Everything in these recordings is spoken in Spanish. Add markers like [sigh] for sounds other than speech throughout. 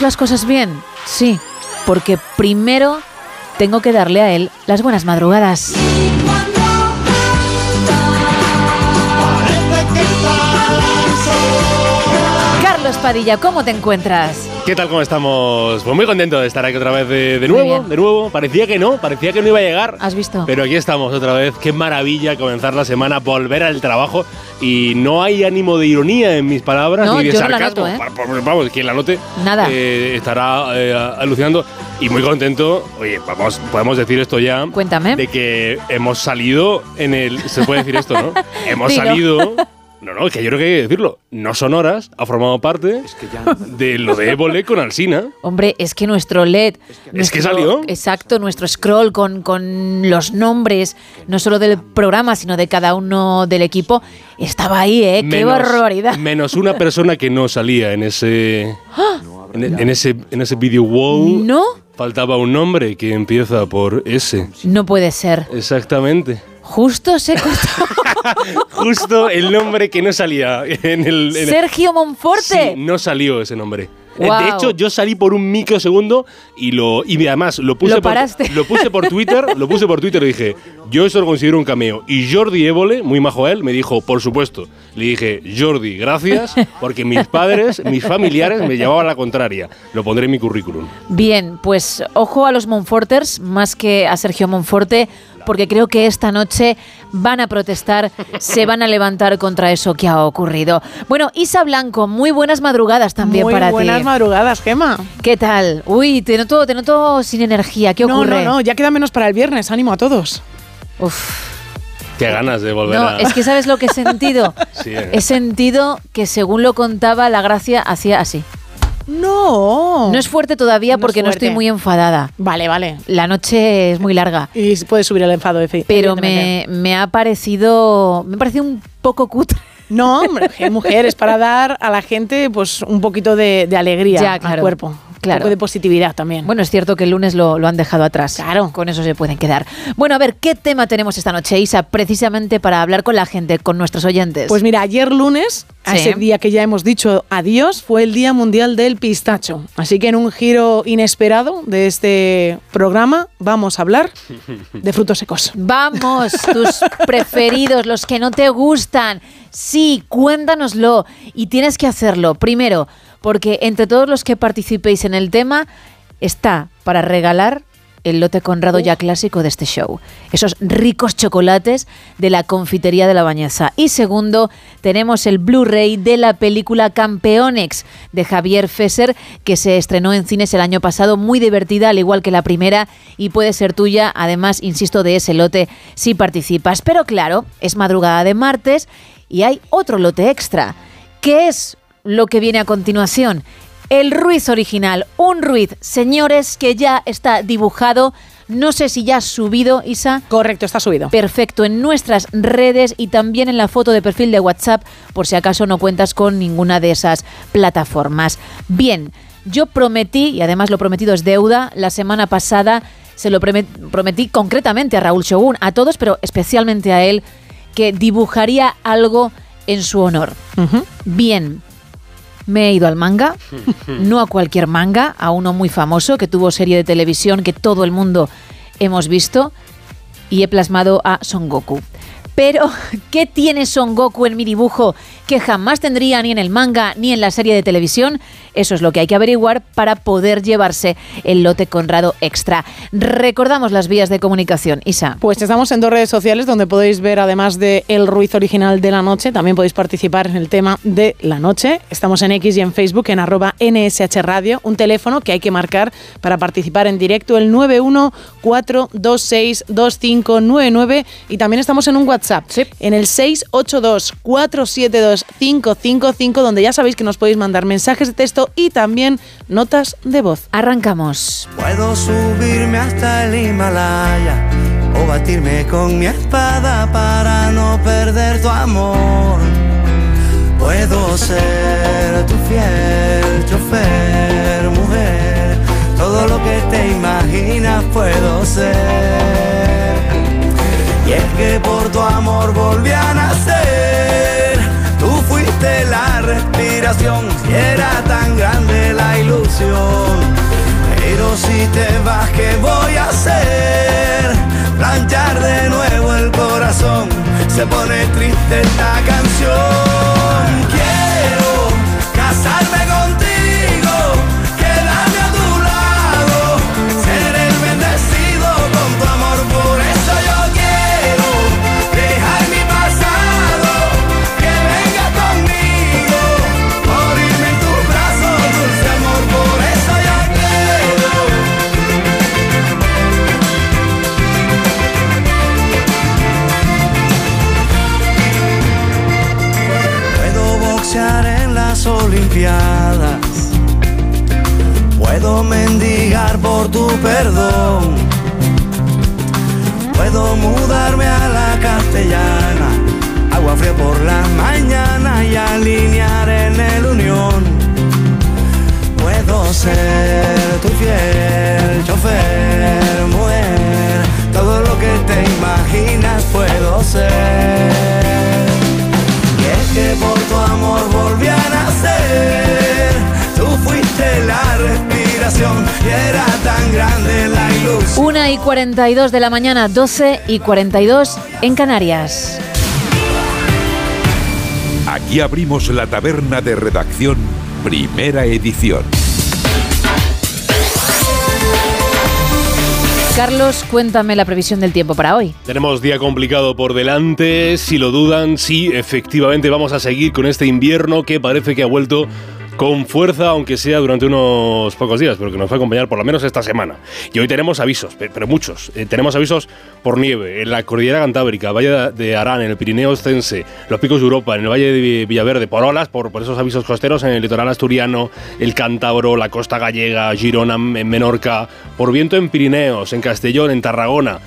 las cosas bien? Sí, porque primero tengo que darle a él las buenas madrugadas. Carlos Padilla, ¿cómo te encuentras? ¿Qué tal? ¿Cómo estamos? Pues muy contento de estar aquí otra vez de, nuevo, de nuevo. Parecía que no, parecía que no iba a llegar. ¿Has visto? Pero aquí estamos otra vez. Qué maravilla comenzar la semana, volver al trabajo. Y no hay ánimo de ironía en mis palabras ni de sarcasmo. ¿eh? Vamos, quien la note Nada. Eh, estará eh, alucinando. Y muy contento, oye, vamos, podemos decir esto ya. Cuéntame. De que hemos salido en el. Se puede decir esto, ¿no? [laughs] hemos salido [laughs] no, no, es que yo creo que hay que decirlo. No Sonoras ha formado parte de lo de Évole con Alsina. Hombre, es que nuestro LED. Es que, salió. Exacto, nuestro scroll con, con los nombres, no solo del programa, sino de cada uno del equipo, estaba ahí, ¿eh? ¡Qué barbaridad! Menos una persona que no salía en ese. En, ese, en ese video wall. ¿No? Faltaba un nombre que empieza por S. No puede ser. Exactamente. Justo se cortó. [laughs] Justo el nombre que no salía en el. Sergio Monforte. Sí, no salió ese nombre. De hecho, yo salí por un microsegundo y lo y además lo puse ¿Lo por lo puse por [laughs] Twitter, lo puse por Twitter y dije, "Yo eso lo considero un cameo." Y Jordi Évole, muy majo él, me dijo, "Por supuesto." Le dije, "Jordi, gracias, porque mis padres, mis familiares me llevaban la contraria. Lo pondré en mi currículum." Bien, pues ojo a los Monforters más que a Sergio Monforte porque creo que esta noche van a protestar, [laughs] se van a levantar contra eso que ha ocurrido. Bueno, Isa Blanco, muy buenas madrugadas también para ti. Muy buenas madrugadas, Gema. ¿Qué tal? Uy, te noto, te noto sin energía. ¿Qué ocurre? No, no, ya queda menos para el viernes. Ánimo a todos. Uf. Qué ganas de volver no, a... es que ¿sabes lo que he sentido? [laughs] sí, eh. He sentido que según lo contaba, la gracia hacía así. No. No es fuerte todavía porque no estoy muy enfadada. Vale, vale. La noche es muy larga. Y puede subir el enfado, Efe. Pero me, me, ha parecido. Me ha parecido un poco cutre. No, hombre, mujer, es para dar a la gente pues un poquito de, alegría [laughs] al cuerpo. Claro. Un poco de positividad también. Bueno, es cierto que el lunes lo, han dejado atrás. Claro. Con eso se pueden quedar. Bueno, a ver, ¿qué tema tenemos esta noche, Isa? Precisamente para hablar con la gente, con nuestros oyentes. Pues mira, ayer lunes, a ese día que ya hemos dicho adiós, fue el Día Mundial del Pistacho. Así que en un giro inesperado de este programa vamos a hablar de frutos secos. [laughs] Vamos, tus preferidos, los que no te gustan. Sí, cuéntanoslo. Y tienes que hacerlo. Primero, porque entre todos los que participéis en el tema está para regalar el lote Conrado ya clásico de este show. Esos ricos chocolates de la confitería de la Bañeza. Y segundo, tenemos el Blu-ray de la película Campeonex de Javier Fesser, que se estrenó en cines el año pasado, muy divertida, al igual que la primera, y puede ser tuya, además, insisto, de ese lote si participas. Pero claro, es madrugada de martes y hay otro lote extra. ¿Qué es lo que viene a continuación. El Ruiz original, un Ruiz, señores, que ya está dibujado. No sé si ya ha subido, Isa. Correcto, está subido. Perfecto, en nuestras redes y también en la foto de perfil de WhatsApp, por si acaso no cuentas con ninguna de esas plataformas. Bien, yo prometí, y además lo prometido es deuda, la semana pasada se lo prometí concretamente a Raúl Shogun, a todos, pero especialmente a él, que dibujaría algo en su honor. Bien, me he ido al manga, [laughs] no a cualquier manga, a uno muy famoso que tuvo serie de televisión que todo el mundo hemos visto y he plasmado a Son Goku. Pero, [laughs] ¿qué tiene Son Goku en mi dibujo que jamás tendría ni en el manga ni en la serie de televisión? Eso es lo que hay que averiguar para poder llevarse el lote Conrado Extra. Recordamos las vías de comunicación, Isa. Pues estamos en dos redes sociales donde podéis ver, además de El Ruiz original de la noche, también podéis participar en el tema de la noche. Estamos en X y en Facebook en arroba NSH Radio, un teléfono que hay que marcar para participar en directo, el 914262599 y también estamos en un WhatsApp, en el 682472555, donde ya sabéis que nos podéis mandar mensajes de texto y también notas de voz. Arrancamos. Puedo subirme hasta el Himalaya o batirme con mi espada para no perder tu amor. Puedo ser tu fiel chofer, mujer, todo lo que te imaginas puedo ser. Y es que por tu amor volví a nacer, la respiración. Y era tan grande la ilusión. Pero si te vas, ¿qué voy a hacer? Planchar de nuevo el corazón. Se pone triste esta canción. Olimpiadas. Puedo mendigar por tu perdón. Puedo mudarme a la castellana. Agua fría por la mañana y alinear en el unión. Puedo ser tu fiel chofer, mujer. Todo lo que te imaginas puedo ser. Que por tu amor volví a nacer. Tú fuiste la respiración y era tan grande la ilusión. 1 y 42 de la mañana, 12 y 42 en Canarias. Aquí abrimos la taberna de redacción, primera edición. Carlos, cuéntame la previsión del tiempo para hoy. Tenemos día complicado por delante. Si lo dudan, sí, efectivamente vamos a seguir con este invierno que parece que ha vuelto con fuerza, aunque sea durante unos pocos días, pero que nos va a acompañar por lo menos esta semana. Y hoy tenemos avisos, pe- pero muchos. Eh, tenemos avisos por nieve en la cordillera Cantábrica, Valle de Arán, en el Pirineo Ostense, los picos de Europa, en el Valle de Vi- Villaverde, por olas, por, por esos avisos costeros en el litoral asturiano, el Cántabro, la costa gallega, Girona, en Menorca, por viento en Pirineos, en Castellón, en Tarragona.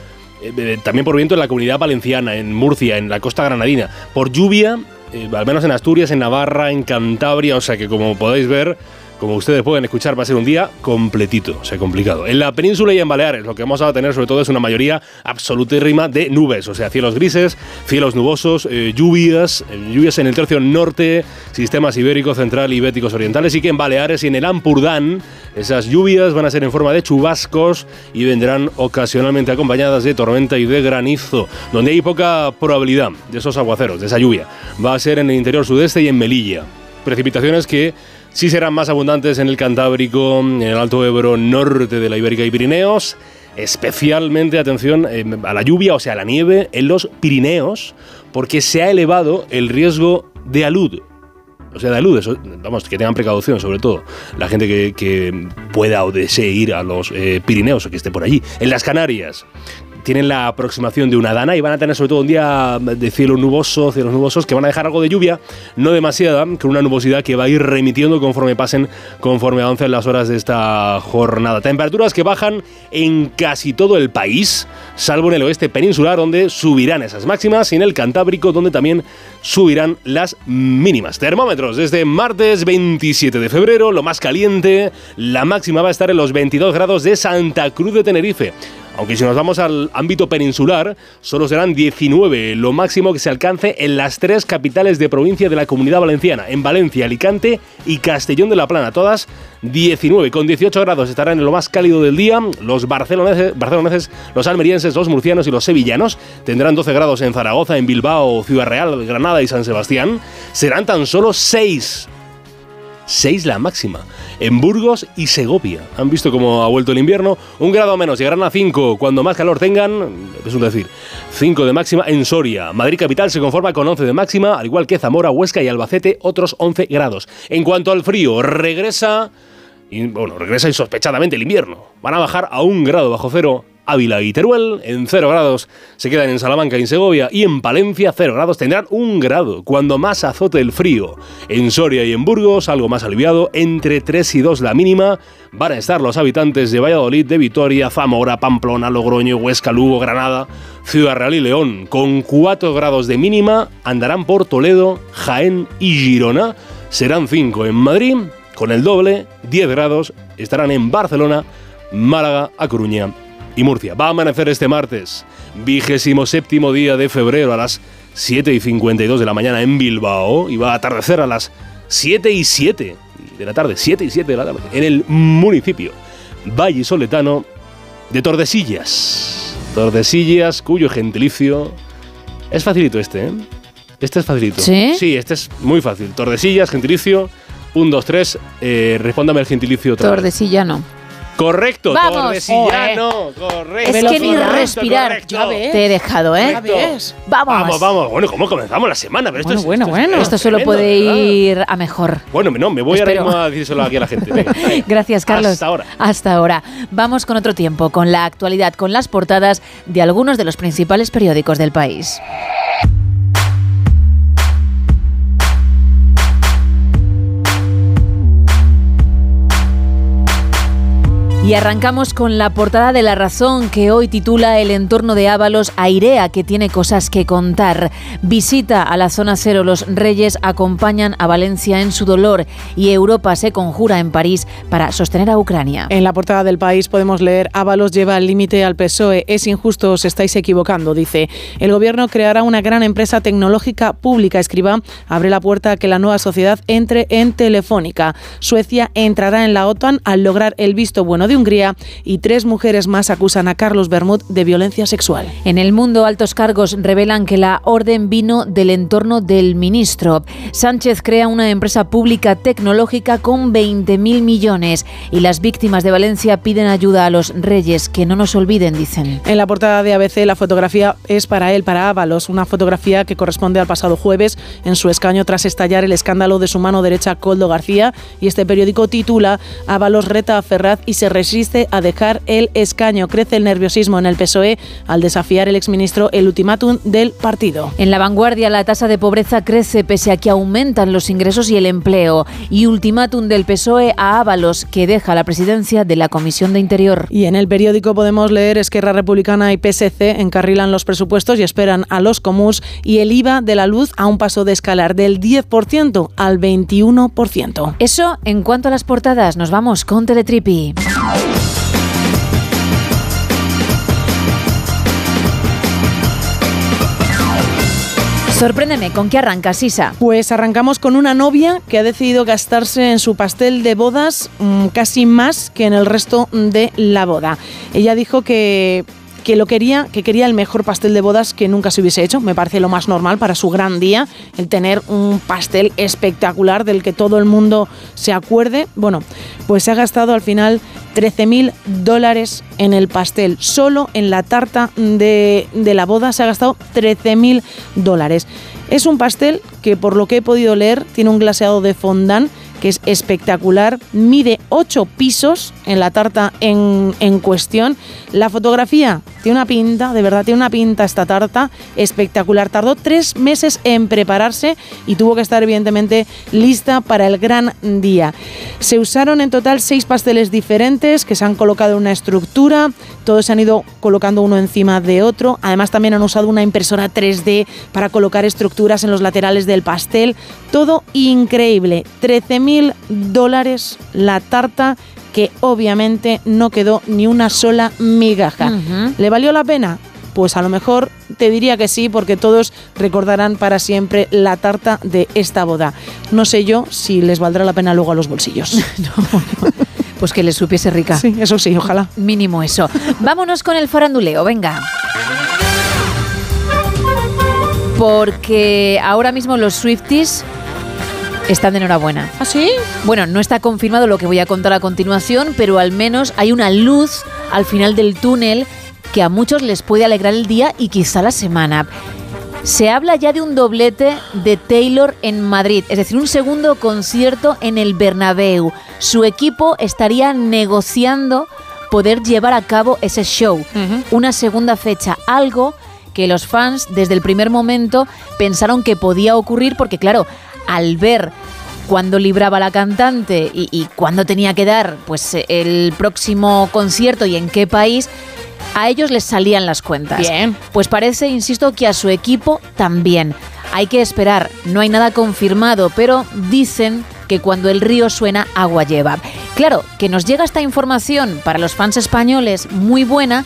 Eh, eh, también por viento en la comunidad valenciana, en Murcia, en la costa granadina, por lluvia, eh, al menos en Asturias, en Navarra, en Cantabria, o sea que como podéis ver, como ustedes pueden escuchar, va a ser un día completito, o sea, complicado. En la península y en Baleares, lo que vamos a tener sobre todo es una mayoría absolutérrima de nubes, o sea, cielos grises, cielos nubosos, eh, lluvias, eh, lluvias en el tercio norte, sistemas ibérico, central y béticos orientales, y que en Baleares y en el Ampurdán, esas lluvias van a ser en forma de chubascos y vendrán ocasionalmente acompañadas de tormenta y de granizo, donde hay poca probabilidad de esos aguaceros, de esa lluvia. Va a ser en el interior sudeste y en Melilla. Precipitaciones que sí serán más abundantes en el Cantábrico, en el Alto Ebro, norte de la Ibérica y Pirineos. Especialmente atención eh, a la lluvia, o sea, a la nieve en los Pirineos, porque se ha elevado el riesgo de alud. O sea, de alud, vamos, que tengan precaución, sobre todo la gente que, que pueda o desee ir a los eh, Pirineos o que esté por allí. En las Canarias tienen la aproximación de una dana y van a tener sobre todo un día de cielo nuboso, cielos nubosos, que van a dejar algo de lluvia, no demasiada, con una nubosidad que va a ir remitiendo conforme pasen, conforme avancen las horas de esta jornada. Temperaturas que bajan en casi todo el país, salvo en el oeste peninsular, donde subirán esas máximas, y en el Cantábrico, donde también subirán las mínimas. Termómetros desde martes 27 de febrero, lo más caliente, la máxima va a estar en los 22 grados de Santa Cruz de Tenerife. Aunque si nos vamos al ámbito peninsular, solo serán 19, lo máximo que se alcance en las tres capitales de provincia de la Comunidad Valenciana, en Valencia, Alicante y Castellón de la Plana, todas 19. Con 18 grados estarán en lo más cálido del día. Los barceloneses, los almerienses, los murcianos y los sevillanos tendrán 12 grados en Zaragoza, en Bilbao, Ciudad Real, Granada y San Sebastián. Serán tan solo 6 6 la máxima. En Burgos y Segovia. Han visto cómo ha vuelto el invierno. Un grado menos, llegarán a 5 cuando más calor tengan. Es un decir, 5 de máxima en Soria. Madrid capital se conforma con 11 de máxima, al igual que Zamora, Huesca y Albacete, otros 11 grados. En cuanto al frío, regresa. y, bueno, regresa insospechadamente el invierno. Van a bajar a un grado bajo cero Ávila y Teruel, en 0 grados se quedan en Salamanca y en Segovia, y en Palencia 0 grados tendrán un grado, cuando más azote el frío. En Soria y en Burgos, algo más aliviado, entre 3 y 2 la mínima, van a estar los habitantes de Valladolid, de Vitoria, Zamora, Pamplona, Logroño, Huesca, Lugo, Granada, Ciudad Real y León. Con 4 grados de mínima, andarán por Toledo, Jaén y Girona. Serán 5 en Madrid, con el doble, 10 grados, estarán en Barcelona, Málaga, A Coruña y Murcia. Va a amanecer este martes, vigésimo séptimo día de febrero a las 7 y 52 de la mañana en Bilbao y va a atardecer a las 7 y 7 de la tarde, 7 y 7 de la tarde, en el municipio vallisoletano de Tordesillas. Tordesillas, cuyo gentilicio es facilito este, ¿eh? Este es facilito. ¿Sí? Sí, este es muy fácil. Tordesillas, gentilicio. 1, 2, 3. Eh, respóndame el gentilicio otra vez. Tordesillano. Correcto, Vamos. Tordesillano. Correcto. Es que ni correcto, respirar. correcto. Ya ves. Te he dejado, ¿eh? Ya ves. Vamos. Vamos, vamos. Bueno, ¿cómo comenzamos la semana? Pero esto Bueno, es- bueno, esto es- bueno. Esto solo puede ¿verdad? ir a mejor. Bueno, no, me voy Espero. a decírselo aquí a la gente. [laughs] Gracias, Carlos. Hasta ahora. Hasta ahora. Vamos con otro tiempo, con la actualidad, con las portadas de algunos de los principales periódicos del país. Y arrancamos con la portada de La Razón que hoy titula El entorno de Ábalos airea que tiene cosas que contar. Visita a la zona cero. Los reyes acompañan a Valencia en su dolor y Europa se conjura en París para sostener a Ucrania. En la portada del país podemos leer Ábalos lleva al límite al PSOE. Es injusto, os estáis equivocando, dice. El gobierno creará una gran empresa tecnológica pública. Escriba abre la puerta a que la nueva sociedad entre en Telefónica. Suecia entrará en la OTAN al lograr el visto bueno de Hungría y tres mujeres más acusan a Carlos Bermud de violencia sexual. En el mundo, altos cargos revelan que la orden vino del entorno del ministro. Sánchez crea una empresa pública tecnológica con 20.000 millones y las víctimas de Valencia piden ayuda a los reyes, que no nos olviden, dicen. En la portada de ABC la fotografía es para él, para Ábalos, una fotografía que corresponde al pasado jueves en su escaño tras estallar el escándalo de su mano derecha Coldo García y este periódico titula Ábalos reta a Ferraz y se resiste a dejar el escaño. Crece el nerviosismo en el PSOE al desafiar el exministro el ultimátum del partido. En la vanguardia, la tasa de pobreza crece pese a que aumentan los ingresos y el empleo. Y ultimátum del PSOE a Ábalos, que deja la presidencia de la Comisión de Interior. Y en el periódico podemos leer Esquerra Republicana y PSC encarrilan los presupuestos y esperan a los comuns y el IVA de la luz a un paso de escalar del 10% al 21%. Eso en cuanto a las portadas, nos vamos con Teletripi. Sorpréndeme, ¿con qué arranca Sisa? Pues arrancamos con una novia que ha decidido gastarse en su pastel de bodas mm, casi más que en el resto de la boda. Ella dijo que que lo quería, que quería el mejor pastel de bodas que nunca se hubiese hecho. Me parece lo más normal para su gran día, el tener un pastel espectacular del que todo el mundo se acuerde. Bueno, pues se ha gastado al final 13 mil dólares en el pastel. Solo en la tarta de, de la boda se ha gastado 13 mil dólares. Es un pastel que por lo que he podido leer tiene un glaseado de fondant que es espectacular, mide 8 pisos en la tarta en, en, cuestión. La fotografía tiene una pinta, de verdad, tiene una pinta esta tarta espectacular. Tardó tres meses en prepararse y tuvo que estar evidentemente lista para el gran día. Se usaron en total seis pasteles diferentes que se han colocado en una estructura, todos se han ido colocando uno encima de otro. Además también han usado una impresora 3D para colocar estructuras en los laterales del pastel. Todo increíble. 13 mil dólares la tarta que obviamente no quedó ni una sola migaja. Uh -huh. ¿Le valió la pena? Pues a lo mejor te diría que sí, porque todos recordarán para siempre la tarta de esta boda. No sé yo si les valdrá la pena luego a los bolsillos. [laughs] no, no. Pues que les supiese rica. Sí, eso sí, ojalá. Mínimo eso. Vámonos con el faranduleo, venga. Porque ahora mismo los Swifties están de enhorabuena. ¿Ah, sí? Bueno, no está confirmado lo que voy a contar a continuación, pero al menos hay una luz al final del túnel que a muchos les puede alegrar el día y quizá la semana. Se habla ya de un doblete de Taylor en Madrid, es decir, un segundo concierto en el Bernabéu. Su equipo estaría negociando poder llevar a cabo ese show, uh -huh. una segunda fecha, algo que los fans desde el primer momento pensaron que podía ocurrir porque claro, al ver cuándo libraba la cantante y, y cuándo tenía que dar pues el próximo concierto y en qué país, a ellos les salían las cuentas. Bien. Pues parece, insisto, que a su equipo también. Hay que esperar, no hay nada confirmado, pero dicen que cuando el río suena, agua lleva. Claro, que nos llega esta información para los fans españoles muy buena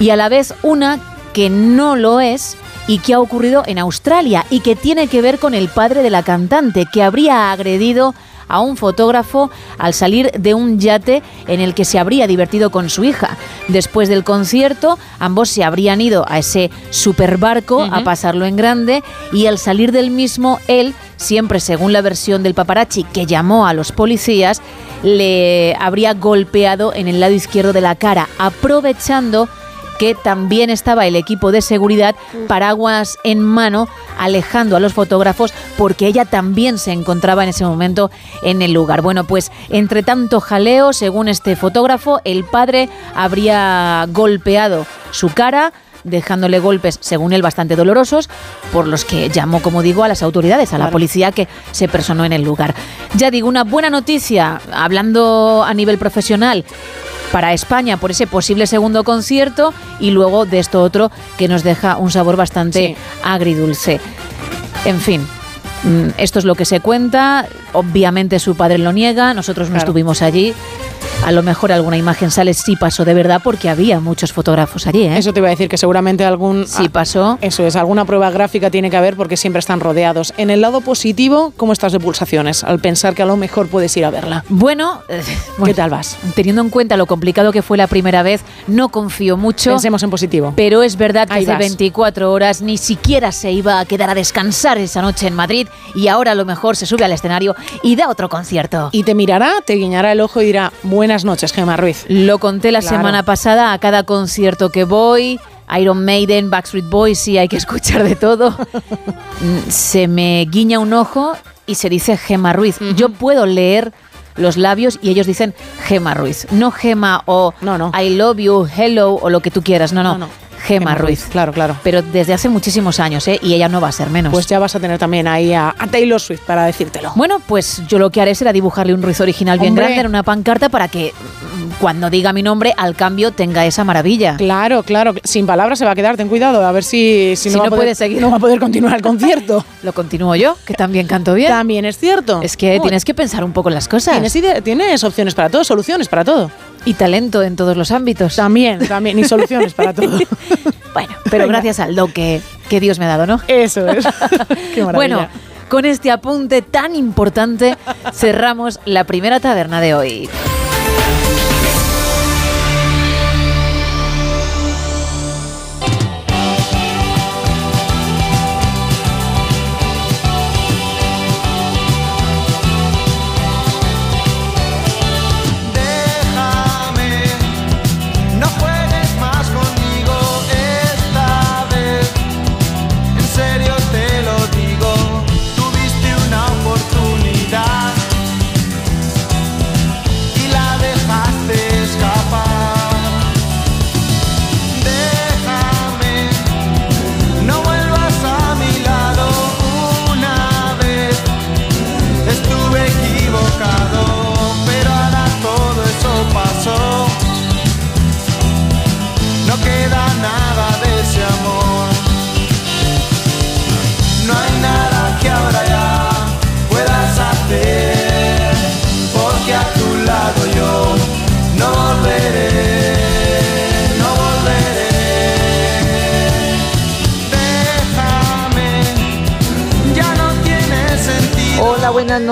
y a la vez una que no lo es y que ha ocurrido en Australia y que tiene que ver con el padre de la cantante que habría agredido a un fotógrafo al salir de un yate en el que se habría divertido con su hija. Después del concierto, ambos se habrían ido a ese superbarco a pasarlo en grande y al salir del mismo, él, siempre según la versión del paparazzi que llamó a los policías, le habría golpeado en el lado izquierdo de la cara, aprovechando que también estaba el equipo de seguridad, paraguas en mano, alejando a los fotógrafos porque ella también se encontraba en ese momento en el lugar. Bueno, pues entre tanto jaleo, según este fotógrafo, el padre habría golpeado su cara dejándole golpes, según él, bastante dolorosos, por los que llamó, como digo, a las autoridades, a la policía que se personó en el lugar. Ya digo, una buena noticia, hablando a nivel profesional, para España por ese posible segundo concierto y luego de esto otro que nos deja un sabor bastante agridulce. En fin, mm, esto es lo que se cuenta. Obviamente su padre lo niega, nosotros no estuvimos allí. A lo mejor alguna imagen sale sí pasó de verdad porque había muchos fotógrafos allí. ¿eh? Eso te iba a decir que seguramente algún sí pasó. Eso es, alguna prueba gráfica tiene que haber porque siempre están rodeados. En el lado positivo, ¿cómo estás de pulsaciones? Al pensar que a lo mejor puedes ir a verla. Bueno, eh, bueno, ¿qué tal vas? Teniendo en cuenta lo complicado que fue la primera vez, no confío mucho. Pensemos en positivo. Pero es verdad que Ahí hace vas. 24 horas ni siquiera se iba a quedar a descansar esa noche en Madrid y ahora a lo mejor se sube al escenario y da otro concierto. Y te mirará, te guiñará el ojo y dirá, buenas noches, Gemma Ruiz. Lo conté la Claro. semana pasada a cada concierto que voy. Iron Maiden, Backstreet Boys, sí, hay que [laughs] escuchar de todo. Mm, se me guiña un ojo y se dice Gema Ruiz. Yo puedo leer los labios y ellos dicen Gema Ruiz. No Gema o No, no. I love you, hello o lo que tú quieras. No, no. No, no. Gema, Ruiz. Ruiz, claro, claro. Pero desde hace muchísimos años, ¿eh? Y ella no va a ser menos. Pues ya vas a tener también ahí a, a Taylor Swift para decírtelo. Bueno, pues yo lo que haré será dibujarle un Ruiz original bien Hombre. grande en una pancarta para que cuando diga mi nombre, al cambio tenga esa maravilla. Claro, claro. Sin palabras se va a quedar, ten cuidado, a ver si, si, Si va no a poder, puede seguir. No va a poder continuar el concierto. [laughs] Lo continúo yo, que también canto bien. También es cierto. Es que Uy, tienes que pensar un poco en las cosas. ¿Tienes, tienes opciones para todo, soluciones para todo. Y talento en todos los ámbitos. También, también, y soluciones para todo. [laughs] Bueno, pero Venga. gracias al don que, que Dios me ha dado, ¿no? Eso es. [laughs] Qué maravilla. Bueno, con este apunte tan importante cerramos la primera taberna de hoy.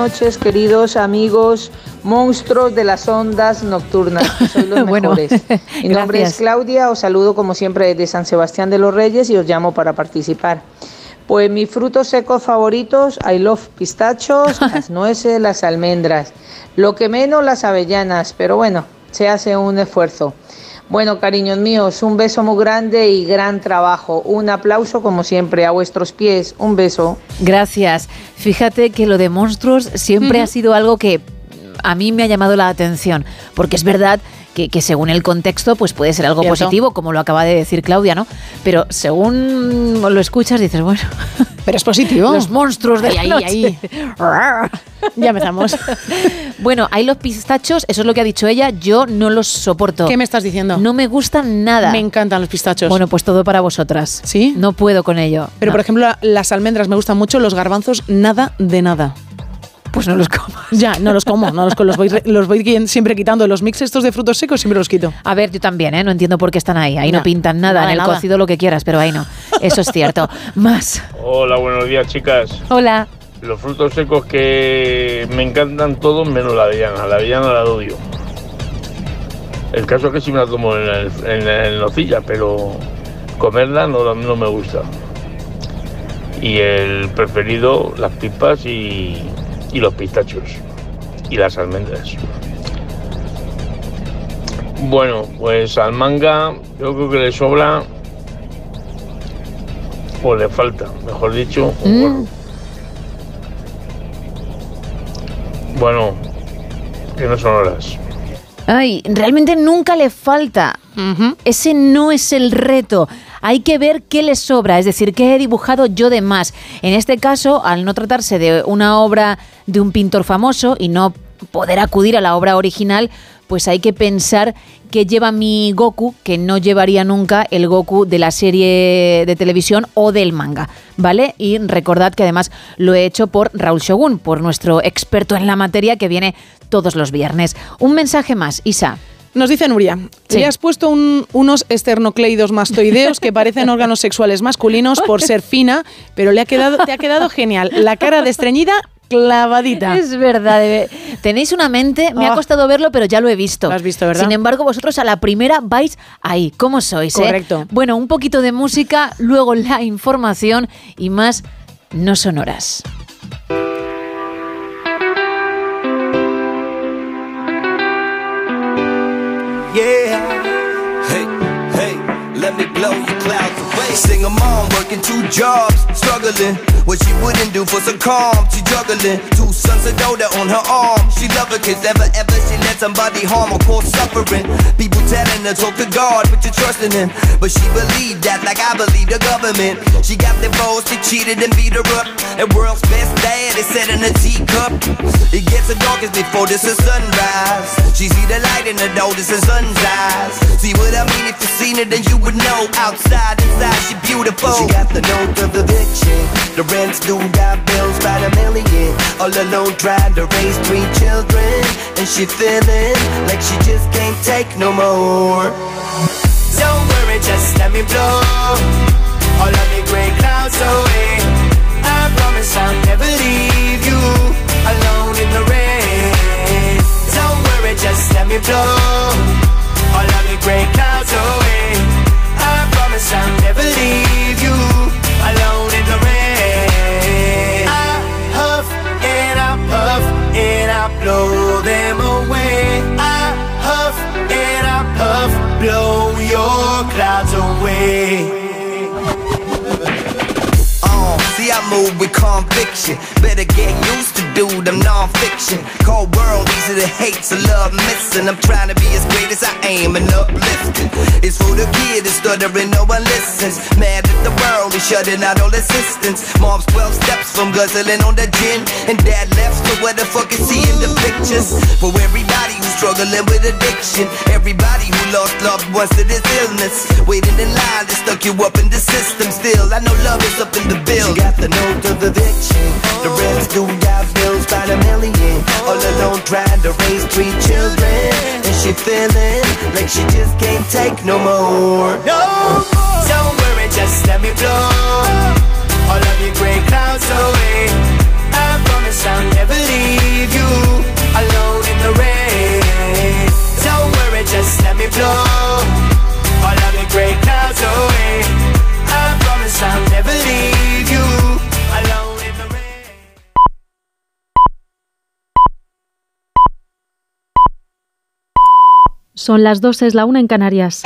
Noches, queridos amigos monstruos de las ondas nocturnas. Sois [laughs] los Bueno, mejores. [laughs] Mi nombre gracias. es Claudia, os saludo como siempre desde San Sebastián de los Reyes y os llamo para participar. Pues mis frutos secos favoritos, I love pistachos, [laughs] las nueces, las almendras. Lo que menos las avellanas, pero bueno, se hace un esfuerzo. Bueno, cariños míos, un beso muy grande y gran trabajo. Un aplauso como siempre a vuestros pies. Un beso. Gracias. Fíjate que lo de monstruos siempre ha sido algo que a mí me ha llamado la atención, porque es verdad que, que según el contexto pues puede ser algo Cierto. positivo, como lo acaba de decir Claudia, ¿no? Pero según lo escuchas dices, bueno, Pero es positivo. [laughs] los monstruos de Ahí, la ahí, noche. [laughs] Ya empezamos. [laughs] bueno, hay los pistachos, eso es lo que ha dicho ella, yo no los soporto. ¿Qué me estás diciendo? No me gustan nada. Me encantan los pistachos. Bueno, pues todo para vosotras. ¿Sí? No puedo con ello. Pero No. por ejemplo, las almendras me gustan mucho, los garbanzos nada de nada. Pues no los comas. [laughs] Ya, no los como, no los, los, voy, los voy siempre quitando. Los mix estos de frutos secos siempre los quito. A ver, yo también, ¿eh? No entiendo por qué están ahí. Ahí no, pintan nada. en el cocido lo que quieras, pero ahí no. [laughs] Eso es cierto. Más. Hola, buenos días, chicas. Hola. Los frutos secos que me encantan todos menos la avellana. La avellana la odio. El caso es que sí me la tomo en, el, en, nocilla, pero comerla no, no me gusta. Y el preferido, las pipas y, y los pistachos y las almendras. Bueno, pues al manga yo creo que le sobra o le falta, mejor dicho, un Bueno, que no son horas. Ay, realmente nunca le falta. Ese no es el reto. Hay que ver qué le sobra, es decir, qué he dibujado yo de más. En este caso, al no tratarse de una obra de un pintor famoso y no poder acudir a la obra original, pues hay que pensar que lleva mi Goku, que no llevaría nunca el Goku de la serie de televisión o del manga, ¿vale? Y recordad que además lo he hecho por Raúl Shogun, por nuestro experto en la materia que viene todos los viernes. Un mensaje más, Isa. Nos dice Nuria, le has puesto unos esternocleidos mastoideos que parecen [laughs] órganos sexuales masculinos por ser fina, pero le ha quedado, te ha quedado genial. La cara de estreñida clavadita. Es verdad. Tenéis una mente, me ha ah. costado verlo, pero ya lo he visto. Lo has visto, ¿verdad? Sin embargo, vosotros a la primera vais ahí. ¿Cómo sois? Eh? Correcto. Bueno, un poquito de música, luego la información y más no sonoras. Let me blow your clouds away. Single mom working two jobs, struggling. What she wouldn't do for some calm, she juggling. Two sons of daughter on her arm. She love her kids, never ever she let somebody harm or cause suffering. People telling her talk to God, put your trust in Him. But she believed that like I believe the government. She got divorced, he cheated and beat her up. The world's best dad is set in a teacup. It gets the darkest before this is sunrise. She see the light in the door, this is sun's eyes. See what I mean? If you seen it, then you would know. Outside, inside, she beautiful. She got the note of eviction. The rent's due, got bills by the million. All alone trying to raise three children. And she feeling like she just can't take no more. Don't worry, just let me blow all of the gray clouds away. I promise I'll never leave you alone in the rain. Don't worry, just let me blow all of the gray clouds away. I'll never leave I move with conviction. Better get used to do them non-fiction. Cold world, these are the hate, so love missing. I'm trying to be as great as I am and uplifting. It's for the kid that's stuttering, no one listens. Mad at the world, we shutting out all assistance. Mom's 12 steps from guzzling on the gin. And dad left, so what the fuck is he in the pictures? For everybody who's struggling with addiction. Everybody who lost loved ones to this illness. Waiting in line, they stuck you up in the system still. I know love is up in the bill. The note of eviction. The rest do got bills by the million. All alone trying to raise three children. And she feeling like she just can't take no more. No more. Don't worry, just let me blow all of your gray clouds away. I promise I'll never leave you alone in the rain. Don't worry, just let me blow all of your gray clouds away. I promise I'll never leave Son las dos, es la una en Canarias.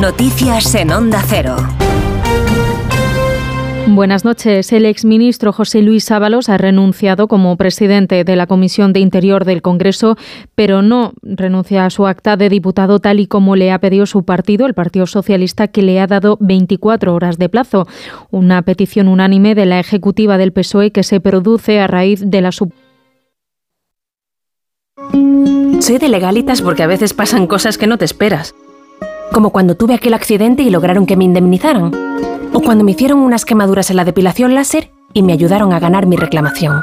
Noticias en Onda Cero. Buenas noches. El exministro José Luis Ábalos ha renunciado como presidente de la Comisión de Interior del Congreso, pero no renuncia a su acta de diputado tal y como le ha pedido su partido, el Partido Socialista, que le ha dado 24 horas de plazo. Una petición unánime de la ejecutiva del PSOE que se produce a raíz de la sub Soy de legalitas porque a veces pasan cosas que no te esperas. Como cuando tuve aquel accidente y lograron que me indemnizaran. O cuando me hicieron unas quemaduras en la depilación láser y me ayudaron a ganar mi reclamación.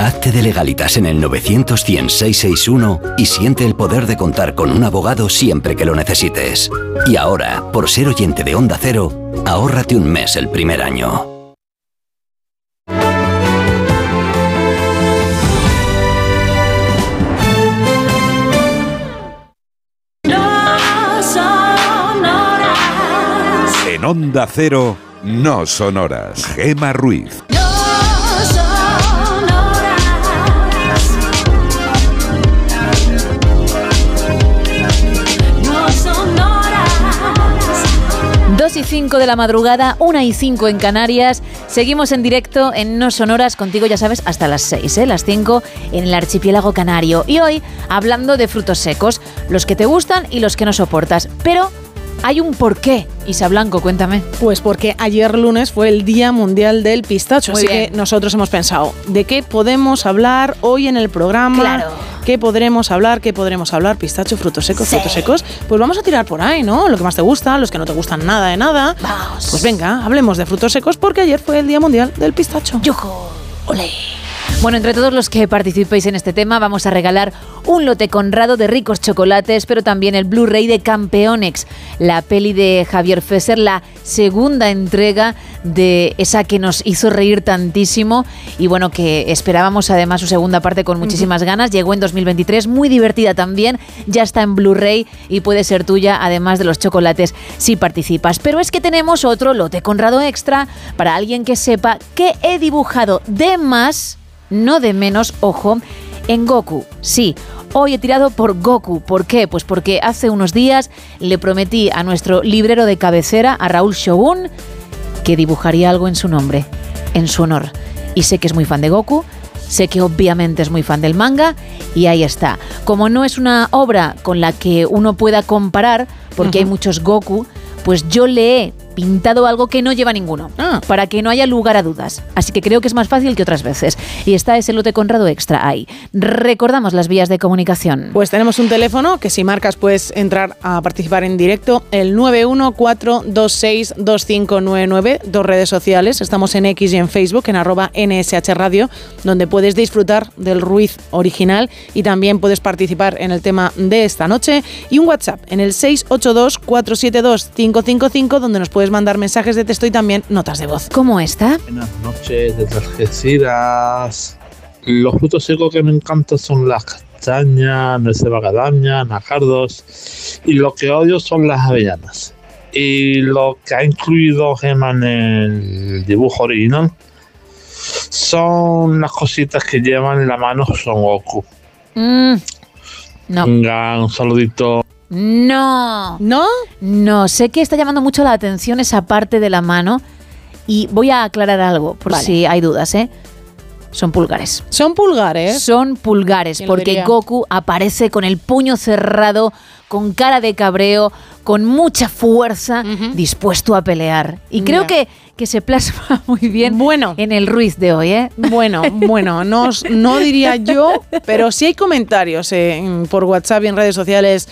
Hazte de legalitas en el 900 661 y siente el poder de contar con un abogado siempre que lo necesites. Y ahora, por ser oyente de Onda Cero, ahórrate un mes el primer año. Onda Cero, no sonoras. Gema Ruiz. Dos y 5 de la madrugada, 1 y 5 en Canarias. Seguimos en directo en No Sonoras contigo, ya sabes, hasta las 6, ¿eh? las 5 en el archipiélago canario. Y hoy hablando de frutos secos, los que te gustan y los que no soportas. Pero hay un porqué. Isa Blanco, cuéntame. Pues porque ayer lunes fue el Día Mundial del Pistacho, Muy así bien. que nosotros hemos pensado, ¿de qué podemos hablar hoy en el programa? Claro. ¿Qué podremos hablar? ¿Qué podremos hablar? Pistacho, frutos secos, frutos secos. Pues vamos a tirar por ahí, ¿no? Lo que más te gusta, los que no te gustan nada de nada. Vamos. Pues venga, hablemos de frutos secos porque ayer fue el Día Mundial del Pistacho. ¡Yujo! ¡Ole! Bueno, entre todos los que participéis en este tema vamos a regalar un lote conrado de ricos chocolates, pero también el Blu-ray de Campeonex, la peli de Javier Fesser, la segunda entrega de esa que nos hizo reír tantísimo y bueno, que esperábamos además su segunda parte con muchísimas ganas. Llegó en 2023, muy divertida también, ya está en Blu-ray y puede ser tuya además de los chocolates si participas. Pero es que tenemos otro lote conrado extra para alguien que sepa que he dibujado de más no de menos, ojo, en Goku. Sí, hoy he tirado por Goku. ¿Por qué? Pues porque hace unos días le prometí a nuestro librero de cabecera, a Raúl Shogun, que dibujaría algo en su nombre, en su honor. Y sé que es muy fan de Goku, sé que obviamente es muy fan del manga, y ahí está. Como no es una obra con la que uno pueda comparar, porque hay muchos Goku, pues yo le he pintado algo que no lleva ninguno, Ah. para que no haya lugar a dudas. Así que creo que es más fácil que otras veces. Y está ese lote conrado extra ahí. Recordamos las vías de comunicación. Pues tenemos un teléfono que si marcas puedes entrar a participar en directo, el 914262599, dos redes sociales, estamos en X y en Facebook, en arroba NSH Radio, donde puedes disfrutar del Ruiz original y también puedes participar en el tema de esta noche y un WhatsApp en el 682472555 donde nos puedes mandar mensajes de texto y también notas de voz. ¿Cómo está? Buenas noches desde Algeciras. Los frutos secos que me encantan son las castañas, nueces de macadamia, nacardos. Y lo que odio son las avellanas. Y lo que ha incluido Gemma en el dibujo original son las cositas que llevan en la mano Son Goku. Mm, no. Venga, un saludito. No. ¿No? No, sé que está llamando mucho la atención esa parte de la mano y voy a aclarar algo por Vale. si hay dudas, ¿eh? Son pulgares. Son pulgares. Son pulgares, ¿Quién lo porque diría? Goku aparece con el puño cerrado, con cara de cabreo, con mucha fuerza, dispuesto a pelear. Y creo que, que se plasma [laughs] muy bien Bueno. en el Ruiz de hoy, ¿eh? Bueno, [laughs] bueno, no, no diría yo, pero sí hay comentarios eh, en- por WhatsApp y en redes sociales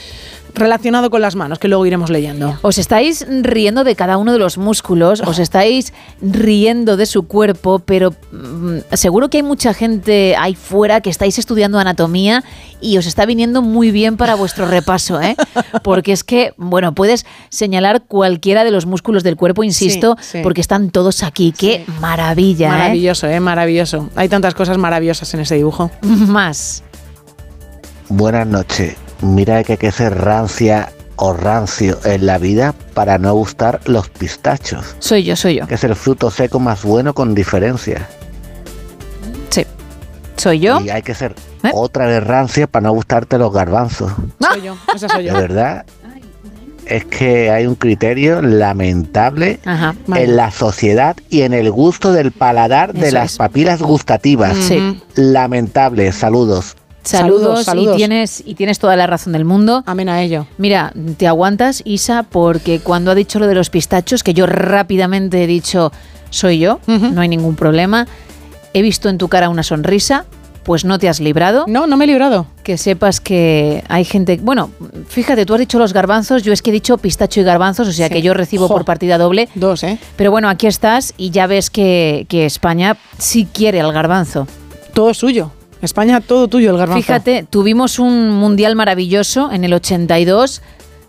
relacionado con las manos, que luego iremos leyendo. Os estáis riendo de cada uno de los músculos, os estáis riendo de su cuerpo, pero mm, seguro que hay mucha gente ahí fuera que estáis estudiando anatomía y os está viniendo muy bien para vuestro repaso, ¿eh? [laughs] Porque es que, bueno, puedes señalar cualquiera de los músculos del cuerpo, insisto, Sí, sí. porque están todos aquí. ¡Qué maravilla! ¿eh? Maravilloso, eh, maravilloso. Hay tantas cosas maravillosas en ese dibujo. [laughs] Más. Buenas noches. Mira que hay que ser rancia o rancio en la vida para no gustar los pistachos, Soy yo, soy yo. que es el fruto seco más bueno con diferencia. Sí. Soy yo. Y hay que ser ¿Eh? otra vez rancia para no gustarte los garbanzos. Soy yo, esa soy De yo. verdad, es que hay un criterio lamentable Ajá. Vale. en la sociedad y en el gusto del paladar de las es. papilas gustativas. Sí. Lamentable, saludos. Saludos, Saludos, saludos. Y, tienes, y tienes toda la razón del mundo. Amén a ello. Mira, te aguantas, Isa, porque cuando ha dicho lo de los pistachos, que yo rápidamente he dicho, soy yo, no hay ningún problema, he visto en tu cara una sonrisa pues no te has librado. No, no me he librado. Que sepas que hay gente. Bueno, fíjate, tú has dicho los garbanzos, yo es que he dicho pistacho y garbanzos, o sea Sí. que yo recibo Jo. por partida doble. Dos, ¿eh? Pero bueno, aquí estás y ya ves que, que España sí quiere al garbanzo. Todo suyo. España, todo tuyo, el garbanzo. Fíjate, tuvimos un mundial maravilloso en el 82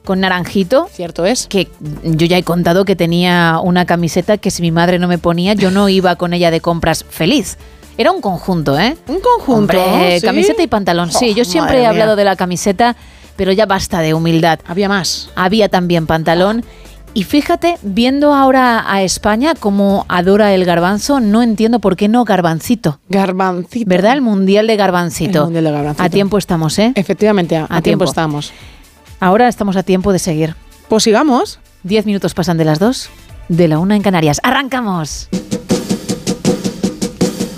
con Naranjito. Cierto es. Que yo ya he contado que tenía una camiseta que si mi madre no me ponía, yo no [laughs] iba con ella de compras feliz. Era un conjunto, ¿eh? Un conjunto. Hombre, ¿sí? camiseta y pantalón. Sí, Oh, yo siempre madre he hablado mía. de la camiseta, pero ya basta de humildad. Había más. Había también pantalón. Y fíjate, viendo ahora a España cómo adora el garbanzo, no entiendo por qué no garbancito. Garbancito. ¿Verdad? El mundial de garbancito. El mundial de garbancito. A tiempo estamos, ¿eh? Efectivamente, a, a tiempo. tiempo. estamos. Ahora estamos a tiempo de seguir. Pues sigamos. Diez minutos pasan de las dos, de la una en Canarias. ¡Arrancamos!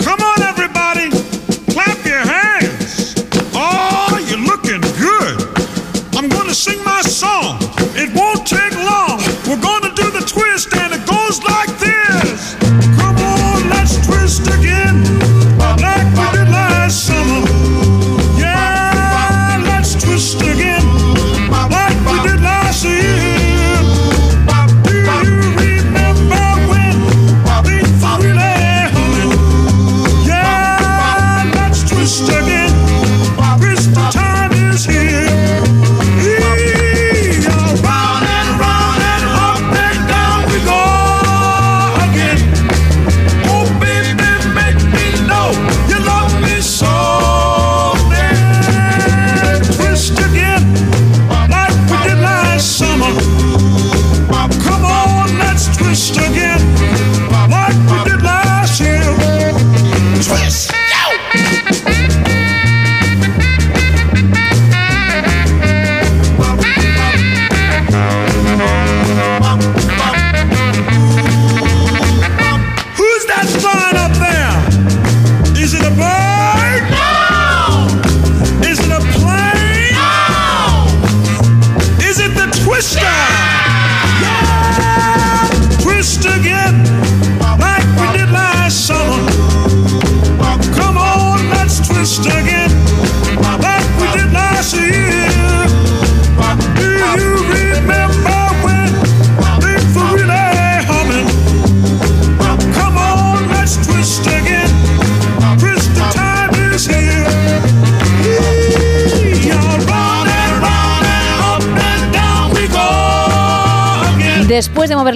Come on, everybody,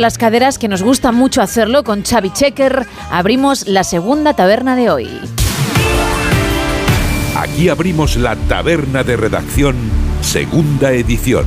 las caderas, que nos gusta mucho hacerlo con Xavi Checker, abrimos la segunda taberna de hoy. Aquí abrimos la taberna de redacción, segunda edición.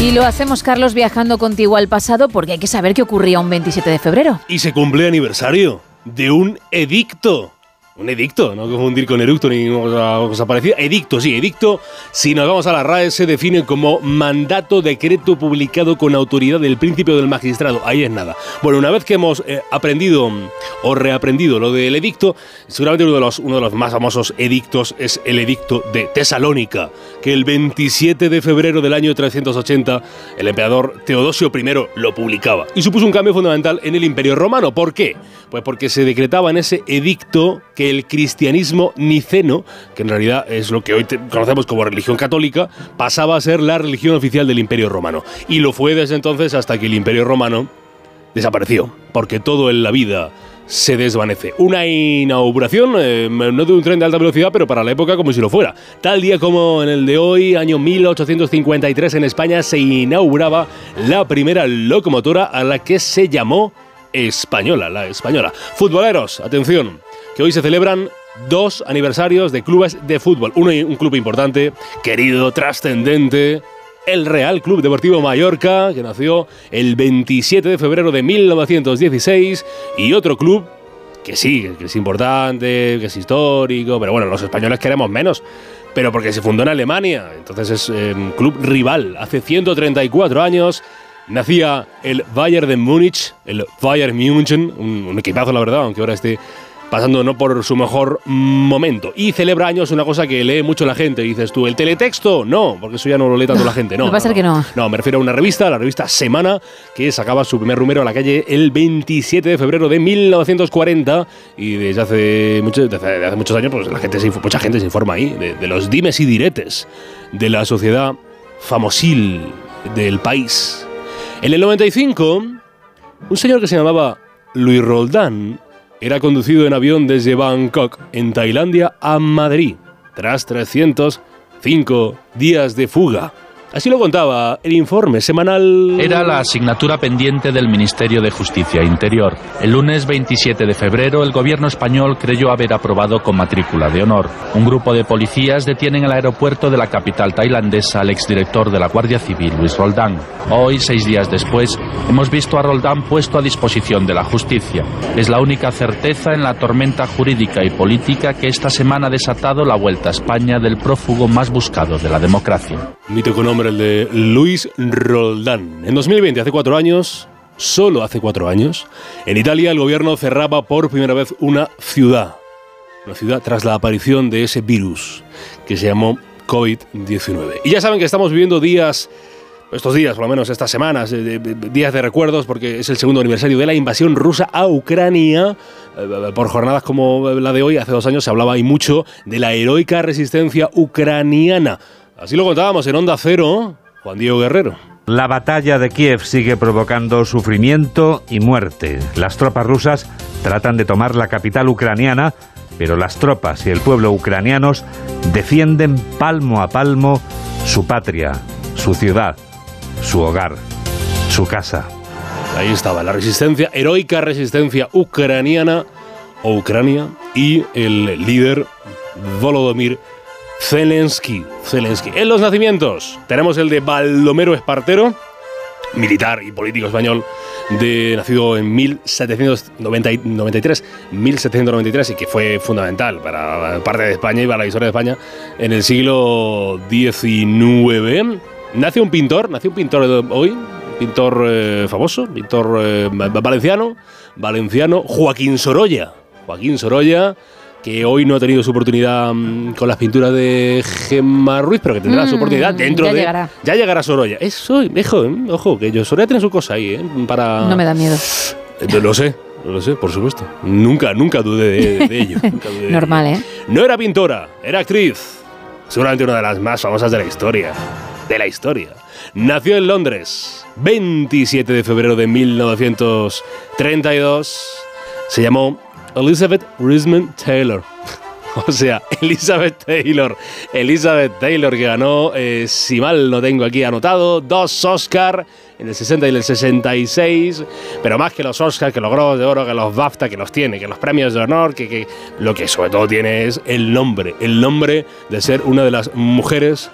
Y lo hacemos, Carlos, viajando contigo al pasado porque hay que saber qué ocurría un 27 de febrero. Y se cumple aniversario de un edicto. Un edicto, no confundir con eructo ni cosa, parecida. Edicto, sí, edicto. Si nos vamos a la RAE, se define como mandato decreto publicado con autoridad del príncipe o del magistrado. Ahí es nada. Bueno, una vez que hemos eh, aprendido mm, o reaprendido lo del edicto, seguramente uno de, los, uno de los más famosos edictos es el edicto de Tesalónica, que el 27 de febrero del año 380 el emperador Teodosio I lo publicaba. Y supuso un cambio fundamental en el imperio romano. ¿Por qué? Pues porque se decretaba en ese edicto el cristianismo niceno, que en realidad es lo que hoy conocemos como religión católica, pasaba a ser la religión oficial del imperio romano. Y lo fue desde entonces hasta que el imperio romano desapareció, porque todo en la vida se desvanece. Una inauguración, eh, no de un tren de alta velocidad, pero para la época como si lo fuera. Tal día como en el de hoy, año 1853, en España se inauguraba la primera locomotora a la que se llamó Española, la Española. Futboleros, atención, que hoy se celebran dos aniversarios de clubes de fútbol. Uno, un club importante, querido, trascendente, el Real Club Deportivo Mallorca, que nació el 27 de febrero de 1916, y otro club que sí, que es importante, que es histórico, pero bueno, los españoles queremos menos. Pero porque se fundó en Alemania, entonces es eh, un club rival. Hace 134 años nacía el Bayern de Múnich, el Bayern München, un, un equipazo la verdad, aunque ahora esté pasando no por su mejor momento. Y celebra años una cosa que lee mucho la gente. Dices tú, ¿el teletexto? No, porque eso ya no lo lee tanto la gente. No, Me va a ser que no. No, me refiero a una revista, la revista Semana, que sacaba su primer número a la calle el 27 de febrero de 1940. Y desde hace, mucho- desde hace- muchos años, pues la gente se, mucha gente se informa ahí de, de los dimes y diretes de la sociedad famosil del país. En el 95, un señor que se llamaba Luis Roldán era conducido en avión desde Bangkok, en Tailandia, a Madrid, tras 305 días de fuga. Así lo contaba el informe semanal. Era la asignatura pendiente del Ministerio de Justicia Interior. El lunes 27 de febrero, el gobierno español creyó haber aprobado con matrícula de honor. Un grupo de policías detiene en el aeropuerto de la capital tailandesa al exdirector de la Guardia Civil, Luis Roldán. Hoy, seis días después, hemos visto a Roldán puesto a disposición de la justicia. Es la única certeza en la tormenta jurídica y política que esta semana ha desatado la vuelta a España del prófugo más buscado de la democracia. Mito con el de Luis Roldán. En 2020, hace cuatro años, solo hace cuatro años, en Italia el gobierno cerraba por primera vez una ciudad. Una ciudad tras la aparición de ese virus que se llamó COVID-19. Y ya saben que estamos viviendo días, estos días, por lo menos estas semanas, días de recuerdos, porque es el segundo aniversario de la invasión rusa a Ucrania. Eh, Por jornadas como la de hoy, hace dos años se hablaba y mucho de la heroica resistencia ucraniana. Así lo contábamos en Onda Cero, Juan Diego Guerrero. La batalla de Kiev sigue provocando sufrimiento y muerte. Las tropas rusas tratan de tomar la capital ucraniana, pero las tropas y el pueblo ucranianos defienden palmo a palmo su patria, su ciudad, su hogar, su casa. Ahí estaba, la resistencia, heroica resistencia ucraniana o Ucrania y el líder Volodymyr Zelensky. Zelensky. En los nacimientos tenemos el de Baldomero Espartero, militar y político español, de, nacido en 1793, 1793 y que fue fundamental para parte de España y para la historia de España en el siglo XIX. Nace un pintor, nació un pintor hoy, pintor eh, famoso, pintor eh, valenciano, valenciano, Joaquín Sorolla. Joaquín Sorolla, que hoy no ha tenido su oportunidad mm, con las pinturas de Gemma Ruiz, pero que tendrá su Mm, oportunidad dentro ya de. llegará. Ya llegará Sorolla. Eso, ojo, eh, ojo, que yo Sorolla tiene su cosa ahí, ¿eh? Para. No me da miedo. Eh, Lo sé, lo sé, por supuesto. Nunca, nunca dudé de, de [laughs] ello. nunca dudé de ello. Normal, ¿eh? No era pintora, era actriz. Seguramente una de las más famosas de la historia. De la historia. Nació en Londres, 27 de febrero de 1932. Se llamó Elizabeth Risman Taylor. [laughs] O sea, Elizabeth Taylor. Elizabeth Taylor que ganó, eh, si mal no tengo aquí anotado, dos Oscar en el 60 y el 66. Pero más que los Oscar, que los Globos de Oro, que los BAFTA, que los tiene, que los premios de honor, que, que lo que sobre todo tiene es el nombre. El nombre de ser una de las mujeres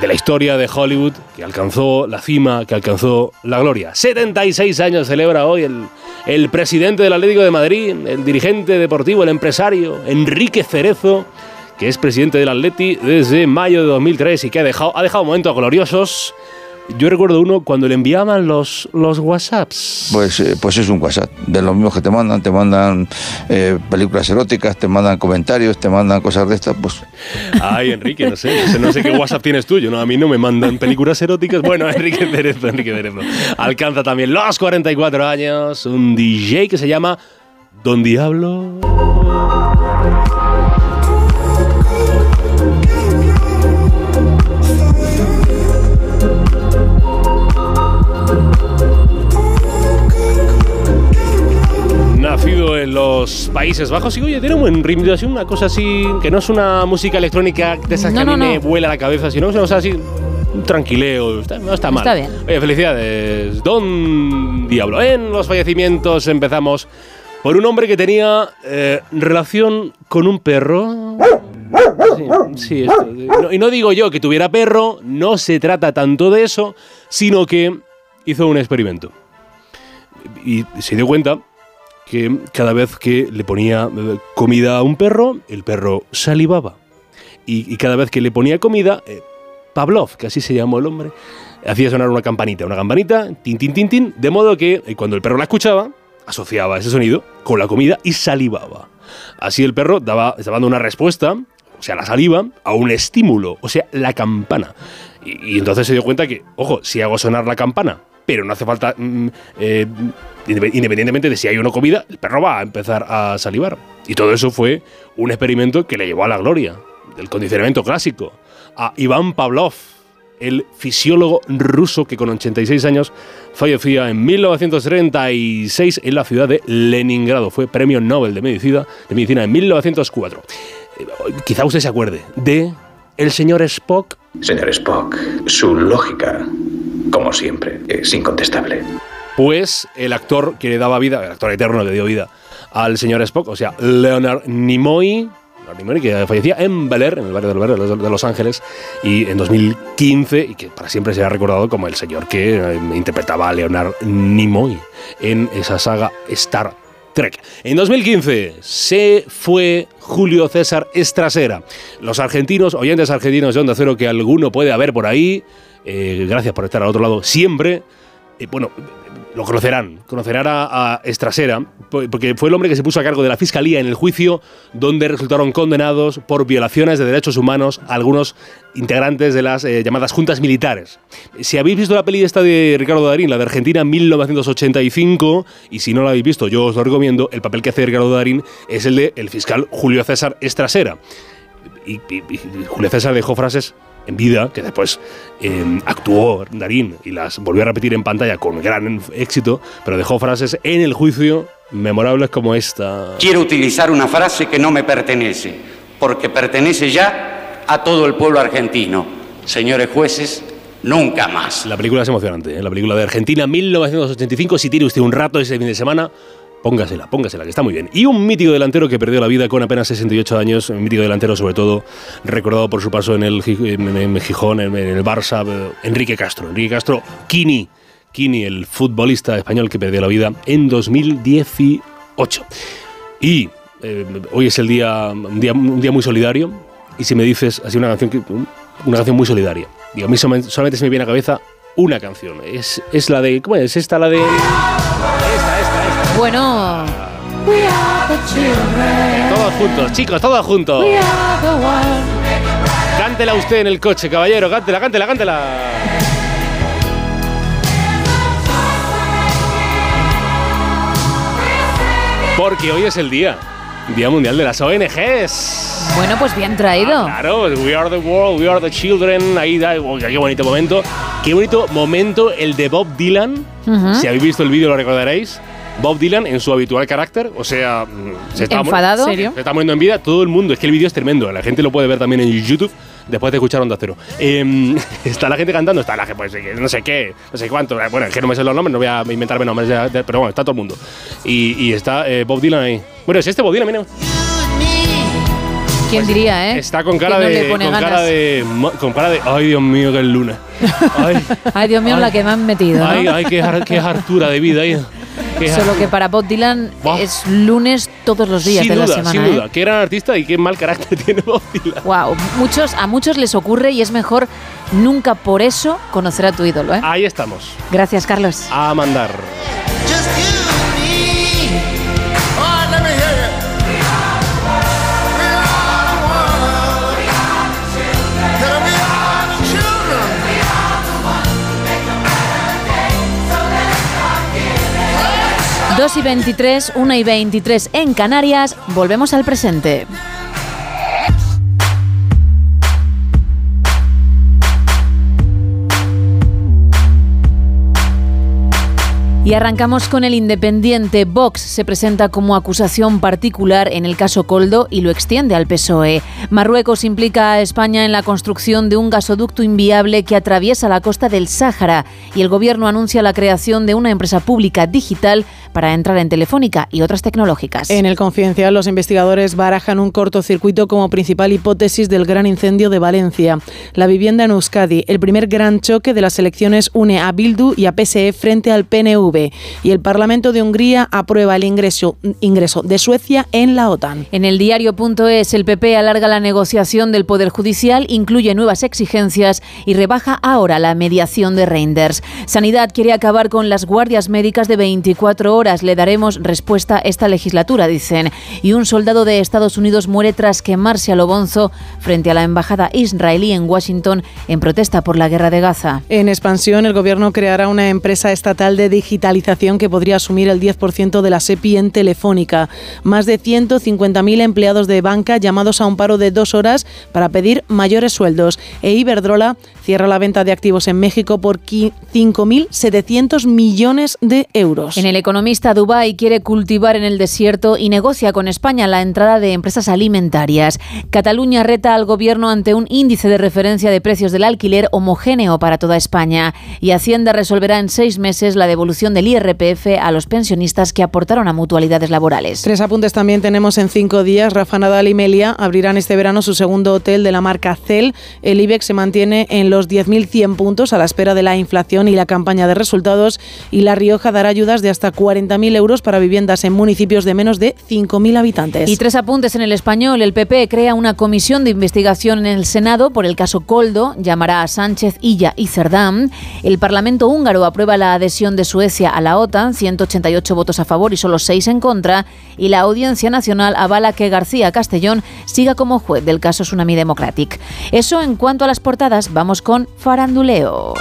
de- la historia de Hollywood que alcanzó la cima, que alcanzó la gloria. 76 años celebra hoy el, el presidente del Atlético de Madrid, el dirigente deportivo, el empresario, Enrique Cerezo, que es presidente del Atleti desde mayo de 2003 y que ha dejado, ha dejado momentos gloriosos. Yo recuerdo uno cuando le enviaban los, los WhatsApps. Pues, eh, pues es un WhatsApp, de los mismos que te mandan, te mandan eh, películas eróticas, te mandan comentarios, te mandan cosas de estas, pues Ay, Enrique, no sé, no sé, no sé qué WhatsApp tienes tuyo, ¿no? A mí no me mandan películas eróticas. Bueno, [laughs] Enrique Cerezo, Enrique Cerezo. Alcanza también los 44 años, un DJ que se llama Don Diablo. En los Países Bajos y oye, tiene un buen ritmo, así una cosa así, que no es una música electrónica de esas que No, a mí no, me vuela la cabeza, sino una cosa así, un tranquileo, está- no está mal. Está bien. Oye, felicidades, Don Diablo. En los fallecimientos empezamos por un hombre que tenía eh, relación con un perro. Sí, sí, esto, eh, no- y no digo yo que tuviera perro, no se trata tanto de eso, sino que hizo un experimento. Y se dio cuenta que cada vez que le ponía eh, comida a un perro, el perro salivaba. Y, cada vez que le ponía comida, eh, Pavlov, que así se llamó el hombre, hacía sonar una campanita, una campanita, tin, tin, tin, tin, de modo que eh, cuando el perro la escuchaba, asociaba ese sonido con la comida y salivaba. Así el perro daba, estaba dando una respuesta, o sea, la saliva, a un estímulo, o sea, la campana. Y entonces se dio cuenta que, ojo, si hago sonar la campana, pero no hace falta, mm, eh, indep- independientemente de si hay o no comida, el perro va a empezar a salivar. Y todo eso fue un experimento que le llevó a la gloria del condicionamiento clásico, a Iván Pavlov, el fisiólogo ruso que con 86 años fallecía en 1936 en la ciudad de Leningrado. Fue premio Nobel de Medicina, de medicina en 1904. Eh, Quizá usted se acuerde de el señor Spock. Señor Spock, su lógica, como siempre, es incontestable. Pues el actor que le daba vida, el actor eterno que dio vida al señor Spock, o sea, Leonard Nimoy, Leonard Nimoy, que fallecía en Bel Air, en el barrio del Bel Air de Los Ángeles, y en 2015, y que para siempre será recordado como el señor que eh, interpretaba a Leonard Nimoy en esa saga Star En 2015 se fue Julio César Estrasera. Los argentinos, oyentes argentinos de Onda Cero, que alguno puede haber por ahí, eh, gracias por estar al otro lado siempre. Eh, bueno, lo conocerán, conocerán a, Estrasera, po- porque fue el hombre que se puso a cargo de la fiscalía en el juicio donde resultaron condenados por violaciones de derechos humanos algunos integrantes de las eh, llamadas juntas militares. Si habéis visto la peli esta de Ricardo Darín, la de Argentina 1985, y si no la habéis visto, yo os lo recomiendo, el papel que hace Ricardo Darín es el de el fiscal Julio César Estrasera. Y- y Julio César dejó frases en vida, que después eh, actuó Darín y las volvió a repetir en pantalla con gran éxito, pero dejó frases en el juicio memorables como esta. Quiero utilizar una frase que no me pertenece, porque pertenece ya a todo el pueblo argentino. Señores jueces, nunca más. La película es emocionante, ¿eh? la película de Argentina 1985. Si tiene usted un rato ese fin de semana, póngasela, póngasela, que está muy bien. Y un mítico delantero que perdió la vida con apenas 68 años, un mítico delantero sobre todo recordado por su paso en el en, Gijón, en, el Barça, eh, Enrique Castro. Enrique Castro, Kini, Kini, el futbolista español que perdió la vida en 2018. Y eh, hoy es el día un, día, muy solidario. Y si me dices así una canción, una canción muy solidaria, digo, a mí solamente solamente se me viene a la cabeza una canción. Es, es la de. ¿Cómo es? Esta, la de. Bueno. Todos juntos, chicos, todos juntos. Cántela usted en el coche, caballero, cántela, cántela, cántela. Porque hoy es el día, Día Mundial de las ONGs. Bueno, pues bien traído. Claro, we are the world, we are the children. Ahí da, oh, qué bonito momento. Qué bonito momento el de Bob Dylan. Ujú. Si habéis visto el vídeo lo recordaréis. Bob Dylan en su habitual carácter, o sea, mm, se está, ¿Enfadado? se está muriendo en vida todo el mundo. Es que el vídeo es tremendo. La gente lo puede ver también en YouTube después de escuchar Onda Cero. Em, [laughs] está la gente cantando, está la gente, pues, eh, no sé qué, no sé cuánto. Bueno, es que no me sé los nombres, no voy a inventarme nombres, pero bueno, está todo el mundo. Y, y está eh, Bob Dylan ahí. Bueno, es este Bob Dylan, mira. ¿Quién diría, eh? Está con cara no de. Con cara de. Con cara de. Ay, Dios mío, que es lunes. [laughs] Ay, Ay, Dios mío, Ay. la que me han metido. ¿no? ay, ay, qué, qué hartura de vida ahí. Solo que para Bob Dylan es lunes todos los días sin de la semana. sin ¿eh? duda. Qué gran artista y qué mal carácter [laughs] tiene Bob Dylan. Wow, muchos, a muchos les ocurre y es mejor nunca por eso conocer a tu ídolo. ¿eh? Ahí estamos. Gracias, Carlos. A mandar. 2 y 23, 1 y 23 en Canarias. Volvemos al presente. Y arrancamos con el Independiente. Vox se presenta como acusación particular en el caso Coldo y lo extiende al PSOE. Marruecos implica a España en la construcción de un gasoducto inviable que atraviesa la costa del Sáhara y el gobierno anuncia la creación de una empresa pública digital para entrar en telefónica y otras tecnológicas. En el Confidencial, los investigadores barajan un cortocircuito como principal hipótesis del gran incendio de Valencia. La vivienda en Euskadi, el primer gran choque de las elecciones une a Bildu y a PSE frente al PNV. Y el Parlamento de Hungría aprueba el ingreso, ingreso de Suecia en la OTAN. En el diario.es, el PP alarga la negociación del Poder Judicial, incluye nuevas exigencias y rebaja ahora la mediación de Reinders. Sanidad quiere acabar con las guardias médicas de 24 horas. Le daremos respuesta esta legislatura, dicen. Y un soldado de Estados Unidos muere tras quemarse a Lobonzo frente a la embajada israelí en Washington en protesta por la guerra de Gaza. En expansión, el gobierno creará una empresa estatal de digitalización que podría asumir el 10% de la SEPI en Telefónica. Más de 150.000 empleados de banca llamados a un paro de dos horas para pedir mayores sueldos. E Iberdrola cierra la venta de activos en México por qui- 5.700 millones de euros. En el economista, Dubái quiere cultivar en el desierto y negocia con España la entrada de empresas alimentarias. Cataluña reta al gobierno ante un índice de referencia de precios del alquiler homogéneo para toda España. Y Hacienda resolverá en seis meses la devolución del IRPF a los pensionistas que aportaron a mutualidades laborales. Tres apuntes también tenemos en cinco días. Rafa Nadal y Melia abrirán este verano su segundo hotel de la marca Cel. El IBEX se mantiene en los 10.100 puntos a la espera de la inflación y la campaña de resultados. Y La Rioja dará ayudas de hasta 40.000 euros para viviendas en municipios de menos de 5.000 habitantes. Y tres apuntes en el español. El PP crea una comisión de investigación en el Senado por el caso Coldo. Llamará a Sánchez, Illa y Cerdán. El Parlamento húngaro aprueba la adhesión de Suecia a la OTAN, 188 votos a favor y solo 6 en contra. Y la Audiencia Nacional avala que García Castellón siga como juez del caso Tsunami Democratic. Eso en cuanto a las portadas, vamos con Faranduleo.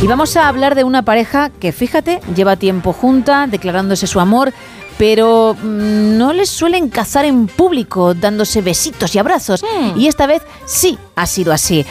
Y vamos a hablar de una pareja que, fíjate, lleva tiempo junta, declarándose su amor, pero mm, no les suelen cazar en público, dándose besitos y abrazos. Y esta vez sí ha sido así.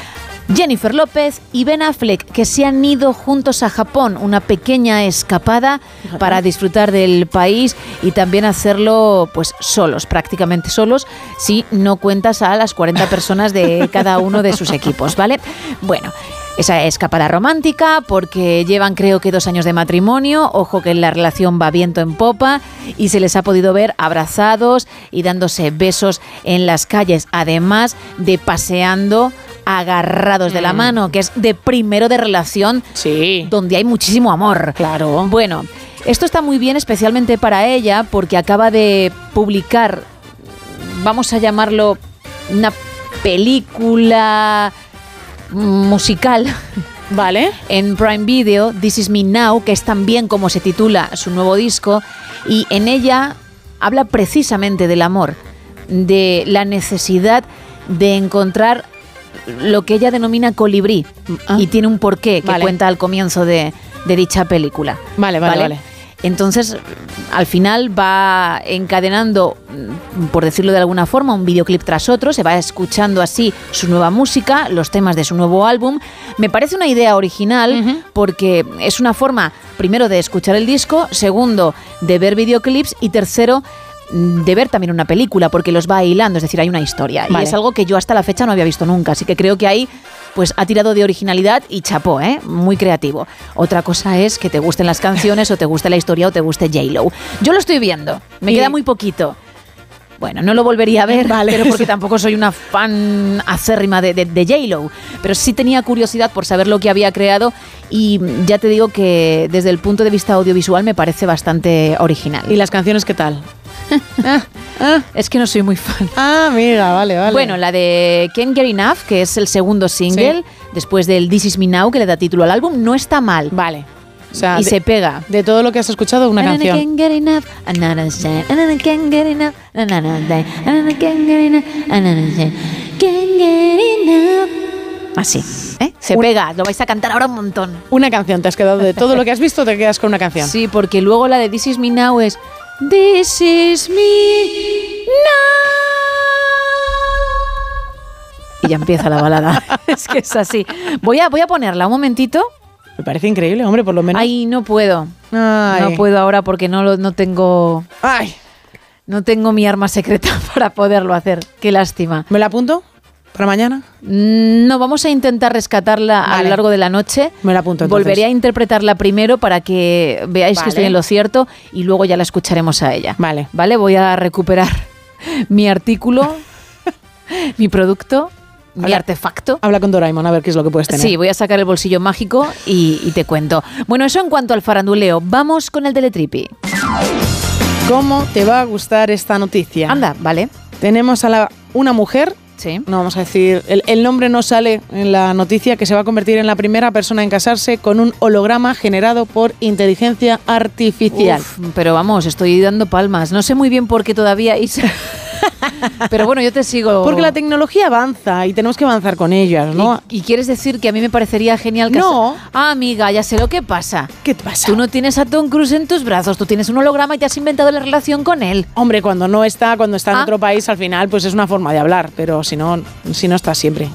Jennifer López y Ben Affleck, que se han ido juntos a Japón, una pequeña escapada para disfrutar del país y también hacerlo pues solos, prácticamente solos, si no cuentas a las 40 personas de [laughs] cada uno de sus equipos, ¿vale? Bueno, esa escapada romántica, porque llevan creo que dos años de matrimonio, ojo que la relación va viento en popa y se les ha podido ver abrazados y dándose besos en las calles, además de paseando agarrados de la Mm. mano, que es de primero de relación, donde hay muchísimo amor. Claro. Bueno, esto está muy bien especialmente para ella porque acaba de publicar, vamos a llamarlo una película musical. [laughs] Vale. En Prime Video, This Is Me Now, que es también como se titula su nuevo disco, y en ella habla precisamente del amor, de la necesidad de encontrar lo que ella denomina colibrí, y tiene un porqué que Vale. cuenta al comienzo de, de dicha película. Vale, vale, vale. Entonces, al final va encadenando, mm, por decirlo de alguna forma, un videoclip tras otro, se va escuchando así su nueva música, los temas de su nuevo álbum. Me parece una idea original porque es una forma, primero, de escuchar el disco, segundo, de ver videoclips y tercero, de ver también una película porque los va hilando, es decir, hay una historia. Y Vale. es algo que yo hasta la fecha no había visto nunca, así que creo que ahí pues ha tirado de originalidad y chapó, ¿eh? Muy creativo. Otra cosa es que te gusten las canciones o te guste la historia o te guste J-Lo. Yo lo estoy viendo, me Y- queda muy poquito. Bueno, no lo volvería a ver, pero porque tampoco soy una fan acérrima de, de, de J-Lo. Pero sí tenía curiosidad por saber lo que había creado y ya te digo que desde el punto de vista audiovisual me parece bastante original. ¿Y las canciones qué tal? Es que no soy muy fan. Ah, mira, vale, vale. Bueno, la de Can't Get Enough, que es el segundo single, después del This Is Me Now, que le da título al álbum, no está mal. Vale. O sea, y de- se pega. De todo lo que has escuchado, una canción. Así, ¿eh? Se pega, lo vais a cantar ahora un montón. Una canción, te has quedado de todo lo que has visto, te quedas con una canción. Sí, porque luego la de This Is Me Now es This Is Me Now. Y ya empieza la balada. [laughs] es que es así. Voy a, voy a ponerla un momentito. Me parece increíble, hombre, por lo menos. Ay, no puedo. Ay. No puedo ahora porque no, lo, no tengo... Ay. No tengo mi arma secreta [laughs] para poderlo hacer. Qué lástima. ¿Me la apunto? ¿Para mañana? Mm, No, vamos a intentar rescatarla a lo largo de la noche. Me la apunto entonces. Volveré a interpretarla primero para que veáis Vale. que estoy en lo cierto y luego ya la escucharemos a ella. Vale. Vale, voy a recuperar [laughs] mi artículo, [laughs] mi producto mi artefacto. Habla con Doraemon a ver qué es lo que puedes tener. Sí, voy a sacar el bolsillo mágico y, y te cuento. Bueno, eso en cuanto al faranduleo. Vamos con el teletripi. ¿Cómo te va a gustar esta noticia? Anda, vale. Tenemos a la, una mujer, Sí. no vamos a decir, el, el nombre no sale en la noticia, que se va a convertir en la primera persona en casarse con un holograma generado por inteligencia artificial. Uf, pero vamos, estoy dando palmas. No sé muy bien por qué todavía, Isa. [laughs] [laughs] pero bueno, yo te sigo. Porque la tecnología avanza y tenemos que avanzar con ellas, ¿no? ¿Y, y quieres decir que a mí me parecería genial que... No. Ah, amiga, ya sé lo que pasa. ¿Qué te pasa? Tú no tienes a Tom Cruise en tus brazos, tú tienes un holograma y te has inventado la relación con él. Hombre, cuando no está, cuando está en Ah. otro país, al final, pues es una forma de hablar, pero si no, si no está siempre.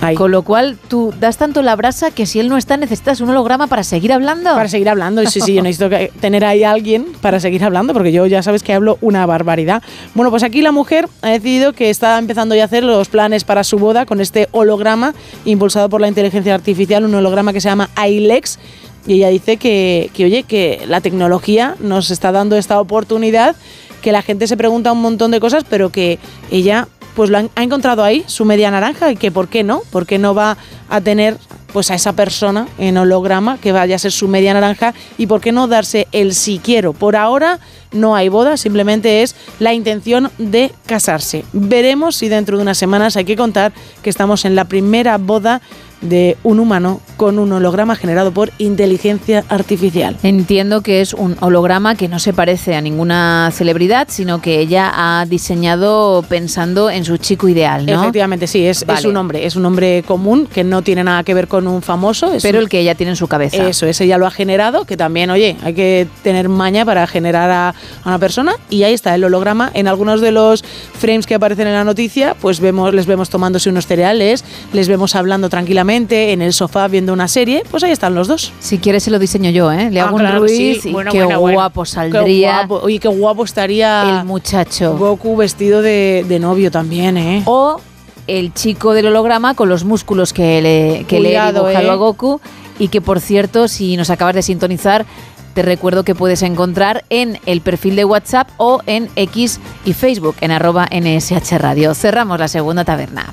Ahí. Con lo cual, tú das tanto la brasa que si él no está, necesitas un holograma para seguir hablando. Para seguir hablando, sí, sí, yo necesito que- [laughs] tener ahí a alguien para seguir hablando, porque yo ya sabes que hablo una barbaridad. Bueno, pues aquí la mujer ha decidido que está empezando ya a hacer los planes para su boda con este holograma impulsado por la inteligencia artificial, un holograma que se llama ILEX. Y ella dice que, que, oye, que la tecnología nos está dando esta oportunidad, que la gente se pregunta un montón de cosas, pero que ella pues lo han- ha encontrado ahí, su media naranja, y que por qué no, por qué no va a tener pues a esa persona en holograma que vaya a ser su media naranja y por qué no darse el si quiero. Por ahora no hay boda, simplemente es la intención de casarse. Veremos si dentro de unas semanas hay que contar que estamos en la primera boda de un humano con un holograma generado por inteligencia artificial. Entiendo que es un holograma que no se parece a ninguna celebridad, sino que ella ha diseñado pensando en su chico ideal, ¿no? Efectivamente, sí, es, es Vale. un hombre, es un hombre común que no tiene nada que ver con un famoso. es Pero un- el que ella tiene en su cabeza. Eso, ese ya lo ha generado, que también, oye, hay que tener maña para generar a, a una persona. Y ahí está el holograma. En algunos de los frames que aparecen en la noticia, pues vemos, les vemos tomándose unos cereales, les vemos hablando tranquilamente en el sofá viendo una serie. Pues ahí están los dos. Si quieres se lo diseño yo, ¿eh? Le Ah, hago claro un sí. Ruiz y Bueno, qué bueno, bueno. guapo Qué saldría guapo. Oye, qué guapo estaría el muchacho. Goku vestido de, de novio también, ¿eh? O el chico del holograma con los músculos que le, que le he dibujado ¿eh? a Goku. Y que, por cierto, si nos acabas de sintonizar, te recuerdo que puedes encontrar en el perfil de WhatsApp o en X y Facebook, en arroba NSH Radio. Cerramos la segunda taberna.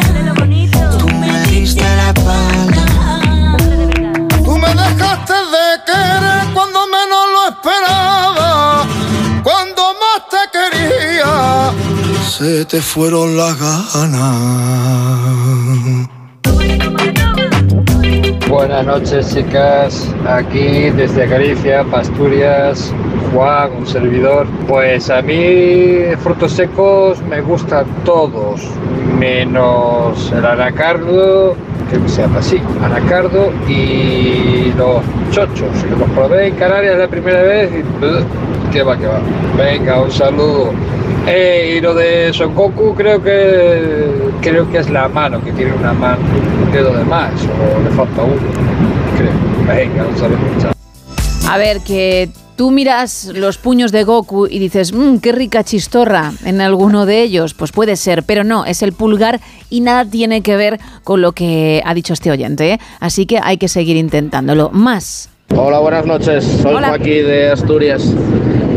Se te fueron las ganas. Buenas noches, chicas. Aquí desde Galicia, Asturias, Juan, un servidor. Pues a mí frutos secos me gustan todos, menos el anacardo, creo que se llama así, anacardo y los chochos, que los probé en Canarias la primera vez y que va, que va. Venga, un saludo. Eh, y lo de Son Goku creo que creo que es la mano, que tiene una mano, un dedo de más, o le falta uno, creo. Venga, un saludo. chao. A ver, que tú miras los puños de Goku y dices, mmm, qué rica chistorra en alguno de ellos. Pues puede ser, pero no, es el pulgar y nada tiene que ver con lo que ha dicho este oyente. ¿eh? Así que hay que seguir intentándolo. Más. Hola, buenas noches. Soy Hola. Joaquín de Asturias.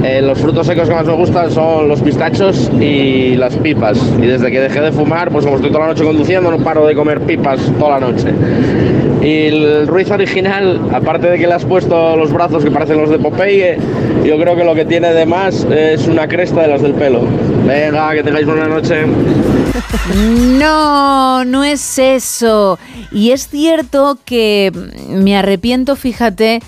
Eh, los frutos secos que más me gustan son los pistachos y las pipas. Y desde que dejé de fumar, pues como estoy toda la noche conduciendo, no paro de comer pipas toda la noche. Y el Ruiz original, aparte de que le has puesto los brazos que parecen los de Popeye, yo creo que lo que tiene de más es una cresta de las del pelo. Venga, que tengáis buena noche. No, no es eso. Y es cierto que me arrepiento, fíjate,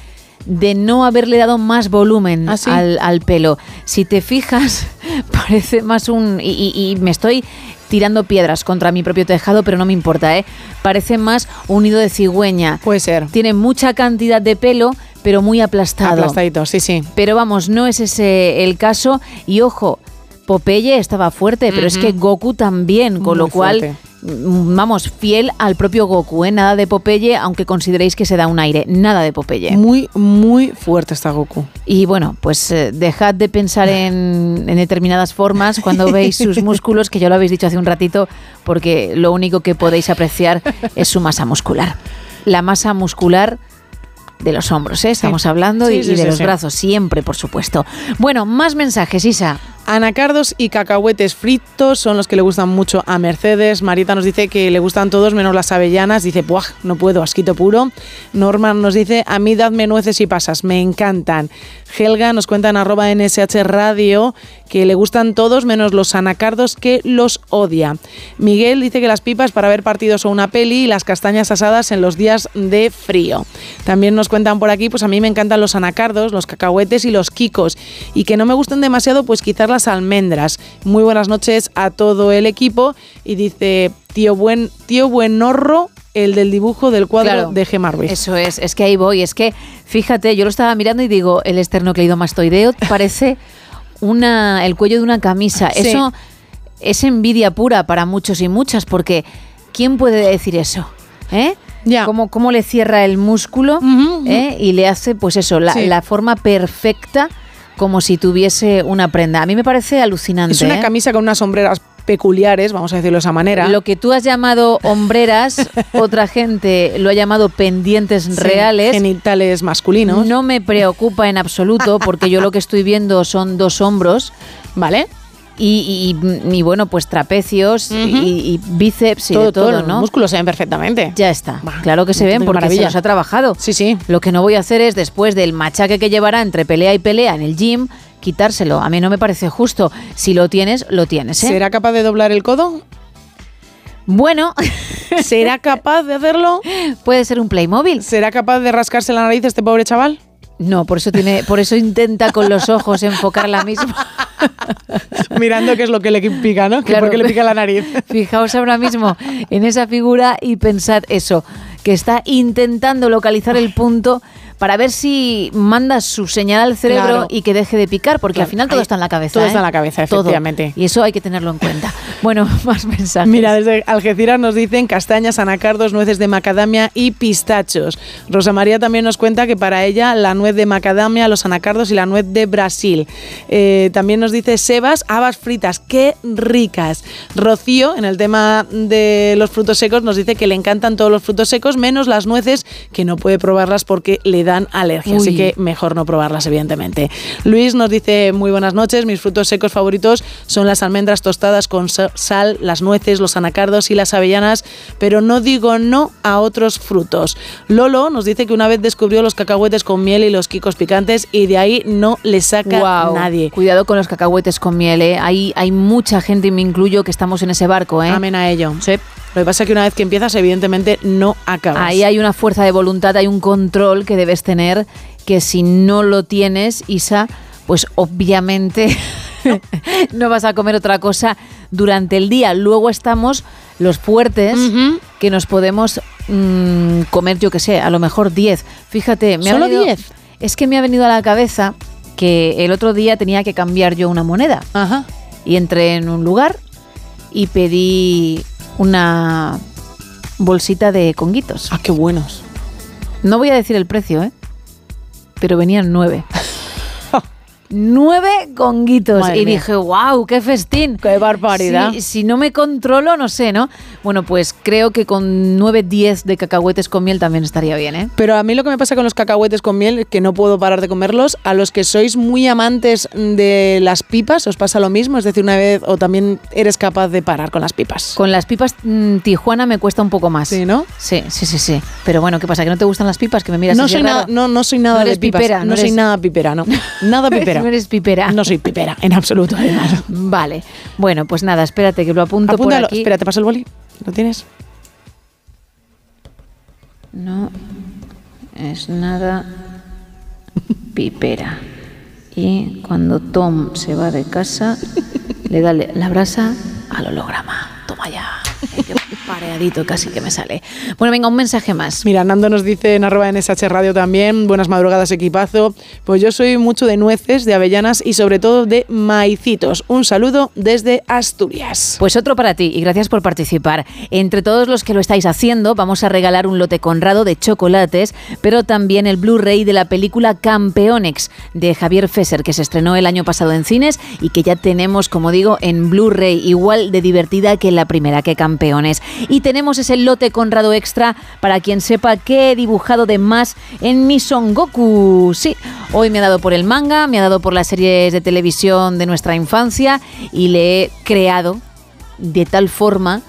de no haberle dado más volumen al, al pelo. Si te fijas, [laughs] parece más un... Y, y- y me estoy tirando piedras contra mi propio tejado, pero no me importa, ¿eh? Parece más un nido de cigüeña. Puede ser. Tiene mucha cantidad de pelo, pero muy aplastado. Aplastadito, sí, sí. Pero vamos, no es ese el caso. Y ojo, Popeye estaba fuerte, pero es que Goku también, con lo cual, fuerte. Mm, vamos, fiel al propio Goku, ¿eh? Nada de Popeye, aunque consideréis que se da un aire. Nada de Popeye. Muy, muy fuerte está Goku. Y bueno, pues eh, dejad de pensar en, en determinadas formas cuando [laughs] veis sus músculos, que ya lo habéis dicho hace un ratito, porque lo único que podéis apreciar es su masa muscular. La masa muscular de los hombros, ¿eh? estamos hablando, Sí, y, sí, y de los brazos, siempre, por supuesto. Bueno, más mensajes, Isa. Anacardos y cacahuetes fritos son los que le gustan mucho a Mercedes. Marita nos dice que le gustan todos menos las avellanas. Dice, ¡buah! No puedo, asquito puro. Norman nos dice, a mí dadme nueces y pasas, me encantan. Helga nos cuenta en arroba NSH Radio que le gustan todos menos los anacardos que los odia. Miguel dice que las pipas para ver partidos o una peli y las castañas asadas en los días de frío. También nos cuentan por aquí, pues a mí me encantan los anacardos, los cacahuetes y los quicos. Y que no me gusten demasiado, pues quizás almendras. Muy buenas noches a todo el equipo. Y dice, tío buen, tío buenorro, el del dibujo del cuadro Claro, de Gemma Ruiz. Eso es, es que ahí voy. Es que, fíjate, yo lo estaba mirando y digo, el esternocleidomastoideo [laughs] parece una, el cuello de una camisa. Sí. Eso es envidia pura para muchos y muchas, porque ¿quién puede decir eso? ¿Eh? ¿Cómo, cómo le cierra el músculo ¿eh? y le hace, pues eso, la, Sí. la forma perfecta como si tuviese una prenda? A mí me parece alucinante. Es una ¿eh? camisa con unas sombreras peculiares, vamos a decirlo de esa manera. Lo que tú has llamado hombreras, [laughs] otra gente lo ha llamado pendientes Sí, reales. genitales masculinos. No me preocupa en absoluto porque yo lo que estoy viendo son dos hombros. ¿Vale? Y, y- y, bueno, pues trapecios y, y bíceps y Todo, de todo, todo, los ¿no? músculos se ven perfectamente. Ya está. Claro que se ven porque se los ha trabajado. Sí, sí. Lo que no voy a hacer es, después del machaque que llevará entre pelea y pelea en el gym, quitárselo. A mí no me parece justo. Si lo tienes, lo tienes. ¿eh? ¿Será capaz de doblar el codo? Bueno. [laughs] ¿Será capaz de hacerlo? Puede ser un Playmobil. ¿Será capaz de rascarse la nariz este pobre chaval? No, por eso tiene, por eso intenta con los ojos enfocar la misma. [laughs] Mirando qué es lo que le pica, ¿no? Claro. por qué le pica la nariz. [laughs] Fijaos ahora mismo en esa figura y pensad eso, que está intentando localizar el punto para ver si manda su señal al cerebro Claro. y que deje de picar, porque Claro. al final todo Ahí- está en la cabeza. todo ¿eh? está en la cabeza, Todo. efectivamente. Y eso hay que tenerlo en cuenta. [laughs] Bueno, [laughs] más mensajes. Mira, desde Algeciras nos dicen castañas, anacardos, nueces de macadamia y pistachos. Rosa María también nos cuenta que para ella la nuez de macadamia, los anacardos y la nuez de Brasil. Eh, también nos dice Sebas, habas fritas, qué ricas. Rocío, en el tema de los frutos secos, nos dice que le encantan todos los frutos secos, menos las nueces, que no puede probarlas porque le dan alergia. Así que mejor no probarlas, evidentemente. Luis nos dice, muy buenas noches, mis frutos secos favoritos son las almendras tostadas con sa- sal, las nueces, los anacardos y las avellanas, pero no digo no a otros frutos. Lolo nos dice que una vez descubrió los cacahuetes con miel y los quicos picantes y de ahí no le saca nadie. Cuidado con los cacahuetes con miel, ¿eh? Hay, hay mucha gente, y me incluyo, que estamos en ese barco, ¿eh? Amén a ello. Lo que pasa es que una vez que empiezas, evidentemente no acabas. Ahí hay una fuerza de voluntad, hay un control que debes tener, que si no lo tienes, Isa, pues obviamente [laughs] no vas a comer otra cosa durante el día. Luego estamos los fuertes, que nos podemos mm, comer, yo que sé, a lo mejor 10. Fíjate, me ¿Solo venido- 10? Es que me ha venido a la cabeza que el otro día tenía que cambiar yo una moneda. Y entré en un lugar y pedí una bolsita de conguitos. Ah, qué buenos. No voy a decir el precio, ¿eh? Pero venían nueve. Nueve conguitos. Madre y mía. dije, wow, qué festín. Qué barbaridad. Si, si no me controlo, no sé, ¿no? Bueno, pues creo que con 9, 10 de cacahuetes con miel también estaría bien, ¿eh? Pero a mí lo que me pasa con los cacahuetes con miel es que no puedo parar de comerlos. A los que sois muy amantes de las pipas, ¿os pasa lo mismo? Es decir, una vez o también eres capaz de parar con las pipas. Con las pipas mm, Tijuana me cuesta un poco más. Sí, ¿no? Sí, sí, sí, sí. Pero bueno, ¿qué pasa? ¿Que no te gustan las pipas? Que me miras no así soy raro? nada, no, no soy nada No de pipas. pipera, no, no soy nada pipera, no. [laughs] Nada pipera. No eres pipera. No soy pipera, en absoluto, además. [laughs] Vale. Bueno, pues nada, espérate que lo apunto Apúntalo. por aquí. Espera, te paso el boli. ¿Lo tienes? No es nada pipera. Y cuando Tom se va de casa, le da la brasa al holograma. Toma ya. Pareadito casi que me sale. Bueno, venga, un mensaje más. Mira, Nando nos dice en arroba NSH Radio también, buenas madrugadas equipazo. Pues yo soy mucho de nueces, de avellanas y sobre todo de maicitos. Un saludo desde Asturias. Pues otro para ti y gracias por participar. Entre todos los que lo estáis haciendo, vamos a regalar un lote conrado de chocolates, pero también el Blu-ray de la película Campeonex de Javier Fesser, que se estrenó el año pasado en cines y que ya tenemos, como digo, en Blu-ray, igual de divertida que la primera que Campeones. Y tenemos ese lote conrado extra para quien sepa qué he dibujado de más en mi Son Goku. Sí, hoy me ha dado por el manga, me ha dado por las series de televisión de nuestra infancia y le he creado de tal forma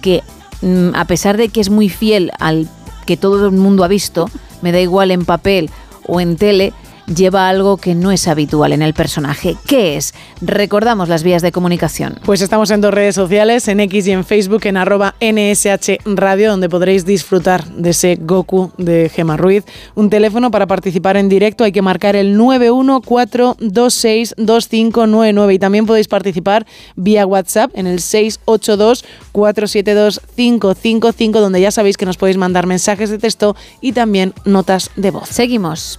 que mm, a pesar de que es muy fiel al que todo el mundo ha visto, me da igual en papel o en tele, lleva algo que no es habitual en el personaje. ¿Qué es? Recordamos las vías de comunicación. Pues estamos en dos redes sociales, en X y en Facebook, en arroba NSH Radio, donde podréis disfrutar de ese Goku de Gema Ruiz. Un teléfono para participar en directo, hay que marcar el 914262599 y también podéis participar vía WhatsApp en el 682472555, donde ya sabéis que nos podéis mandar mensajes de texto y también notas de voz. Seguimos.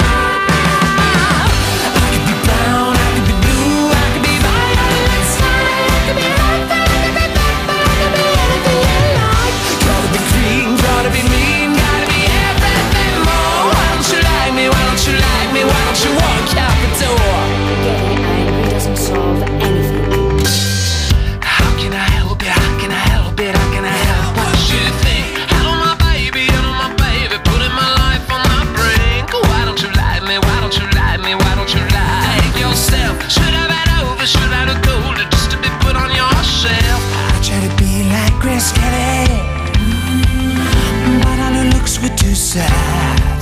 Sad.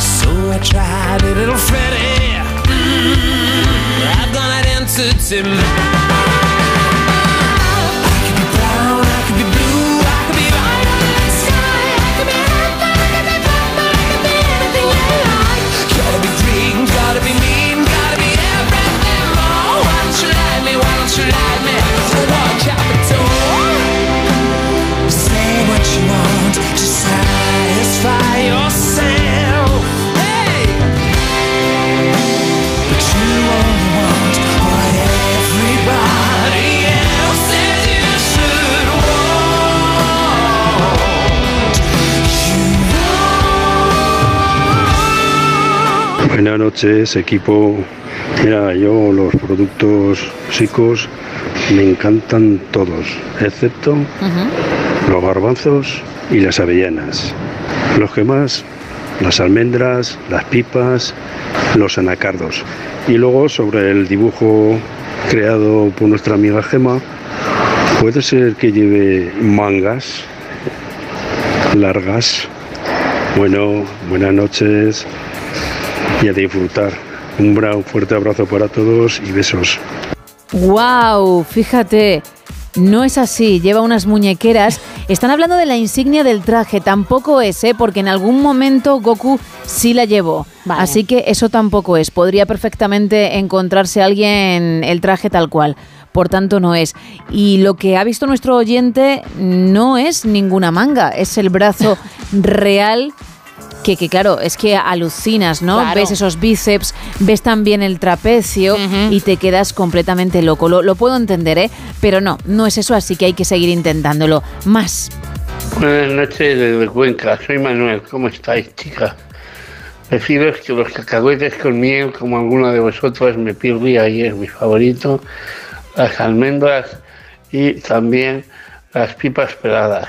So I tried a little Freddie. Mm, I've got an entity I Buenas noches, equipo. Mira, yo los productos secos me encantan todos, excepto los garbanzos y las avellanas. Los que más, las almendras, las pipas, los anacardos. Y luego sobre el dibujo creado por nuestra amiga Gema, puede ser que lleve mangas largas. Bueno, buenas noches y a disfrutar. Un fuerte abrazo para todos y besos. ¡Wow! Fíjate. No es así, lleva unas muñequeras. Están hablando de la insignia del traje, tampoco es, ¿eh? porque en algún momento Goku sí la llevó. Así que eso tampoco es. Podría perfectamente encontrarse alguien el traje tal cual. Por tanto, no es. Y lo que ha visto nuestro oyente no es ninguna manga, es el brazo [laughs] real que, que claro, es que alucinas, ¿no? Claro. Ves esos bíceps, ves también el trapecio y te quedas completamente loco. Lo, lo puedo entender, ¿eh? Pero no, no es eso, así que hay que seguir intentándolo. Más. Buenas noches desde Cuenca, soy Manuel, ¿cómo estáis chicas? Deciros que los cacahuetes con miel, como alguno de vosotros me perdí y es mi favorito, las almendras y también las pipas peladas.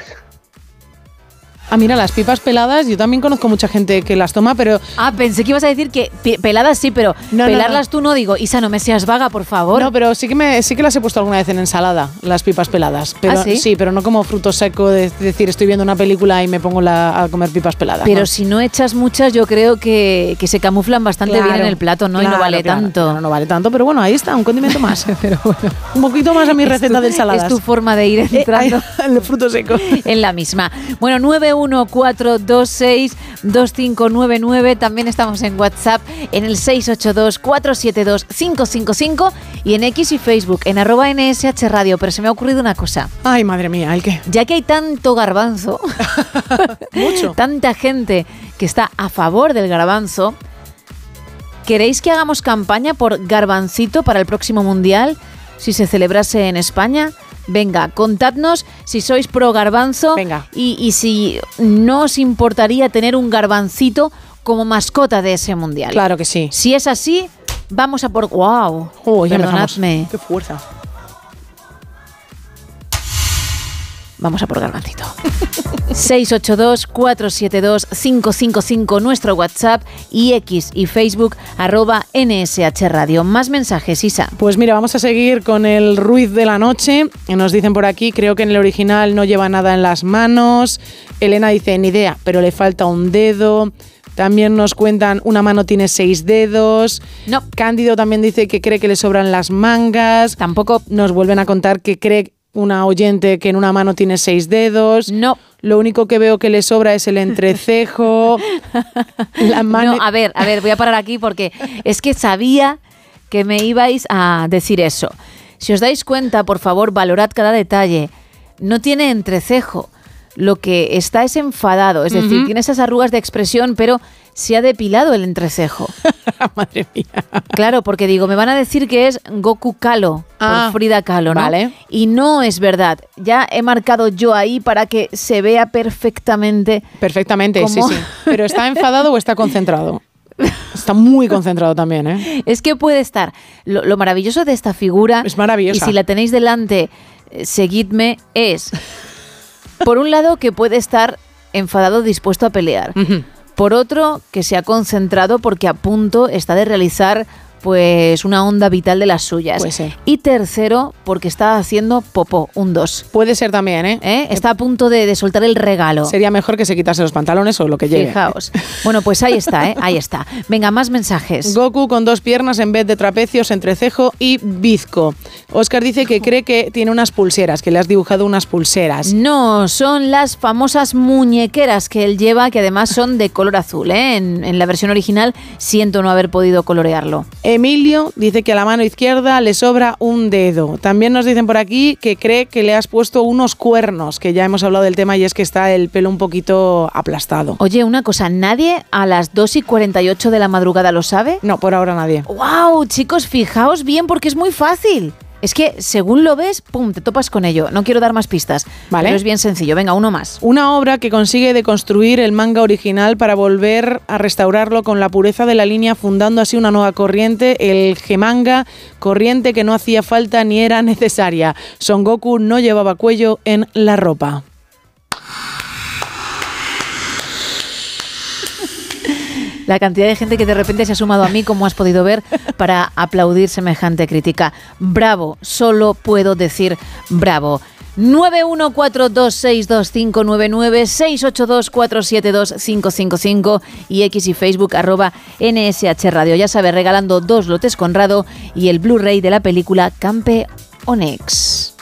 Ah, mira, las pipas peladas, yo también conozco mucha gente que las toma, pero... Ah, pensé que ibas a decir que pe- peladas sí, pero No, no, pelarlas tú no digo. Isa, no me seas vaga, por favor. No, pero sí que, me, sí que las he puesto alguna vez en ensalada, las pipas peladas. Pero, ¿Ah, sí? pero no como fruto seco de decir estoy viendo una película y me pongo la- a comer pipas peladas. Pero si no echas muchas, yo creo que, que se camuflan bastante bien en el plato, ¿no? y no vale claro, tanto. no vale tanto, pero bueno, ahí está, un condimento más. [laughs] pero bueno, un poquito más a mi receta tu- de ensaladas. Es tu forma de ir Eh, entrando. [laughs] el fruto seco. [laughs] en la misma. Bueno, 914262599. También estamos en WhatsApp en el 682472555 y en X y Facebook en arroba NSH Radio. Pero se me ha ocurrido una cosa. Ay, madre mía, ¿el qué? Ya que hay tanto garbanzo, [laughs] [laughs] tanta gente que está a favor del garbanzo, ¿queréis que hagamos campaña por garbancito para el próximo mundial? Si se celebrase en España. Venga, contadnos si sois pro garbanzo Y, y si no os importaría tener un garbancito como mascota de ese mundial. Claro que sí. Si es así, vamos a por. ¡Wow! Oh, ya. Perdonadme. Qué fuerza. Vamos a por garbancito. [laughs] 682-472-555, nuestro WhatsApp y X y Facebook, arroba NSH Radio. Más mensajes, Isa. Pues mira, vamos a seguir con el Ruiz de la Noche. Nos dicen por aquí, creo que en el original no lleva nada en las manos. Elena dice, ni idea, pero le falta un dedo. También nos cuentan, una mano tiene seis dedos. No. Cándido también dice que cree que le sobran las mangas. Tampoco. Nos vuelven a contar que cree una oyente que en una mano tiene seis dedos. No. Lo único que veo que le sobra es el entrecejo. [laughs] la mano. No, a ver, a ver, voy a parar aquí porque es que sabía que me ibais a decir eso. Si os dais cuenta, por favor, valorad cada detalle. No tiene entrecejo. Lo que está es enfadado, es decir, tiene esas arrugas de expresión, pero se ha depilado el entrecejo. [laughs] Madre mía. Claro, porque digo, me van a decir que es Goku Kalo, Ah, por Frida Kahlo, ¿no? vale. Y no es verdad. Ya he marcado yo ahí para que se vea perfectamente. Perfectamente, sí, ¿Cómo? sí. Pero ¿está [laughs] enfadado o está concentrado? Está muy concentrado también, ¿eh? Es que puede estar. Lo, lo maravilloso de esta figura. Es maravillosa. Y si la tenéis delante, eh, seguidme, es. Por un lado, que puede estar enfadado, dispuesto a pelear. Por otro, que se ha concentrado porque a punto está de realizar pues una onda vital de las suyas. Puede ser. Y tercero, porque está haciendo popó, un dos. Puede ser también, ¿eh? Está a punto de, de soltar el regalo. Sería mejor que se quitase los pantalones o lo que llegue. Fijaos. Bueno, pues ahí está, ¿eh? Ahí está. Venga, más mensajes. [laughs] Goku con dos piernas en vez de trapecios, entrecejo y bizco. Oscar dice que cree que tiene unas pulseras, que le has dibujado unas pulseras. No, son las famosas muñequeras que él lleva, que además son de color azul. ¿eh? En, en la versión original siento no haber podido colorearlo. Emilio dice que a la mano izquierda le sobra un dedo. También nos dicen por aquí que cree que le has puesto unos cuernos, que ya hemos hablado del tema y es que está el pelo un poquito aplastado. Oye, una cosa, ¿nadie a las 2 y 48 de la madrugada lo sabe? No, por ahora nadie. ¡Wow! Chicos, fijaos bien porque es muy fácil. Es que según lo ves, pum, te topas con ello. No quiero dar más pistas. Vale. Pero es bien sencillo. Venga, uno más. Una obra que consigue deconstruir el manga original para volver a restaurarlo con la pureza de la línea, fundando así una nueva corriente, el Gemanga, corriente que no hacía falta ni era necesaria. Son Goku no llevaba cuello en la ropa. La cantidad de gente que de repente se ha sumado a mí, como has podido ver, para aplaudir semejante crítica. Bravo, solo puedo decir bravo. 914262599, 682472555 y X y Facebook arroba NSH Radio. Ya sabes, regalando dos lotes Conrado y el Blu-ray de la película Campe Onex.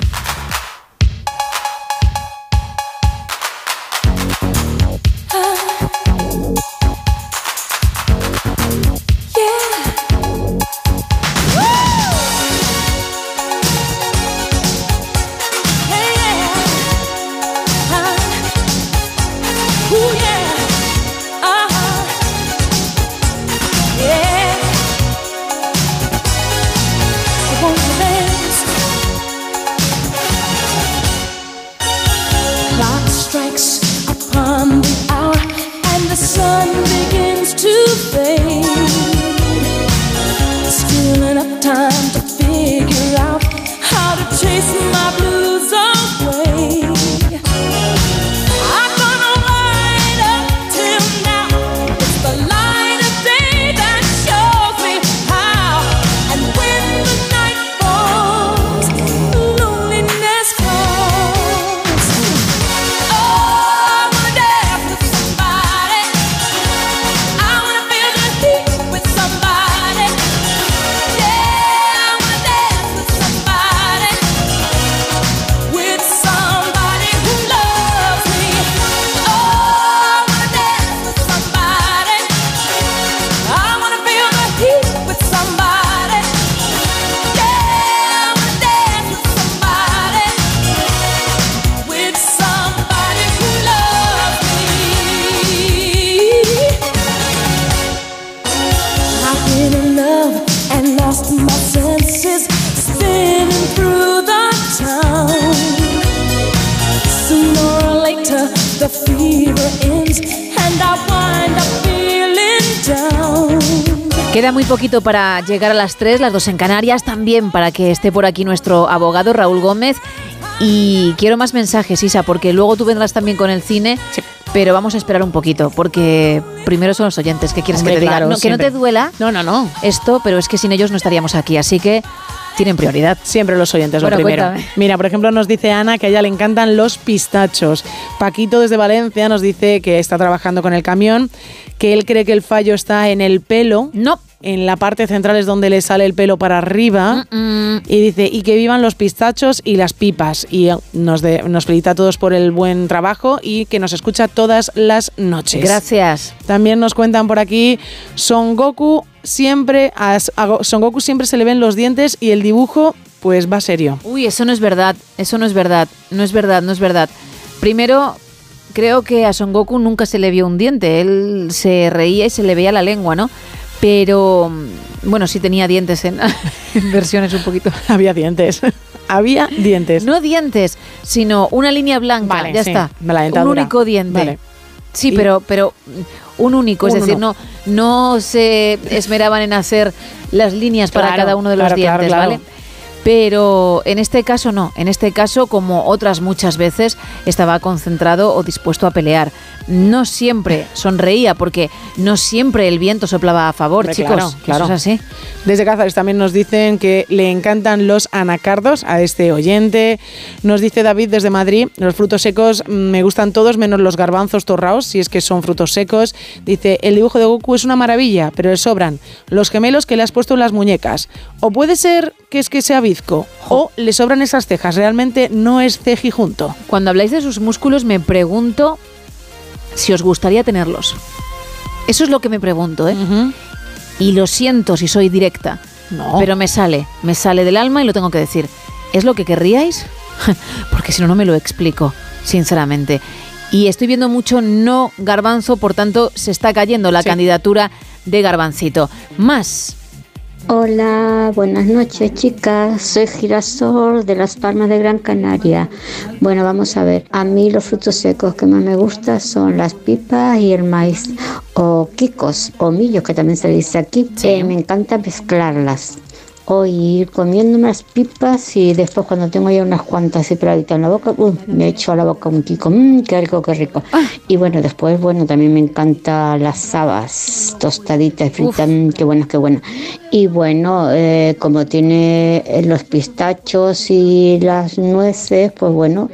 Poquito para llegar a las 3, las dos en Canarias, también para que esté por aquí nuestro abogado Raúl Gómez. Y quiero más mensajes, Isa, porque luego tú vendrás también con el cine, pero vamos a esperar un poquito, porque primero son los oyentes. ¿Qué quieres Hombre, que te diga? claro, No, que no te duela No, no, no. esto, pero es que sin ellos no estaríamos aquí, así que tienen [laughs] prioridad. Siempre los oyentes, Bueno, lo primero. cuéntame. Mira, por ejemplo, nos dice Ana que a ella le encantan los pistachos. Paquito desde Valencia nos dice que está trabajando con el camión, que él cree que el fallo está en el pelo. No. En la parte central es donde le sale el pelo para arriba. Y dice, y que vivan los pistachos y las pipas. Y nos, de- nos felicita a todos por el buen trabajo y que nos escucha todas las noches. Gracias. También nos cuentan por aquí, Son Goku siempre, a, Son Goku siempre se le ven los dientes y el dibujo pues va serio. Uy, eso no es verdad, eso no es verdad, no es verdad, no es verdad. Primero, creo que a Son Goku nunca se le vio un diente, él se reía y se le veía la lengua, ¿no? Pero, mm, bueno, sí tenía dientes en, [laughs] en versiones un poquito. [laughs] Había dientes. [laughs] Había dientes. No dientes, sino una línea blanca, Vale, ya sí, está. la un único diente. Vale. Sí, Y- pero, pero un único, es decir, no, no se esmeraban en hacer las líneas para Claro, cada uno de los claro, dientes, claro. ¿vale? Pero en este caso no, en este caso como otras muchas veces estaba concentrado o dispuesto a pelear. No siempre sonreía porque no siempre el viento soplaba a favor, Hombre, chicos. claro, claro. Eso es así. Desde Cázares también nos dicen que le encantan los anacardos a este oyente. Nos dice David desde Madrid, los frutos secos mm, me gustan todos menos los garbanzos torraos, si es que son frutos secos. Dice, el dibujo de Goku es una maravilla, pero le sobran los gemelos que le has puesto en las muñecas. O puede ser que es que sea o le sobran esas cejas, realmente no es cejijunto. Cuando habláis de sus músculos me pregunto si os gustaría tenerlos. Eso es lo que me pregunto, ¿eh? Y lo siento si soy directa, No. pero me sale, me sale del alma y lo tengo que decir. ¿Es lo que querríais? [laughs] Porque si no, no me lo explico, sinceramente. Y estoy viendo mucho no garbanzo, por tanto, se está cayendo la candidatura de garbancito. Más. Hola, buenas noches chicas, soy Girasol de Las Palmas de Gran Canaria. Bueno, vamos a ver, a mí los frutos secos que más me gustan son las pipas y el maíz, o quicos, o millos que también se dice aquí. Eh, me encanta mezclarlas. O ir comiéndome las pipas y después cuando tengo ya unas cuantas así en la boca, uh, me echo a la boca un kiko, mmm, qué rico, qué rico. Y bueno, después, bueno, también me encanta las habas tostaditas fritas, mm, qué buenas, qué buenas. Y bueno, eh, como tiene eh, los pistachos y las nueces, pues bueno,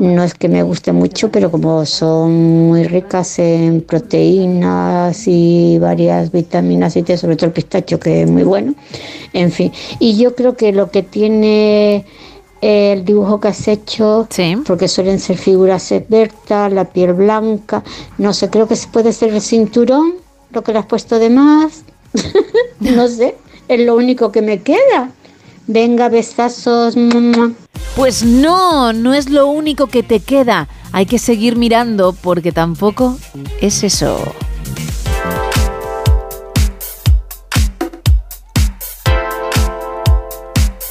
no es que me guste mucho, pero como son muy ricas en proteínas y varias vitaminas y té, sobre todo el pistacho que es muy bueno, en fin. Y yo creo que lo que tiene el dibujo que has hecho, porque suelen ser figuras esbertas, la piel blanca, no sé, creo que se puede ser el cinturón, lo que le has puesto de más, [laughs] no sé, es lo único que me queda. Venga, besazos. Pues no, no es lo único que te queda. Hay que seguir mirando porque tampoco es eso.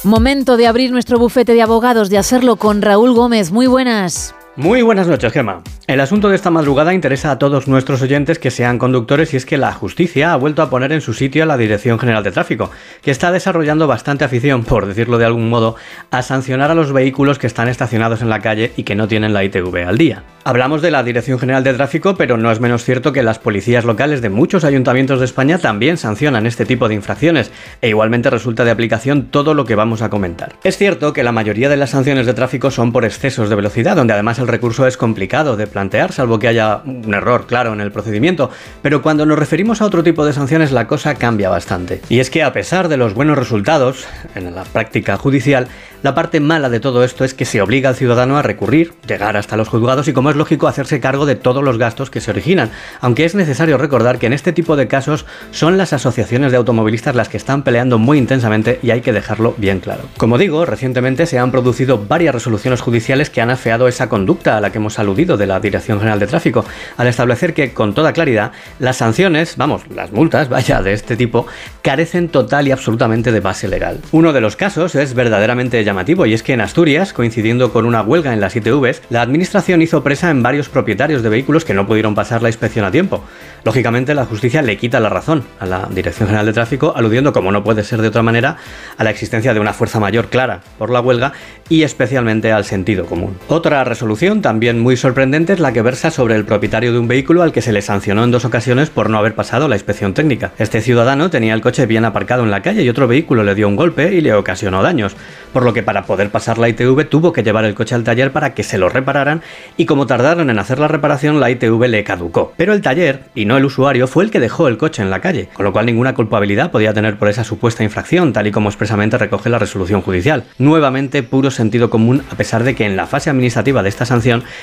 Momento de abrir nuestro bufete de abogados, de hacerlo con Raúl Gómez. Muy buenas. Muy buenas noches, Gema. El asunto de esta madrugada interesa a todos nuestros oyentes que sean conductores y es que la justicia ha vuelto a poner en su sitio a la Dirección General de Tráfico, que está desarrollando bastante afición, por decirlo de algún modo, a sancionar a los vehículos que están estacionados en la calle y que no tienen la ITV al día. Hablamos de la Dirección General de Tráfico, pero no es menos cierto que las policías locales de muchos ayuntamientos de España también sancionan este tipo de infracciones, e igualmente resulta de aplicación todo lo que vamos a comentar. Es cierto que la mayoría de las sanciones de tráfico son por excesos de velocidad, donde además recurso es complicado de plantear, salvo que haya un error claro en el procedimiento, pero cuando nos referimos a otro tipo de sanciones la cosa cambia bastante. Y es que a pesar de los buenos resultados en la práctica judicial, la parte mala de todo esto es que se obliga al ciudadano a recurrir, llegar hasta los juzgados y, como es lógico, hacerse cargo de todos los gastos que se originan. Aunque es necesario recordar que en este tipo de casos son las asociaciones de automovilistas las que están peleando muy intensamente y hay que dejarlo bien claro. Como digo, recientemente se han producido varias resoluciones judiciales que han afeado esa conducta a la que hemos aludido de la Dirección General de Tráfico, al establecer que, con toda claridad, las sanciones, vamos, las multas, [laughs] vaya, de este tipo, carecen total y absolutamente de base legal. Uno de los casos es verdaderamente llamativo y es que en Asturias, coincidiendo con una huelga en las ITVs, la administración hizo presa en varios propietarios de vehículos que no pudieron pasar la inspección a tiempo. Lógicamente, la justicia le quita la razón a la Dirección General de Tráfico, aludiendo, como no puede ser de otra manera, a la existencia de una fuerza mayor clara por la huelga y especialmente al sentido común. Otra resolución, también muy sorprendente, es la que versa sobre el propietario de un vehículo al que se le sancionó en dos ocasiones por no haber pasado la inspección técnica. Este ciudadano tenía el coche bien aparcado en la calle y otro vehículo le dio un golpe y le ocasionó daños, por lo que para poder pasar la ITV tuvo que llevar el coche al taller para que se lo repararan y como tardaron en hacer la reparación la ITV le caducó. Pero el taller, y no el usuario, fue el que dejó el coche en la calle, con lo cual ninguna culpabilidad podía tener por esa supuesta infracción, tal y como expresamente recoge la resolución judicial. Nuevamente puro sentido común a pesar de que en la fase administrativa de esta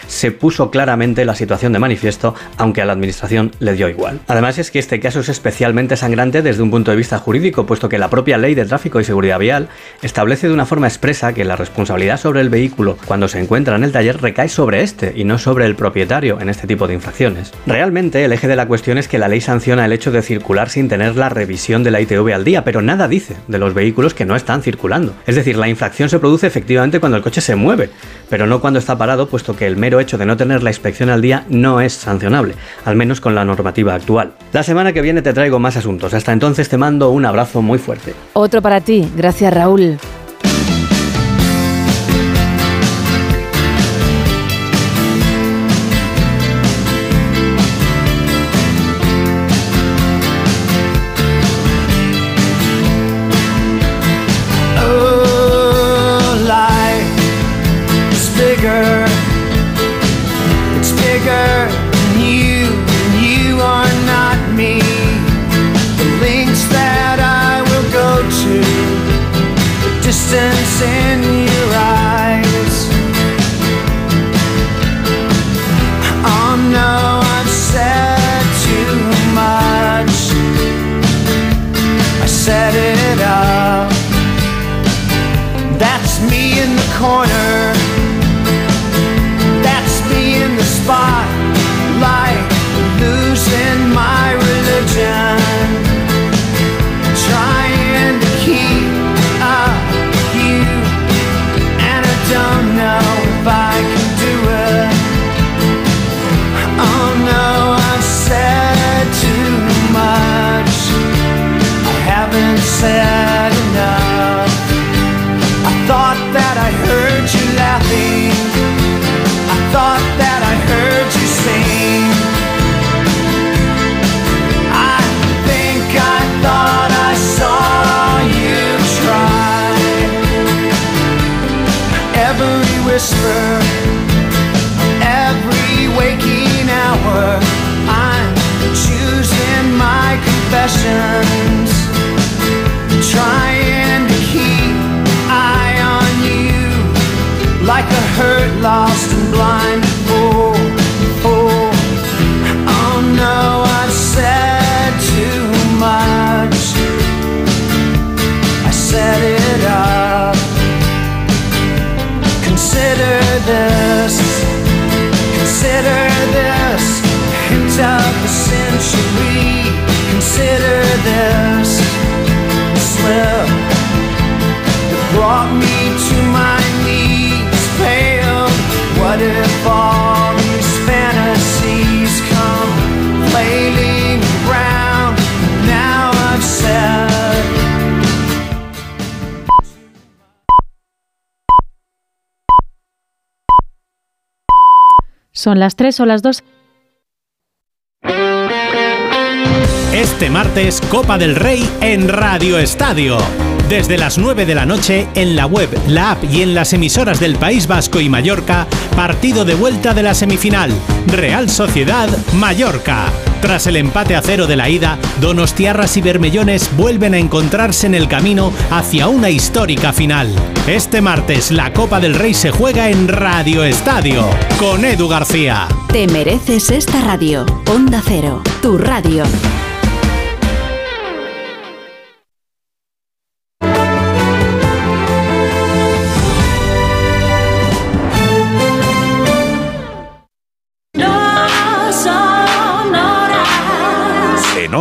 se puso claramente la situación de manifiesto, aunque a la administración le dio igual. Además es que este caso es especialmente sangrante desde un punto de vista jurídico, puesto que la propia ley de tráfico y seguridad vial establece de una forma expresa que la responsabilidad sobre el vehículo cuando se encuentra en el taller recae sobre este y no sobre el propietario en este tipo de infracciones. Realmente el eje de la cuestión es que la ley sanciona el hecho de circular sin tener la revisión de la ITV al día, pero nada dice de los vehículos que no están circulando. Es decir, la infracción se produce efectivamente cuando el coche se mueve, pero no cuando está parado, que el mero hecho de no tener la inspección al día no es sancionable, al menos con la normativa actual. La semana que viene te traigo más asuntos. Hasta entonces te mando un abrazo muy fuerte. Otro para ti. Gracias, Raúl. Las 3 o las 2. Este martes, Copa del Rey en Radio Estadio. Desde las 9 de la noche, en la web, la app y en las emisoras del País Vasco y Mallorca, partido de vuelta de la semifinal. Real Sociedad Mallorca. Tras el empate a cero de la ida, Donostiarras y Bermellones vuelven a encontrarse en el camino hacia una histórica final. Este martes, la Copa del Rey se juega en Radio Estadio, con Edu García. Te mereces esta radio. Onda Cero, tu radio.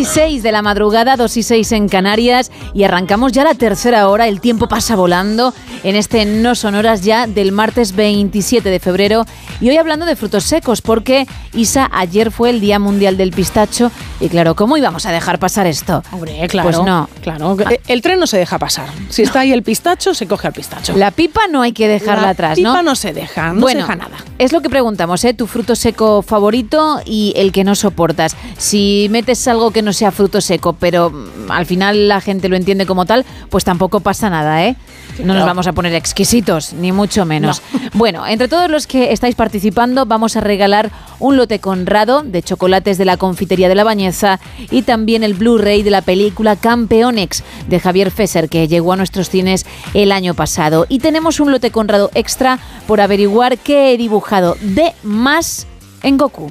Y 6 de la madrugada, 2 y 6 en Canarias y arrancamos ya la tercera hora, el tiempo pasa volando en este No Sonoras ya del martes 27 de febrero y hoy hablando de frutos secos porque Isa, ayer fue el Día Mundial del Pistacho y claro, ¿cómo íbamos a dejar pasar esto? Hombre, claro. Pues no. Claro, Eh, el tren no se deja pasar. Si está ahí el pistacho, se coge al pistacho. La pipa no hay que dejarla La atrás, pipa ¿no? no se deja, no bueno, se deja nada. Es lo que preguntamos, ¿eh? Tu fruto seco favorito y el que no soportas. Si metes algo que no sea fruto seco, pero mm, al final la gente lo entiende como tal, pues tampoco pasa nada, ¿eh? No nos vamos a poner exquisitos, ni mucho menos. [laughs] Bueno, entre todos los que estáis participando, vamos a regalar un lote conrado de chocolates de la confitería de la Bañeza y también el Blu-ray de la película Campeonex de Javier Fesser, que llegó a nuestros cines el año pasado. Y tenemos un lote conrado extra por averiguar qué he dibujado de más en Goku.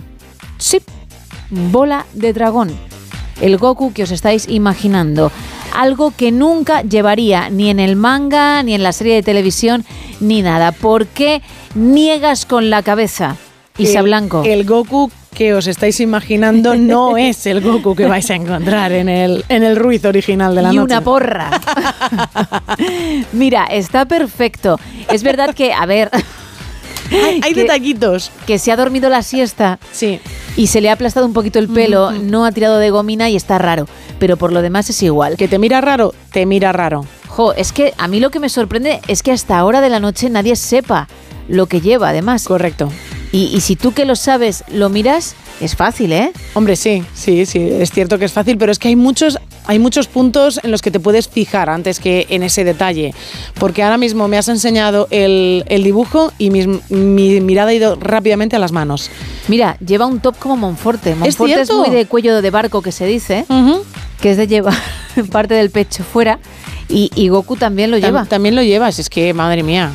Sí, bola de dragón. El Goku que os estáis imaginando. Algo que nunca llevaría ni en el manga, ni en la serie de televisión, ni nada. ¿Por qué niegas con la cabeza, Isa El- Blanco? El Goku que os estáis imaginando no [laughs] es el Goku que vais a encontrar en el, en el Ruiz original de la y noche. una porra. [laughs] Mira, está perfecto. Es verdad que, a ver. Hay, hay que- detallitos. Que se ha dormido la siesta. Sí. Y se le ha aplastado un poquito el pelo, no ha tirado de gomina y está raro. Pero por lo demás es igual. Que te mira raro, te mira raro. Jo, es que a mí lo que me sorprende es que hasta ahora de la noche nadie sepa lo que lleva, además. Correcto. Y, y si tú que lo sabes lo miras, es fácil, ¿eh? Hombre, sí, sí, sí, es cierto que es fácil, pero es que hay muchos, hay muchos puntos en los que te puedes fijar antes que en ese detalle. Porque ahora mismo me has enseñado el, el dibujo y mis- mi mirada ha ido rápidamente a las manos. Mira, lleva un top como Monforte. Monforte es, cierto? muy de cuello de barco que se dice, que es de llevar [laughs] parte del pecho fuera. Y, y Goku también lo Tam- lleva. También lo llevas, es que, madre mía.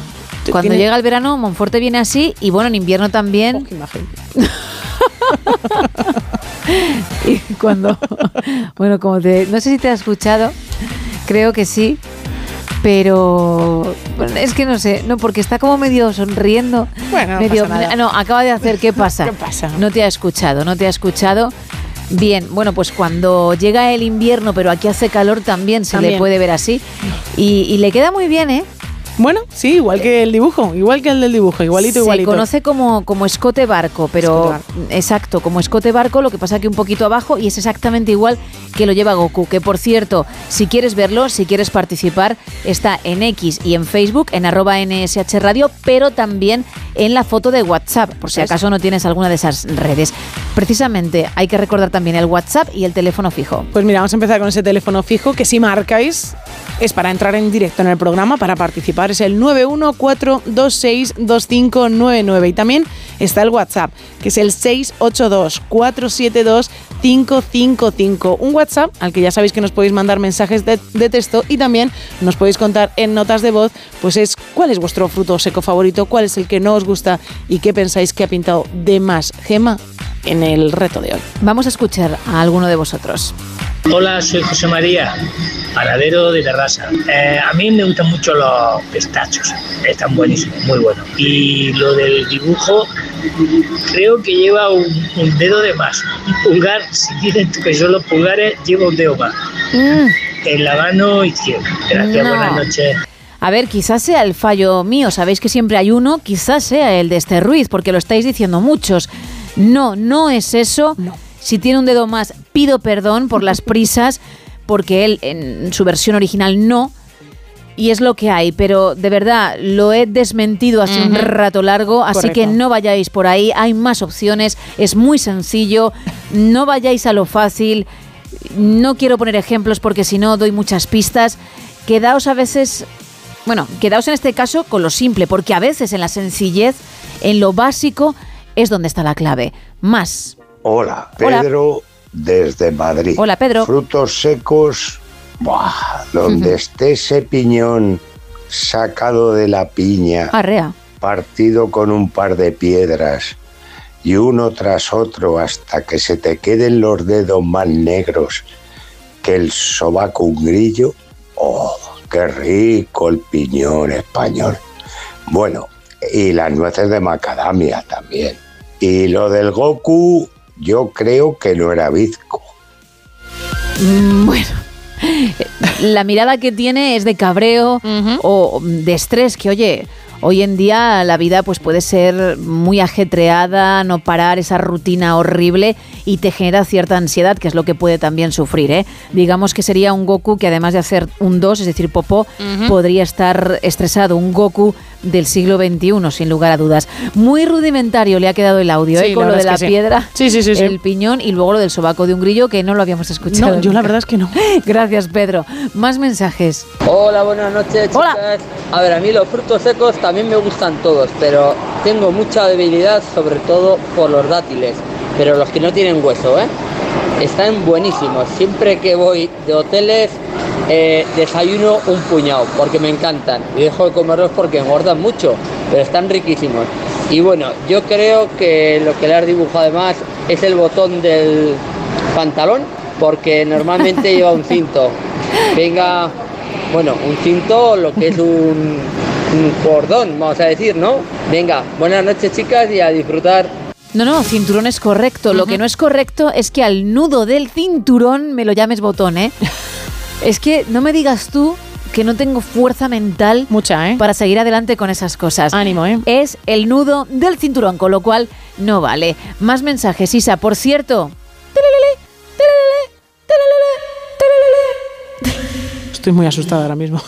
Cuando Tiene- llega el verano, Monforte viene así y bueno, en invierno también. [laughs] y cuando, bueno, como te, no sé si te has escuchado, creo que sí, pero bueno, es que no sé, no, porque está como medio sonriendo. Bueno, no medio, pasa nada. No, acaba de hacer, ¿qué [laughs] pasa? ¿Qué pasa? No te ha escuchado, no te ha escuchado. Bien, bueno, pues cuando llega el invierno, pero aquí hace calor también se le puede ver así. Y, y le queda muy bien, ¿eh? Bueno, sí, igual que el dibujo, igual que el del dibujo, igualito, Se igualito. conoce como, como escote barco, pero exacto, como escote barco, lo que pasa que un poquito abajo y es exactamente igual que lo lleva Goku. Que por cierto, si quieres verlo, si quieres participar, está en X y en Facebook, en arroba NSH Radio, pero también en la foto de WhatsApp, por si acaso no tienes alguna de esas redes. Precisamente hay que recordar también el WhatsApp y el teléfono fijo. Pues mira, vamos a empezar con ese teléfono fijo que si marcáis es para entrar en directo en el programa, para participar. Es el 914262599. Y también está el WhatsApp, que es el 682472555. Un WhatsApp al que ya sabéis que nos podéis mandar mensajes de, de texto y también nos podéis contar en notas de voz, pues es cuál es vuestro fruto seco favorito, cuál es el que no os gusta y qué pensáis que ha pintado de más Gema en el reto de hoy. Vamos a escuchar a alguno de vosotros. Hola, soy José María, panadero de Terrassa. Eh, a mí me gustan mucho los pistachos, están buenísimos, muy buenos. Y lo del dibujo, creo que lleva un, un dedo de más. Un pulgar, [laughs] si tienes que son los pulgares, lleva un dedo más. En la mano izquierda. Gracias, No. buenas noches. A ver, quizás sea el fallo mío, sabéis que siempre hay uno, quizás sea el de este Ruiz, porque lo estáis diciendo muchos. No, no es eso. Si tiene un dedo más, pido perdón por las [laughs] prisas, porque él en su versión original no. Y es lo que hay, pero de verdad lo he desmentido hace un rato largo, así que no vayáis por ahí, hay más opciones, es muy sencillo, no vayáis a lo fácil, no quiero poner ejemplos porque si no doy muchas pistas, quedaos a veces bueno, quedaos en este caso con lo simple, porque a veces en la sencillez, en lo básico, es donde está la clave. Más. Hola, Hola. Pedro desde Madrid. Hola, Pedro. Frutos secos, ¡buah! donde esté ese piñón sacado de la piña, Arrea. partido con un par de piedras y uno tras otro hasta que se te queden los dedos más negros que el sobaco un grillo. ¡Oh, qué rico el piñón español! Bueno, y las nueces de macadamia también. Y lo del Goku, yo creo que no era bizco. Mm, Bueno. La mirada que tiene es de cabreo o de estrés, que oye, hoy en día la vida pues puede ser muy ajetreada, no parar esa rutina horrible y te genera cierta ansiedad, que es lo que puede también sufrir, ¿eh? Digamos que sería un Goku que además de hacer un 2, es decir, popó, podría estar estresado, un Goku del siglo XXI, sin lugar a dudas. Muy rudimentario le ha quedado el audio, Sí, ¿eh? Con lo de la sí. piedra, Sí, sí, sí, sí. el piñón y luego lo del sobaco de un grillo que no lo habíamos escuchado. No, yo la verdad es que no. [laughs] Gracias, Pedro. Más mensajes. Hola, buenas noches, chicas. A ver, a mí los frutos secos también me gustan todos, pero tengo mucha debilidad sobre todo por los dátiles, pero los que no tienen hueso, ¿eh? Están buenísimos. Siempre que voy de hoteles eh, desayuno un puñado porque me encantan y dejo de comerlos porque engordan mucho, pero están riquísimos. Y bueno, yo creo que lo que le has dibujado además es el botón del pantalón porque normalmente [laughs] lleva un cinto. Venga, bueno, un cinto, lo que es un, un cordón, vamos a decir, ¿no? Venga, buenas noches chicas y a disfrutar. No, no, cinturón es correcto. Lo que no es correcto es que al nudo del cinturón me lo llames botón, ¿eh? [laughs] es que no me digas tú que no tengo fuerza mental Mucha, ¿eh? para seguir adelante con esas cosas. Ánimo, ¿eh? Es el nudo del cinturón, con lo cual no vale. Más mensajes, Isa. Por cierto, Estoy muy asustada ahora mismo.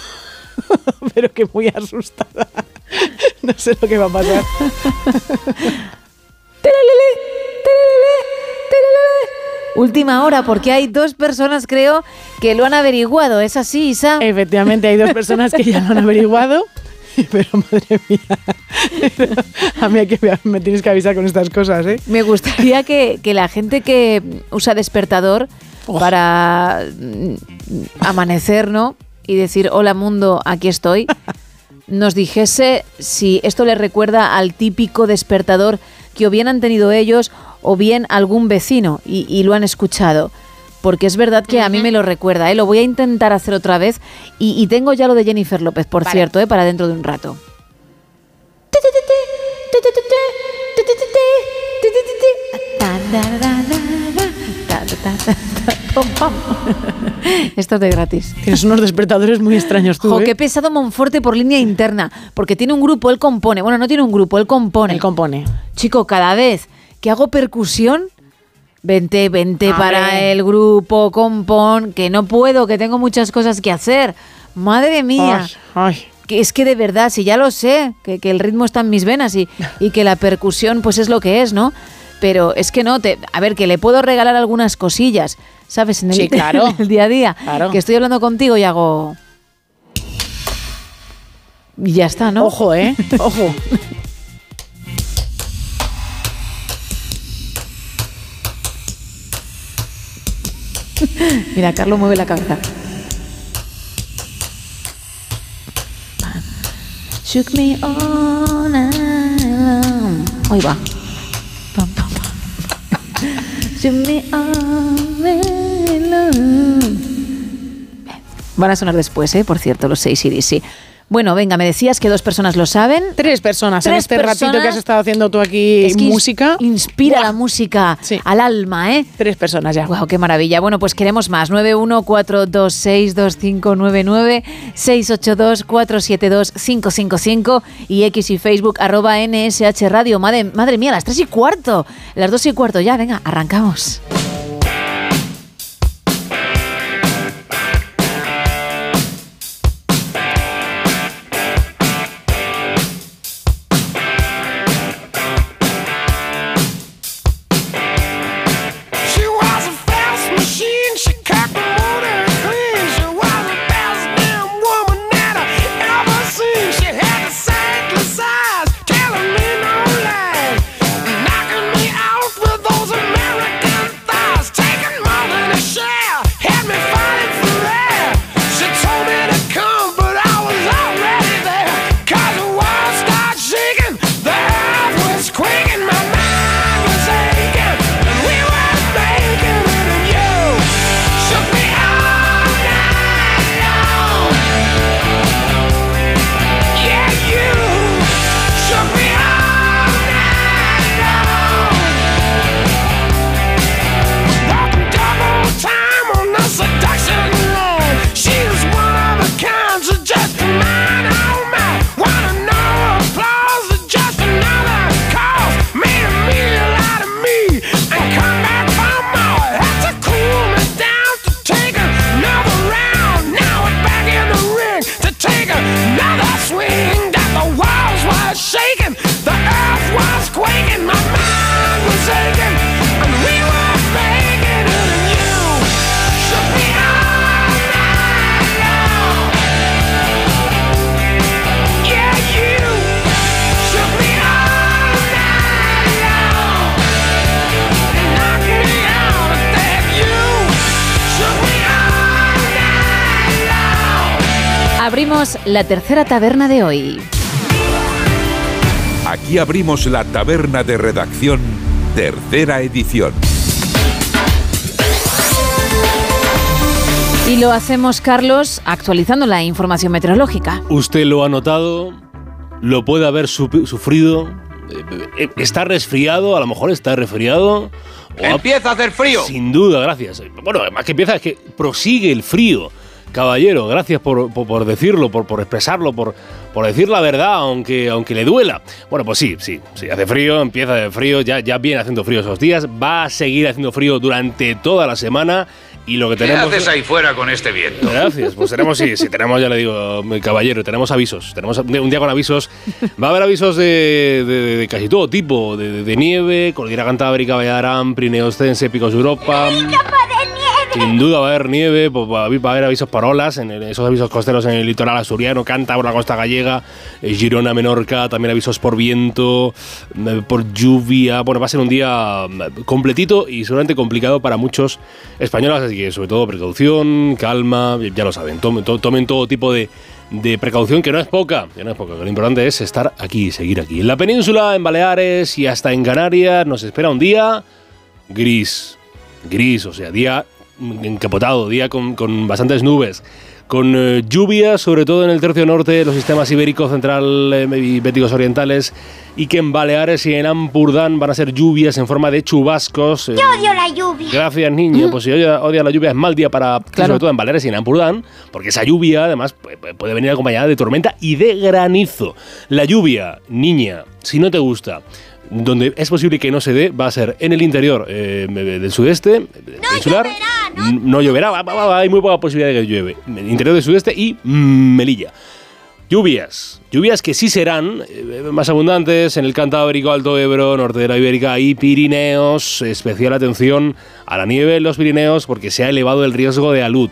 [laughs] Pero que muy asustada. No sé lo que va a pasar. [laughs] última hora, porque hay dos personas, creo, que lo han averiguado. ¿Es así, Isa? Efectivamente, hay dos personas que ya lo han averiguado. [laughs] Pero madre mía. A mí que, me tienes que avisar con estas cosas, ¿eh? Me gustaría que, que la gente que usa despertador para mm, amanecer, ¿no? Y decir, hola mundo, aquí estoy, nos dijese si esto les recuerda al típico despertador que o bien han tenido ellos o bien algún vecino y, y lo han escuchado. Porque es verdad que a mí me lo recuerda, ¿eh? Lo voy a intentar hacer otra vez y, y tengo ya lo de Jennifer López, por Vale. cierto, ¿eh? Para dentro de un rato. [laughs] Esto es de gratis. Tienes unos despertadores muy extraños tú, Jo, ¿eh? qué pesado Monforte por línea interna, porque tiene un grupo, él compone. Bueno, no tiene un grupo, él compone. Él compone. Chico, cada vez que hago percusión, vente, vente para el grupo, compón, que no puedo, que tengo muchas cosas que hacer. Madre mía. Ay, Que es que de verdad, si ya lo sé, que, que el ritmo está en mis venas y, [laughs] y que la percusión pues es lo que es, ¿no? Pero es que no, te, a ver, que le puedo regalar algunas cosillas, ¿sabes? En el, Sí, [laughs] claro. en el día a día. Claro. Que estoy hablando contigo y hago... Y ya está, ¿no? Ojo, ¿eh? [laughs] Ojo. Mira, Carlos mueve la cabeza. Shook me all night long. Ahí va. Pam, pam, pam. Shook Van a sonar después, ¿eh? Por cierto, los seis CDC. Bueno, venga, me decías que dos personas lo saben. Tres personas en Tres este ratito que personas. has estado haciendo tú aquí Es que ins- música. Inspira la música al alma, ¿eh? Tres personas ya. Wow, qué maravilla. Bueno, pues queremos más. 914262599, 682472555 y X y Facebook arroba NSH Radio. Madre, madre mía, las tres y cuarto. Las dos y cuarto ya, venga, arrancamos. La tercera taberna de hoy. Aquí abrimos la taberna de redacción, tercera edición. Y lo hacemos, Carlos, actualizando la información meteorológica. Usted lo ha notado, lo puede haber su- sufrido, eh, eh, está resfriado, a lo mejor está resfriado. Empieza a hacer frío. Sin duda, gracias. Bueno, más que empieza es que prosigue el frío. Caballero, gracias por, por- por decirlo, por, por expresarlo, por, por decir la verdad, aunque, aunque le duela. Bueno, pues sí, sí, sí, hace frío, empieza hacer frío, ya, ya viene haciendo frío esos días, va a seguir haciendo frío durante toda la semana y lo que ¿Qué tenemos... haces ahí fuera con este viento? Gracias, pues tenemos, sí, sí, tenemos, ya le digo, mi caballero, tenemos avisos. Tenemos un día con avisos. Va a haber avisos de, de- de casi todo tipo: de, de- de nieve, cordillera cantábrica, Vallarán, Pirineos Cense, Picos de Europa. Sin duda va a haber nieve, pues va a haber avisos por olas, en esos avisos costeros en el litoral asturiano, Cántabro, la costa gallega, eh, Girona, Menorca, también avisos por viento, eh, por lluvia. Bueno, va a ser un día mm, completito y seguramente complicado para muchos españoles, así que sobre todo precaución, calma, ya lo saben, tomen, to- tomen todo tipo de, de precaución, que no es poca, que no es poca, que lo importante es estar aquí, seguir aquí. En la península, en Baleares y hasta en Canarias nos espera un día gris, gris, o sea, día encapotado, día con, con bastantes nubes, con eh, lluvias, sobre todo en el tercio norte, los sistemas ibérico, central eh, y béticos orientales, y que en Baleares y en Ampurdán van a ser lluvias en forma de chubascos. eh, Yo odio la lluvia. Gracias, niño. Pues si odia, odia la lluvia, es mal día para, sobre todo en Baleares y en Ampurdán, porque esa lluvia, además, pu- pu- puede venir acompañada de tormenta y de granizo. La lluvia, niña, si no te gusta, donde es posible que no se dé, va a ser en el interior eh, del sudeste, eh, No lloverá, va- va- va- hay muy poca posibilidad de que llueve. Interior del sudeste y Melilla. Lluvias, lluvias que sí serán eh, más abundantes en el Cantábrico, Alto Ebro, norte de la Ibérica y Pirineos. Especial atención a la nieve en los Pirineos porque se ha elevado el riesgo de alud.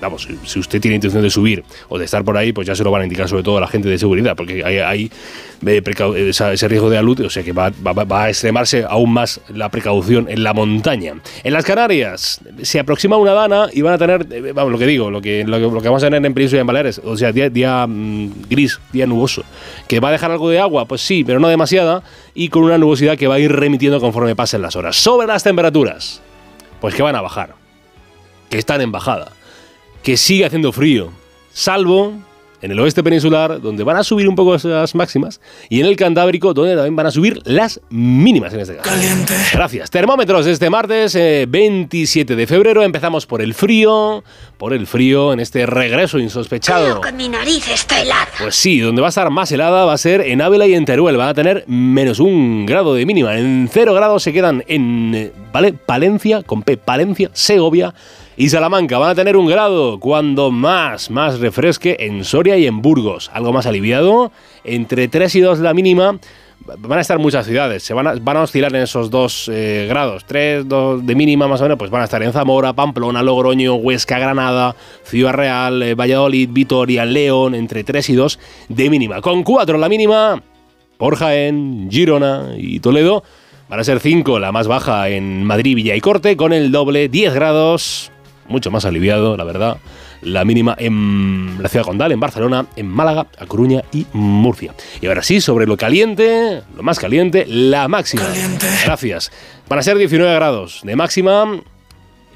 Vamos, si- usted tiene intención de subir o de estar por ahí, pues ya se lo van a indicar sobre todo la gente de seguridad, porque hay, hay, eh, esa- ese riesgo de alud, o sea que va, a extremarse aún más la precaución en la montaña. En las Canarias se aproxima una dana y van a tener, eh, vamos, lo que digo, lo que, lo que, vamos a tener en Península y en Baleares, o sea, día, día, mm, gris, día nuboso. ¿Que va a dejar algo de agua? Pues sí, pero no demasiada, y con una nubosidad que va a ir remitiendo conforme pasen las horas. Sobre las temperaturas, pues que van a bajar, que están en bajada que sigue haciendo frío, salvo en el oeste peninsular, donde van a subir un poco esas máximas, y en el Cantábrico, donde también van a subir las mínimas en este caso. Gracias. Termómetros este martes, eh, 27 de febrero. Empezamos por el frío, por el frío en este regreso insospechado. Que mi nariz está helada. Pues sí, donde va a estar más helada va a ser en Ávila y en Teruel. Van a tener menos un grado de mínima. En cero grados se quedan en eh, ¿vale? Palencia, con P, Palencia, Segovia y Salamanca. Van a tener un grado cuando más, más refresque en Soria y en Burgos. Algo más aliviado. Entre 3 y 2 la mínima. Van a estar muchas ciudades, se van a, van a oscilar en esos dos eh, grados, 3, 2 de mínima más o menos, pues van a estar en Zamora, Pamplona, Logroño, Huesca, Granada, Ciudad Real, eh, Valladolid, Vitoria, León, entre 3 y 2 de mínima. Con 4 la mínima, por Jaén, Girona y Toledo. Van a ser 5 la más baja en Madrid, Villa y Corte, con el doble 10 grados, mucho más aliviado, la verdad. La mínima en la ciudad condal, en Barcelona, en Málaga, A Coruña y Murcia. Y ahora sí, sobre lo caliente, lo más caliente, la máxima. Gracias. Van a ser 19 grados de máxima,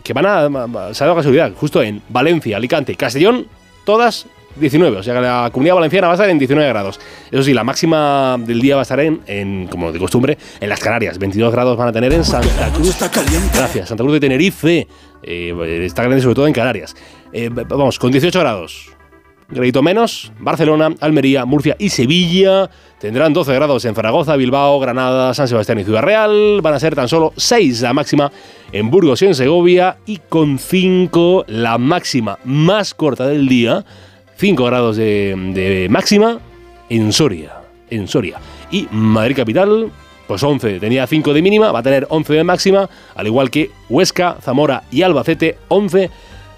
que van a. Se ha dado casualidad, justo en Valencia, Alicante y Castellón, todas 19. O sea que la comunidad valenciana va a estar en 19 grados. Eso sí, la máxima del día va a estar en, en, como de costumbre, en las Canarias. 22 grados van a tener en Santa Cruz. Gracias, Santa Cruz de Tenerife. Eh, está caliente sobre todo en Canarias. Eh, vamos, con 18 grados. Gradito menos, Barcelona, Almería, Murcia y Sevilla tendrán 12 grados en Zaragoza, Bilbao, Granada, San Sebastián y Ciudad Real. Van a ser tan solo 6 la máxima en Burgos y en Segovia y con 5 la máxima más corta del día, 5 grados de, de máxima en Soria, en Soria. Y Madrid capital, pues 11, tenía 5 de mínima, va a tener 11 de máxima, al igual que Huesca, Zamora y Albacete, 11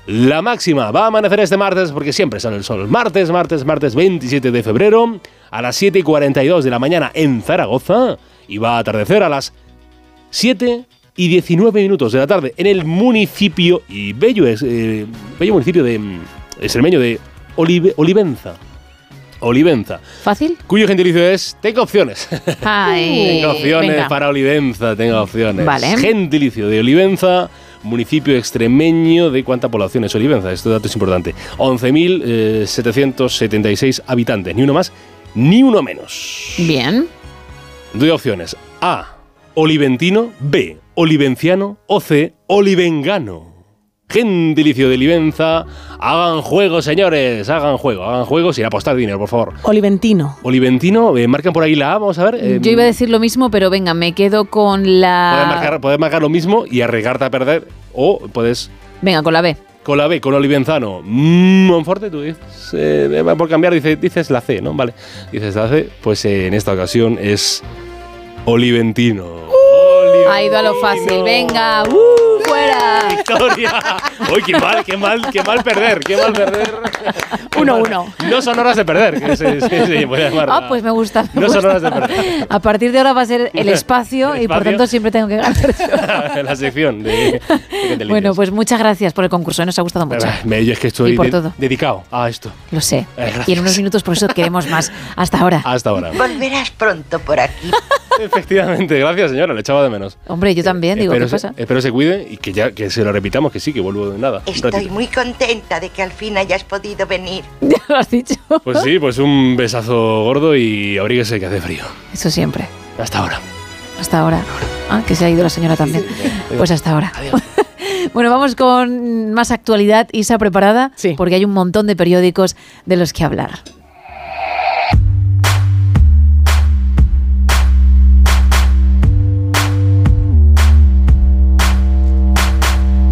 la máxima va a amanecer este martes porque siempre sale el sol. Martes, martes, martes 27 de febrero a las 7 y 42 de la mañana en Zaragoza y va a atardecer a las 7 y 19 minutos de la tarde en el municipio y bello, es, eh, bello municipio de mm, extremeño de Olive- Olivenza. Olivenza. ¿Fácil? Cuyo gentilicio es. Tengo opciones. [laughs] Ay, tengo opciones venga. para Olivenza, tengo opciones. Vale. Gentilicio de Olivenza, municipio extremeño de cuánta población es Olivenza. Este dato es importante. 11.776 habitantes. Ni uno más, ni uno menos. Bien. Doy opciones. A. Oliventino. B. Olivenciano. O C. Olivengano. Gentilicio de Olivenza. Hagan juego, señores. Hagan juego, hagan juego sin apostar dinero, por favor. Oliventino. Oliventino, eh, marcan por ahí la A, vamos a ver. eh, Yo iba a decir lo mismo, pero venga, me quedo con Puedes la. marcar, puedes marcar lo mismo y arriesgarte a perder. O puedes Venga, con la B. con la B, con Olivenzano. Mm, Monforte, tú dices. eh, por cambiar, dices, dices la C, ¿no? Vale. Dices la C. Pues eh, en esta ocasión es Oliventino. Ha ido a lo fácil. Venga, ¡uh! ¡Fuera! ¡Victoria! ¡Uy, qué mal, qué mal, qué mal perder! ¡Qué mal perder! Uno, uno. No son horas de perder, que llamar. Ah, pues me gusta. me No son horas de perder. A partir de ahora va a ser el espacio, El y por tanto siempre tengo que ganar. [laughs] la sección de, de [laughs] bueno, pues muchas gracias por el concurso, nos ha gustado mucho. Me- es que estoy Y por de- todo. dedicado a esto. Lo sé. Eh, Y en unos minutos por eso queremos más. Hasta ahora. Hasta ahora. Volverás pronto por aquí. [laughs] Efectivamente, gracias señora, le echaba de menos. Hombre, yo también, digo, espero, ¿qué se, pasa? espero se cuide y que ya que se lo repitamos, que sí, que vuelvo de nada. Estoy muy contenta de que al fin hayas podido venir. [laughs] Ya lo has dicho. Pues sí, pues un besazo gordo y abríguese que hace frío. Eso siempre. Hasta ahora. Hasta ahora. Ah, que se ha ido la señora también. Pues hasta ahora. [laughs] Bueno, vamos con más actualidad. Isa, ¿preparada? Sí. Porque hay un montón de periódicos de los que hablar.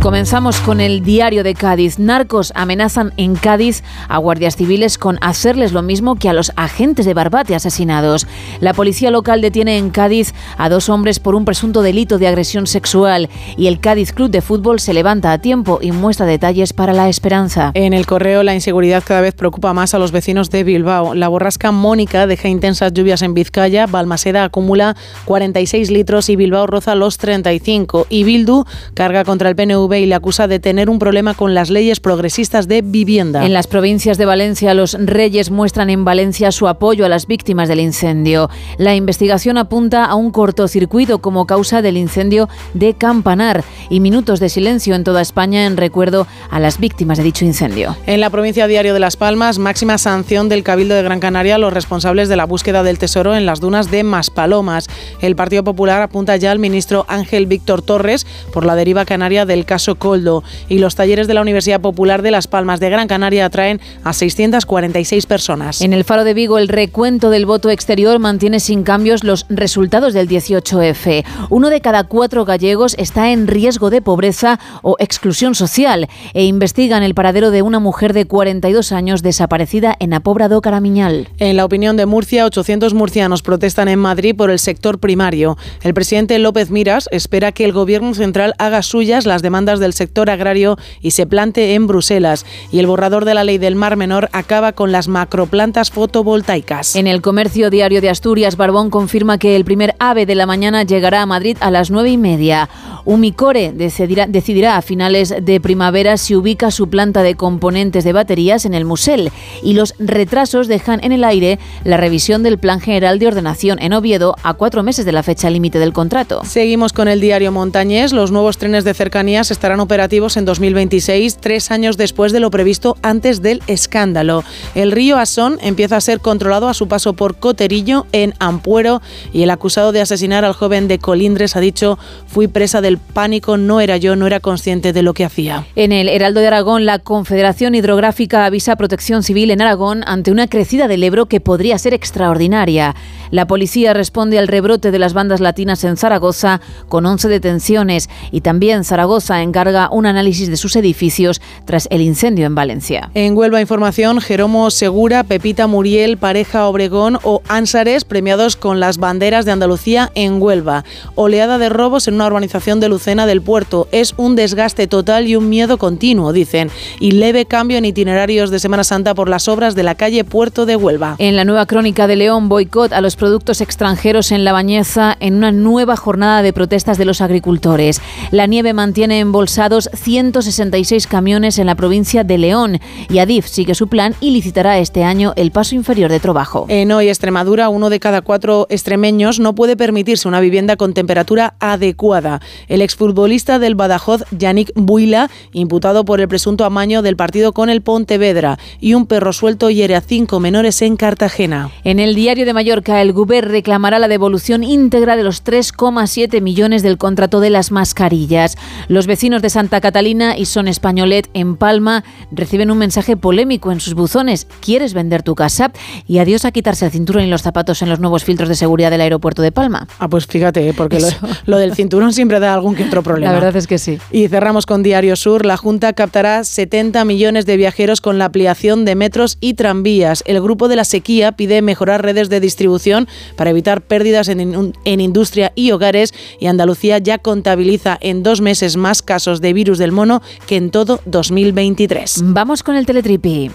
Comenzamos con el diario de Cádiz. Narcos amenazan en Cádiz a guardias civiles con hacerles lo mismo que a los agentes de Barbate asesinados. La policía local detiene en Cádiz a dos hombres por un presunto delito de agresión sexual y el Cádiz Club de Fútbol se levanta a tiempo y muestra detalles para la esperanza. En el correo, la inseguridad cada vez preocupa más a los vecinos de Bilbao. La borrasca Mónica deja intensas lluvias en Vizcaya, Balmaseda acumula 46 litros y Bilbao roza los 35. Y Bildu carga contra el PNV y le acusa de tener un problema con las leyes progresistas de vivienda. En las provincias de Valencia, los reyes muestran en Valencia su apoyo a las víctimas del incendio. La investigación apunta a un cortocircuito como causa del incendio de Campanar y minutos de silencio en toda España en recuerdo a las víctimas de dicho incendio. En la provincia Diario de Las Palmas, máxima sanción del Cabildo de Gran Canaria a los responsables de la búsqueda del tesoro en las dunas de Maspalomas. El Partido Popular apunta ya al ministro Ángel Víctor Torres por la deriva canaria del caso Coldo. Y los talleres de la Universidad Popular de Las Palmas de Gran Canaria atraen a 646 personas. En el Faro de Vigo, el recuento del voto exterior mantiene sin cambios los resultados del 18F. Uno de cada cuatro gallegos está en riesgo de pobreza o exclusión social e investigan el paradero de una mujer de 42 años desaparecida en Apóbrado Caramiñal. En la opinión de Murcia, 800 murcianos protestan en Madrid por el sector primario. El presidente López Miras espera que el gobierno central haga suyas las demandas del sector agrario y se plante en Bruselas. Y el borrador de la ley del Mar Menor acaba con las macroplantas fotovoltaicas. En el comercio diario de Asturias, Barbón confirma que el primer ave de la mañana llegará a Madrid a las nueve y media. Umicore decidirá, decidirá a finales de primavera si ubica su planta de componentes de baterías en el Musel. Y los retrasos dejan en el aire la revisión del Plan General de Ordenación en Oviedo a cuatro meses de la fecha límite del contrato. Seguimos con el diario Montañés. Los nuevos trenes de cercanías estarán operativos en 2026, tres años después de lo previsto antes del escándalo. El río Asón empieza a ser controlado a su paso por Coterillo, en Ampuero, y el acusado de asesinar al joven de Colindres ha dicho, fui presa del pánico, no era yo, no era consciente de lo que hacía. En el Heraldo de Aragón, la Confederación Hidrográfica avisa a Protección Civil en Aragón ante una crecida del Ebro que podría ser extraordinaria. La policía responde al rebrote de las bandas latinas en Zaragoza con 11 detenciones y también Zaragoza encarga un análisis de sus edificios tras el incendio en Valencia. En Huelva Información, Jeromo Segura, Pepita Muriel, Pareja Obregón o Ánsares premiados con las banderas de Andalucía en Huelva. Oleada de robos en una urbanización de Lucena del Puerto. Es un desgaste total y un miedo continuo, dicen. Y leve cambio en itinerarios de Semana Santa por las obras de la calle Puerto de Huelva. En la nueva crónica de León, boicot a los productos extranjeros en La Bañeza en una nueva jornada de protestas de los agricultores. La nieve mantiene embolsados 166 camiones en la provincia de León y Adif sigue su plan y licitará este año el paso inferior de trabajo. En hoy Extremadura, uno de cada cuatro extremeños no puede permitirse una vivienda con temperatura adecuada. El exfutbolista del Badajoz, Yannick Buila, imputado por el presunto amaño del partido con el Pontevedra, y un perro suelto hiere a cinco menores en Cartagena. En el diario de Mallorca, el Guber reclamará la devolución íntegra de los 3,7 millones del contrato de las mascarillas. Los vecinos de Santa Catalina y Son Españolet en Palma reciben un mensaje polémico en sus buzones. ¿Quieres vender tu casa? Y adiós a quitarse el cinturón y los zapatos en los nuevos filtros de seguridad del aeropuerto de Palma. Ah, pues fíjate, ¿eh? porque lo, lo del cinturón siempre da algún que otro problema. La verdad es que sí. Y cerramos con Diario Sur. La Junta captará 70 millones de viajeros con la ampliación de metros y tranvías. El grupo de la sequía pide mejorar redes de distribución para evitar pérdidas en, en industria y hogares. Y Andalucía ya contabiliza en dos meses más casos de virus del mono que en todo 2023. Vamos con el teletripi.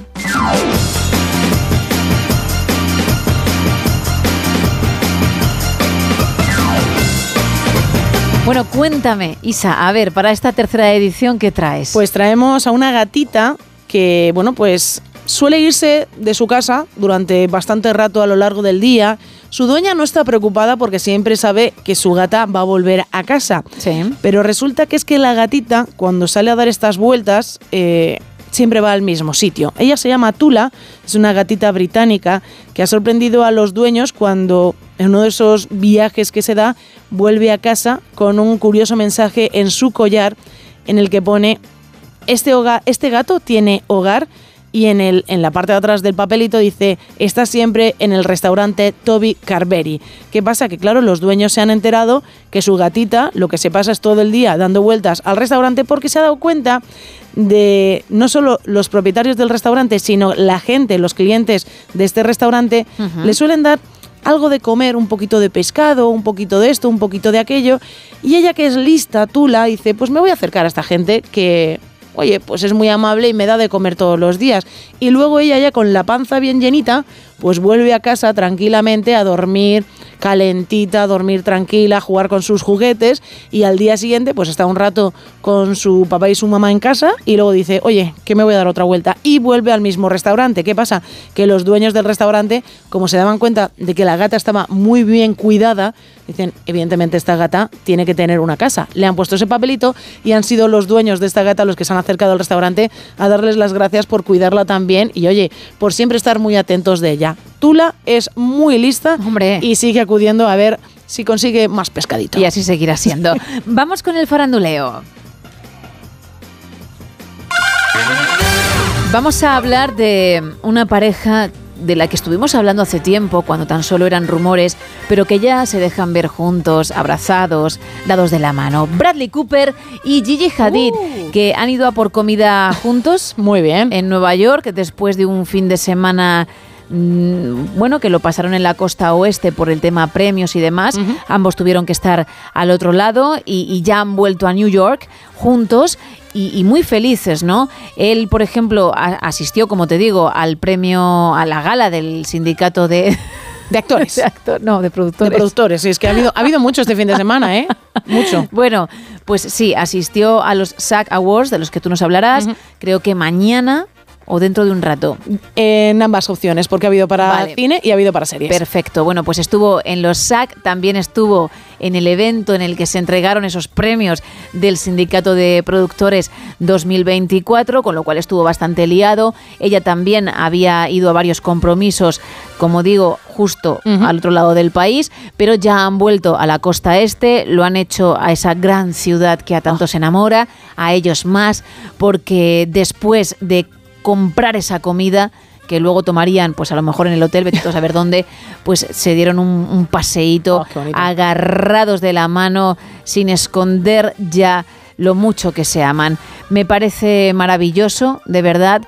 Bueno, cuéntame, Isa, a ver, para esta tercera edición, ¿qué traes? Pues traemos a una gatita que, bueno, pues suele irse de su casa durante bastante rato a lo largo del día Su dueña no está preocupada porque siempre sabe que su gata va a volver a casa. Pero resulta que es que la gatita, cuando sale a dar estas vueltas, eh, siempre va al mismo sitio. Ella se llama Tula, es una gatita británica que ha sorprendido a los dueños cuando en uno de esos viajes que se da vuelve a casa con un curioso mensaje en su collar en el que pone este, hogar, este gato tiene hogar y en, el, en la parte de atrás del papelito dice, está siempre en el restaurante Toby Carberry. ¿Qué pasa? Que claro, los dueños se han enterado que su gatita lo que se pasa es todo el día dando vueltas al restaurante porque se ha dado cuenta de no solo los propietarios del restaurante, sino la gente, los clientes de este restaurante, le suelen dar algo de comer, un poquito de pescado, un poquito de esto, un poquito de aquello. Y ella que es lista, Tula, dice, pues me voy a acercar a esta gente que, oye, pues es muy amable y me da de comer todos los días. Y luego ella ya con la panza bien llenita, pues vuelve a casa tranquilamente a dormir calentita, a dormir tranquila, jugar con sus juguetes y al día siguiente pues está un rato con su papá y su mamá en casa y luego dice, oye, que me voy a dar otra vuelta y vuelve al mismo restaurante. ¿Qué pasa? Que los dueños del restaurante, como se daban cuenta de que la gata estaba muy bien cuidada, dicen, evidentemente esta gata tiene que tener una casa. Le han puesto ese papelito y han sido los dueños de esta gata los que se han acercado al restaurante a darles las gracias por cuidarla tan bien y oye, por siempre estar muy atentos de ella. Tula es muy lista y sigue acudiendo a ver si consigue más pescadito. Y así seguirá siendo. [laughs] Vamos con el faranduleo. Vamos a hablar de una pareja de la que estuvimos hablando hace tiempo, cuando tan solo eran rumores, pero que ya se dejan ver juntos, abrazados, dados de la mano. Bradley Cooper y Gigi Hadid, que han ido a por comida juntos. Muy bien. En Nueva York, después de un fin de semana bueno, que lo pasaron en la costa oeste por el tema premios y demás. Ambos tuvieron que estar al otro lado y, y ya han vuelto a New York juntos y, y muy felices, ¿no? Él, por ejemplo, a- asistió, como te digo, al premio, a la gala del sindicato de... De actores. [laughs] De actor- no, de productores. De productores, sí, es que ha habido, ha habido mucho este fin de semana, ¿eh? Mucho. [laughs] Bueno, pues sí, asistió a los SAG Awards, de los que tú nos hablarás, creo que mañana o dentro de un rato. En ambas opciones, porque ha habido para Vale. cine y ha habido para series. Perfecto. Bueno, pues estuvo en los SAC, también estuvo en el evento en el que se entregaron esos premios del Sindicato de Productores 2024, con lo cual estuvo bastante liado. Ella también había ido a varios compromisos, como digo, justo al otro lado del país, pero ya han vuelto a la costa este, lo han hecho a esa gran ciudad que a tanto se enamora, a ellos más, porque después de comprar esa comida que luego tomarían, pues a lo mejor en el hotel, vete a saber dónde, pues se dieron un, un paseíto agarrados de la mano, sin esconder ya lo mucho que se aman. Me parece maravilloso, de verdad.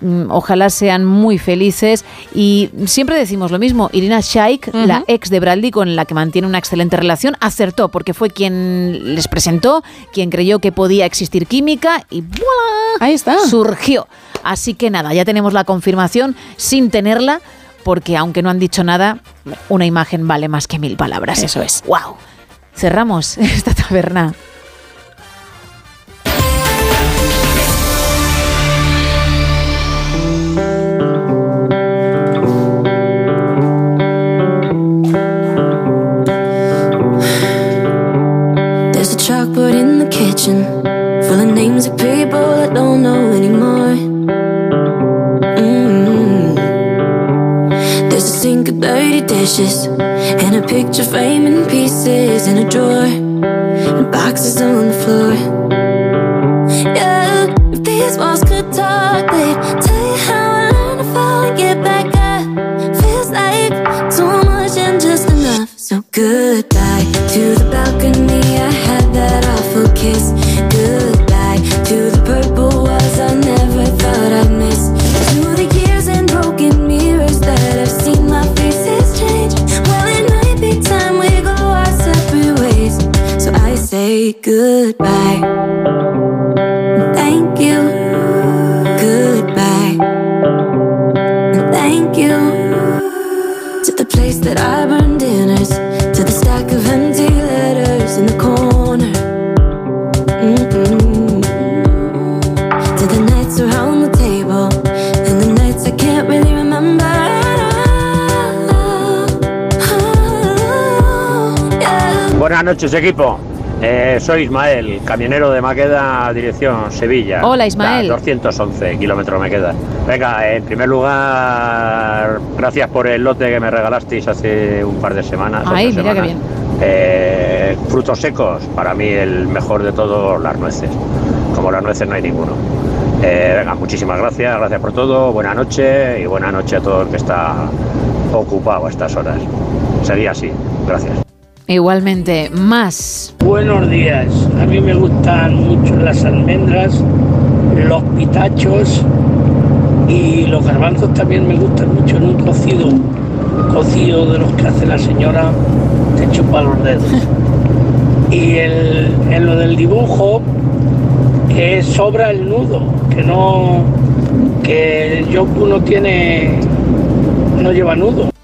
Mm, Ojalá sean muy felices y siempre decimos lo mismo. Irina Shayk, la ex de Bradley con la que mantiene una excelente relación, acertó porque fue quien les presentó, quien creyó que podía existir química y ¡voilà! Ahí está. Surgió. Así que nada, ya tenemos la confirmación sin tenerla porque aunque no han dicho nada, una imagen vale más que mil palabras. Eso es. ¡Wow! Cerramos [laughs] esta taberna. Dirty dishes and a picture frame in pieces in a drawer and boxes on the floor. Noches, equipo. Eh, soy Ismael, camionero de Maqueda, dirección Sevilla. Hola, Ismael. Da 211 kilómetros me queda. Venga, en primer lugar, gracias por el lote que me regalasteis hace un par de semanas. Ay, mira qué semanas. Eh, frutos secos, para mí el mejor de todos, las nueces. Como las nueces no hay ninguno. Eh, venga, muchísimas gracias, gracias por todo, buena noche y buena noche a todo el que está ocupado a estas horas. Sería así, gracias. Igualmente, más. Buenos días. A mí me gustan mucho las almendras, los pitachos y los garbanzos también me gustan mucho en un cocido, cocido de los que hace la señora, te chupa los dedos. [laughs] Y el, en lo del dibujo, que sobra el nudo, que no, que Yoku no tiene, no lleva nudo.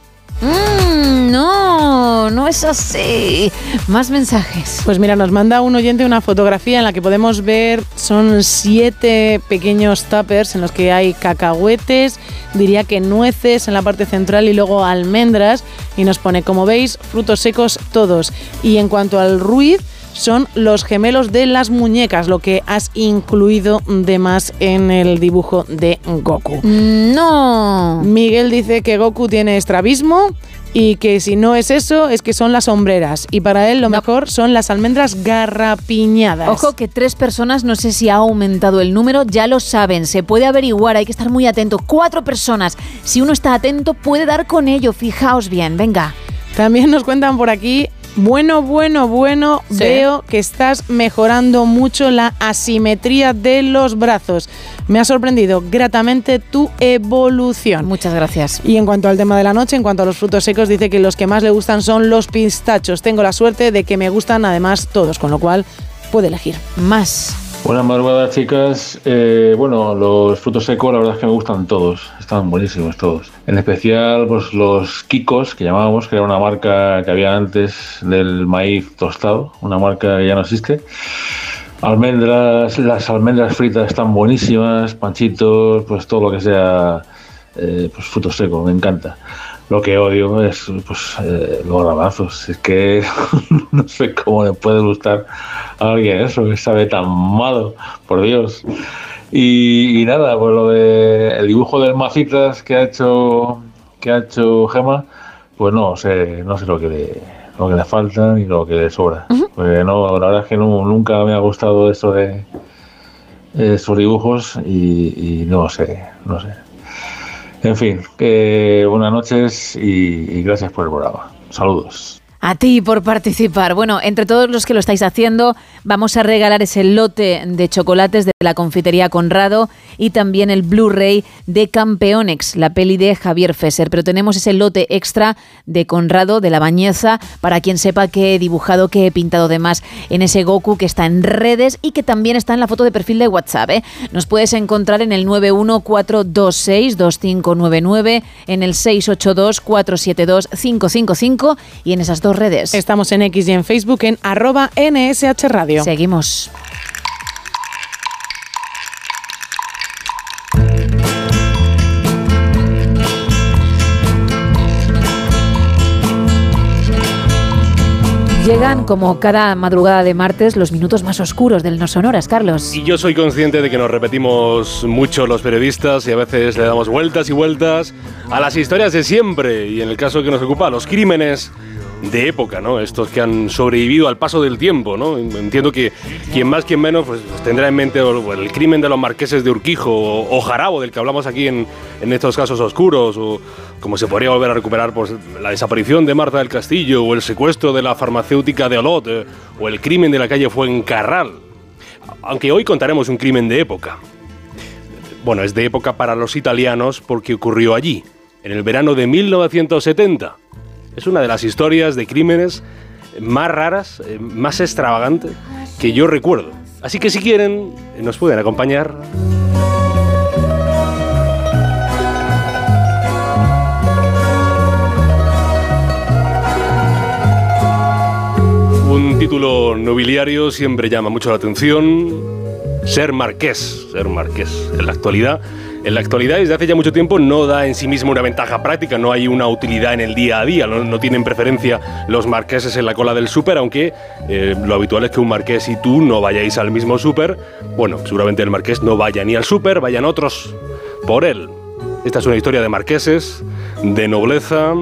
Es así. Más mensajes. Pues mira, nos manda un oyente una fotografía en la que podemos ver, son siete pequeños tuppers en los que hay cacahuetes, diría que nueces en la parte central y luego almendras. Y nos pone, como veis, frutos secos todos. Y en cuanto al ruiz, son los gemelos de las muñecas, lo que has incluido de más en el dibujo de Goku. No. Miguel dice que Goku tiene estrabismo y que si no es eso, es que son las sombreras. Y para él lo mejor son las almendras garrapiñadas. Ojo que tres personas, no sé si ha aumentado el número, ya lo saben, se puede averiguar, hay que estar muy atento. Cuatro personas, si uno está atento puede dar con ello, fijaos bien, venga. También nos cuentan por aquí. Bueno, bueno, bueno, Sí. veo que estás mejorando mucho la asimetría de los brazos. Me ha sorprendido gratamente tu evolución. Muchas gracias. Y en cuanto al tema de la noche, en cuanto a los frutos secos, dice que los que más le gustan son los pistachos. Tengo la suerte de que me gustan además todos, con lo cual puede elegir. Más. Buenas madrugadas, chicas. Eh, bueno, los frutos secos, la verdad es que me gustan todos. Están buenísimos todos. En especial, pues los Kikos, que llamábamos, que era una marca que había antes del maíz tostado, una marca que ya no existe. Almendras, las almendras fritas están buenísimas, panchitos, pues todo lo que sea eh, pues frutos secos, me encanta. Lo que odio es pues, eh, los garbanzos. Es que [laughs] no sé cómo le puede gustar a alguien eso, que sabe tan malo, por Dios. Y, y nada, pues lo de el dibujo del macitas que ha hecho que ha hecho Gema, pues no sé, no sé lo que le, lo que le falta ni lo que le sobra. Porque no, la verdad es que no, nunca me ha gustado eso de esos dibujos y, y no sé, no sé. En fin, que buenas noches y, y gracias por el programa. Saludos. A ti por participar. Bueno, entre todos los que lo estáis haciendo, vamos a regalar ese lote de chocolates de la confitería Conrado y también el Blu-ray de Campeonex, la peli de Javier Fesser. Pero tenemos ese lote extra de Conrado, de la Bañeza, para quien sepa que he dibujado, que he pintado de más en ese Goku que está en redes y que también está en la foto de perfil de WhatsApp. ¿eh? Nos puedes encontrar en el 914262599, en el 682472555 y en esas dos redes. Estamos en X y en Facebook en arroba NSH Radio. Seguimos. Llegan, como cada madrugada de martes, los minutos más oscuros del No Sonoras, Carlos. Y yo soy consciente de que nos repetimos mucho los periodistas y a veces le damos vueltas y vueltas a las historias de siempre. Y en el caso que nos ocupa, los crímenes de época, ¿no? Estos que han sobrevivido al paso del tiempo, ¿no? Entiendo que quien más, quien menos, pues tendrá en mente el crimen de los marqueses de Urquijo o, o Jarabo, del que hablamos aquí en, en estos casos oscuros, o como se podría volver a recuperar pues, la desaparición de Marta del Castillo, o el secuestro de la farmacéutica de Olot, eh, o el crimen de la calle Fuencarral. Aunque hoy contaremos un crimen de época. Bueno, es de época para los italianos porque ocurrió allí, en el verano de 1970. Es una de las historias de crímenes más raras, eh, más extravagantes que yo recuerdo. Así que si quieren, nos pueden acompañar. Un título nobiliario siempre llama mucho la atención. Ser marqués, ser marqués. En la actualidad En la actualidad, desde hace ya mucho tiempo, no da en sí mismo una ventaja práctica, no hay una utilidad en el día a día, no, tienen preferencia los marqueses en la cola del súper, aunque eh, lo habitual es que un marqués y tú no vayáis al mismo súper. Bueno, seguramente el marqués no vaya ni al súper, vayan otros por él. Esta es una historia de marqueses, de nobleza,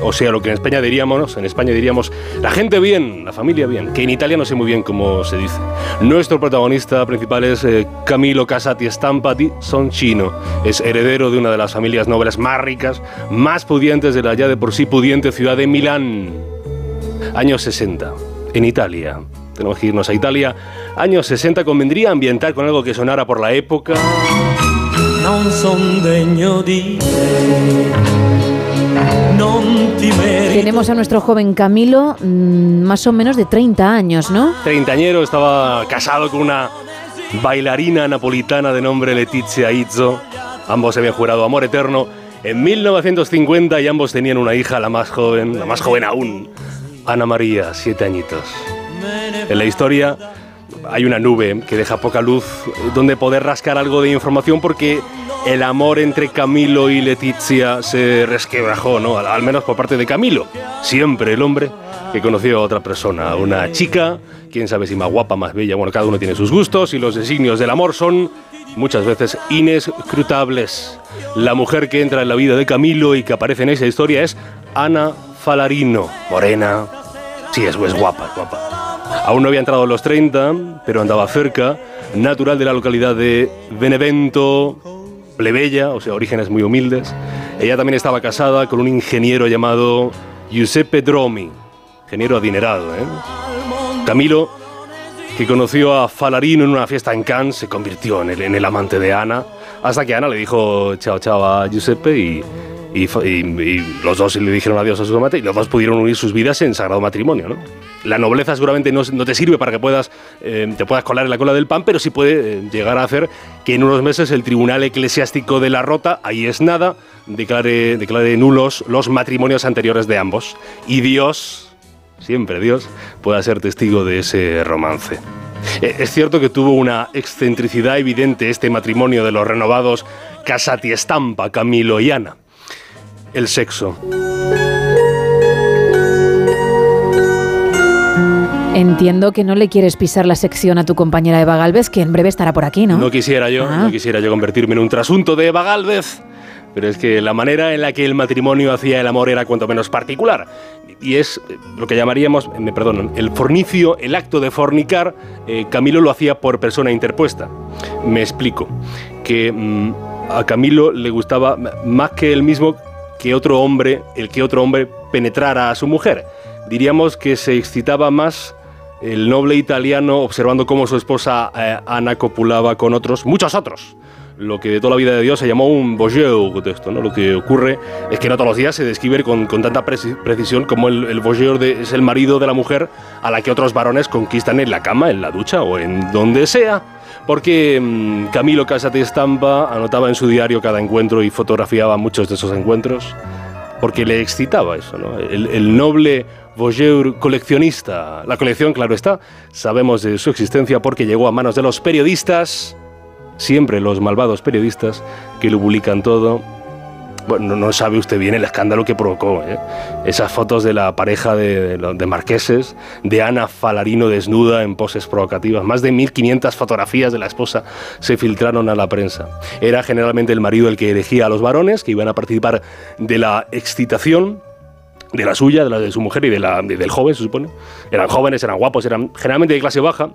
o sea, lo que en España diríamos, en España diríamos la gente bien, la familia bien, que en Italia no sé muy bien cómo se dice. Nuestro protagonista principal es eh, Camilo Casati Stampati Soncino. Es heredero de una de las familias nobles más ricas, más pudientes de la ya de por sí pudiente ciudad de Milán. Años 60, en Italia. Tenemos que irnos a Italia. Años 60 convendría ambientar con algo que sonara por la época. Non son degno di. Tenemos a nuestro joven Camilo, mm, más o menos de 30 años, ¿no? Treintañero, estaba casado con una bailarina napolitana de nombre Letizia Izzo. Ambos se habían jurado amor eterno en 1950 y ambos tenían una hija, la más joven, la más joven aún, Ana María, siete añitos. En la historia hay una nube que deja poca luz donde poder rascar algo de información porque el amor entre Camilo y Letizia se resquebrajó, ¿no? Al, al menos por parte de Camilo. Siempre el hombre que conoció a otra persona, una chica, quién sabe si más guapa, más bella, bueno, cada uno tiene sus gustos y los designios del amor son muchas veces inescrutables. La mujer que entra en la vida de Camilo y que aparece en esa historia es Ana Falarino, morena, sí, es, es guapa, es guapa. Aún no había entrado a los 30, pero andaba cerca, natural de la localidad de Benevento, plebeya, o sea, orígenes muy humildes. Ella también estaba casada con un ingeniero llamado Giuseppe Dromi, ingeniero adinerado. ¿eh? Camilo, que conoció a Falarino en una fiesta en Cannes, se convirtió en el, en el amante de Ana, hasta que Ana le dijo chao chao a Giuseppe y, y, y- y los dos le dijeron adiós a su amante y los dos pudieron unir sus vidas en sagrado matrimonio. ¿no? La nobleza seguramente no, no te sirve para que puedas, eh, te puedas colar en la cola del pan, pero sí puede eh, llegar a hacer que en unos meses el Tribunal Eclesiástico de la Rota, ahí es nada, declare, declare nulos los matrimonios anteriores de ambos. Y Dios, siempre Dios, pueda ser testigo de ese romance. Eh, Es cierto que tuvo una excentricidad evidente este matrimonio de los renovados Casati Estampa, Camilo y Ana. El sexo. Entiendo que no le quieres pisar la sección a tu compañera Eva Galvez, que en breve estará por aquí, ¿no? No quisiera yo, Ah. no quisiera yo convertirme en un trasunto de Eva Gálvez, pero es que la manera en la que el matrimonio hacía el amor era cuanto menos particular. Y es lo que llamaríamos, eh, me perdonan, el fornicio, el acto de fornicar, eh, Camilo lo hacía por persona interpuesta. Me explico. Que mm, a Camilo le gustaba más que él mismo que otro hombre, el que otro hombre penetrara a su mujer. Diríamos que se excitaba más el noble italiano observando cómo su esposa eh, Ana copulaba con otros, muchos otros. Lo que de toda la vida de Dios se llamó un voyeur de esto, ¿no? Lo que ocurre es que no todos los días se describe con, con tanta preci- precisión como el, el es el marido de la mujer a la que otros varones conquistan en la cama, en la ducha o en donde sea. Porque mm, Camilo Casate Estampa anotaba en su diario cada encuentro y fotografiaba muchos de esos encuentros porque le excitaba eso, ¿no? El, noble voyeur coleccionista. La colección, claro está, sabemos de su existencia porque llegó a manos de los periodistas, siempre los malvados periodistas, que lo publican todo. Bueno, no, sabe usted bien el escándalo que provocó. ¿eh? Esas fotos de la pareja de marqueses, de Ana Falarino desnuda en poses provocativas. Más de 1.500 fotografías de la esposa se filtraron a la prensa. Era generalmente el marido el que elegía a los varones que iban a participar de la excitación de la suya, de la de su mujer y de la, de- del joven, se supone. Eran jóvenes, eran guapos, eran generalmente de clase baja.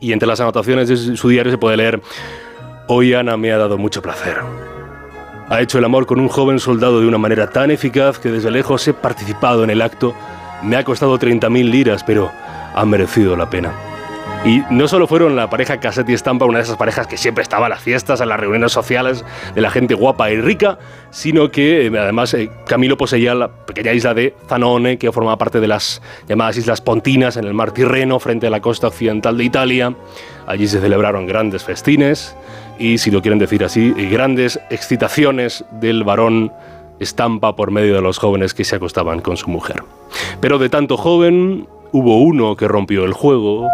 Y entre las anotaciones de su diario se puede leer, hoy Ana me ha dado mucho placer. Ha hecho el amor con un joven soldado de una manera tan eficaz que desde lejos he participado en el acto. Me ha costado 30.000 liras, pero ha merecido la pena. Y no solo fueron la pareja Cassetti Estampa, una de esas parejas que siempre estaba a las fiestas, a las reuniones sociales de la gente guapa y rica, sino que eh, además eh, Camilo poseía la pequeña isla de Zanone, que formaba parte de las llamadas Islas Pontinas en el mar Tirreno, frente a la costa occidental de Italia. Allí se celebraron grandes festines y, si lo quieren decir así, grandes excitaciones del varón Estampa por medio de los jóvenes que se acostaban con su mujer. Pero de tanto joven, hubo uno que rompió el juego.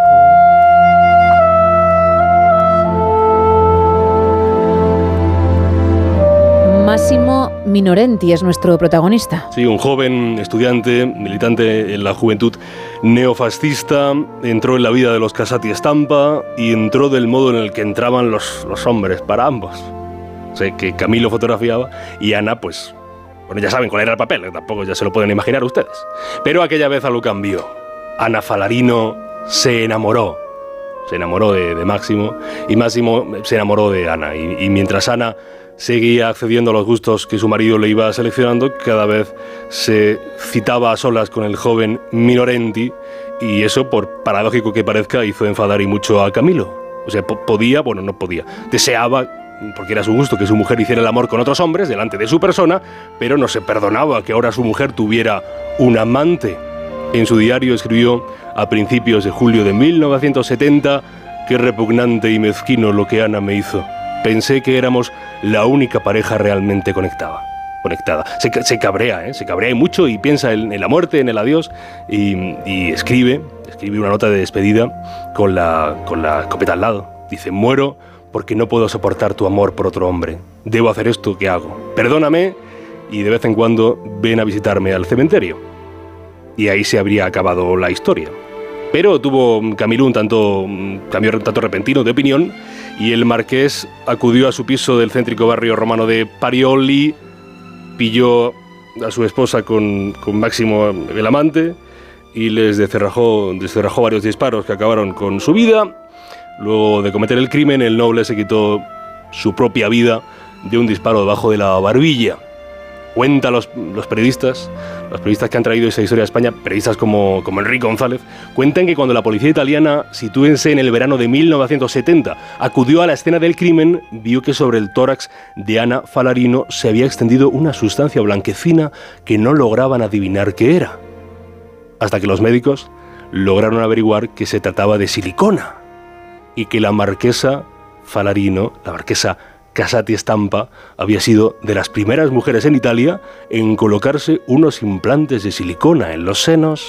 Minorenti es nuestro protagonista. Sí, un joven estudiante, militante en la juventud neofascista, entró en la vida de los Casati Estampa y entró del modo en el que entraban los, los hombres para ambos. O sea, que Camilo fotografiaba y Ana, pues, bueno, ya saben cuál era el papel, tampoco ya se lo pueden imaginar ustedes. Pero aquella vez algo cambió. Ana Falarino se enamoró. Se enamoró de, Máximo y Máximo se enamoró de Ana. Y mientras Ana seguía accediendo a los gustos que su marido le iba seleccionando, cada vez se citaba a solas con el joven Minorenti y eso, por paradójico que parezca, hizo enfadar y mucho a Camilo. O sea, po- podía, bueno, no podía, deseaba, porque era su gusto, que su mujer hiciera el amor con otros hombres delante de su persona, pero no se perdonaba que ahora su mujer tuviera un amante. En su diario escribió a principios de julio de 1970, qué repugnante y mezquino lo que Ana me hizo. Pensé que éramos la única pareja realmente conectada. Conectada. Se, ca- se cabrea, ¿eh? se cabrea y mucho y piensa en, la muerte, en el adiós y, escribe, escribe una nota de despedida con la, con escopeta al lado. Dice, muero porque no puedo soportar tu amor por otro hombre. Debo hacer esto que hago. Perdóname y de vez en cuando ven a visitarme al cementerio. Y ahí se habría acabado la historia. Pero tuvo Camilo un tanto, un tanto repentino de opinión y el marqués acudió a su piso del céntrico barrio romano de Parioli, pilló a su esposa con, con Máximo el amante y les descerrajó, descerrajó varios disparos que acabaron con su vida. Luego de cometer el crimen, el noble se quitó su propia vida de un disparo debajo de la barbilla. Cuenta los, los periodistas, los periodistas que han traído esa historia a España, periodistas como, como Enrique González, cuentan que cuando la policía italiana, sitúense en el verano de 1970, acudió a la escena del crimen, vio que sobre el tórax de Ana Falarino se había extendido una sustancia blanquecina que no lograban adivinar qué era. Hasta que los médicos lograron averiguar que se trataba de silicona y que la marquesa Falarino, la marquesa Casati Stampa, había sido de las primeras mujeres en Italia en colocarse unos implantes de silicona en los senos.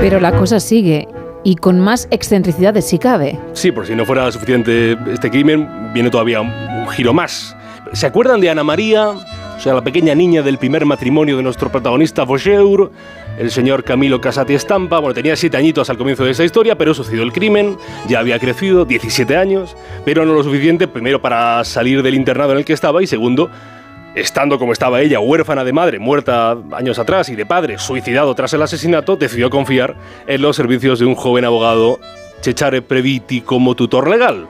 Pero la cosa sigue y con más excentricidades si cabe. Sí, por si no fuera suficiente este crimen, viene todavía un, giro más. ¿Se acuerdan de Ana María? O sea, la pequeña niña del primer matrimonio de nuestro protagonista Vaucheur, el señor Camilo Casati Estampa. Bueno, tenía siete añitos al comienzo de esa historia, pero sucedió el crimen, ya había crecido, 17 años, pero no lo suficiente, primero para salir del internado en el que estaba y segundo, estando como estaba ella, huérfana de madre, muerta años atrás, y de padre, suicidado tras el asesinato, decidió confiar en los servicios de un joven abogado, Cecare Previti, como tutor legal.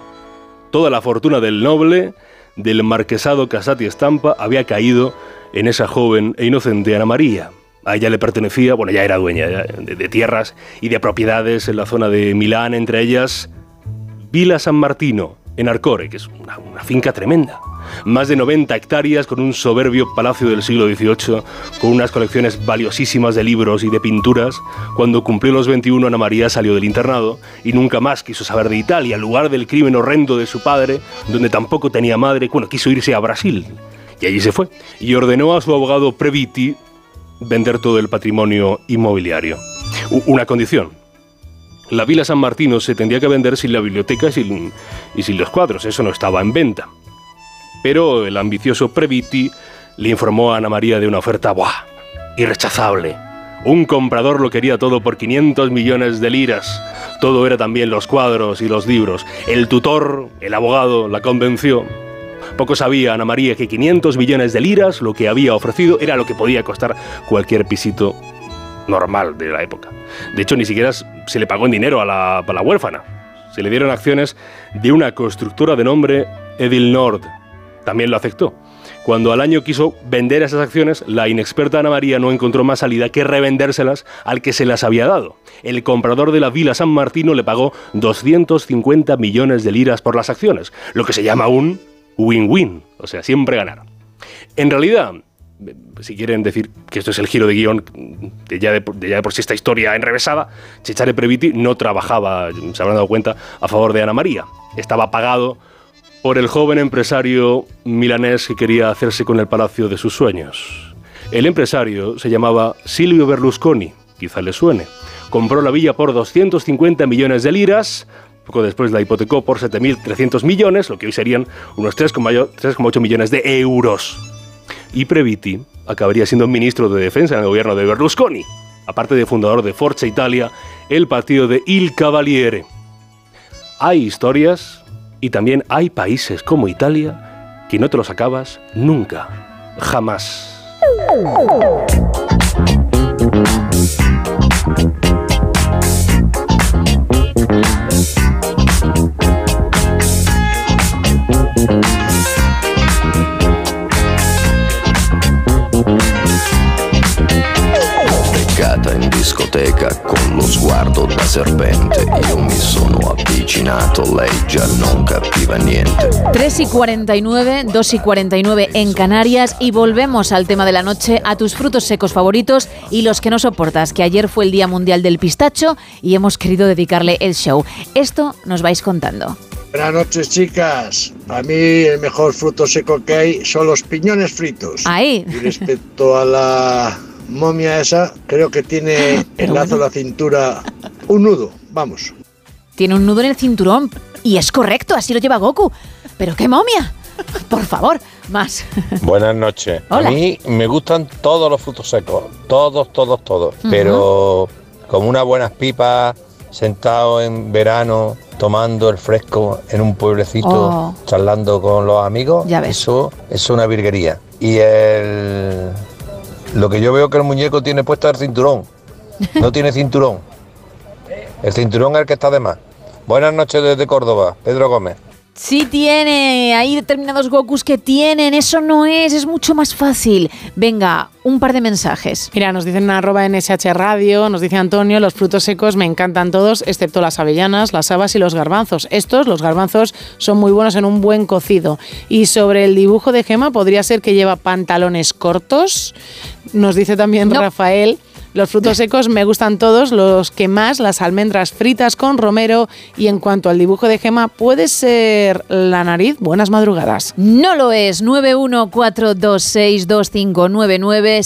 Toda la fortuna del noble, del marquesado Casati Estampa, había caído en esa joven e inocente Ana María. A ella le pertenecía, bueno, ya era dueña de, tierras y de propiedades en la zona de Milán, entre ellas Vila San Martino, en Arcore, que es una, finca tremenda. Más de 90 hectáreas con un soberbio palacio del siglo XVIII, con unas colecciones valiosísimas de libros y de pinturas. Cuando cumplió los 21, Ana María salió del internado y nunca más quiso saber de Italia, lugar del crimen horrendo de su padre, donde tampoco tenía madre. Bueno, quiso irse a Brasil. Y allí se fue. Y ordenó a su abogado Previti vender todo el patrimonio inmobiliario. Una condición, la Vila San Martino se tendría que vender sin la biblioteca y sin, y sin los cuadros, eso no estaba en venta. Pero el ambicioso Previti le informó a Ana María de una oferta ¡buah! irrechazable. Un comprador lo quería todo por 500 millones de liras. Todo era también los cuadros y los libros. El tutor, el abogado, la convenció. Poco sabía Ana María que 500 millones de liras, lo que había ofrecido, era lo que podía costar cualquier pisito normal de la época. De hecho, ni siquiera se le pagó en dinero a la, huérfana. Se le dieron acciones de una constructora de nombre Edil Nord. También lo aceptó. Cuando al año quiso vender esas acciones, la inexperta Ana María no encontró más salida que revendérselas al que se las había dado. El comprador de la Vila San Martino le pagó 250 millones de liras por las acciones, lo que se llama un win-win, o sea, siempre ganar. En realidad, si quieren decir que esto es el giro de guion de ya de, por sí esta historia enrevesada, Cesare Previti no trabajaba, se habrán dado cuenta, a favor de Ana María. Estaba pagado por el joven empresario milanés que quería hacerse con el palacio de sus sueños. El empresario se llamaba Silvio Berlusconi, quizá le suene. Compró la villa por 250 millones de liras, Poco después la hipotecó por 7.300 millones, lo que hoy serían unos 3,8 3,8 millones de euros. Y Previti acabaría siendo ministro de Defensa en el gobierno de Berlusconi, aparte de fundador de Forza Italia, el partido de Il Cavaliere. Hay historias y también hay países como Italia que no te los acabas nunca, jamás. Beccata in discoteca con lo sguardo da serpente, io mi sono avvicinato, lei già non capiva niente. 3 y 49, 2 y 49 en Canarias y volvemos al tema de la noche, a tus frutos secos favoritos y los que no soportas, que ayer fue el Día Mundial del Pistacho y hemos querido dedicarle el show. Esto nos vais contando. Buenas noches, chicas. A mí el mejor fruto seco que hay son los piñones fritos. Ahí. Y respecto a la momia esa, creo que tiene el lazo de la cintura un nudo. Vamos. Tiene un nudo en el cinturón y es correcto, así lo lleva Goku. Pero qué momia. Por favor, más. Buenas noches. Hola. A mí me gustan todos los frutos secos, todos, todos, todos. Pero como unas buenas pipas, sentado en verano, tomando el fresco en un pueblecito, Oh. charlando con los amigos, Ya ves. eso es una virguería. Y el lo que yo veo que el muñeco tiene puesto es el cinturón. No tiene cinturón. El cinturón es el que está de más. Buenas noches desde Córdoba, Pedro Gómez. Sí tiene, hay determinados Gokus que tienen, eso no es, es mucho más fácil. Venga, un par de mensajes. Mira, nos dicen en arroba NSH Radio, nos dice Antonio, los frutos secos me encantan todos, excepto las avellanas, las habas y los garbanzos. Estos, los garbanzos, son muy buenos en un buen cocido. Y sobre el dibujo de Gema, podría ser que lleva pantalones cortos. Nos dice también Rafael. Los frutos secos me gustan todos, los que más, las almendras fritas con romero. Y en cuanto al dibujo de Gema, puede ser la nariz. Buenas madrugadas. No lo es. 914262599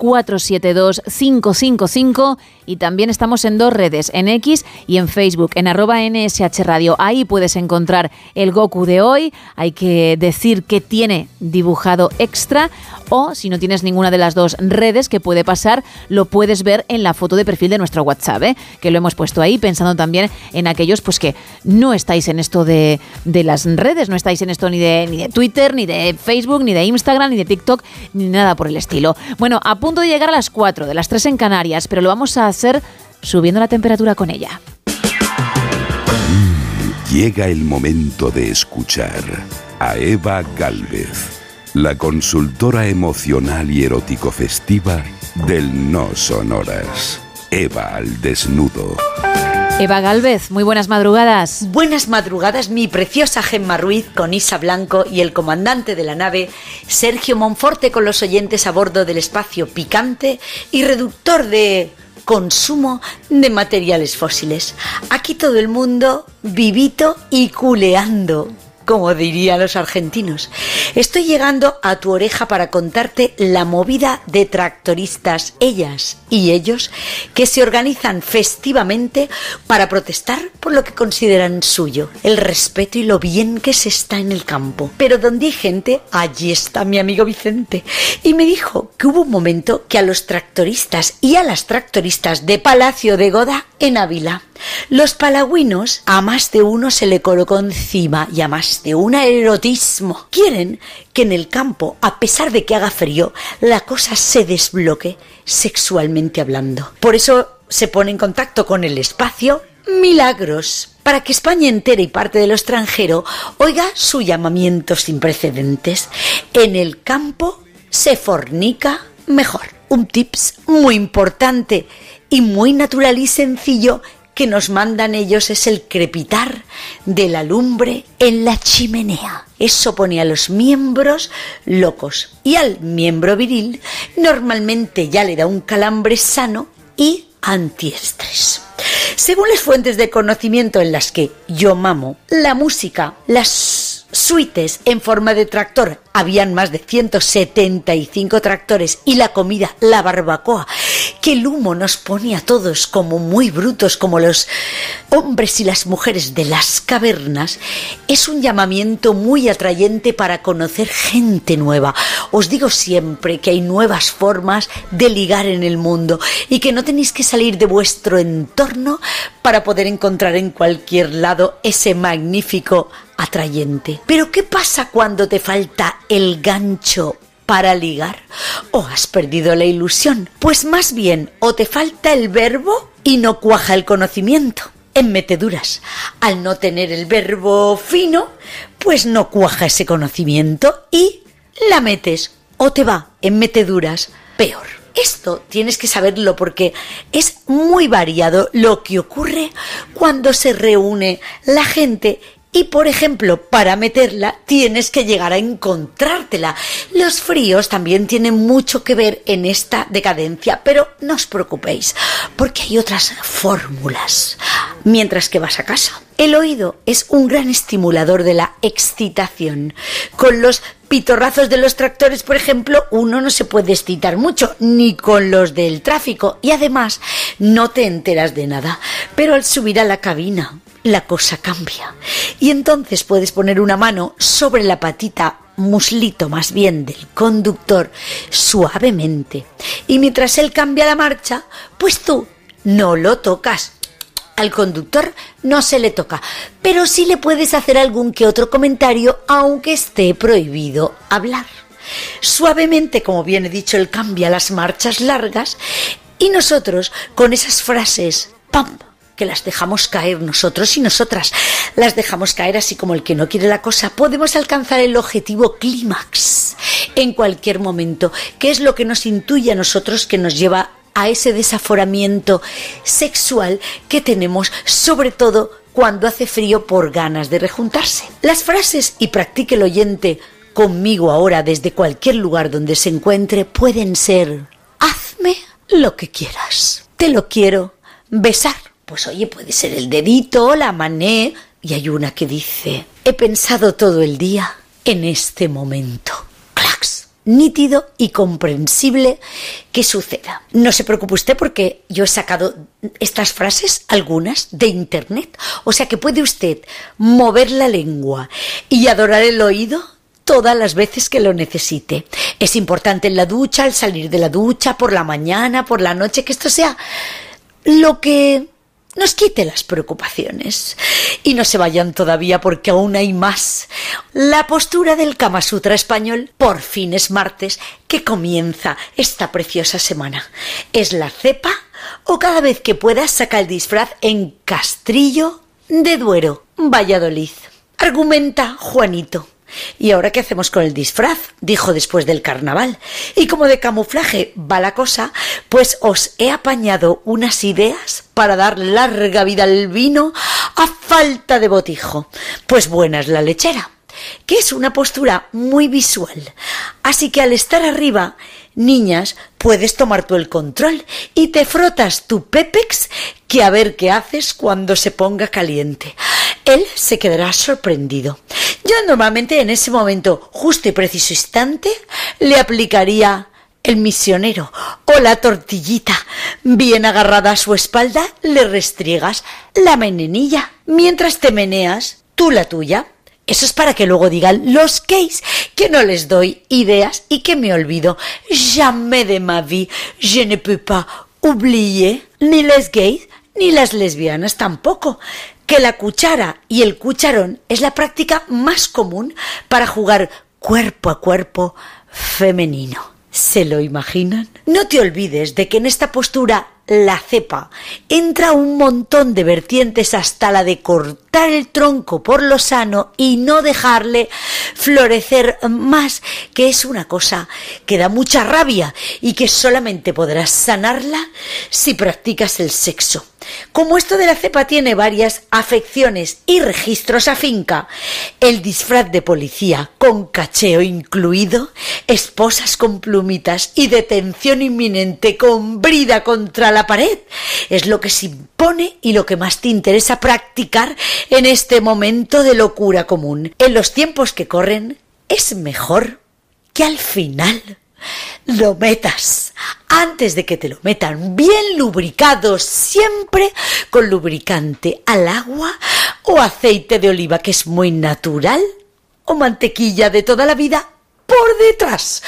682472555 y también estamos en dos redes, en X y en Facebook, en arroba NSH Radio. Ahí puedes encontrar el Goku de hoy. Hay que decir que tiene dibujado extra o si no tienes ninguna de las dos redes que puede pasar, lo puedes ver en la foto de perfil de nuestro WhatsApp, ¿eh? que lo hemos puesto ahí pensando también en aquellos pues que no estáis en esto de, de las redes, no estáis en esto ni de, ni de Twitter, ni de Facebook, ni de Instagram, ni de TikTok, ni nada por el estilo. Bueno, a punto de llegar a las 4, de las 3 en Canarias, pero lo vamos a hacer subiendo la temperatura con ella. Llega el momento de escuchar a Eva Galvez, la consultora emocional y erótico festiva del No Sonoras. Eva al desnudo. Eva Galvez, muy buenas madrugadas. Buenas madrugadas, mi preciosa Gemma Ruiz con Isa Blanco y el comandante de la nave, Sergio Monforte, con los oyentes a bordo del espacio picante y reductor de consumo de materiales fósiles. Aquí todo el mundo vivito y culeando. Como dirían los argentinos. Estoy llegando a tu oreja para contarte la movida de tractoristas, ellas y ellos, que se organizan festivamente para protestar por lo que consideran suyo, el respeto y lo bien que se está en el campo. Pero donde hay gente, allí está mi amigo Vicente. Y me dijo que hubo un momento que a los tractoristas y a las tractoristas de Palacio de Goda en Ávila, los palagüinos a más de uno se le colocó encima y a más de un erotismo. Quieren que en el campo, a pesar de que haga frío, la cosa se desbloque sexualmente hablando. Por eso se pone en contacto con el espacio Milagros, para que España entera y parte de lo extranjero oiga su llamamiento sin precedentes. En el campo se fornica mejor. Un tips muy importante y muy natural y sencillo que nos mandan ellos es el crepitar de la lumbre en la chimenea. Eso pone a los miembros locos y al miembro viril normalmente ya le da un calambre sano y antiestrés. Según las fuentes de conocimiento en las que yo mamo, la música, las suites en forma de tractor, habían más de 175 tractores y la comida, la barbacoa, que el humo nos pone a todos como muy brutos, como los hombres y las mujeres de las cavernas, es un llamamiento muy atrayente para conocer gente nueva. Os digo siempre que hay nuevas formas de ligar en el mundo y que no tenéis que salir de vuestro entorno para poder encontrar en cualquier lado ese magnífico atrayente. Pero ¿qué pasa cuando te falta el gancho para ligar? ¿O has perdido la ilusión? Pues más bien, o te falta el verbo y no cuaja el conocimiento. En meteduras, al no tener el verbo fino, pues no cuaja ese conocimiento y la metes o te va en meteduras peor. Esto tienes que saberlo porque es muy variado lo que ocurre cuando se reúne la gente y por ejemplo, para meterla tienes que llegar a encontrártela. Los fríos también tienen mucho que ver en esta decadencia, pero no os preocupéis, porque hay otras fórmulas mientras que vas a casa. El oído es un gran estimulador de la excitación. Con los pitorrazos de los tractores, por ejemplo, uno no se puede excitar mucho, ni con los del tráfico, y además no te enteras de nada. Pero al subir a la cabina, la cosa cambia. Y entonces puedes poner una mano sobre la patita muslito más bien del conductor suavemente. Y mientras él cambia la marcha, pues tú no lo tocas. Al conductor no se le toca, pero sí le puedes hacer algún que otro comentario aunque esté prohibido hablar. Suavemente, como bien he dicho, él cambia las marchas largas y nosotros con esas frases, ¡pam! Que las dejamos caer nosotros y nosotras, las dejamos caer así como el que no quiere la cosa, podemos alcanzar el objetivo clímax en cualquier momento, que es lo que nos intuye a nosotros que nos lleva a ese desaforamiento sexual que tenemos, sobre todo cuando hace frío por ganas de rejuntarse. Las frases y practique el oyente conmigo ahora desde cualquier lugar donde se encuentre pueden ser hazme lo que quieras. Te lo quiero besar. Pues oye, puede ser el dedito, la mané. Y hay una que dice, he pensado todo el día en este momento. Clax. Nítido y comprensible que suceda. No se preocupe usted porque yo he sacado estas frases, algunas, de internet. O sea que puede usted mover la lengua y adorar el oído todas las veces que lo necesite. Es importante en la ducha, al salir de la ducha, por la mañana, por la noche, que esto sea lo que nos quite las preocupaciones. Y no se vayan todavía porque aún hay más. La postura del Kama Sutra español por fin es martes que comienza esta preciosa semana. ¿Es la cepa o cada vez que puedas saca el disfraz en Castrillo de Duero, Valladolid? Argumenta Juanito. ¿Y ahora qué hacemos con el disfraz? dijo después del carnaval. Y como de camuflaje va la cosa, pues os he apañado unas ideas para dar larga vida al vino a falta de botijo. Pues buena es la lechera, que es una postura muy visual. Así que al estar arriba, niñas, puedes tomar tú el control y te frotas tu pepex que a ver qué haces cuando se ponga caliente. Él se quedará sorprendido. Yo normalmente en ese momento, justo y preciso instante, le aplicaría el misionero o la tortillita. Bien agarrada a su espalda, le restriegas la menenilla. Mientras te meneas, tú la tuya. Eso es para que luego digan los gays que no les doy ideas y que me olvido. Jamais de ma vie, je ne peux pas oublier ni les gays ni las lesbianas tampoco que la cuchara y el cucharón es la práctica más común para jugar cuerpo a cuerpo femenino. ¿Se lo imaginan? No te olvides de que en esta postura la cepa entra un montón de vertientes hasta la de cortar el tronco por lo sano y no dejarle florecer más, que es una cosa que da mucha rabia y que solamente podrás sanarla si practicas el sexo. Como esto de la cepa tiene varias afecciones y registros a finca, el disfraz de policía con cacheo incluido, esposas con plumitas y detención inminente con brida contra la pared es lo que se impone y lo que más te interesa practicar en este momento de locura común. En los tiempos que corren es mejor que al final lo metas. Antes de que te lo metan bien lubricado, siempre con lubricante al agua o aceite de oliva que es muy natural o mantequilla de toda la vida por detrás.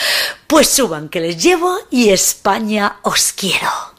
Pues suban que les llevo y España os quiero.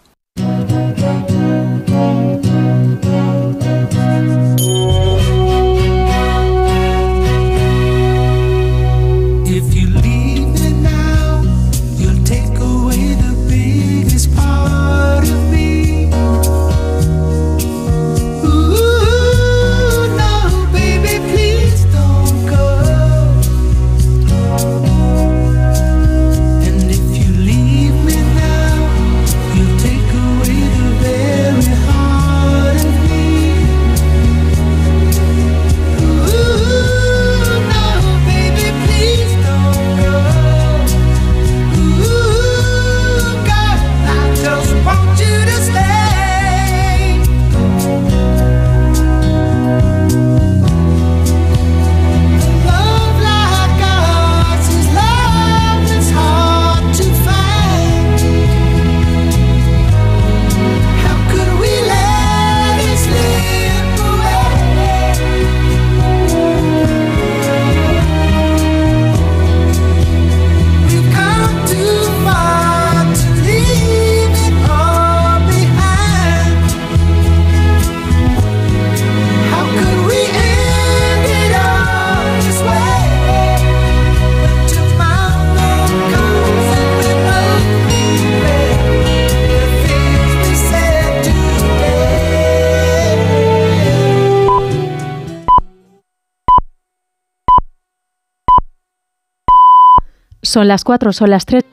Son las 4, son las 3.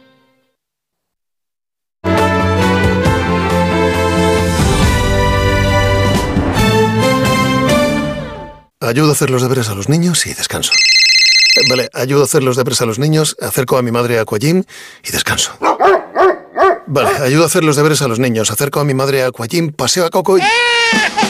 Ayudo a hacer los deberes a los niños y descanso. Vale, ayudo a hacer los deberes a los niños, acerco a mi madre a Aquagym y descanso. Vale, ayudo a hacer los deberes a los niños, acerco a mi madre a Aquagym, paseo a Coco y... [laughs]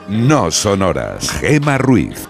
no son horas. Gema Ruiz.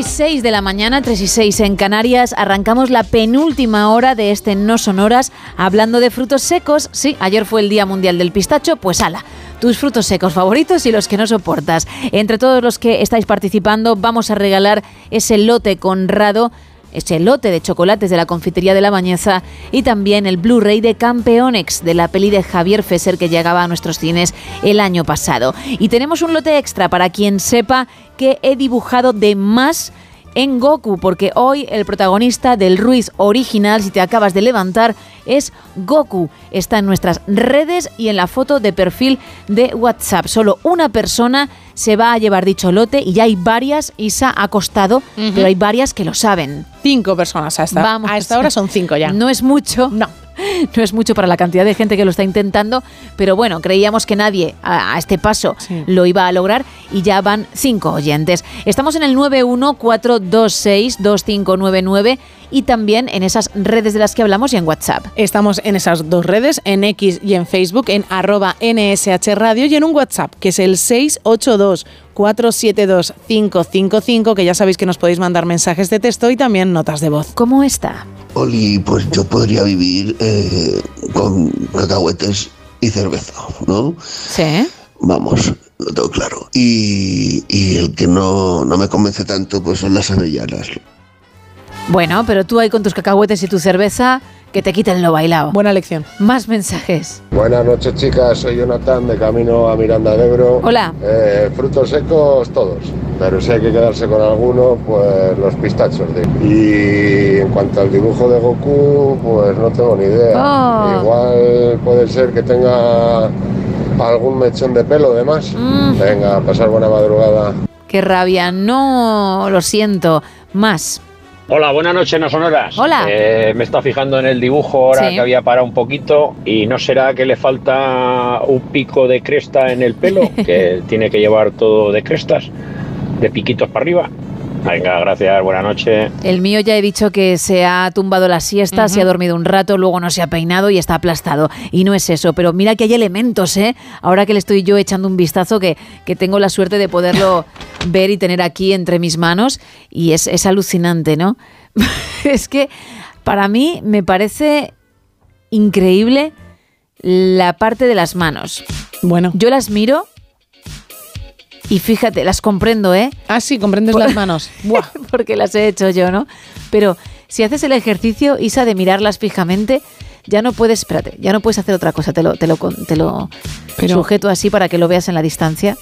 Y 6 de la mañana, 3 y 6 en Canarias, arrancamos la penúltima hora de este No Sonoras hablando de frutos secos. Sí, ayer fue el Día Mundial del Pistacho, pues ala, tus frutos secos favoritos y los que no soportas. Entre todos los que estáis participando, vamos a regalar ese lote Conrado ese lote de chocolates de la confitería de la Bañeza y también el Blu-ray de Campeonex de la peli de Javier Fesser que llegaba a nuestros cines el año pasado. Y tenemos un lote extra para quien sepa que he dibujado de más en Goku, porque hoy el protagonista del Ruiz original, si te acabas de levantar, es Goku. Está en nuestras redes y en la foto de perfil de WhatsApp. Solo una persona se va a llevar dicho lote y ya hay varias, Isa ha costado, pero hay varias que lo saben. Cinco personas a esta, Vamos. a esta hora son cinco ya. No es mucho. No. [laughs] No es mucho para la cantidad de gente que lo está intentando, pero bueno, creíamos que nadie a, a este paso lo iba a lograr y ya van cinco oyentes. Estamos en el 914262599 y también en esas redes de las que hablamos y en WhatsApp. Estamos en esas dos redes, en X y en Facebook, en arroba NSH Radio y en un WhatsApp, que es el 682 472 555, que ya sabéis que nos podéis mandar mensajes de texto y también notas de voz. ¿Cómo está? Oli, pues yo podría vivir eh, con cacahuetes y cerveza, ¿no? Sí. Vamos, lo tengo claro. Y, y el que no, no me convence tanto, pues son las avellanas. Bueno, pero tú ahí con tus cacahuetes y tu cerveza, que te quiten lo bailado. Buena lección. Más mensajes. Buenas noches chicas, soy Jonathan de camino a Miranda de Ebro. Hola. Eh, frutos secos todos, pero si hay que quedarse con alguno, pues los pistachos. de- Y en cuanto al dibujo de Goku, pues no tengo ni idea. Oh. Igual puede ser que tenga algún mechón de pelo de más. Mm. Venga, pasar buena madrugada. Qué rabia. No, lo siento. Más. Hola, buenas noches, no sonoras. Hola. Eh, me está fijando en el dibujo ahora Sí. que había parado un poquito y no será que le falta un pico de cresta en el pelo, [laughs] que tiene que llevar todo de crestas, de piquitos para arriba. Venga, gracias, buenas noches. El mío ya he dicho que se ha tumbado la siesta, se ha dormido un rato, luego no se ha peinado y está aplastado. Y no es eso, pero mira que hay elementos, ¿eh? Ahora que le estoy yo echando un vistazo, que, que tengo la suerte de poderlo [laughs] ver y tener aquí entre mis manos, y es, es alucinante, ¿no? [laughs] es que para mí me parece increíble la parte de las manos. Bueno. Yo las miro y fíjate, las comprendo, ¿eh? Ah, sí, comprendes las manos. [laughs] Buah. Porque las he hecho yo, ¿no? Pero si haces el ejercicio, Isa, de mirarlas fijamente, ya no puedes, espérate, ya no puedes hacer otra cosa. Te lo, te lo, te lo Pero- sujeto así para que lo veas en la distancia.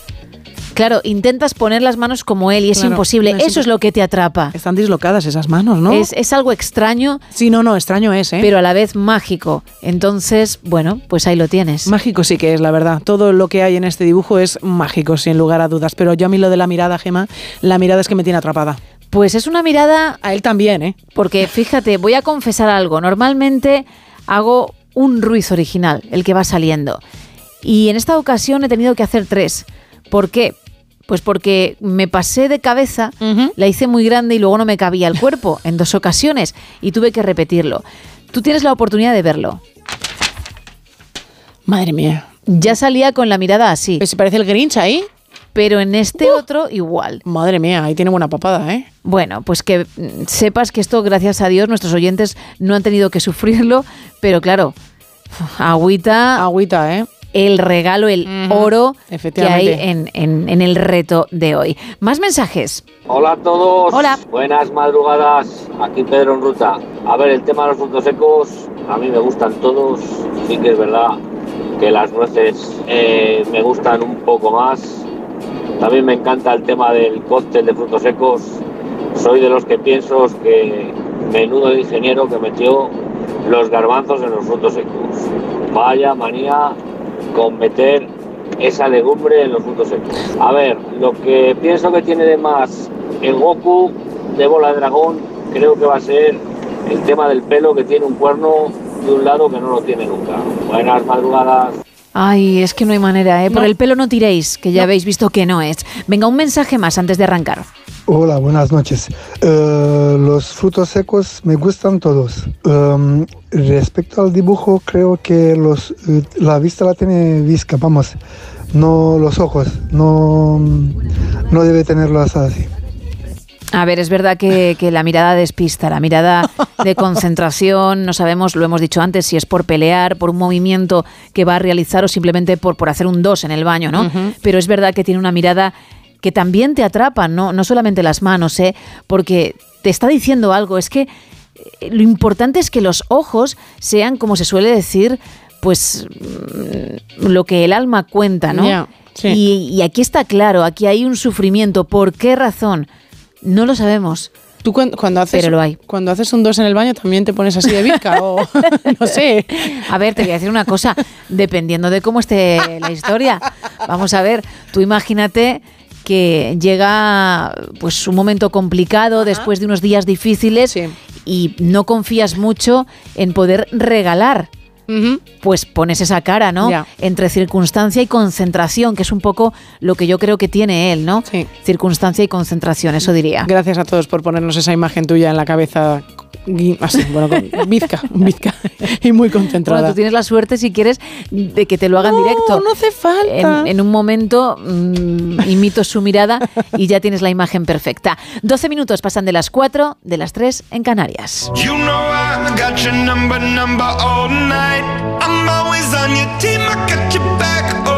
Claro, intentas poner las manos como él y es Claro, imposible. es Eso es lo que te atrapa. Están dislocadas esas manos, ¿no? Es, es algo extraño. Sí, no, no, extraño es, ¿eh? Pero a la vez mágico. Entonces, bueno, pues ahí lo tienes. Mágico sí que es, la verdad. Todo lo que hay en este dibujo es mágico, sin lugar a dudas. Pero yo a mí lo de la mirada, Gema, la mirada es que me tiene atrapada. Pues es una mirada... A él también, ¿eh? Porque fíjate, voy a confesar algo. Normalmente hago un Ruiz original, el que va saliendo. Y en esta ocasión he tenido que hacer tres. ¿Por qué? Pues porque me pasé de cabeza, la hice muy grande y luego no me cabía el cuerpo en dos ocasiones y tuve que repetirlo. Tú tienes la oportunidad de verlo. Madre mía. Ya salía con la mirada así. ¿Se parece el Grinch ahí? Pero en este otro igual. Madre mía, ahí tiene buena papada, ¿eh? Bueno, pues que mm, sepas que esto, gracias a Dios, nuestros oyentes no han tenido que sufrirlo, pero claro, agüita. Agüita, ¿eh? El regalo, el oro que hay Efectivamente. en, en- en el reto de hoy. Más mensajes. Hola a todos. Hola. Buenas madrugadas. Aquí Pedro en ruta. A ver, el tema de los frutos secos, a mí me gustan todos. Sí que es verdad que las nueces eh, me gustan un poco más. También me encanta el tema del cóctel de frutos secos. Soy de los que pienso que menudo ingeniero que metió los garbanzos en los frutos secos. Vaya manía con meter esa legumbre en los frutos secos. A ver, lo que pienso que tiene de más el Goku de bola de dragón, creo que va a ser el tema del pelo que tiene un cuerno de un lado que no lo tiene nunca. Buenas madrugadas. Ay, es que no hay manera, ¿eh? Por el pelo no tiréis, que ya habéis visto que no es. Venga, un mensaje más antes de arrancar. Hola, buenas noches. Eh, los frutos secos me gustan todos. Em, respecto al dibujo, creo que los, eh, la vista la tiene visca, vamos, no los ojos, no, no debe tenerlos así. A ver, es verdad que, que la mirada despista, la mirada de [laughs] concentración, no sabemos, lo hemos dicho antes, si es por pelear, por un movimiento que va a realizar o simplemente por, por hacer un dos en el baño, ¿no? Pero es verdad que tiene una mirada que también te atrapa, no, no solamente las manos, ¿eh? Porque te está diciendo algo, es que eh, lo importante es que los ojos sean, como se suele decir, pues mm, lo que el alma cuenta, ¿no? Ya, sí. y, y aquí está claro, aquí hay un sufrimiento. ¿Por qué razón? No lo sabemos. Tú cuando, cuando haces, Pero lo hay. Cuando haces un dos en el baño también te pones así de visca o [laughs] no sé. A ver, te voy a decir una cosa, dependiendo de cómo esté la historia. Vamos a ver, tú imagínate que llega pues un momento complicado después de unos días difíciles y no confías mucho en poder regalar. Pues pones esa cara, ¿no? Entre circunstancia y concentración, que es un poco lo que yo creo que tiene él, ¿no? Circunstancia y concentración, eso diría. Gracias a todos por ponernos esa imagen tuya en la cabeza. Así, bueno, con [laughs] bizca, bizca y muy concentrada. Bueno, tú tienes la suerte, si quieres, de que te lo hagan directo. no hace falta. En, en un momento mm, imito su mirada y ya tienes la imagen perfecta. 12 minutos pasan de las 4, de las 3 en Canarias. You know I got your number, number all night. I'm always on your team, I got your back, oh,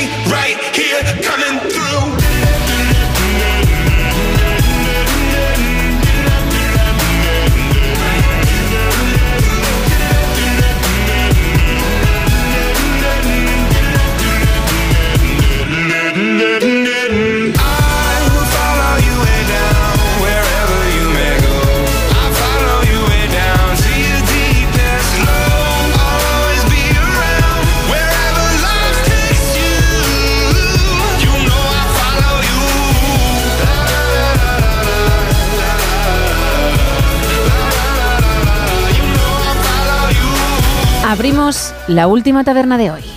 la última taberna de hoy.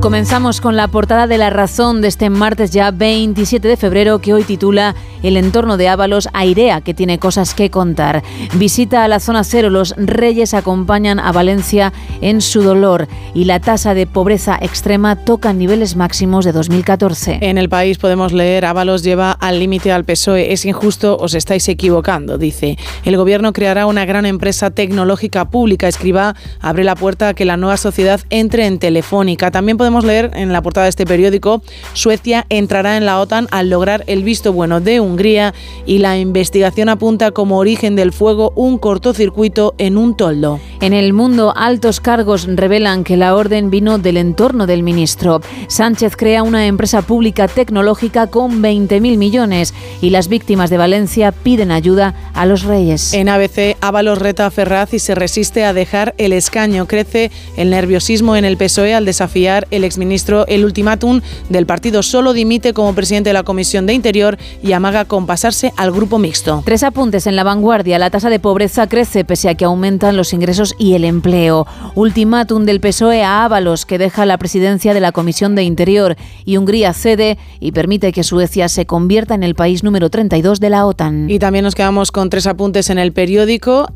Comenzamos con la portada de La Razón de este martes ya 27 de febrero que hoy titula El entorno de Ábalos airea que tiene cosas que contar. Visita a la zona cero, los reyes acompañan a Valencia en su dolor y la tasa de pobreza extrema toca niveles máximos de 2014. En el país podemos leer Ábalos lleva al límite al PSOE. Es injusto, os estáis equivocando, dice. El gobierno creará una gran empresa tecnológica pública. Escriba abre la puerta a que la nueva sociedad entre en Telefónica. También leer en la portada de este periódico, Suecia entrará en la OTAN al lograr el visto bueno de Hungría y la investigación apunta como origen del fuego un cortocircuito en un toldo. En el mundo, altos cargos revelan que la orden vino del entorno del ministro. Sánchez crea una empresa pública tecnológica con 20.000 millones y las víctimas de Valencia piden ayuda a los reyes. En ABC, Ábalos reta a Ferraz y se resiste a dejar el escaño. Crece el nerviosismo en el PSOE al desafiar el exministro el ultimátum del partido. Solo dimite como presidente de la Comisión de Interior y amaga con pasarse al grupo mixto. Tres apuntes en la vanguardia. La tasa de pobreza crece pese a que aumentan los ingresos y el empleo. Ultimátum del PSOE a Ábalos, que deja la presidencia de la Comisión de Interior. Y Hungría cede y permite que Suecia se convierta en el país número 32 de la OTAN. Y también nos quedamos con tres apuntes en el periódico.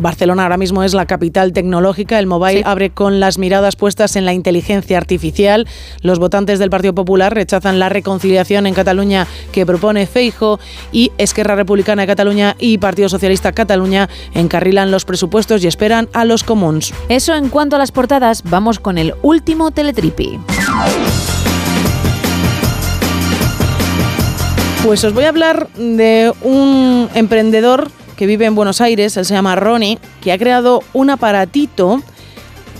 Barcelona ahora mismo es la capital tecnológica. El mobile abre con las miradas puestas en la inteligencia artificial. Los votantes del Partido Popular rechazan la reconciliación en Cataluña que propone Feijo y Esquerra Republicana de Cataluña y Partido Socialista Cataluña encarrilan los presupuestos y esperan a los comuns. Eso en cuanto a las portadas, vamos con el último teletripi. Pues os voy a hablar de un emprendedor que vive en Buenos Aires, él se llama Ronnie, que ha creado un aparatito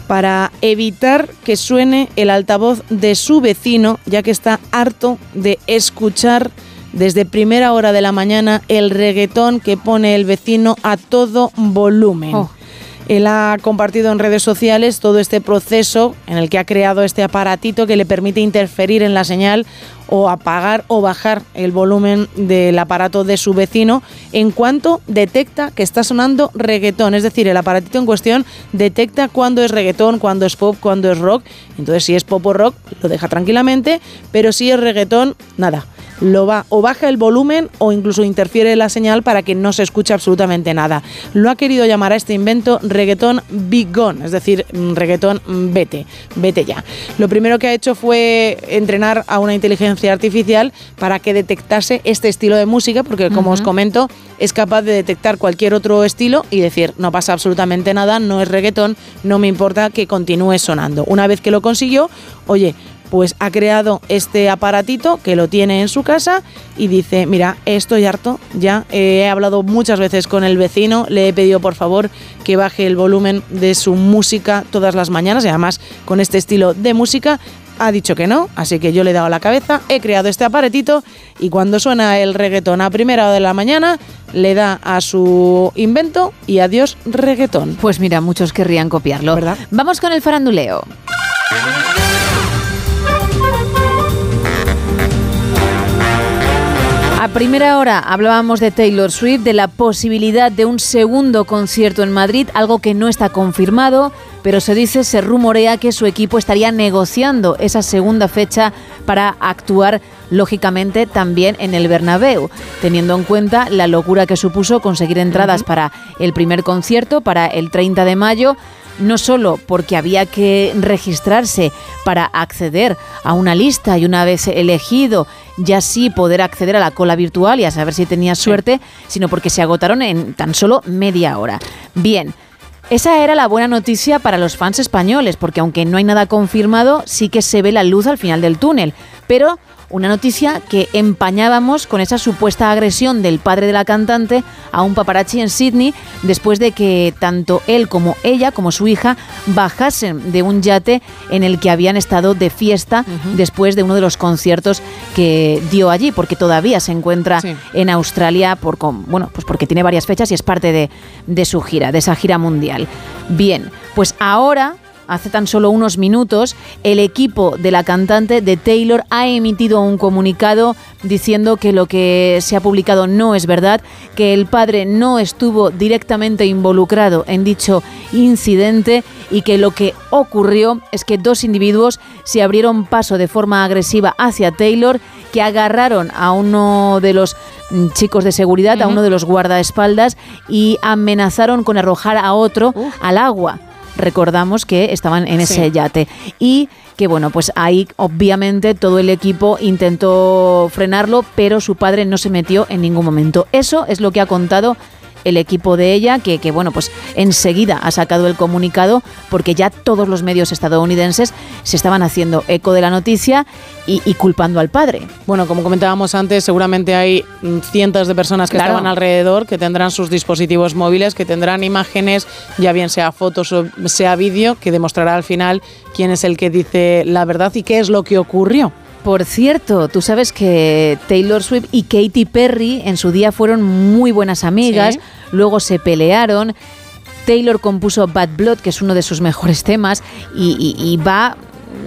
para evitar que suene el altavoz de su vecino, ya que está harto de escuchar desde primera hora de la mañana el reggaetón que pone el vecino a todo volumen. Oh. Él ha compartido en redes sociales todo este proceso en el que ha creado este aparatito que le permite interferir en la señal o apagar o bajar el volumen del aparato de su vecino en cuanto detecta que está sonando reggaetón. Es decir, el aparatito en cuestión detecta cuándo es reggaetón, cuándo es pop, cuándo es rock. Entonces, si es pop o rock, lo deja tranquilamente, pero si es reggaetón, nada. Lo va o baja el volumen o incluso interfiere la señal para que no se escuche absolutamente nada. Lo ha querido llamar a este invento reggaetón Big Gone, es decir, mm, reggaetón vete, vete ya. Lo primero que ha hecho fue entrenar a una inteligencia artificial para que detectase este estilo de música, porque como os comento, es capaz de detectar cualquier otro estilo y decir, no pasa absolutamente nada, no es reggaetón, no me importa que continúe sonando. Una vez que lo consiguió, oye, pues ha creado este aparatito que lo tiene en su casa y dice, mira, estoy harto, ya eh, he hablado muchas veces con el vecino, le he pedido por favor que baje el volumen de su música todas las mañanas y además con este estilo de música ha dicho que no, así que yo le he dado la cabeza, he creado este aparatito y cuando suena el reggaetón a primera hora de la mañana, le da a su invento y adiós reggaetón. Pues mira, muchos querrían copiarlo. ¿Verdad? Vamos con el faranduleo. A primera hora hablábamos de Taylor Swift, de la posibilidad de un segundo concierto en Madrid, algo que no está confirmado, pero se dice, se rumorea que su equipo estaría negociando esa segunda fecha para actuar lógicamente también en el Bernabéu, teniendo en cuenta la locura que supuso conseguir entradas para el primer concierto, para el 30 de mayo, no solo porque había que registrarse para acceder a una lista y una vez elegido ya sí poder acceder a la cola virtual y a saber si tenías suerte, sino porque se agotaron en tan solo media hora. Bien. Esa era la buena noticia para los fans españoles, porque aunque no hay nada confirmado, sí que se ve la luz al final del túnel. Pero una noticia que empañábamos con esa supuesta agresión del padre de la cantante a un paparazzi en Sydney después de que tanto él como ella, como su hija, bajasen de un yate en el que habían estado de fiesta después de uno de los conciertos que dio allí, porque todavía se encuentra Sí. en Australia por con- bueno, pues porque tiene varias fechas y es parte de, de su gira, de esa gira mundial. Bien, pues ahora Hace tan solo unos minutos, el equipo de la cantante de Taylor ha emitido un comunicado diciendo que lo que se ha publicado no es verdad, que el padre no estuvo directamente involucrado en dicho incidente y que lo que ocurrió es que dos individuos se abrieron paso de forma agresiva hacia Taylor, que agarraron a uno de los mm, chicos de seguridad, a uno de los guardaespaldas y amenazaron con arrojar a otro al agua. Recordamos que estaban en ese Sí. yate y que bueno, pues ahí obviamente todo el equipo intentó frenarlo, pero su padre no se metió en ningún momento. Eso es lo que ha contado el equipo de ella, que, que, bueno, pues enseguida ha sacado el comunicado porque ya todos los medios estadounidenses se estaban haciendo eco de la noticia y, y culpando al padre. Bueno, como comentábamos antes, seguramente hay cientos de personas que Claro. estaban alrededor, que tendrán sus dispositivos móviles, que tendrán imágenes, ya bien sea fotos o sea vídeo, que demostrará al final quién es el que dice la verdad y qué es lo que ocurrió. Por cierto, tú sabes que Taylor Swift y Katy Perry en su día fueron muy buenas amigas, Sí. luego se pelearon. Taylor compuso Bad Blood, que es uno de sus mejores temas, y, y- y va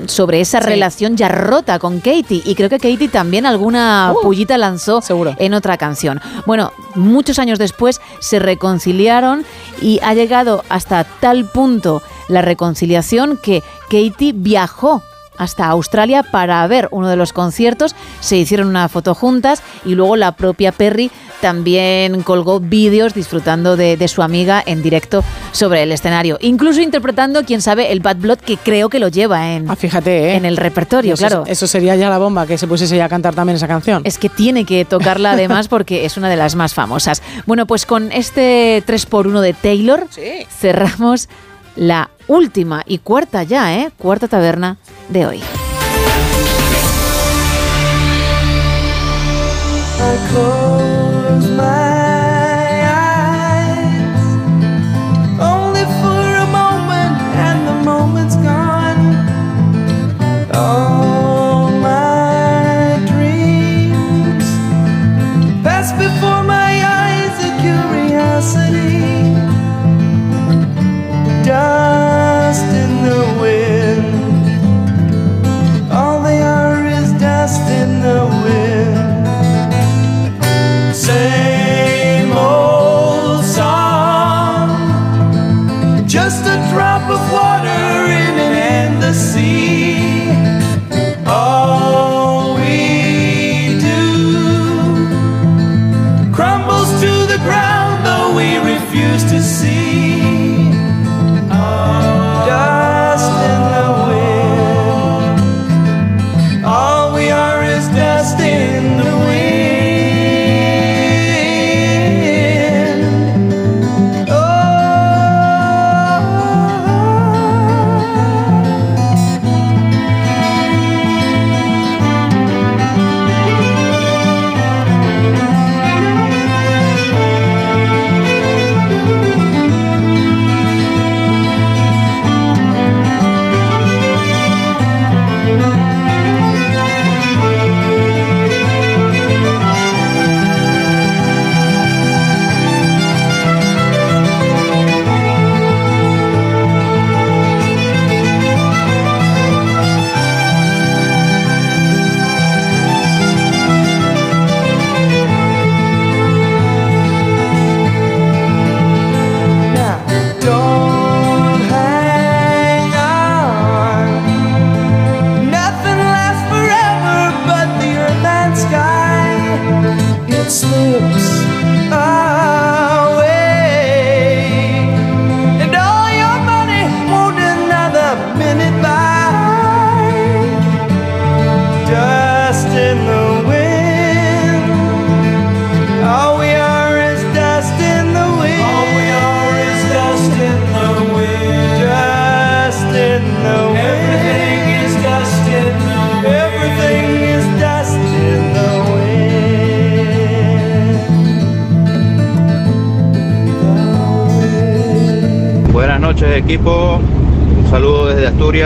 sobre esa Sí. relación ya rota con Katy. Y creo que Katy también alguna Uh, pullita lanzó en otra canción. Bueno, muchos años después se reconciliaron y ha llegado hasta tal punto la reconciliación que Katy viajó hasta Australia para ver uno de los conciertos, se hicieron una foto juntas y luego la propia Perry también colgó vídeos disfrutando de, de su amiga en directo sobre el escenario, incluso interpretando, quién sabe, el Bad Blood que creo que lo lleva en, fíjate, ¿eh? en el repertorio, Eso- claro. Eso sería ya la bomba, que se pusiese ya a cantar también esa canción. Es que tiene que tocarla [laughs] además porque es una de las más famosas. Bueno, pues con este 3x1 de Taylor cerramos la última y cuarta ya, ¿eh? Cuarta taberna de hoy.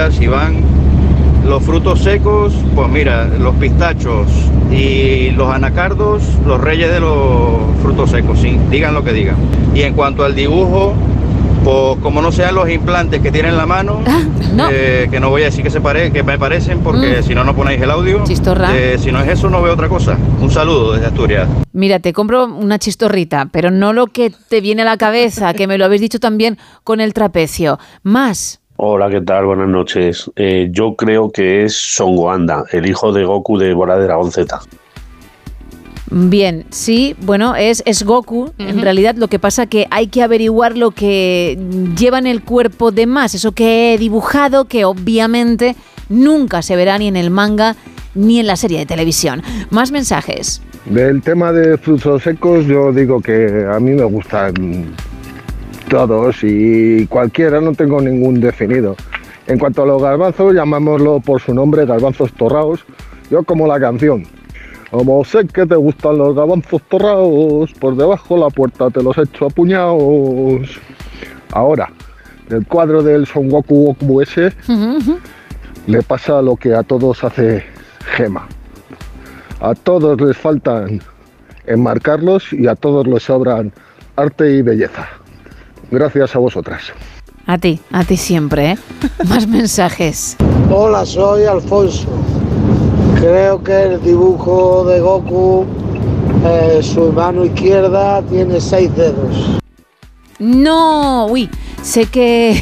Asturias, Iván. Los frutos secos, pues mira, los pistachos y los anacardos, los reyes de los frutos secos, sí, digan lo que digan. Y en cuanto al dibujo, pues como no sean los implantes que tienen en la mano, eh, que no voy a decir que, se pare, que me parecen porque Mm. si no, no ponéis el audio. Chistorra. Eh, si no es eso, no veo otra cosa. Un saludo desde Asturias. Mira, te compro una chistorrita, pero no lo que te viene a la cabeza, que me lo habéis dicho también con el trapecio. Más. Hola, ¿qué tal? Buenas noches. Eh, yo creo que es Son Goanda, el hijo de Goku de Bola de Dragón Z. Bien, sí, bueno, es, es Goku. En realidad lo que pasa que hay que averiguar lo que lleva en el cuerpo de más, eso que he dibujado, que obviamente nunca se verá ni en el manga ni en la serie de televisión. Más mensajes. Del tema de frutos secos, yo digo que a mí me gustan todos y cualquiera, no tengo ningún definido. En cuanto a los garbanzos, llamámoslo por su nombre, garbanzos torrados, yo como la canción. Como sé que te gustan los garbanzos torrados, por debajo de la puerta te los echo a puñados. Ahora, del cuadro del Son Goku Goku ese, le pasa lo que a todos hace Gema. A todos les faltan enmarcarlos y a todos les sobran arte y belleza. Gracias a vosotras. A ti, a ti siempre, ¿eh? [laughs] Más mensajes. Hola, soy Alfonso. Creo que el dibujo de Goku, eh, su mano izquierda tiene seis dedos. No, uy, sé que...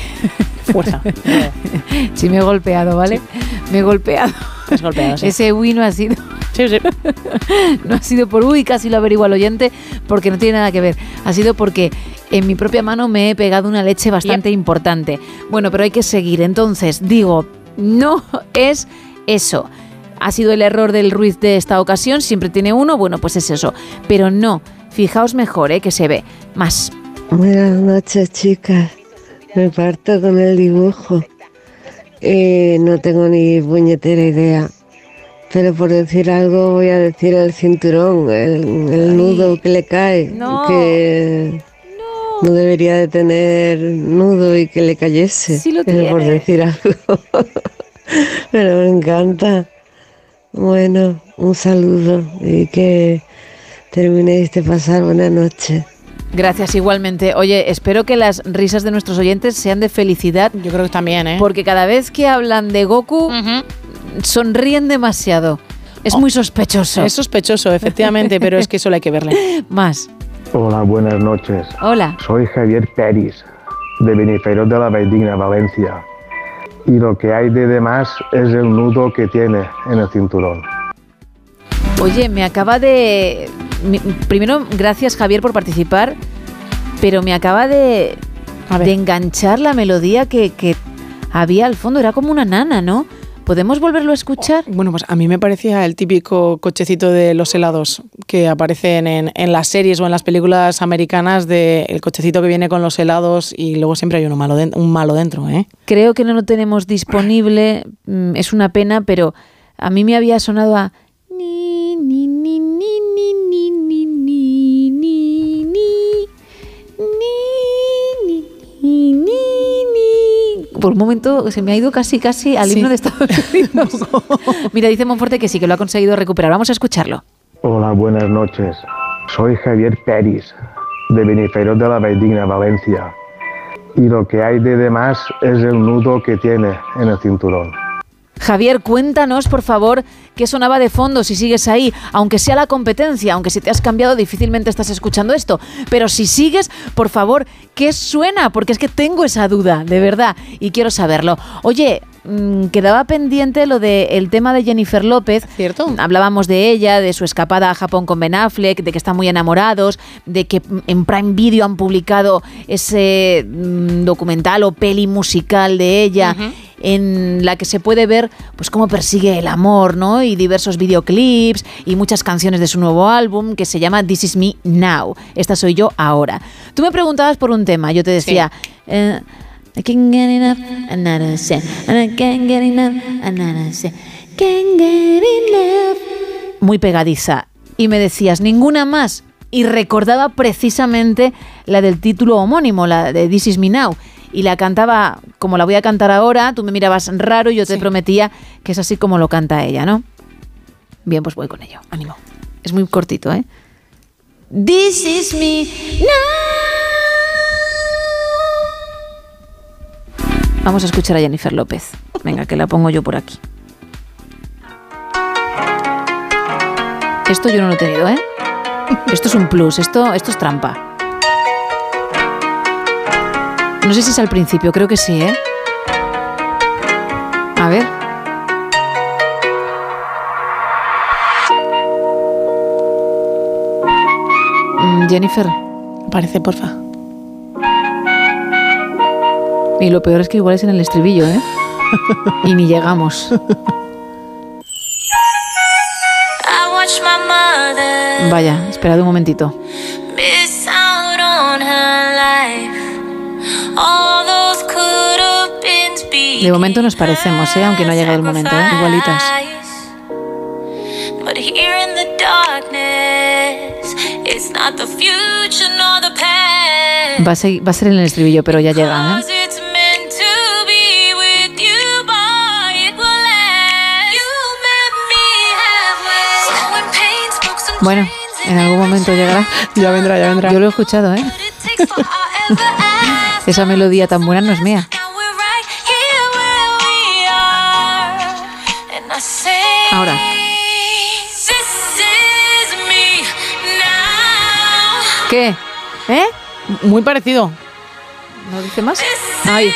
Fuerza. [laughs] sí, me he golpeado, ¿vale? Me he golpeado. Has golpeado, sí. Ese uy no ha sido... [laughs] [laughs] no ha sido por uy, casi lo averigua el oyente, porque no tiene nada que ver. Ha sido porque en mi propia mano me he pegado una leche bastante importante. Bueno, pero hay que seguir. Entonces, digo, no [laughs] es eso. Ha sido el error del Ruiz de esta ocasión, siempre tiene uno, bueno, pues es eso. Pero no, fijaos mejor, ¿eh? que se ve. Más. Buenas noches, chicas. Me parto con el dibujo. Eh, no tengo ni puñetera idea. Pero por decir algo voy a decir el cinturón, el, el nudo que le cae. No. Que no debería de tener nudo y que le cayese. Sí lo Pero por decir algo. [laughs] Pero me encanta. Bueno, un saludo y que terminéis de pasar buena noche. Gracias igualmente. Oye, espero que las risas de nuestros oyentes sean de felicidad. Yo creo que también, ¿eh? Porque cada vez que hablan de Goku, sonríen demasiado. Es muy sospechoso. Es sospechoso, efectivamente, pero es que solo hay que verle. [laughs] Más. Hola, buenas noches. Hola. Soy Javier Peris, de Beniferos de la Valldigna, Valencia. Y lo que hay de demás es el nudo que tiene en el cinturón. Oye, me acaba de... Primero, gracias Javier por participar, pero me acaba de, de enganchar la melodía que, que había al fondo. Era como una nana, ¿no? ¿Podemos volverlo a escuchar? Bueno, pues a mí me parecía el típico cochecito de los helados que aparecen en, en las series o en las películas americanas de el cochecito que viene con los helados y luego siempre hay uno malo un malo dentro, ¿eh? Creo que no lo tenemos disponible, mm, es una pena, pero a mí me había sonado a... ni, ni, ni, ni, ni, ni, ni, ni, ni, ni, ni, ni, ni, ni. Por un momento se me ha ido casi, casi al Sí. himno de Estados Unidos. Mira, dice Monforte que sí, que lo ha conseguido recuperar. Vamos a escucharlo. Hola, buenas noches. Soy Javier Peris, de Beniferos de la Valldigna, Valencia. Y lo que hay de demás es el nudo que tiene en el cinturón. Javier, cuéntanos, por favor, qué sonaba de fondo si sigues ahí, aunque sea la competencia, aunque si te has cambiado difícilmente estás escuchando esto, pero si sigues, por favor, ¿qué suena? Porque es que tengo esa duda, de verdad, y quiero saberlo. Oye, mm, quedaba pendiente lo del tema de Jennifer López. ¿Cierto? Hablábamos de ella, de su escapada a Japón con Ben Affleck, de que están muy enamorados, de que mm, en Prime Video han publicado ese mm, documental o peli musical de ella en la que se puede ver pues cómo persigue el amor, ¿no? Y diversos videoclips y muchas canciones de su nuevo álbum que se llama This Is Me Now. Esta soy yo ahora. Tú me preguntabas por un tema, yo te decía, eh, I can't get enough, another. And I can't get enough, another. Can't get enough. Muy pegadiza. Y me decías, ninguna más. Y recordaba precisamente la del título homónimo, la de This Is Me Now. Y la cantaba como la voy a cantar ahora, tú me mirabas raro y yo te prometía que es así como lo canta ella, ¿no? Bien, pues voy con ello. Ánimo. Es muy cortito, ¿eh? This is me Vamos a escuchar a Jennifer López. Venga, que la pongo yo por aquí. Esto yo no lo he tenido, ¿eh? Esto es un plus, esto, esto es trampa. No sé si es al principio, creo que sí, ¿eh? A ver. Mm, Jennifer. Parece, porfa. Y lo peor es que igual es en el estribillo, ¿eh? y ni llegamos. Vaya, esperad un momentito. De momento nos parecemos, ¿eh? Aunque no ha llegado el momento, ¿eh? Igualitas. But here in the darkness, it's not the future nor the past. Va a, ser, va a ser en el estribillo, pero ya llega, ¿eh? It's meant to be with you, but it will last. You met me halfway. So when pain spoke some Bueno, en algún momento llegará. Ya vendrá, ya vendrá. Yo lo he escuchado, ¿eh? [laughs] Esa melodía tan buena no es mía. Ahora. ¿Qué? ¿Eh? Muy parecido. ¿No dice más? Ahí.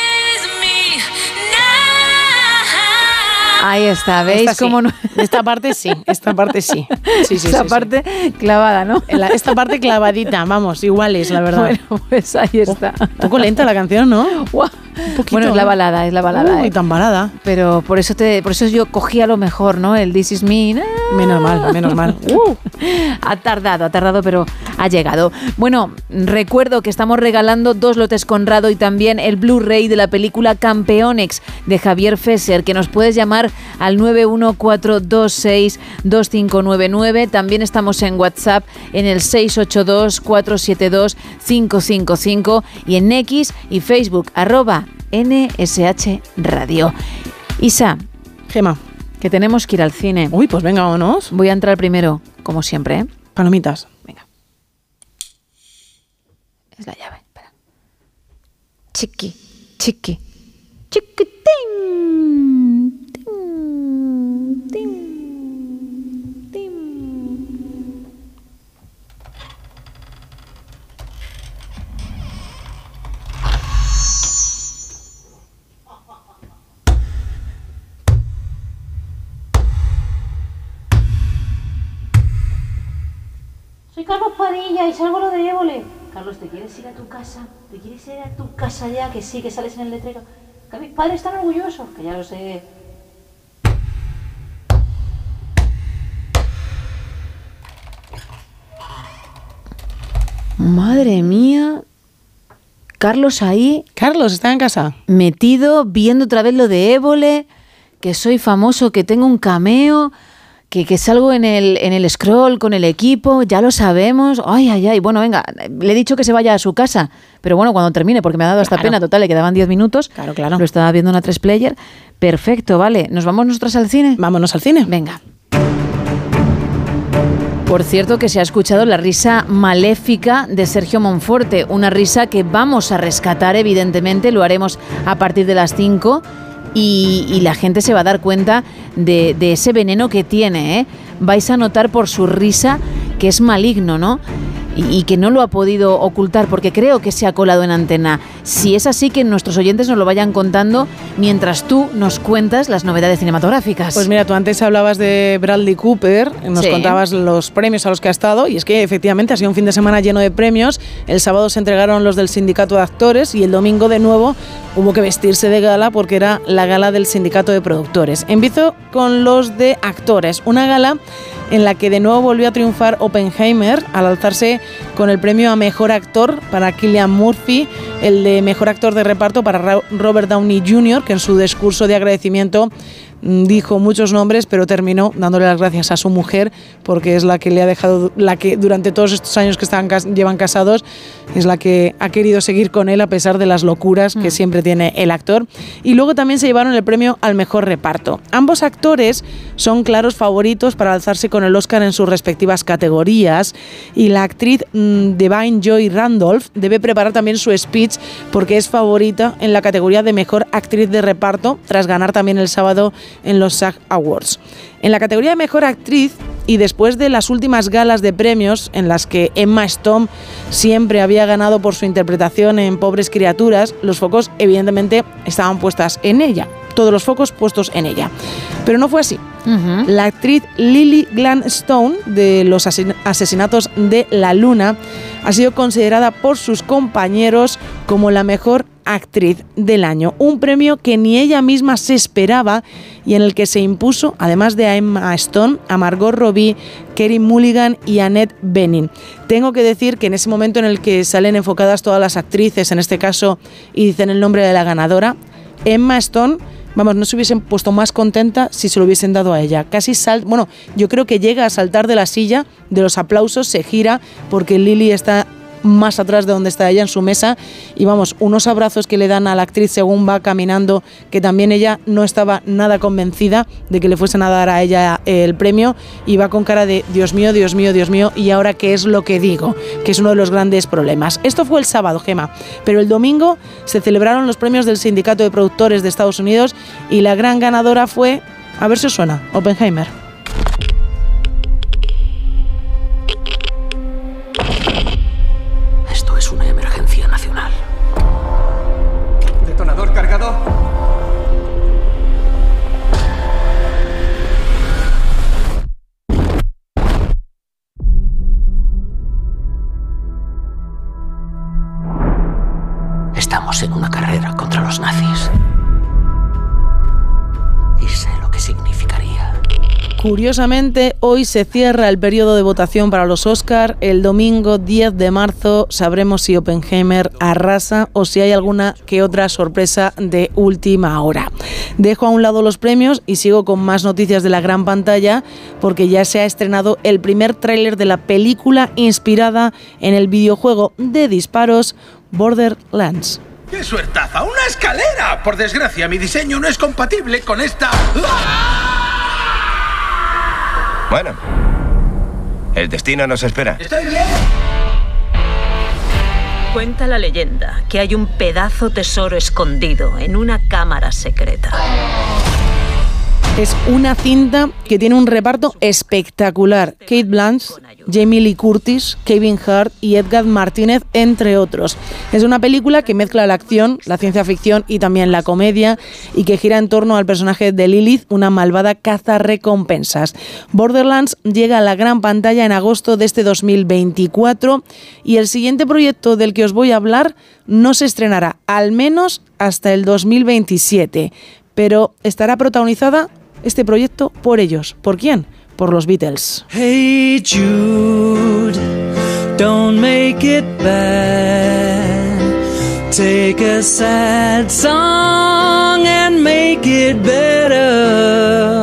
Ahí está, ¿veis Esta sí. cómo no? Esta parte sí, esta parte sí. Sí, sí, Esta sí, sí. parte clavada, ¿no? La- esta parte clavadita, vamos, iguales, la verdad. Bueno, pues ahí está. Un poco lenta la canción, ¿no? Guau. poquito, Bueno, es la ¿eh? balada, es la balada. Uy, ¿eh? tan balada. Pero por eso te, por eso yo cogía lo mejor, ¿no? El This is me. na. Menos mal, menos mal. [laughs] Uh, ha tardado, ha tardado, pero ha llegado. Bueno, recuerdo que estamos regalando dos lotes Conrado y también el Blu-ray de la película Campeonex de Javier Fesser, que nos puedes llamar al 914262599. También estamos en WhatsApp en el 682472555 y en X y Facebook arroba NSH Radio. Isa, Gema. que tenemos que ir al cine. Uy, pues venga, vámonos. Voy a entrar primero, como siempre, ¿eh? Palomitas. Es la llave. Espera. Chiqui, chiqui, chiquitín. Soy Carlos Padilla y salgo lo de Évole. Carlos, ¿te quieres ir a tu casa? ¿Te quieres ir a tu casa ya? Que sí, que sales en el letrero. Que mis padres están orgullosos, que ya lo sé. Madre mía. Carlos ahí. Carlos está en casa. Metido, viendo otra vez lo de Évole, que soy famoso, que tengo un cameo, que, que salgo en el, en el scroll con el equipo, ya lo sabemos. Ay, ay, ay. Bueno, venga, le he dicho que se vaya a su casa, pero bueno, cuando termine, porque me ha dado hasta Claro. pena, total, le quedaban 10 minutos. Claro, claro. Lo estaba viendo una 3 player. Perfecto, vale. ¿Nos vamos nosotras al cine? Vámonos al cine. Venga. Por cierto que se ha escuchado la risa maléfica de Sergio Monforte, una risa que vamos a rescatar evidentemente, lo haremos a partir de las 5 y, la gente se va a dar cuenta de, de ese veneno que tiene. ¿eh? Vais a notar por su risa que es maligno, ¿no? Y, y que no lo ha podido ocultar porque creo que se ha colado en antena. Si es así, que nuestros oyentes nos lo vayan contando mientras tú nos cuentas las novedades cinematográficas. Pues mira, tú antes hablabas de Bradley Cooper, nos Sí. contabas los premios a los que ha estado y es que efectivamente ha sido un fin de semana lleno de premios. El sábado se entregaron los del sindicato de actores y el domingo de nuevo hubo que vestirse de gala porque era la gala del sindicato de productores. Empiezo con los de actores, una gala en la que de nuevo volvió a triunfar Oppenheimer al alzarse con el premio a Mejor Actor para Killian Murphy, el de Mejor Actor de Reparto para Ra- Robert Downey Jr., que en su discurso de agradecimiento dijo muchos nombres, pero terminó dándole las gracias a su mujer porque es la que le ha dejado, la que durante todos estos años que están, llevan casados, es la que ha querido seguir con él a pesar de las locuras que siempre tiene el actor. Y luego también se llevaron el premio al mejor reparto. Ambos actores son claros favoritos para alzarse con el Oscar en sus respectivas categorías y la actriz mm, Devine Joy Randolph debe preparar también su speech porque es favorita en la categoría de mejor actriz de reparto tras ganar también el sábado en los SAG Awards. En la categoría de mejor actriz y después de las últimas galas de premios en las que Emma Stone siempre había ganado por su interpretación en Pobres Criaturas, los focos evidentemente estaban puestas en ella, todos los focos puestos en ella. Pero no fue así. La actriz Lily Gladstone de los asesin- asesinatos de la luna ha sido considerada por sus compañeros como la mejor actriz del año, un premio que ni ella misma se esperaba y en el que se impuso, además de a Emma Stone, a Margot Robbie, Kerry Mulligan y Annette Bening. Tengo que decir que en ese momento en el que salen enfocadas todas las actrices, en este caso, y dicen el nombre de la ganadora, Emma Stone, vamos, no se hubiesen puesto más contenta si se lo hubiesen dado a ella. Casi sal, bueno, yo creo que llega a saltar de la silla, de los aplausos, se gira porque Lily está más atrás de donde está ella en su mesa y vamos, unos abrazos que le dan a la actriz según va caminando, que también ella no estaba nada convencida de que le fuesen a dar a ella el premio y va con cara de Dios mío, Dios mío, Dios mío, y ahora qué es lo que digo, que es uno de los grandes problemas. Esto fue el sábado, Gema, pero el domingo se celebraron los premios del Sindicato de Productores de Estados Unidos y la gran ganadora fue, a ver si os suena, Oppenheimer. Curiosamente, hoy se cierra el periodo de votación para los Oscar. El domingo 10 de marzo sabremos si Oppenheimer arrasa o si hay alguna que otra sorpresa de última hora. Dejo a un lado los premios y sigo con más noticias de la gran pantalla porque ya se ha estrenado el primer tráiler de la película inspirada en el videojuego de disparos Borderlands. ¡Qué suertaza! ¡Una escalera! Por desgracia, mi diseño no es compatible con esta... Bueno, el destino nos espera. ¿Estoy bien? Cuenta la leyenda que hay un pedazo tesoro escondido en una cámara secreta. Es una cinta que tiene un reparto espectacular. Kate Blanchett, Jamie Lee Curtis, Kevin Hart y Edgar Martínez, entre otros. Es una película que mezcla la acción, la ciencia ficción y también la comedia y que gira en torno al personaje de Lilith, una malvada caza recompensas. Borderlands llega a la gran pantalla en agosto de este 2024 y el siguiente proyecto del que os voy a hablar no se estrenará al menos hasta el 2027, pero estará protagonizada este proyecto por ellos. ¿Por quién? Por los Beatles. Hey Jude, don't make it bad. Take a sad song and make it better.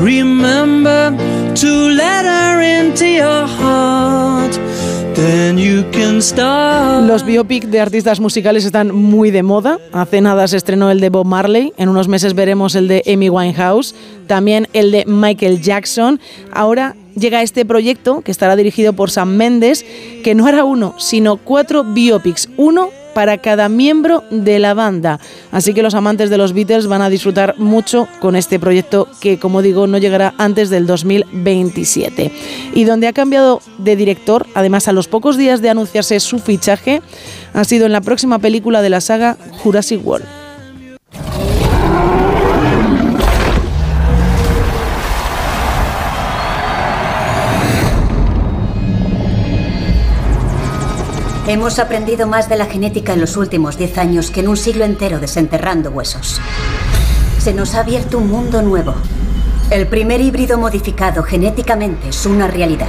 Remember to let her into your heart. Los biopic de artistas musicales están muy de moda. Hace nada se estrenó el de Bob Marley, en unos meses veremos el de Amy Winehouse, también el de Michael Jackson. Ahora llega este proyecto que estará dirigido por Sam Mendes, que no hará uno, sino cuatro biopics, uno para cada miembro de la banda. Así que los amantes de los Beatles van a disfrutar mucho con este proyecto que, como digo, no llegará antes del 2027. Y donde ha cambiado de director, además a los pocos días de anunciarse su fichaje, ha sido en la próxima película de la saga Jurassic World. Hemos aprendido más de la genética en los últimos 10 años que en un siglo entero desenterrando huesos. Se nos ha abierto un mundo nuevo. El primer híbrido modificado genéticamente es una realidad.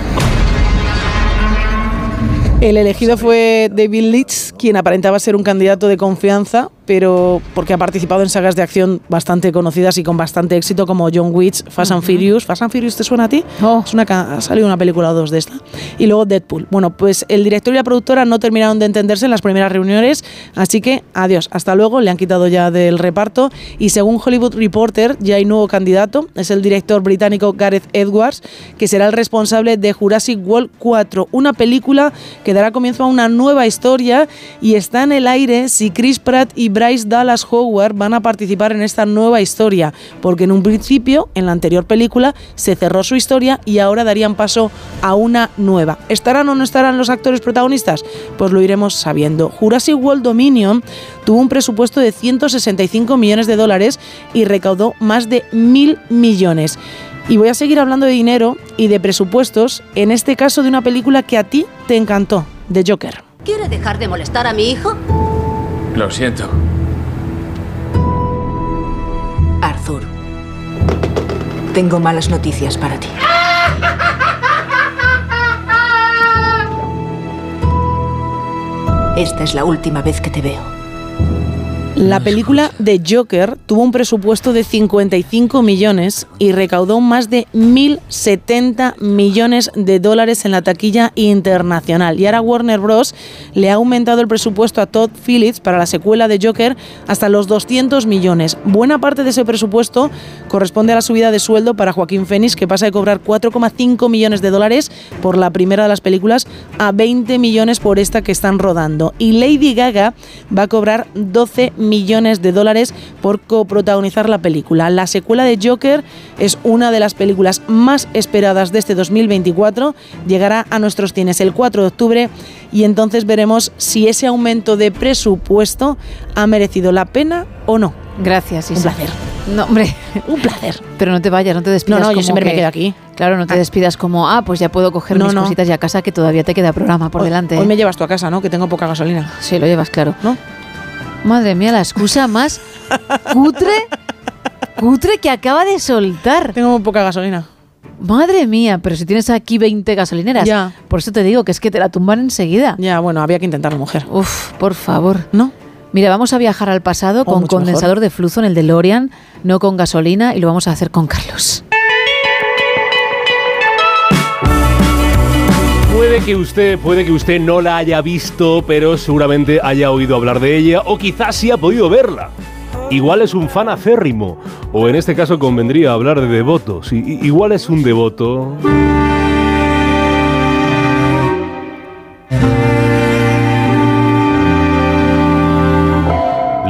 El elegido fue David Leitch, quien aparentaba ser un candidato de confianza, pero porque ha participado en sagas de acción bastante conocidas y con bastante éxito como John Wick, Fast and Furious. ¿Fast and Furious te suena a ti? Es una, ha salido una película o dos de esta. Y luego Deadpool. Bueno, pues el director y la productora no terminaron de entenderse en las primeras reuniones, así que adiós, hasta luego, le han quitado ya del reparto. Y según Hollywood Reporter, ya hay nuevo candidato, es el director británico Gareth Edwards, que será el responsable de Jurassic World 4, una película que dará comienzo a una nueva historia y está en el aire si Chris Pratt y Bryce Dallas Howard van a participar en esta nueva historia, porque en un principio, en la anterior película, se cerró su historia y ahora darían paso a una nueva. ¿Estarán o no estarán los actores protagonistas? Pues lo iremos sabiendo. Jurassic World Dominion tuvo un presupuesto de 165 millones de dólares y recaudó más de mil millones. Y voy a seguir hablando de dinero y de presupuestos, en este caso de una película que a ti te encantó, de Joker. ¿Quiere dejar de molestar a mi hijo? Lo siento. Arthur, tengo malas noticias para ti. Esta es la última vez que te veo. La película de Joker tuvo un presupuesto de 55 millones y recaudó más de 1.070 millones de dólares en la taquilla internacional. Y ahora Warner Bros. le ha aumentado el presupuesto a Todd Phillips para la secuela de Joker hasta los 200 millones. Buena parte de ese presupuesto corresponde a la subida de sueldo para Joaquín Phoenix, que pasa de cobrar 4,5 millones de dólares por la primera de las películas a 20 millones por esta que están rodando. Y Lady Gaga va a cobrar 12 millones de dólares por coprotagonizar la película. La secuela de Joker es una de las películas más esperadas de este 2024. Llegará a nuestros cines el 4 de octubre y entonces veremos si ese aumento de presupuesto ha merecido la pena o no. Gracias, Un placer. No, hombre. [laughs] Un placer. Pero no te vayas, no te despidas No, no, yo como siempre me que- quedo aquí. Claro, no te despidas como, ah, pues ya puedo coger No, mis no. cositas ya a casa, que todavía te queda programa por Hoy- delante. Hoy ¿eh? me llevas tú a casa, ¿no? Que tengo poca gasolina. Sí, lo llevas claro. ¿No? Madre mía, la excusa más cutre, cutre que acaba de soltar. Tengo poca gasolina. Madre mía, pero si tienes aquí 20 gasolineras. Ya. Por eso te digo que es que te la tumban enseguida. Ya, bueno, había que intentarlo, mujer. Uf, por favor. ¿No? Mira, vamos a viajar al pasado Oh, con condensador de flujo en el DeLorean, no con gasolina, y lo vamos a hacer con Carlos. Que usted, puede que usted no la haya visto, pero seguramente haya oído hablar de ella o quizás sí ha podido verla. Igual es un fan acérrimo, o en este caso convendría hablar de devotos. Igual es un devoto.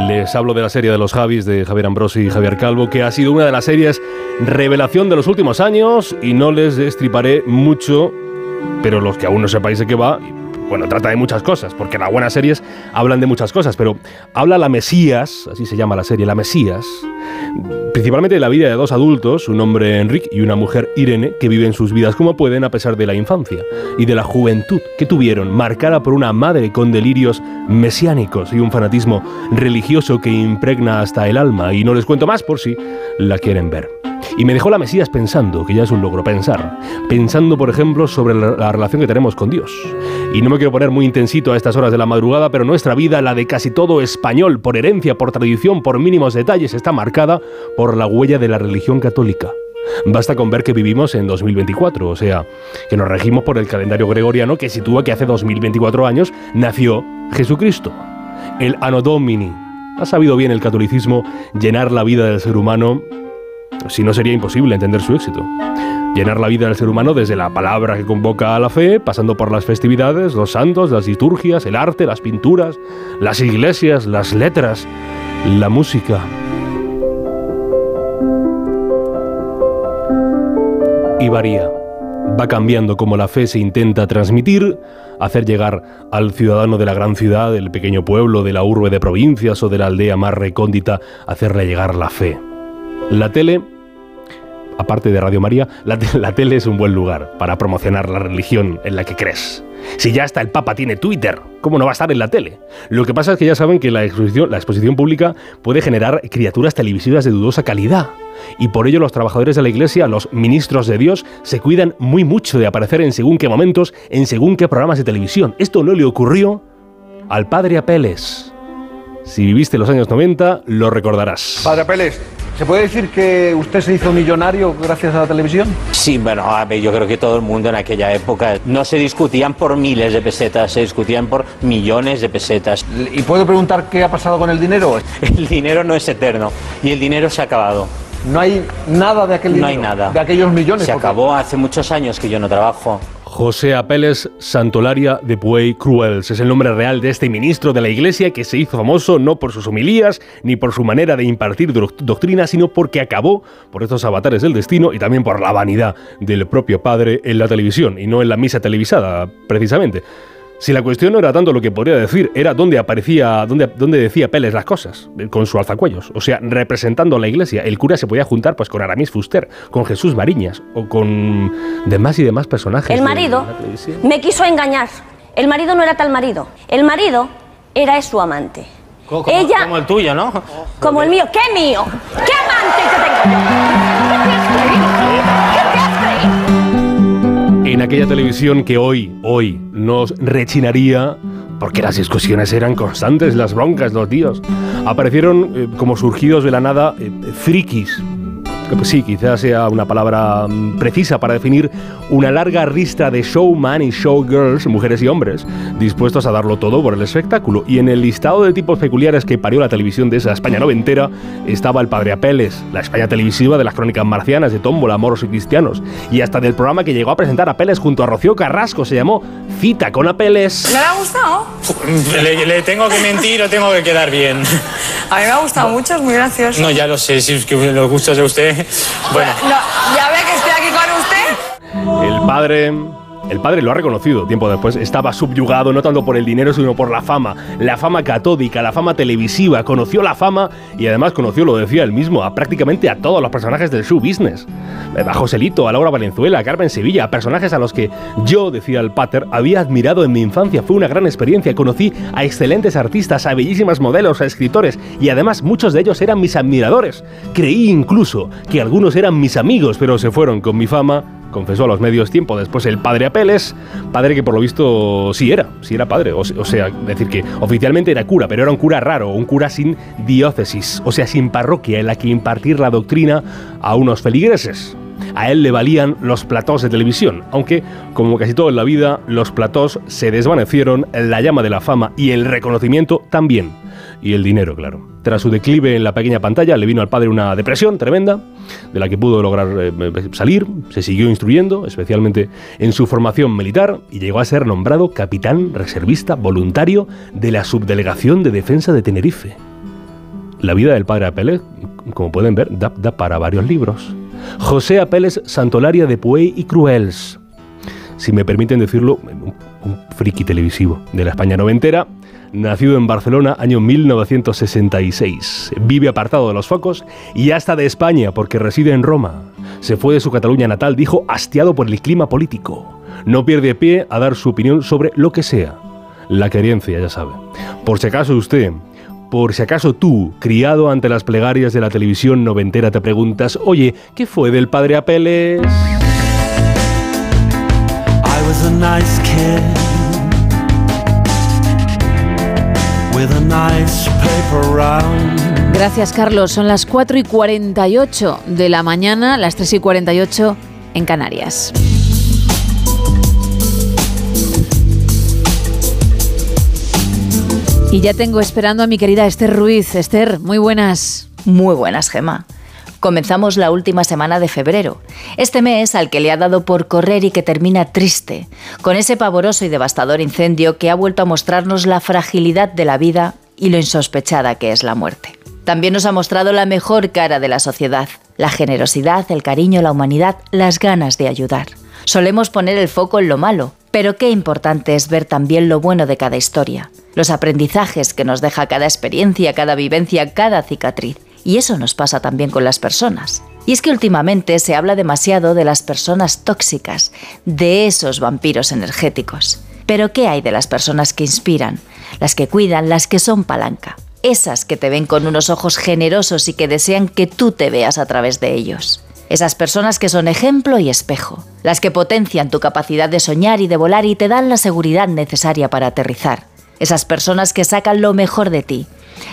Les hablo de la serie de los Javis de Javier Ambrosi y Javier Calvo, que ha sido una de las series revelación de los últimos años y no les destriparé mucho, pero los que aún no sepáis de qué va, bueno, trata de muchas cosas, porque las buenas series hablan de muchas cosas, pero habla la Mesías, así se llama la serie, la Mesías, principalmente de la vida de dos adultos, un hombre Enrique y una mujer Irene, que viven sus vidas como pueden a pesar de la infancia y de la juventud que tuvieron, marcada por una madre con delirios mesiánicos y un fanatismo religioso que impregna hasta el alma, y no les cuento más por si la quieren ver. Y me dejó la Mesías pensando, que ya es un logro pensar, pensando por ejemplo sobre la, la relación que tenemos con Dios. Y no me quiero poner muy intensito a estas horas de la madrugada, pero nuestra vida, la de casi todo español, por herencia, por tradición, por mínimos detalles, está marcada por la huella de la religión católica. Basta con ver que vivimos en 2024, o sea, que nos regimos por el calendario gregoriano que sitúa que hace 2024 años nació Jesucristo. El Anno Domini. Ha sabido bien el catolicismo llenar la vida del ser humano, si no sería imposible entender su éxito. Llenar la vida del ser humano desde la palabra que convoca a la fe, pasando por las festividades, los santos, las liturgias, el arte, las pinturas, las iglesias, las letras, la música. Y varía. Va cambiando como la fe se intenta transmitir, hacer llegar al ciudadano de la gran ciudad, del pequeño pueblo, de la urbe de provincias o de la aldea más recóndita, hacerle llegar la fe. La tele, aparte de Radio María, la, te- la tele es un buen lugar para promocionar la religión en la que crees. Si ya hasta el Papa tiene Twitter, ¿cómo no va a estar en la tele? Lo que pasa es que ya saben que la exposición, la exposición pública puede generar criaturas televisivas de dudosa calidad. Y por ello los trabajadores de la iglesia, los ministros de Dios, se cuidan muy mucho de aparecer en según qué momentos, en según qué programas de televisión. Esto no le ocurrió al padre Apeles. Si viviste los años 90, lo recordarás. Padre Pérez, ¿se puede decir que usted se hizo millonario gracias a la televisión? Sí, bueno, a ver, yo creo que todo el mundo en aquella época no se discutían por miles de pesetas, se discutían por millones de pesetas. ¿Y puedo preguntar qué ha pasado con el dinero? [laughs] El dinero no es eterno y el dinero se ha acabado. No hay nada de aquel No dinero. hay nada. De aquellos millones. Se acabó hace muchos años que yo no trabajo. José Apeles Santolaria de Puey Cruels es el nombre real de este ministro de la Iglesia que se hizo famoso no por sus homilías ni por su manera de impartir doc- doctrina, sino porque acabó por estos avatares del destino y también por la vanidad del propio padre en la televisión y no en la misa televisada, precisamente. Si la cuestión no era tanto lo que podría decir, era dónde aparecía, dónde, dónde decía Peles las cosas, con su alzacuellos. O sea, representando a la iglesia. El cura se podía juntar pues con Aramis Fuster, con Jesús Mariñas o con demás y demás personajes. El marido me quiso engañar. El marido no era tal marido. El marido era su amante. Como, Ella, como el tuyo, ¿no? como el mío. ¿Qué mío? ¿Qué amante que tengo yo? En aquella televisión que hoy, hoy, nos rechinaría porque las discusiones eran constantes, las broncas, los días. Aparecieron eh, como surgidos de la nada eh, frikis. Pues sí, quizás sea una palabra mm, precisa para definir una larga ristra de showman y showgirls, mujeres y hombres, dispuestos a darlo todo por el espectáculo. Y en el listado de tipos peculiares que parió la televisión de esa España noventera estaba el Padre Apeles, la España televisiva de las crónicas marcianas, de Tómbola, Moros y Cristianos, y hasta del programa que llegó a presentar Apeles junto a Rocío Carrasco, se llamó Cita con Apeles. ¿No le ha gustado? [laughs] Le, le tengo que mentir o tengo que quedar bien. A mí me ha gustado mucho, es muy gracioso. No, ya lo sé, si es que los gustos de usted. Bueno, No, ya ve que estoy aquí con usted. El padre. El padre lo ha reconocido tiempo después, estaba subyugado no tanto por el dinero, sino por la fama. La fama catódica, la fama televisiva. Conoció la fama y además conoció, lo decía él mismo, a prácticamente a todos los personajes del show business. Eh, A Joselito, a Laura Valenzuela, a Carmen Sevilla, a personajes a los que yo, decía el pater, había admirado en mi infancia. Fue una gran experiencia. Conocí a excelentes artistas, a bellísimas modelos, a escritores y además muchos de ellos eran mis admiradores. Creí incluso que algunos eran mis amigos, pero se fueron con mi fama confesó a los medios tiempo después el padre Apeles, padre que por lo visto sí era, sí era padre, o, o sea, decir que oficialmente era cura, pero era un cura raro, un cura sin diócesis, o sea, sin parroquia en la que impartir la doctrina a unos feligreses. A él le valían los platós de televisión, aunque, como casi todo en la vida, los platós se desvanecieron, la llama de la fama y el reconocimiento también. Y el dinero, claro. Tras su declive en la pequeña pantalla, le vino al padre una depresión tremenda, de la que pudo lograr eh, salir, se siguió instruyendo, especialmente en su formación militar, y llegó a ser nombrado capitán reservista voluntario de la Subdelegación de Defensa de Tenerife. La vida del padre Apeles, como pueden ver, da, para varios libros. José Apeles Santolaria de Puey y Cruels. Si me permiten decirlo, un friki televisivo de la España noventera, nacido en Barcelona año 1966. Vive apartado de los focos y hasta de España porque reside en Roma. Se fue de su Cataluña natal, dijo, hastiado por el clima político. No pierde pie a dar su opinión sobre lo que sea. La querencia, ya sabe. Por si acaso usted, por si acaso tú, criado ante las plegarias de la televisión noventera, te preguntas, oye, ¿qué fue del padre Apeles? Gracias, Carlos. Son las 4 y 48 de la mañana, las 3 y 48 en Canarias. Y ya tengo esperando a mi querida Esther Ruiz. Esther, muy buenas. Muy buenas, Gema. Comenzamos la última semana de febrero, este mes al que le ha dado por correr y que termina triste, con ese pavoroso y devastador incendio que ha vuelto a mostrarnos la fragilidad de la vida y lo insospechada que es la muerte. También nos ha mostrado la mejor cara de la sociedad, la generosidad, el cariño, la humanidad, las ganas de ayudar. Solemos poner el foco en lo malo, pero qué importante es ver también lo bueno de cada historia, los aprendizajes que nos deja cada experiencia, cada vivencia, cada cicatriz. Y eso nos pasa también con las personas. Y es que últimamente se habla demasiado de las personas tóxicas, de esos vampiros energéticos. Pero ¿qué hay de las personas que inspiran, las que cuidan, las que son palanca? esas que te ven con unos ojos generosos y que desean que tú te veas a través de ellos. Esas personas que son ejemplo y espejo, las que potencian tu capacidad de soñar y de volar y te dan la seguridad necesaria para aterrizar. Esas personas que sacan lo mejor de ti,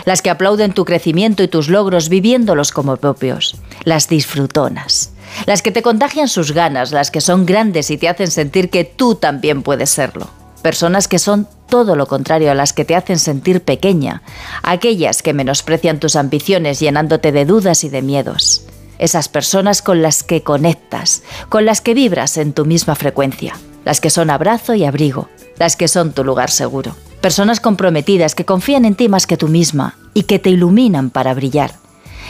las que aplauden tu crecimiento y tus logros viviéndolos como propios, las disfrutonas, las que te contagian sus ganas, las que son grandes y te hacen sentir que tú también puedes serlo. Personas que son todo lo contrario a las que te hacen sentir pequeña, aquellas que menosprecian tus ambiciones llenándote de dudas y de miedos. Esas personas con las que conectas, con las que vibras en tu misma frecuencia, las que son abrazo y abrigo, las que son tu lugar seguro. Personas comprometidas que confían en ti más que tú misma y que te iluminan para brillar.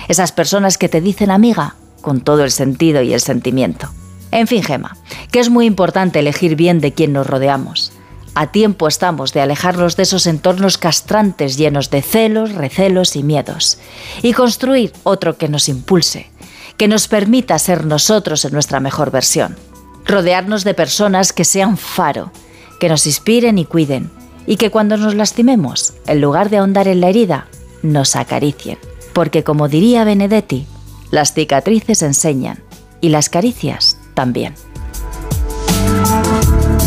Esas personas que te dicen amiga con todo el sentido y el sentimiento. En fin, Gema, que es muy importante elegir bien de quién nos rodeamos. A tiempo estamos de alejarnos de esos entornos castrantes llenos de celos, recelos y miedos y construir otro que nos impulse, que nos permita ser nosotros en nuestra mejor versión. Rodearnos de personas que sean faro, que nos inspiren y cuiden, y que cuando nos lastimemos, en lugar de ahondar en la herida, nos acaricien. Porque como diría Benedetti, las cicatrices enseñan y las caricias también.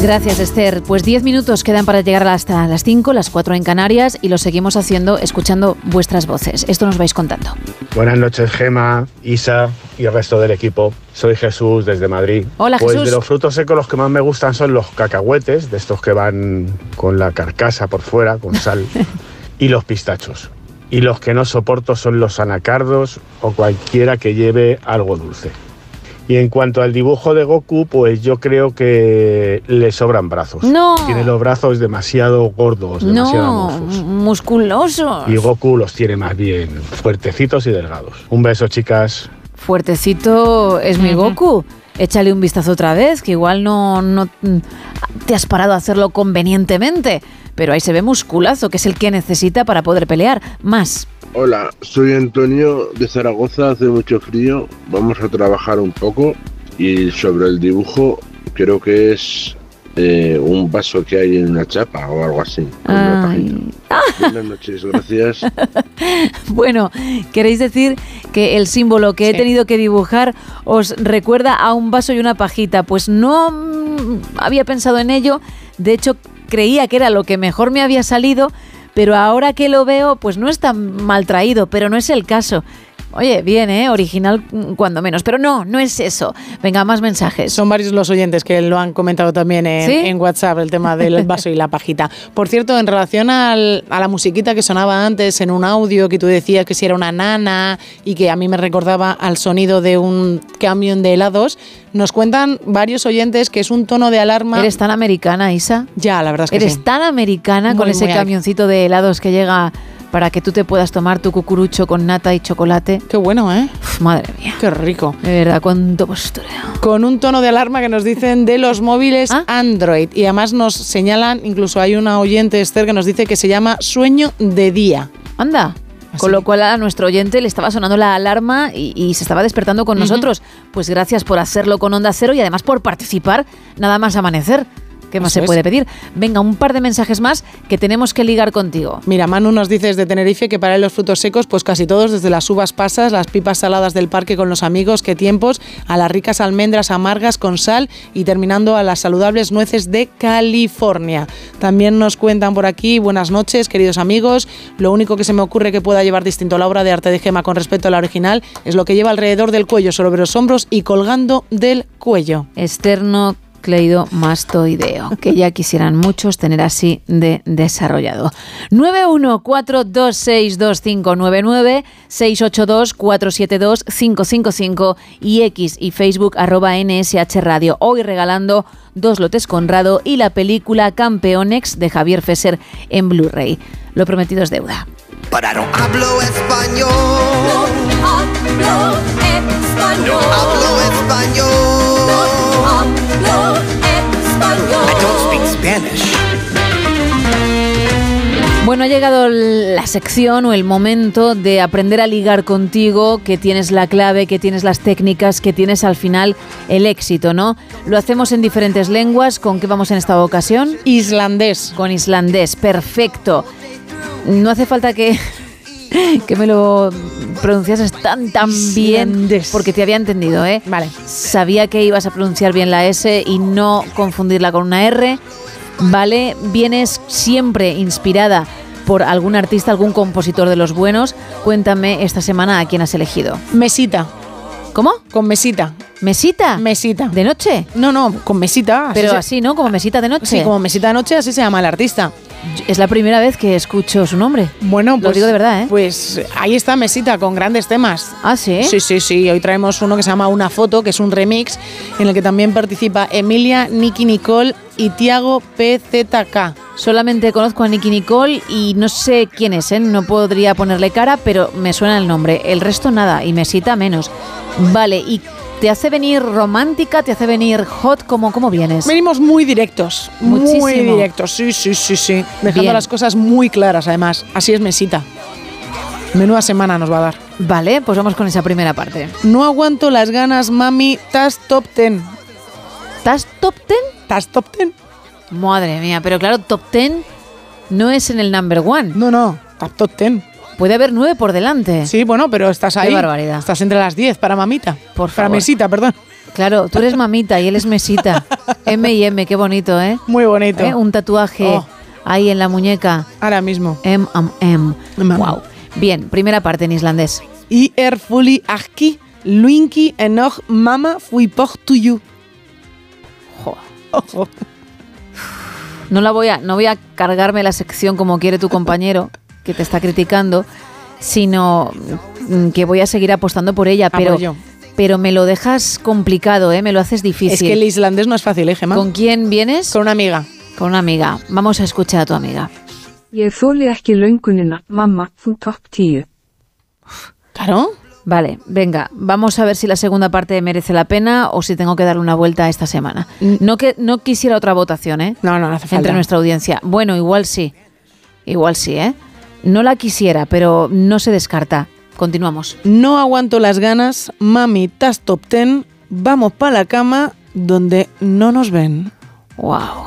Gracias, Esther. Pues 10 minutos quedan para llegar hasta las 5, las 4 en Canarias y lo seguimos haciendo escuchando vuestras voces. Esto nos vais contando. Buenas noches, Gema, Isa y el resto del equipo. Soy Jesús desde Madrid. Hola, pues Jesús. de los frutos secos los que más me gustan son los cacahuetes, de estos que van con la carcasa por fuera, con sal, [laughs] y los pistachos. Y los que no soporto son los anacardos o cualquiera que lleve algo dulce. Y en cuanto al dibujo de Goku, pues yo creo que le sobran brazos. No. Tiene los brazos demasiado gordos, demasiado No, amorfos. musculoso. Y Goku los tiene más bien fuertecitos y delgados. Un beso, chicas. Fuertecito es mi Goku. Échale un vistazo otra vez, que igual no, no mm, te has parado a hacerlo convenientemente. Pero ahí se ve musculazo, que es el que necesita para poder pelear. Más. Hola, soy Antonio de Zaragoza, hace mucho frío, vamos a trabajar un poco y sobre el dibujo creo que es eh, un vaso que hay en una chapa o algo así. [laughs] Buenas noches, gracias. [laughs] Bueno, queréis decir que el símbolo que he tenido que dibujar os recuerda a un vaso y una pajita. Pues no mm, había pensado en ello. De hecho, creía que era lo que mejor me había salido. Pero ahora que lo veo, pues no es tan mal traído, pero no es el caso. Oye, bien, ¿eh? Original mm, cuando menos. Pero no, no es eso. Venga, más mensajes. Son varios los oyentes que lo han comentado también en, ¿Sí? en WhatsApp, el tema del [laughs] vaso y la pajita. Por cierto, en relación al- a la musiquita que sonaba antes en un audio, que tú decías que si era una nana y que a mí me recordaba al sonido de un camión de helados, nos cuentan varios oyentes que es un tono de alarma. Eres tan americana, Isa. Ya, la verdad es que Eres sí. tan americana con ese camioncito de helados que llega para que tú te puedas tomar tu cucurucho con nata y chocolate. Qué bueno, ¿eh? madre mía. Qué rico. De verdad, cuánto postureo. Con un tono de alarma que nos dicen de los móviles Android. Y además nos señalan, incluso hay una oyente, Esther, que nos dice que se llama sueño de día. Anda. Con lo cual a nuestro oyente le estaba sonando la alarma y, y se estaba despertando con nosotros. Pues gracias por hacerlo con Onda Cero y además por participar nada más amanecer. ¿Qué más Eso se es. puede pedir? Venga, un par de mensajes más que tenemos que ligar contigo. Mira, Manu nos dice desde Tenerife que para él los frutos secos, pues casi todos, desde las uvas pasas, las pipas saladas del parque con los amigos, qué tiempos, a las ricas almendras amargas con sal y terminando a las saludables nueces de California. También nos cuentan por aquí, buenas noches, queridos amigos. Lo único que se me ocurre que pueda llevar distinto la obra de arte de Gema con respecto a la original es lo que lleva alrededor del cuello, sobre los hombros y colgando del cuello. Externo cleidomastoideo, que ya quisieran muchos tener así de desarrollado. 914262599, 682472555 y X y Facebook arroba NSH Radio. Hoy regalando dos lotes Conrado y la película Campeonex de Javier Fesser en Blu-ray. Lo prometido es deuda. Pararon. Hablo español. Hablo español. Hablo español. Hablo español. I don't speak Spanish. Bueno, ha llegado la sección o el momento de aprender a ligar contigo, que tienes la clave, que tienes las técnicas, que tienes al final el éxito, ¿no? Lo hacemos en diferentes lenguas. ¿Con qué vamos en esta ocasión? Islandés. Con islandés, perfecto. No hace falta que [laughs] que me lo pronunciases tan, tan bien, porque te había entendido, ¿eh? Vale. Sabía que ibas a pronunciar bien la S y no confundirla con una R. Vale, vienes siempre inspirada por algún artista, algún compositor de los buenos. Cuéntame esta semana a quién has elegido. Mesita. ¿Cómo? Con mesita. ¿Mesita? Mesita. ¿De noche? No, no, con mesita. así Pero se- así, ¿no? Como mesita de noche. Sí, como mesita de noche, así se llama el artista. Es la primera vez que escucho su nombre. Bueno, pues, Lo digo de verdad, ¿eh? Pues ahí está Mesita con grandes temas. Ah, sí. Sí, sí, sí. Hoy traemos uno que se llama Una Foto, que es un remix en el que también participa Emilia, Nicky Nicole y Tiago PZK. Solamente conozco a Nicky Nicole y no sé quién es, ¿eh? No podría ponerle cara, pero me suena el nombre. El resto nada, y Mesita menos. Vale, ¿y te hace venir romántica? ¿Te hace venir hot? ¿Cómo, cómo vienes? Venimos muy directos. Muy Muchísimo. directos, sí, sí, sí, sí. Dejando Bien. las cosas muy claras, además. Así es Mesita. Menuda semana nos va a dar. Vale, pues vamos con esa primera parte. No aguanto las ganas, mami. Tas top ten. ¿Estás top 10? Tas top ten. Madre mía, pero claro, top 10 no es en el number one. No, no. Top ten. Puede haber nueve por delante. Sí, bueno, pero estás ahí. Qué barbaridad. Estás entre las 10 para mamita. Por Para favor. mesita, perdón. Claro, tú eres mamita y él es mesita. [laughs] M y M, qué bonito, ¿eh? Muy bonito. ¿Eh? Un tatuaje Oh. ahí en la muñeca. Ahora mismo. M, M, M. Wow. Bien, primera parte en islandés. I er fully aquí, Luinki enoch mama fui por to you. Ojo. No la voy a, no voy a cargarme la sección como quiere tu compañero que te está criticando, sino mm, que voy a seguir apostando por ella, Ah, pero, por ello. pero me lo dejas complicado, ¿eh? Me lo haces difícil. Es que el islandés no es fácil, ¿eh, Gemma? ¿Con quién vienes? Con una amiga. Con una amiga. Vamos a escuchar a tu amiga. Claro. Vale, venga, vamos a ver si la segunda parte merece la pena o si tengo que darle una vuelta esta semana. No que no quisiera otra votación, ¿eh? No, no, no hace falta. Entre nuestra audiencia. Bueno, igual sí. Igual sí, ¿eh? No la quisiera, pero no se descarta. Continuamos. No aguanto las ganas, mami, tas top ten, vamos para la cama donde no nos ven. Wow.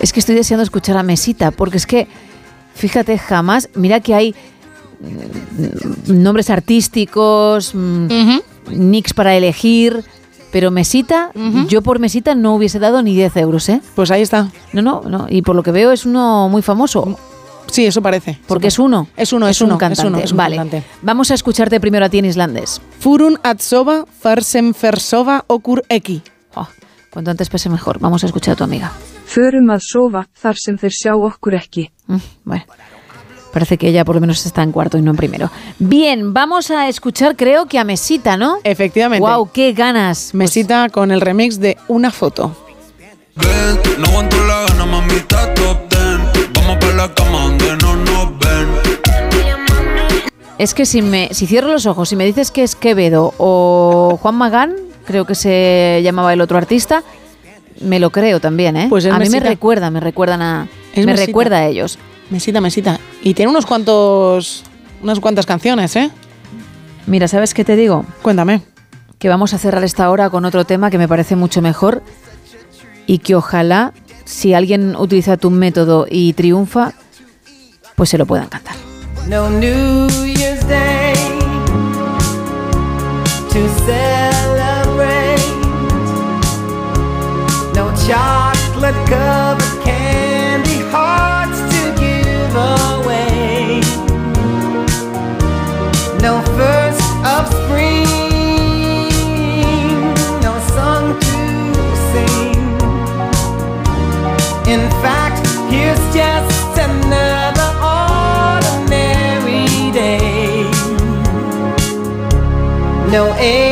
Es que estoy deseando escuchar a Mesita, porque es que, fíjate, jamás, mira que hay mm, nombres artísticos, mm, nicks para elegir, pero Mesita, yo por Mesita no hubiese dado ni 10 euros, ¿eh? Pues ahí está. No, no, no, y por lo que veo es uno muy famoso. Sí, eso parece. Porque es uno. Es uno, es, un uno, cantante. Es uno, es un vale. cantante. Vamos a escucharte primero a ti en islandés. Furun atsova, farsem fersova, okur eki. Oh, cuanto antes pese mejor. Vamos a escuchar a tu amiga. Förum að sofa þar sem þeir sjá okkur ekki. Mm, Bueno, parece que ella por lo menos está en cuarto y no en primero. Bien, vamos a escuchar creo que a Mesita, ¿no? Efectivamente. Wow, qué ganas. Mesita con el remix de Una foto. Ven, no aguanto la gana, mamita top ten. Vamos para la cama donde no nos ven. Es que si me si cierro los ojos y me dices que es Quevedo o Juan Magán, creo que se llamaba el otro artista, me lo creo también, ¿eh? Pues es a mí me recuerda, me recuerdan a Es me Mesita. recuerda a ellos. Mesita, mesita. Y tiene unos cuantos. unas cuantas canciones, ¿eh? Mira, ¿sabes qué te digo? Cuéntame. Que vamos a cerrar esta hora con otro tema que me parece mucho mejor y que ojalá, si alguien utiliza tu método y triunfa, pues se lo puedan cantar. No New Year's Day to celebrate. No chocolate covered No April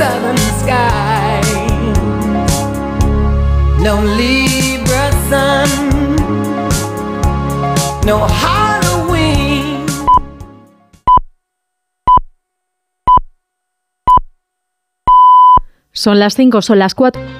southern skies. No Libra sun, no Halloween. Son las 5, son las 4.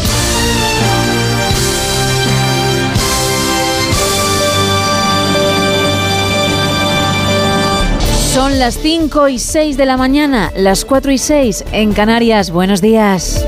Son las 5 y 6 de la mañana, las 4 y 6 en Canarias. Buenos días.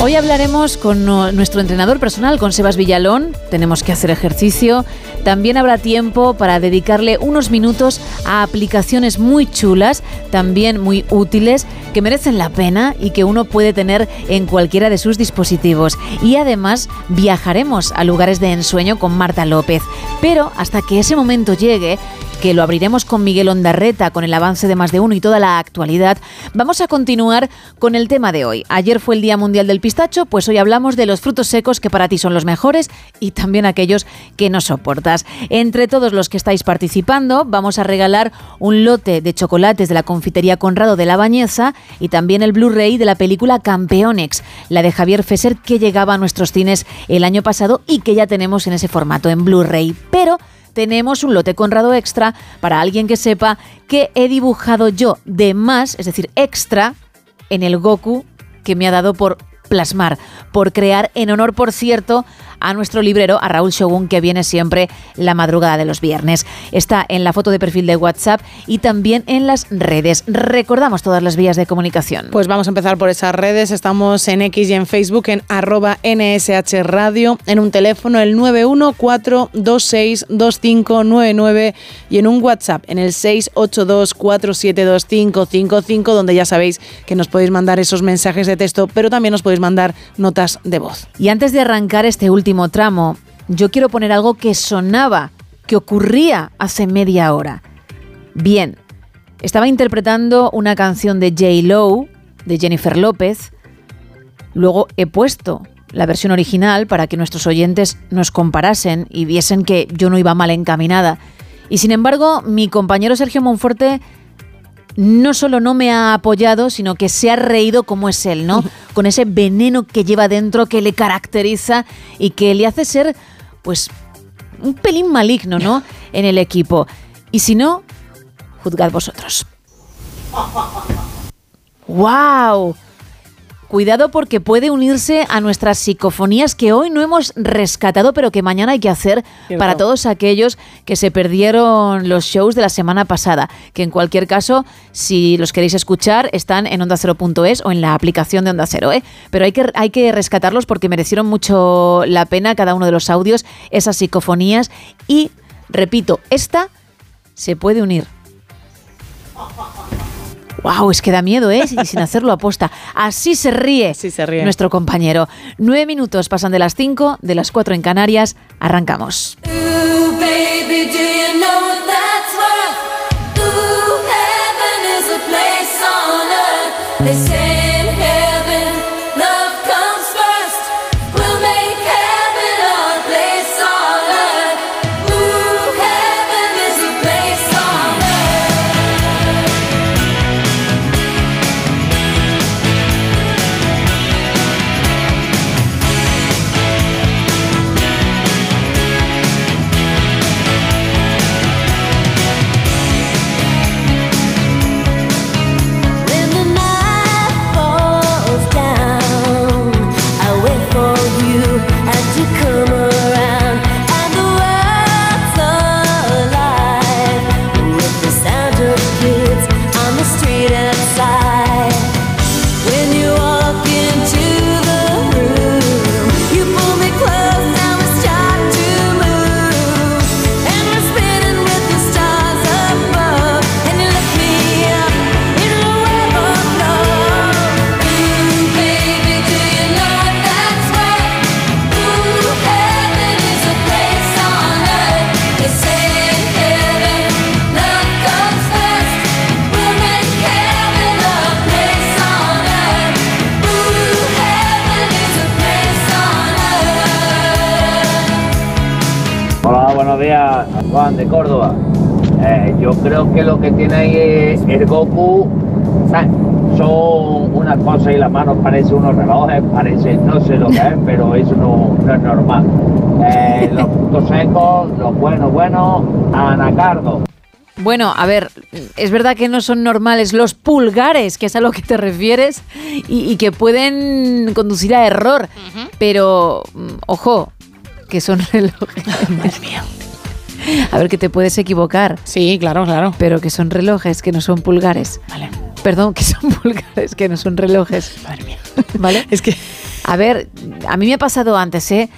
Hoy hablaremos con nuestro entrenador personal, con Sebas Villalón. Tenemos que hacer ejercicio. También habrá tiempo para dedicarle unos minutos a aplicaciones muy chulas, también muy útiles, que merecen la pena y que uno puede tener en cualquiera de sus dispositivos. Y además viajaremos a lugares de ensueño con Marta López. Pero hasta que ese momento llegue, que lo abriremos con Miguel Ondarreta, con el avance de más de uno y toda la actualidad, vamos a continuar con el tema de hoy. Ayer fue el Día Mundial del Pistacho, pues hoy hablamos de los frutos secos que para ti son los mejores y también aquellos que no soportas. Entre todos los que estáis participando, vamos a regalar un lote de chocolates de la confitería Conrado de la Bañeza y también el Blu-ray de la película Campeonex, la de Javier Fesser que llegaba a nuestros cines el año pasado y que ya tenemos en ese formato en Blu-ray. Pero tenemos un lote Conrado extra para alguien que sepa que he dibujado yo de más, es decir, extra, en el Goku que me ha dado por plasmar, por crear, en honor, por cierto, a nuestro librero, a Raúl Shogun, que viene siempre la madrugada de los viernes. Está en la foto de perfil de WhatsApp y también en las redes. Recordamos todas las vías de comunicación. Pues vamos a empezar por esas redes. Estamos en X y en Facebook en arroba NSH Radio, en un teléfono el 914262599 y en un WhatsApp en el 682472555 donde ya sabéis que nos podéis mandar esos mensajes de texto, pero también nos podéis mandar notas de voz. Y antes de arrancar este último tramo, yo quiero poner algo que sonaba, que ocurría hace media hora. Bien, estaba interpretando una canción de J. Lowe, de Jennifer López. Luego he puesto la versión original para que nuestros oyentes nos comparasen y viesen que yo no iba mal encaminada. Y sin embargo, mi compañero Sergio Monforte no solo no me ha apoyado, sino que se ha reído como es él, ¿no? [laughs] Con ese veneno que lleva dentro, que le caracteriza y que le hace ser, pues, un pelín maligno, ¿no? [laughs] En el equipo. Y si no, juzgad vosotros. [laughs] ¡Wow! Cuidado porque puede unirse a nuestras psicofonías que hoy no hemos rescatado, pero que mañana hay que hacer Cierto. para todos aquellos que se perdieron los shows de la semana pasada. Que en cualquier caso, si los queréis escuchar, están en ondacero.es o en la aplicación de Onda Cero. ¿eh? Pero hay que, hay que rescatarlos porque merecieron mucho la pena cada uno de los audios, esas psicofonías. Y, repito, esta se puede unir. Wow, es que da miedo, ¿eh? Y sin hacerlo aposta. Así se ríe, ríe. nuestro compañero. Nueve minutos pasan de las cinco, de las cuatro en Canarias. Arrancamos. Ooh, baby, do you know what that's worth? Ooh, heaven is a place on earth. They say Juan de Córdoba. Eh, yo creo que lo que tiene ahí es el Goku. ¿sabes? Son unas cosas y las manos parecen unos relojes, parece, no sé lo que es, pero eso no, no es normal. Eh, los frutos secos, los buenos, buenos, anacardos. Bueno, a ver, es verdad que no son normales los pulgares, que es a lo que te refieres, y, y que pueden conducir a error. Pero, mm, ojo, que son [laughs] relojes. Madre mía. A ver, que te puedes equivocar. Sí, claro, claro. Pero que son relojes, que no son pulgares. Vale. Perdón, que son [laughs] pulgares, que no son relojes. Madre mía. ¿Vale? [laughs] Es que. A ver, a mí me ha pasado antes, ¿eh?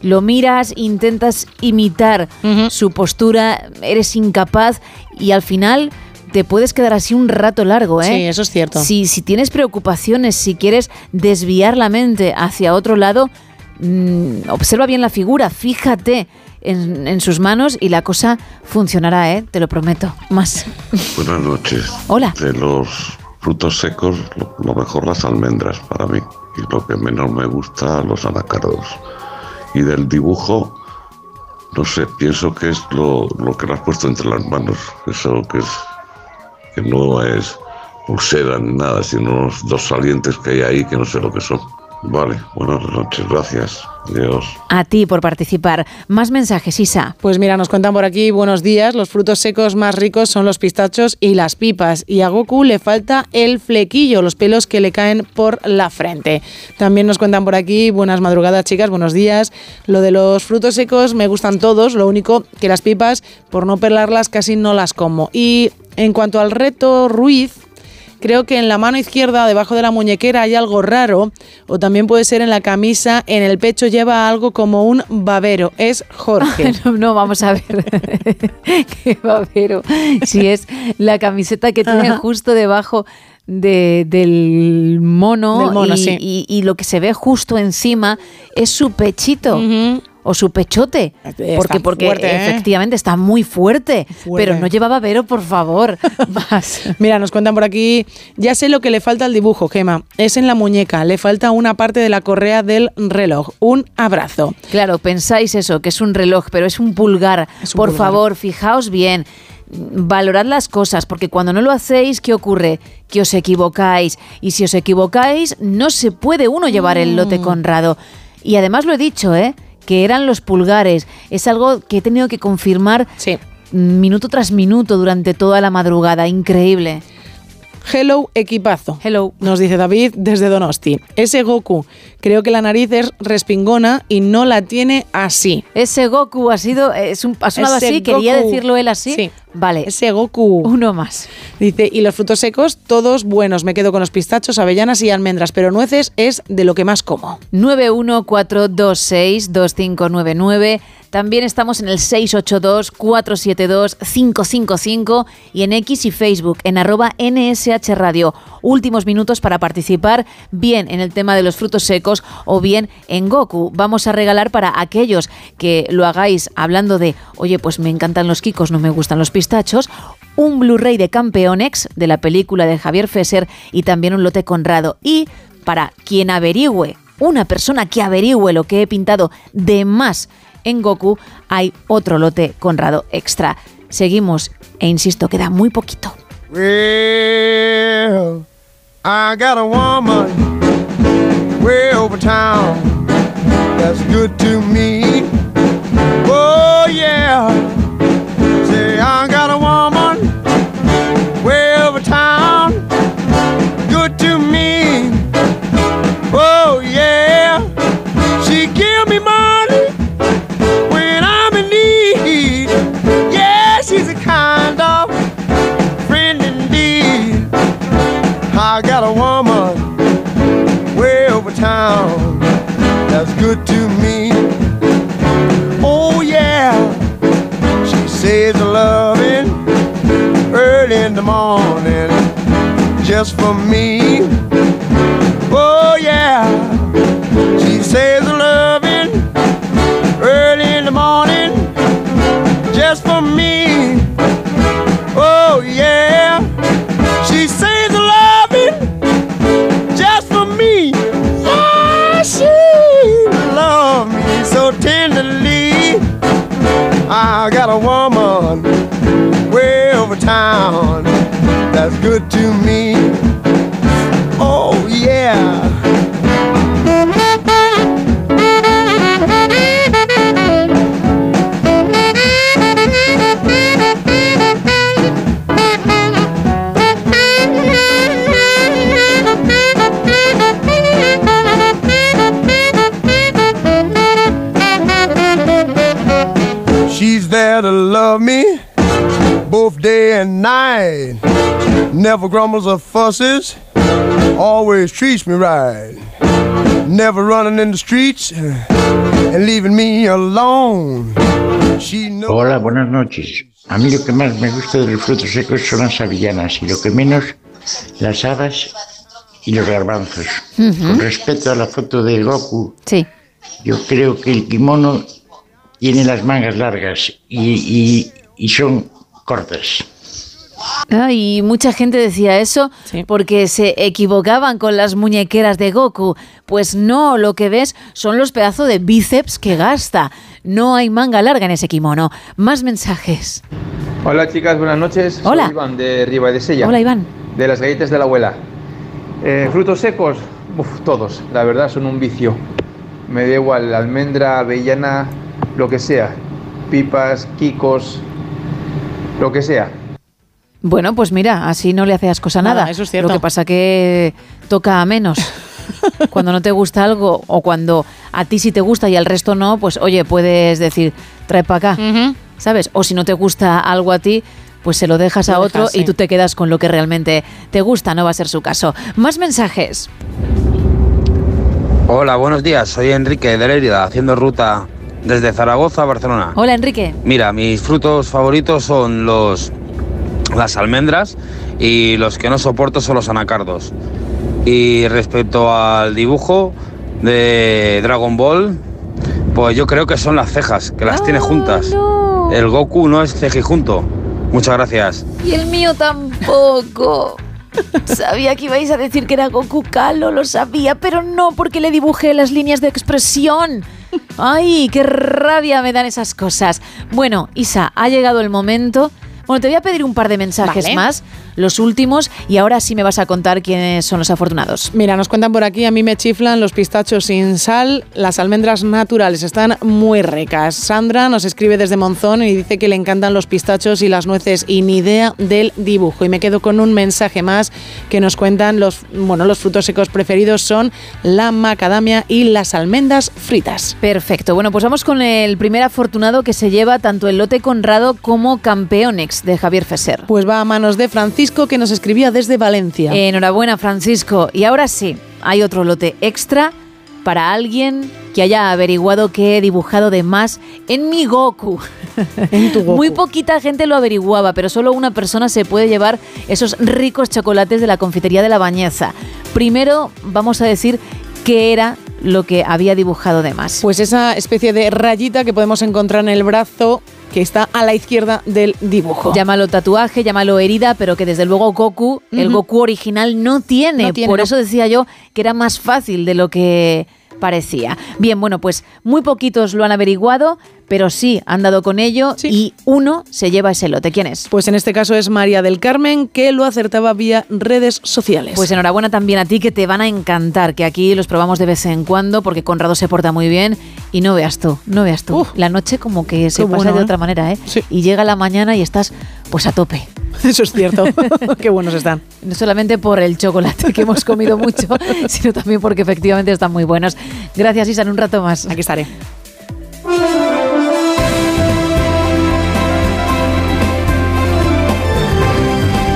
Lo miras, intentas imitar su postura, eres incapaz y al final te puedes quedar así un rato largo, ¿eh? Sí, eso es cierto. Si, si tienes preocupaciones, si quieres desviar la mente hacia otro lado, mm, observa bien la figura, fíjate en, en sus manos y la cosa funcionará, ¿eh? Te lo prometo. Más. Buenas noches. Hola. De los frutos secos, lo, lo mejor las almendras para mí. Y lo que menos me gusta, los anacardos. Y del dibujo, no sé, pienso que es lo, lo que le has puesto entre las manos. Eso que es. que no es pulsera ni nada, sino unos dos salientes que hay ahí que no sé lo que son. Vale, buenas noches, gracias. Adiós. A ti por participar. Más mensajes, Isa. Pues mira, nos cuentan por aquí, buenos días, los frutos secos más ricos son los pistachos y las pipas. Y a Goku le falta el flequillo, los pelos que le caen por la frente. También nos cuentan por aquí, buenas madrugadas chicas, buenos días. Lo de los frutos secos me gustan todos, lo único que las pipas, por no pelarlas, casi no las como. Y en cuanto al reto Ruiz, Creo que en la mano izquierda, debajo de la muñequera, hay algo raro, o también puede ser en la camisa, en el pecho lleva algo como un babero. Es Jorge. [laughs] No, no, vamos a ver. [laughs] Qué babero. Si es la camiseta que tiene Ajá. justo debajo de- del mono, Del mono, y, sí. y- y lo que se ve justo encima es su pechito. O su pechote. Está Porque, porque fuerte, ¿eh? efectivamente está muy fuerte, Fuerte. Pero no lleva babero, por favor. [laughs] Más. Mira, nos cuentan por aquí, ya sé lo que le falta al dibujo, Gema. Es en la muñeca, le falta una parte de la correa del reloj. Un abrazo. Claro, pensáis eso, que es un reloj, pero es un pulgar. un Por pulgar. favor, fijaos bien. Valorad las cosas, porque cuando no lo hacéis, ¿qué ocurre? Que os equivocáis. Y si os equivocáis, no se puede uno llevar el Mm. lote Conrado. Y además lo he dicho, ¿eh? Que eran los pulgares. Es algo que he tenido que confirmar minuto tras minuto durante toda la madrugada. Increíble. Hello, equipazo. Hello. Nos dice David desde Donosti. Ese Goku, creo que la nariz es respingona y no la tiene así. Ese Goku ha sido, es un, ha sonado Ese así, quería decirlo él así. Sí. Vale. Ese Goku. Uno más. Dice, y los frutos secos, todos buenos. Me quedo con los pistachos, avellanas y almendras, pero nueces es de lo que más como. 914262599. También estamos en el 682-472-555 y en X y Facebook en arroba NSH Radio. Últimos minutos para participar bien en el tema de los frutos secos o bien en Goku. Vamos a regalar para aquellos que lo hagáis hablando de, oye, pues me encantan los kikos, no me gustan los pistachos, un Blu-ray de Campeonex de la película de Javier Fesser y también un lote Conrado. Y para quien averigüe, una persona que averigüe lo que he pintado de más en Goku, hay otro lote Conrado extra. Seguimos e insisto, queda muy poquito. Over town that's good to me. Oh, yeah. Good to me. Oh yeah, she says loving early in the morning just for me. Oh yeah, she says loving early in the morning just for me. Oh yeah, she says I got a woman way over town that's good to me. Oh yeah. She's there to love me both day and night. Never grumbles or fusses, always treats me right. Never running in the streets and leaving me alone. She knows. Hola, buenas noches. A mí lo que más me gusta de los frutos secos son las avellanas y lo que menos las habas y los garbanzos. Ujú. Con respecto a la foto de Goku, Sí. yo creo que el kimono tiene las mangas largas y, y- y son cortas. Ah, y mucha gente decía eso porque se equivocaban con las muñequeras de Goku. Pues no, lo que ves son los pedazos de bíceps que gasta. No hay manga larga en ese kimono. Más mensajes. Hola chicas, buenas noches. Hola. Soy Iván de Riva de Sella. Hola, Iván. De las galletas de la abuela. Eh, frutos secos, uf, todos, la verdad son un vicio. Me da igual, almendra, avellana, lo que sea. Pipas, kikos, lo que sea. Bueno, pues mira, así no le hacías cosa a nada. Nada, eso es cierto. Lo que pasa que toca a menos. [laughs] cuando no te gusta algo o cuando a ti sí te gusta y al resto no, pues oye, puedes decir, trae para acá, ¿sabes? O si no te gusta algo a ti, pues se lo dejas a Lo otro dejas, y sí. tú te quedas con lo que realmente te gusta, no va a ser su caso. Más mensajes. Hola, buenos días. Soy Enrique de Lérida, haciendo ruta desde Zaragoza a Barcelona. Hola, Enrique. Mira, mis frutos favoritos son los las almendras y los que no soporto son los anacardos. Y respecto al dibujo de Dragon Ball, pues yo creo que son las cejas, que las tiene juntas. El Goku no es cejijunto. Muchas gracias. Y el mío tampoco. Sabía que ibais a decir que era Goku Kalo, lo sabía, pero no porque le dibujé las líneas de expresión. Ay, qué rabia me dan esas cosas. Bueno, Isa, ha llegado el momento Bueno, te voy a pedir un par de mensajes Vale. más, los últimos, y ahora sí me vas a contar quiénes son los afortunados. Mira, nos cuentan por aquí, a mí me chiflan los pistachos sin sal, las almendras naturales están muy ricas. Sandra nos escribe desde Monzón y dice que le encantan los pistachos y las nueces y ni idea del dibujo. Y me quedo con un mensaje más que nos cuentan los, bueno, los frutos secos preferidos son la macadamia y las almendras fritas. Perfecto. Bueno, pues vamos con el primer afortunado que se lleva tanto el lote Conrado como Campeonex de Javier Feser. Pues va a manos de Francisco que nos escribía desde Valencia. Enhorabuena, Francisco. Y ahora sí, hay otro lote extra para alguien que haya averiguado que he dibujado de más en mi Goku. [laughs] En tu Goku. Muy poquita gente lo averiguaba, pero solo una persona se puede llevar esos ricos chocolates de la confitería de la Bañeza. Primero vamos a decir qué era lo que había dibujado de más. Pues esa especie de rayita que podemos encontrar en el brazo que está a la izquierda del dibujo. Llámalo tatuaje, llámalo herida, pero que desde luego Goku, el. Goku original, no tiene. No tiene, Por no. eso decía yo que era más fácil de lo que parecía. Bien, bueno, pues muy poquitos lo han averiguado, pero sí han dado con ello y uno se lleva ese lote. ¿Quién es? Pues en este caso es María del Carmen, que lo acertaba vía redes sociales. Pues enhorabuena también a ti que te van a encantar, que aquí los probamos de vez en cuando porque Conrado se porta muy bien y no veas tú, no veas tú. la noche como que se pasa bueno, de ¿eh? otra manera, ¿eh? Y llega la mañana y estás pues a tope. [laughs] Eso es cierto. [laughs] Qué buenos están. No solamente por el chocolate que hemos comido mucho, [laughs] sino también porque efectivamente están muy buenos. Gracias, Isa, en un rato más. Aquí estaré.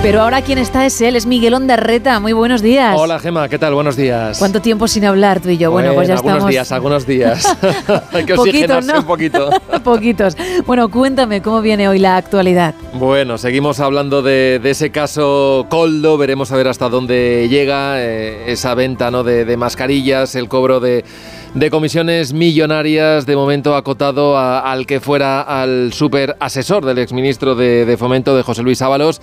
Pero ahora quien está es él, es Miguel Ondarreta. Muy buenos días. Hola Gema, ¿qué tal? Buenos días. ¿Cuánto tiempo sin hablar tú y yo? Bueno, pues ya algunos estamos. días, algunos días. Hay [laughs] [laughs] que Poquito, oxigenarse ¿no? un poquito. [laughs] Poquitos. Bueno, cuéntame cómo viene hoy la actualidad. Bueno, seguimos hablando de, de ese caso Coldo, veremos a ver hasta dónde llega eh, esa venta ¿no? de, de mascarillas, el cobro de, de comisiones millonarias, de momento acotado a- al que fuera al super asesor del exministro de, de Fomento, de José Luis Ábalos.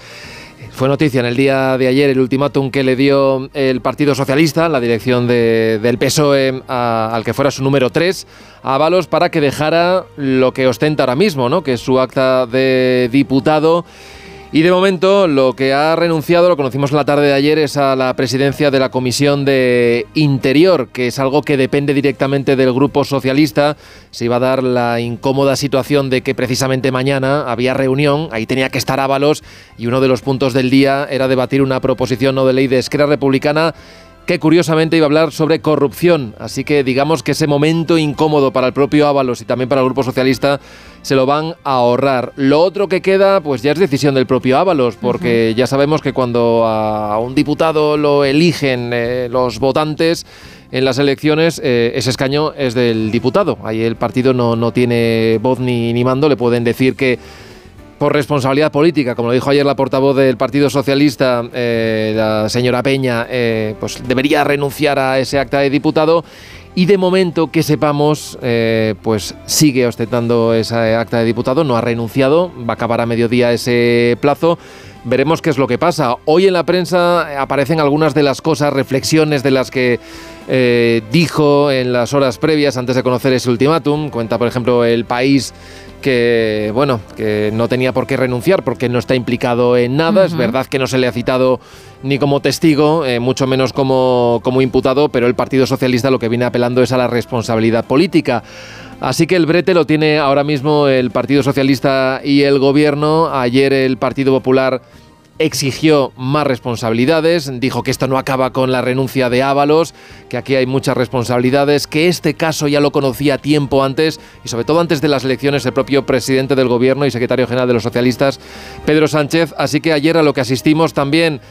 Fue noticia en el día de ayer el ultimátum que le dio el Partido Socialista, la dirección de- del PSOE, a- al que fuera su número 3, a Ábalos, para que dejara lo que ostenta ahora mismo, ¿no? que es su acta de diputado. Y de momento lo que ha renunciado, lo conocimos la tarde de ayer, es a la presidencia de la Comisión de Interior, que es algo que depende directamente del Grupo Socialista. Se iba a dar la incómoda situación de que precisamente mañana había reunión, ahí tenía que estar Ábalos, y uno de los puntos del día era debatir una proposición no de ley de Esquerra Republicana que curiosamente iba a hablar sobre corrupción. Así que digamos que ese momento incómodo para el propio Ábalos y también para el Grupo Socialista se lo van a ahorrar. Lo otro que queda, pues ya es decisión del propio Ábalos, porque ya sabemos que cuando a un diputado lo eligen eh, los votantes en las elecciones, eh, ese escaño es del diputado. Ahí el partido no, no tiene voz ni, ni mando, le pueden decir que por responsabilidad política, como lo dijo ayer la portavoz del Partido Socialista, eh, la señora Peña, eh, pues debería renunciar a ese acta de diputado. Y de momento que sepamos, eh, pues sigue ostentando esa acta de diputado, no ha renunciado, va a acabar a mediodía ese plazo. Veremos qué es lo que pasa. Hoy en la prensa aparecen algunas de las cosas, reflexiones de las que eh, dijo en las horas previas antes de conocer ese ultimátum. Cuenta, por ejemplo, el país que bueno que no tenía por qué renunciar porque no está implicado en nada. Es verdad que no se le ha citado ni como testigo, eh, mucho menos como, como imputado, pero el Partido Socialista lo que viene apelando es a la responsabilidad política. Así que el brete lo tiene ahora mismo el Partido Socialista y el Gobierno. Ayer el Partido Popular exigió más responsabilidades, dijo que esto no acaba con la renuncia de Ábalos, que aquí hay muchas responsabilidades, que este caso ya lo conocía tiempo antes y sobre todo antes de las elecciones el propio presidente del gobierno y secretario general de los socialistas, Pedro Sánchez. Así que ayer a lo que asistimos también,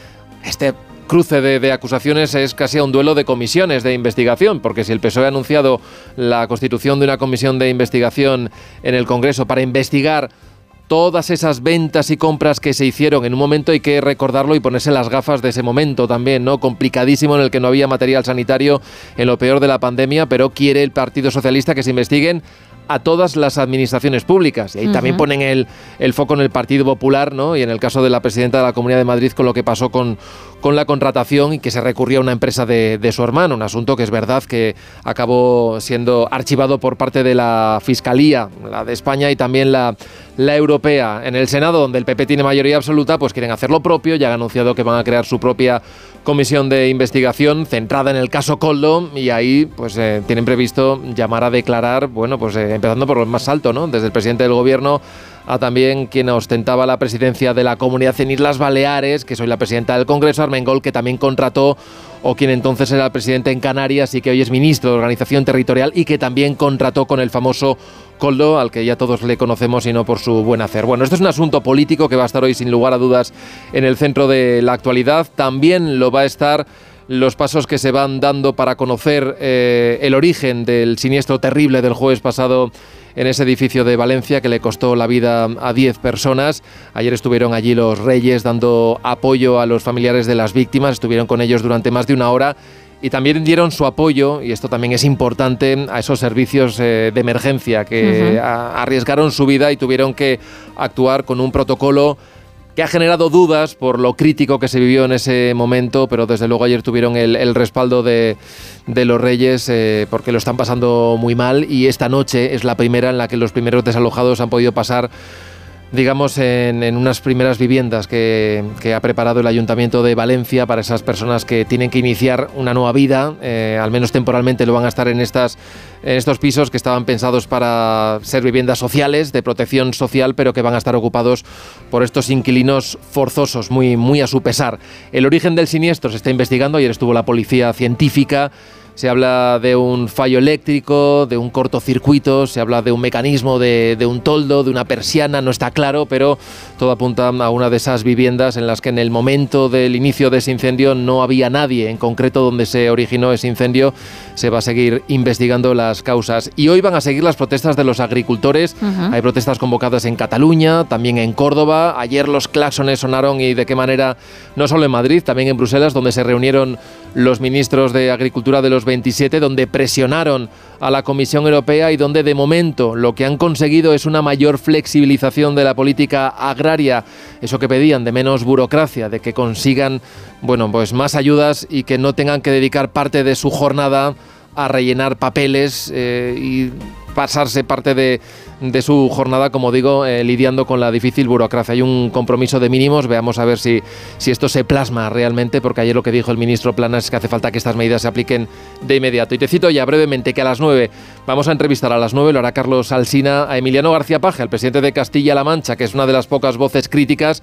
este cruce de, acusaciones es casi a un duelo de comisiones de investigación, porque si el PSOE ha anunciado la constitución de una comisión de investigación en el Congreso para investigar todas esas ventas y compras que se hicieron en un momento hay que recordarlo y ponerse las gafas de ese momento también, ¿no? Complicadísimo en el que no había material sanitario en lo peor de la pandemia, pero quiere el Partido Socialista que se investiguen a todas las administraciones públicas. Y ahí también ponen el, el foco en el Partido Popular, ¿no? Y en el caso de la presidenta de la Comunidad de Madrid con lo que pasó con, con la contratación y que se recurrió a una empresa de, de su hermano, un asunto que es verdad que acabó siendo archivado por parte de la Fiscalía, la de España y también la, la europea. En el Senado, donde el PP tiene mayoría absoluta, pues quieren hacer lo propio, ya han anunciado que van a crear su propia comisión de investigación centrada en el caso Coldo y ahí pues eh, tienen previsto llamar a declarar, bueno, pues eh, empezando por lo más alto, ¿no? Desde el presidente del gobierno a también quien ostentaba la presidencia de la comunidad en Islas Baleares, que soy la presidenta del Congreso, Armengol, que también contrató, o quien entonces era presidente en Canarias y que hoy es ministro de Organización Territorial y que también contrató con el famoso Coldo, al que ya todos le conocemos y no por su buen hacer. Bueno, esto es un asunto político que va a estar hoy sin lugar a dudas en el centro de la actualidad. También lo va a estar los pasos que se van dando para conocer eh, el origen del siniestro terrible del jueves pasado en ese edificio de Valencia que le costó la vida a 10 personas. Ayer estuvieron allí los reyes dando apoyo a los familiares de las víctimas, estuvieron con ellos durante más de una hora y también dieron su apoyo, y esto también es importante, a esos servicios eh, de emergencia que a- arriesgaron su vida y tuvieron que actuar con un protocolo que ha generado dudas por lo crítico que se vivió en ese momento, pero desde luego ayer tuvieron el, respaldo de, de los Reyes eh, porque lo están pasando muy mal y esta noche es la primera en la que los primeros desalojados han podido pasar digamos, en, en unas primeras viviendas que, que ha preparado el Ayuntamiento de Valencia para esas personas que tienen que iniciar una nueva vida, eh, al menos temporalmente lo van a estar en, estas, en estos pisos que estaban pensados para ser viviendas sociales, de protección social, pero que van a estar ocupados por estos inquilinos forzosos, muy, muy a su pesar. El origen del siniestro se está investigando, ayer estuvo la policía científica. Se habla de un fallo eléctrico, de un cortocircuito, se habla de un mecanismo de, de un toldo, de una persiana, no está claro, pero todo apunta a una de esas viviendas en las que en el momento del inicio de ese incendio no había nadie, en concreto donde se originó ese incendio. Se va a seguir investigando las causas. Y hoy van a seguir las protestas de los agricultores. Hay protestas convocadas en Cataluña, también en Córdoba. Ayer los claxones sonaron y de qué manera, no solo en Madrid, también en Bruselas, donde se reunieron los ministros de Agricultura de los 27, donde presionaron a la Comisión Europea y donde de momento lo que han conseguido es una mayor flexibilización de la política agraria, eso que pedían, de menos burocracia, de que consigan, bueno, pues más ayudas y que no tengan que dedicar parte de su jornada a rellenar papeles eh, y pasarse parte de, de su jornada, como digo, eh, lidiando con la difícil burocracia. Hay un compromiso de mínimos, veamos a ver si, si esto se plasma realmente, porque ayer lo que dijo el ministro Planas es que hace falta que estas medidas se apliquen de inmediato. Y te cito ya brevemente que a las 9 vamos a entrevistar a las 9, lo hará Carlos Alsina, a Emiliano García Paje, al presidente de Castilla-La Mancha, que es una de las pocas voces críticas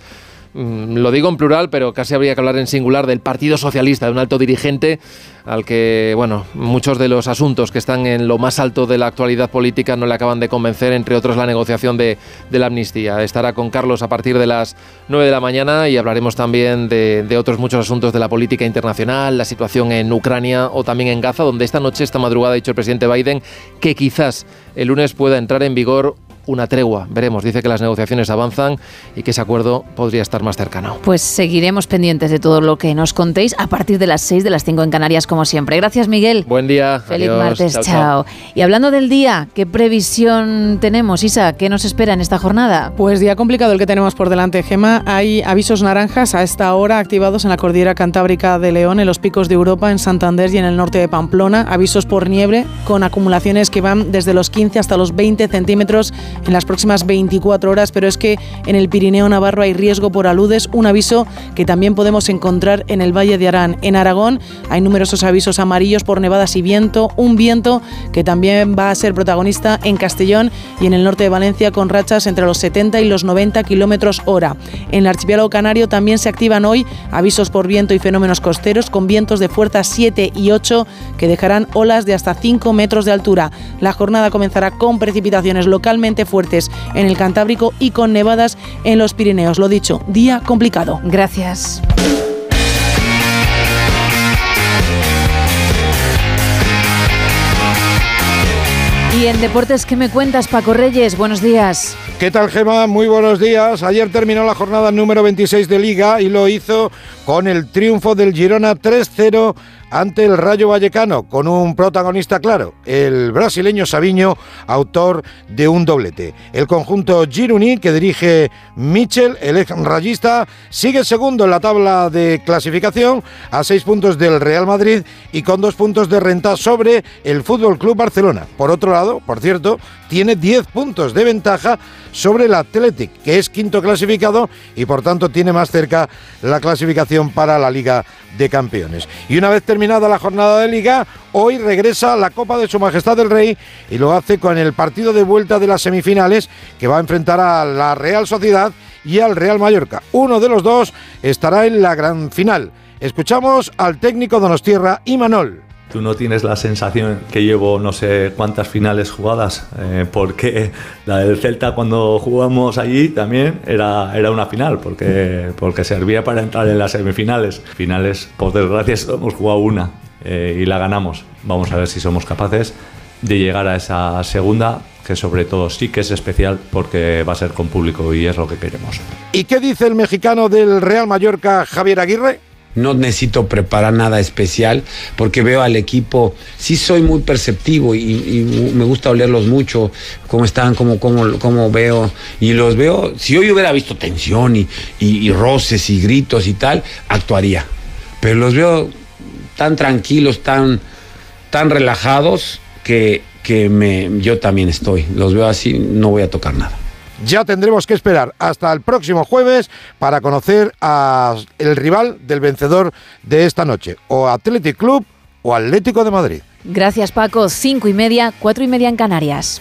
lo digo en plural, pero casi habría que hablar en singular del Partido Socialista, de un alto dirigente al que, bueno, muchos de los asuntos que están en lo más alto de la actualidad política no le acaban de convencer, entre otros la negociación de, de la amnistía. Estará con Carlos a partir de las 9 de la mañana y hablaremos también de, de otros muchos asuntos de la política internacional, la situación en Ucrania o también en Gaza, donde esta noche, esta madrugada, ha dicho el presidente Biden que quizás el lunes pueda entrar en vigor una tregua. Veremos, dice que las negociaciones avanzan y que ese acuerdo podría estar más cercano. Pues seguiremos pendientes de todo lo que nos contéis a partir de las 6 de las 5 en Canarias, como siempre. Gracias, Miguel. Buen día. Feliz adiós, martes, chao, chao. chao. Y hablando del día, ¿qué previsión tenemos, Isa? ¿Qué nos espera en esta jornada? Pues día complicado el que tenemos por delante, Gema. Hay avisos naranjas a esta hora activados en la cordillera cantábrica de León, en los picos de Europa, en Santander y en el norte de Pamplona. Avisos por nieve con acumulaciones que van desde los 15 hasta los 20 centímetros en las próximas 24 horas, pero es que en el Pirineo Navarro hay riesgo por aludes, un aviso que también podemos encontrar en el Valle de Arán. En Aragón hay numerosos avisos amarillos por nevadas y viento, un viento que también va a ser protagonista en Castellón y en el norte de Valencia con rachas entre los 70 y los 90 kilómetros hora. En el archipiélago canario también se activan hoy avisos por viento y fenómenos costeros con vientos de fuerza 7 y 8 que dejarán olas de hasta 5 metros de altura. La jornada comenzará con precipitaciones localmente fuertes en el Cantábrico y con nevadas en los Pirineos. Lo dicho, día complicado. Gracias. Y en deportes, ¿qué me cuentas, Paco Reyes? Buenos días. ¿Qué tal, Gema? Muy buenos días. Ayer terminó la jornada número 26 de Liga y lo hizo con el triunfo del Girona 3-0 ante el Rayo Vallecano, con un protagonista claro, el brasileño Sabiño, autor de un doblete. El conjunto Gironí, que dirige Michel, el ex rayista, sigue segundo en la tabla de clasificación a seis puntos del Real Madrid y con dos puntos de renta sobre el Fútbol Club Barcelona. Por otro lado, por cierto, tiene 10 puntos de ventaja sobre el Athletic, que es quinto clasificado y por tanto tiene más cerca la clasificación para la Liga de Campeones. Y una vez terminada la jornada de Liga, hoy regresa la Copa de Su Majestad el Rey y lo hace con el partido de vuelta de las semifinales que va a enfrentar a la Real Sociedad y al Real Mallorca. Uno de los dos estará en la gran final. Escuchamos al técnico Donostierra, Imanol. Tú no tienes la sensación que llevo no sé cuántas finales jugadas, eh, porque la del Celta cuando jugamos allí también era, era una final, porque, porque servía para entrar en las semifinales. Finales, por desgracia, [laughs] hemos jugado una eh, y la ganamos. Vamos a ver si somos capaces de llegar a esa segunda, que sobre todo sí que es especial porque va a ser con público y es lo que queremos. ¿Y qué dice el mexicano del Real Mallorca, Javier Aguirre? No necesito preparar nada especial porque veo al equipo, sí soy muy perceptivo y, me gusta olerlos mucho, cómo están, cómo, cómo, cómo veo. Y los veo, si hoy hubiera visto tensión y, y, y roces y gritos y tal, actuaría. Pero los veo tan tranquilos, tan, tan relajados que, que me, yo también estoy. Los veo así, no voy a tocar nada. Ya tendremos que esperar hasta el próximo jueves para conocer al rival del vencedor de esta noche, o Athletic Club o Atlético de Madrid. Gracias Paco, cinco y media, cuatro y media en Canarias.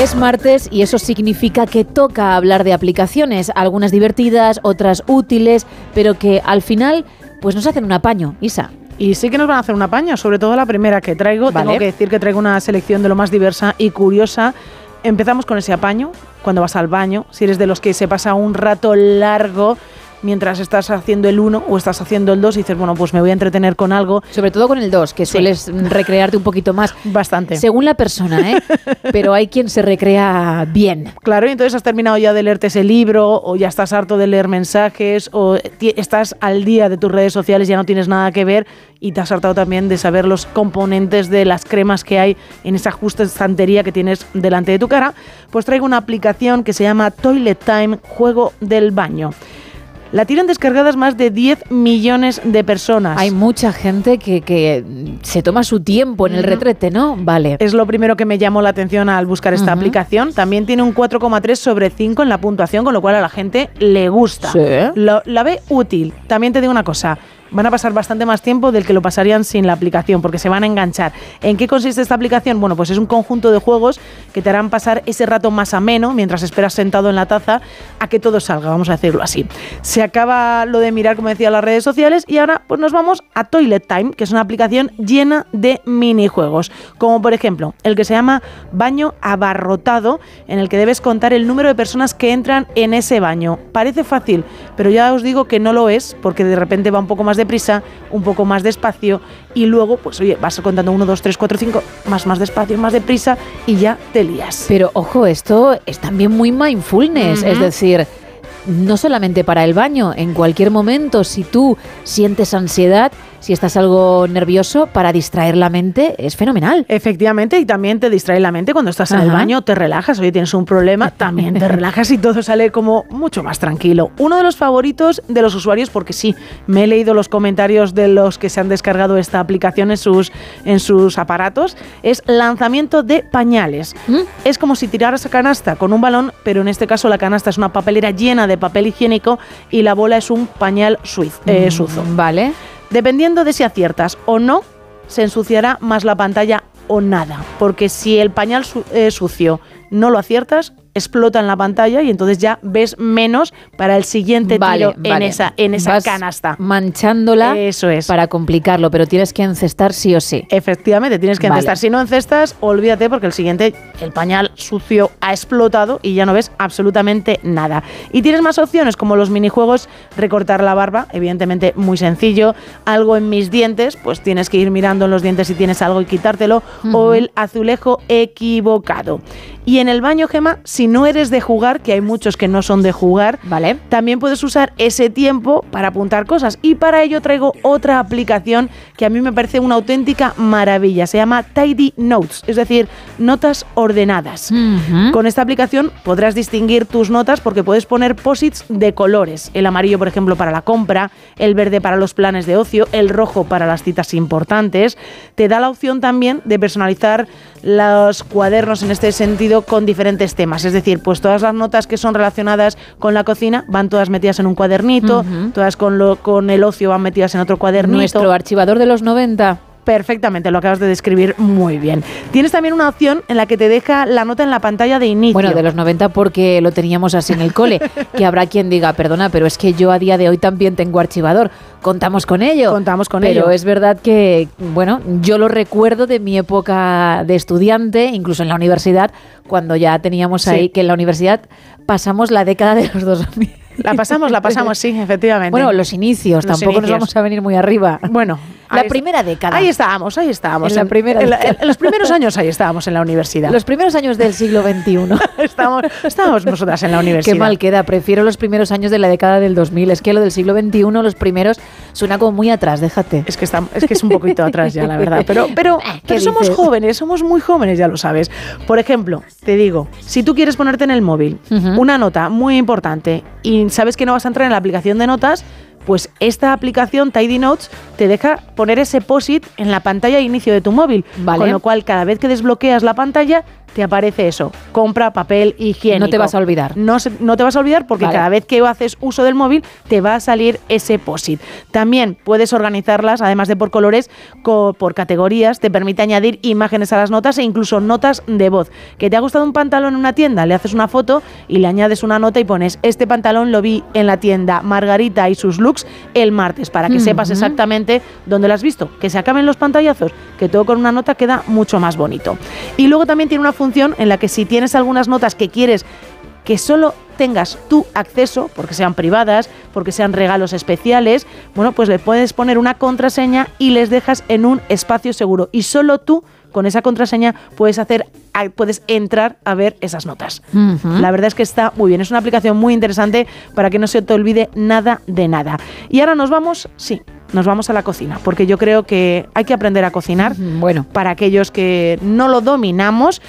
Es martes y eso significa que toca hablar de aplicaciones, algunas divertidas, otras útiles, pero que al final pues nos hacen un apaño, Isa. Y sí que nos van a hacer un apaño, sobre todo la primera que traigo. Vale. Tengo que decir que traigo una selección de lo más diversa y curiosa. Empezamos con ese apaño, cuando vas al baño, si eres de los que se pasa un rato largo mientras estás haciendo el 1 o estás haciendo el 2 y dices, bueno, pues me voy a entretener con algo. Sobre todo con el 2, que sueles recrearte un poquito más. Bastante. Según la persona, ¿eh? [laughs] Pero hay quien se recrea bien. Claro, y entonces has terminado ya de leerte ese libro o ya estás harto de leer mensajes o estás al día de tus redes sociales, ya no tienes nada que ver y te has hartado también de saber los componentes de las cremas que hay en esa justa estantería que tienes delante de tu cara, pues traigo una aplicación que se llama Toilet Time, juego del baño. La tienen descargadas más de 10 millones de personas. Hay mucha gente que, que se toma su tiempo en el retrete, ¿no? Vale. Es lo primero que me llamó la atención al buscar esta aplicación. También tiene un 4,3 sobre 5 en la puntuación, con lo cual a la gente le gusta. Sí. Lo- la ve útil. También te digo una cosa. Van a pasar bastante más tiempo del que lo pasarían sin la aplicación, porque se van a enganchar. ¿En qué consiste esta aplicación? Bueno, pues es un conjunto de juegos que te harán pasar ese rato más ameno mientras esperas sentado en la taza a que todo salga, vamos a decirlo así. Se acaba lo de mirar, como decía, las redes sociales y ahora pues nos vamos a Toilet Time, que es una aplicación llena de minijuegos, como por ejemplo el que se llama Baño Abarrotado, en el que debes contar el número de personas que entran en ese baño. Parece fácil, pero ya os digo que no lo es, porque de repente va un poco más deprisa, un poco más despacio y luego, pues oye, vas contando 1, 2, 3, 4, 5, más, más despacio, más deprisa y ya te lías. Pero ojo, esto es también muy mindfulness, es decir, no solamente para el baño, en cualquier momento, si tú sientes ansiedad, si estás algo nervioso, para distraer la mente es fenomenal. Efectivamente, y también te distrae la mente cuando estás en el baño, te relajas, oye, tienes un problema, [laughs] también te relajas y todo sale como mucho más tranquilo. Uno de los favoritos de los usuarios, porque sí, me he leído los comentarios de los que se han descargado esta aplicación en sus, en sus aparatos, es lanzamiento de pañales. Es como si tiraras a canasta con un balón, pero en este caso la canasta es una papelera llena de papel higiénico y la bola es un pañal suiz- eh, suzo. Vale. Dependiendo de si aciertas o no, se ensuciará más la pantalla o nada. Porque si el pañal su- eh, sucio no lo aciertas, explota en la pantalla y entonces ya ves menos para el siguiente Vale, tiro en esa, en esa Vas canasta. Manchándola Eso es. para complicarlo, pero tienes que encestar sí o sí. Efectivamente, tienes que Vale. encestar. Si no encestas, olvídate porque el siguiente, el pañal sucio ha explotado y ya no ves absolutamente nada. Y tienes más opciones como los minijuegos, recortar la barba, evidentemente muy sencillo. Algo en mis dientes, pues tienes que ir mirando en los dientes si tienes algo y quitártelo. O el azulejo equivocado. Y en el baño, Gema, sin si no eres de jugar, que hay muchos que no son de jugar, vale. también puedes usar ese tiempo para apuntar cosas. Y para ello traigo otra aplicación que a mí me parece una auténtica maravilla. Se llama Tidy Notes, es decir, notas ordenadas. Con esta aplicación podrás distinguir tus notas porque puedes poner posits de colores. El amarillo, por ejemplo, para la compra, el verde para los planes de ocio, el rojo para las citas importantes. Te da la opción también de personalizar los cuadernos en este sentido con diferentes temas. Es decir, pues todas las notas que son relacionadas con la cocina van todas metidas en un cuadernito, todas con, lo, con el ocio van metidas en otro cuadernito. Nuestro archivador de los 90. Perfectamente, lo acabas de describir muy bien. Tienes también una opción en la que te deja la nota en la pantalla de inicio. Bueno, de los 90 porque lo teníamos así en el cole. [laughs] que habrá quien diga, perdona, pero es que yo a día de hoy también tengo archivador. Contamos con ello. Contamos con pero ello. es verdad que, bueno, yo lo recuerdo de mi época de estudiante, incluso en la universidad, cuando ya teníamos Sí. ahí que en la universidad pasamos la década de los 2000. La pasamos, la pasamos, sí, efectivamente. Bueno, los inicios, Los tampoco nos vamos a venir muy arriba. Bueno, la ahí primera década. Ahí estábamos, ahí estábamos. En la primera en, la- década. en los primeros años ahí estábamos en la universidad. Los primeros años del siglo XXI. [laughs] estábamos, estábamos nosotras en la universidad. Qué mal queda. Prefiero los primeros años de la década del 2000. Es que lo del siglo XXI, los primeros, suena como muy atrás. Déjate. Es que, está, es que es un poquito atrás ya, la verdad. Pero, pero, [laughs] ¿qué pero somos dices? jóvenes, somos muy jóvenes, ya lo sabes. Por ejemplo, te digo, si tú quieres ponerte en el móvil una nota muy importante y sabes que no vas a entrar en la aplicación de notas, pues esta aplicación Tidy Notes te deja poner ese POSIT en la pantalla de inicio de tu móvil. Vale. Con lo cual, cada vez que desbloqueas la pantalla, te aparece eso. Compra papel higiénico. No te vas a olvidar. No, se- no te vas a olvidar porque Vale. cada vez que haces uso del móvil te va a salir ese POSIT. También puedes organizarlas, además de por colores, co- por categorías. Te permite añadir imágenes a las notas e incluso notas de voz. Que te ha gustado un pantalón en una tienda, le haces una foto y le añades una nota y pones este pantalón lo vi en la tienda Margarita y sus looks el martes para que sepas exactamente dónde lo has visto. Que se acaben los pantallazos, que todo con una nota queda mucho más bonito. Y luego también tiene una función en la que si tienes algunas notas que quieres que solo tengas tu acceso, porque sean privadas, porque sean regalos especiales, bueno, pues le puedes poner una contraseña y les dejas en un espacio seguro. Y solo tú, con esa contraseña, puedes hacer, puedes entrar a ver esas notas. La verdad es que está muy bien. Es una aplicación muy interesante para que no se te olvide nada de nada. Y ahora nos vamos, sí, nos vamos a la cocina, porque yo creo que hay que aprender a cocinar. Bueno. Para aquellos que no lo dominamos,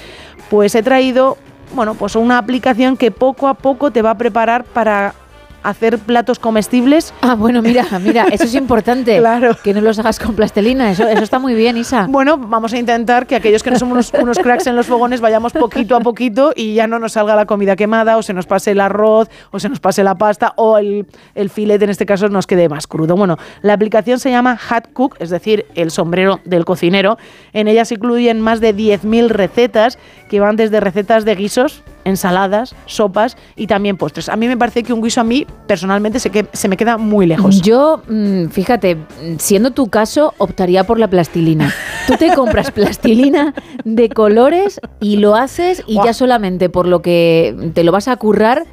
pues he traído, bueno, pues una aplicación que poco a poco te va a preparar para hacer platos comestibles. Ah, bueno, mira, mira, eso es [laughs] importante. Claro. Que no los hagas con plastelina. Eso, eso está muy bien, Isa. Bueno, vamos a intentar que aquellos que no somos unos, unos cracks en los fogones vayamos poquito a poquito y ya no nos salga la comida quemada o se nos pase el arroz o se nos pase la pasta o el, el filete en este caso nos quede más crudo. Bueno, la aplicación se llama Hot Cook, es decir, el sombrero del cocinero. En ella se incluyen más de 10.000 recetas que van desde recetas de guisos, ensaladas, sopas y también postres. A mí me parece que un guiso a mí personalmente se, que, se me queda muy lejos. Yo, mm, fíjate, siendo tu caso, optaría por la plastilina. Tú te compras [laughs] plastilina de colores y lo haces y ya solamente por lo que te lo vas a currar.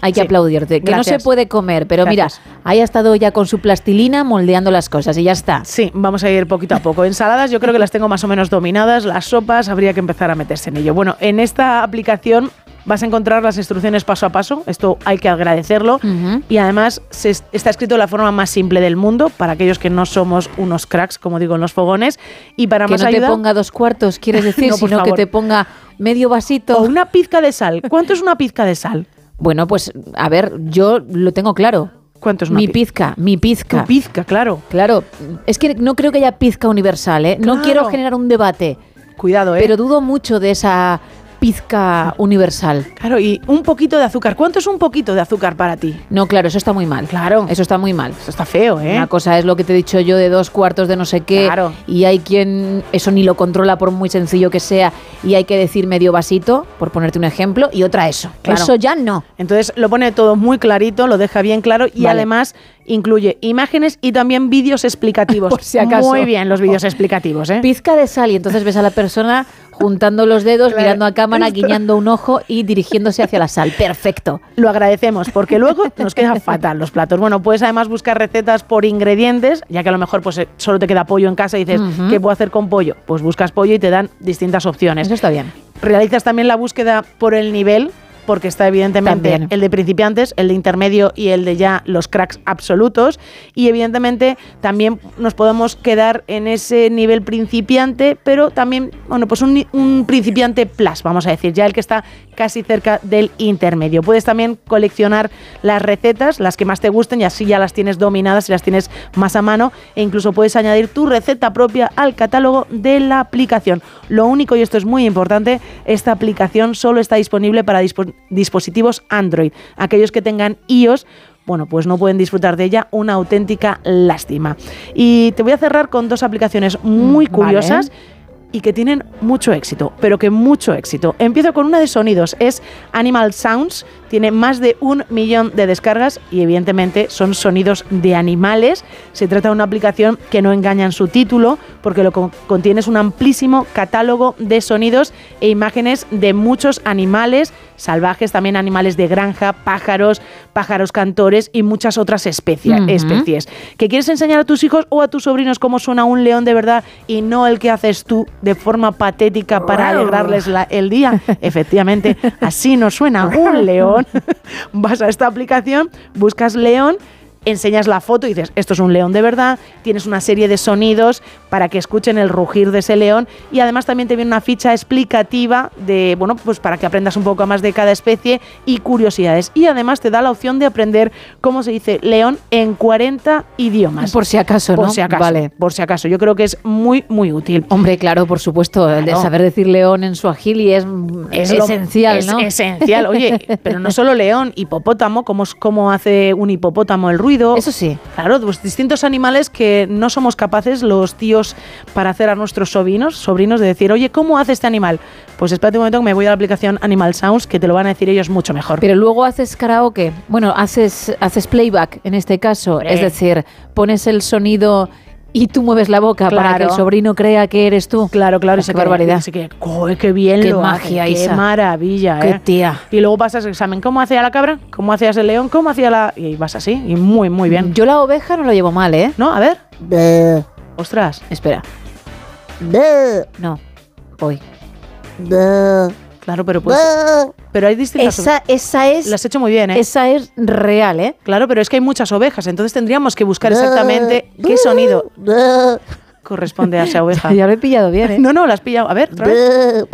Hay que Sí, aplaudirte. Que no se puede comer, pero Gracias. mira, ahí ha estado ya con su plastilina moldeando las cosas y ya está. Sí, vamos a ir poquito a poco. Ensaladas yo creo que las tengo más o menos dominadas, las sopas habría que empezar a meterse en ello. Bueno, en esta aplicación vas a encontrar las instrucciones paso a paso, esto hay que agradecerlo y además se está escrito de la forma más simple del mundo para aquellos que no somos unos cracks, como digo en los fogones, y para Que más no ayuda te ponga dos cuartos, quieres [laughs] decir, No, sino que te ponga medio vasito. o una pizca de sal. ¿Cuánto es una pizca de sal? Bueno, pues a ver, yo lo tengo claro. ¿Cuánto es una Mi pi- pizca, mi pizca. Tu pizca, claro. Claro, es que no creo que haya pizca universal, ¿eh? No quiero generar un debate, Cuidado, ¿eh? pero dudo mucho de esa pizca universal. Claro, y un poquito de azúcar. ¿Cuánto es un poquito de azúcar para ti? No, claro, eso está muy mal. Claro. Eso está muy mal. Eso está feo, ¿eh? Una cosa es lo que te he dicho yo de dos cuartos de no sé qué. Claro. Y hay quien eso ni lo controla por muy sencillo que sea. Y hay que decir medio vasito, por ponerte un ejemplo, y otra eso. Claro. Eso ya no. Entonces lo pone todo muy clarito, lo deja bien claro y Vale. además incluye imágenes y también vídeos explicativos. [laughs] Por si acaso. Muy bien los vídeos explicativos, ¿eh? Pizca de sal y entonces ves a la persona juntando los dedos, mirando a cámara, guiñando un ojo y dirigiéndose hacia la sal. Perfecto. Lo agradecemos porque luego nos queda fatal los platos. Bueno, puedes además buscar recetas por ingredientes, ya que a lo mejor pues eh, solo te queda pollo en casa y dices. ¿qué puedo hacer con pollo? Pues buscas pollo y te dan distintas opciones. Eso está bien. Realizas también la búsqueda por el nivel, porque está evidentemente También. el de principiantes, el de intermedio y el de ya los cracks absolutos. Y evidentemente también nos podemos quedar en ese nivel principiante, pero también, bueno, pues un principiante plus, vamos a decir, ya el que está casi cerca del intermedio. Puedes también coleccionar las recetas, las que más te gusten, y así ya las tienes dominadas y las tienes más a mano, e incluso puedes añadir tu receta propia al catálogo de la aplicación. Lo único, y esto es muy importante, esta aplicación solo está disponible para dispo- dispositivos Android. Aquellos que tengan iOS bueno, pues no pueden disfrutar de ella, una auténtica lástima. Y te voy a cerrar con dos aplicaciones muy Mm, curiosas vale. Y que tienen mucho éxito, pero que mucho éxito. Empiezo con una de sonidos, es Animal Sounds, tiene más de un millón de descargas y evidentemente son sonidos de animales. Se trata de una aplicación que no engaña en su título porque lo que contiene es un amplísimo catálogo de sonidos e imágenes de muchos animales salvajes, también animales de granja, pájaros, pájaros cantores y muchas otras especies. ¿Que quieres enseñar a tus hijos o a tus sobrinos cómo suena un león de verdad y no el que haces tú de forma patética para alegrarles la- el día? [laughs] Efectivamente, así no suena un [laughs] león. [laughs] Vas a esta aplicación, buscas león enseñas la foto y dices, esto es un león de verdad, tienes una serie de sonidos para que escuchen el rugir de ese león y además también te viene una ficha explicativa de, bueno, pues para que aprendas un poco más de cada especie y curiosidades. Y además te da la opción de aprender cómo se dice león en 40 idiomas. Por si acaso, Por ¿no? si acaso. Vale. Por si acaso. Yo creo que es muy, muy útil. Hombre, claro, por supuesto, el de saber decir león en suajili es, Es esencial, es ¿no? esencial. Oye, pero no solo león, [laughs] hipopótamo, cómo, es- cómo hace un hipopótamo el ruido. Eso sí. Claro, pues distintos animales que no somos capaces los tíos para hacer a nuestros sobrinos, sobrinos de decir, oye, ¿cómo hace este animal? Pues espérate un momento que me voy a la aplicación Animal Sounds, que te lo van a decir ellos mucho mejor. Pero luego haces karaoke, bueno, haces, haces playback en este caso, es decir, pones el sonido y tú mueves la boca para que el sobrino crea que eres tú. Claro, claro, qué queda- barbaridad. y se queda, "Joder, qué bien Qué lo magia, hace, qué maravilla, Qué ¿eh? tía. Y luego pasas el examen, ¿cómo hacía la cabra? ¿Cómo hacías el león? ¿Cómo hacía la...? Y vas así, y muy, muy bien. Yo la oveja no lo llevo mal, ¿eh? No, a ver. Ostras. Espera. No, voy. Claro, pero pues... Pero hay distintas... Esa, esa es... Lo has hecho muy bien, ¿eh? Esa es real, ¿eh? Claro, pero es que hay muchas ovejas, entonces tendríamos que buscar exactamente qué sonido corresponde a esa oveja. [laughs] Ya lo he pillado bien, ¿eh? [laughs] No, no, la has pillado. A ver, otra vez.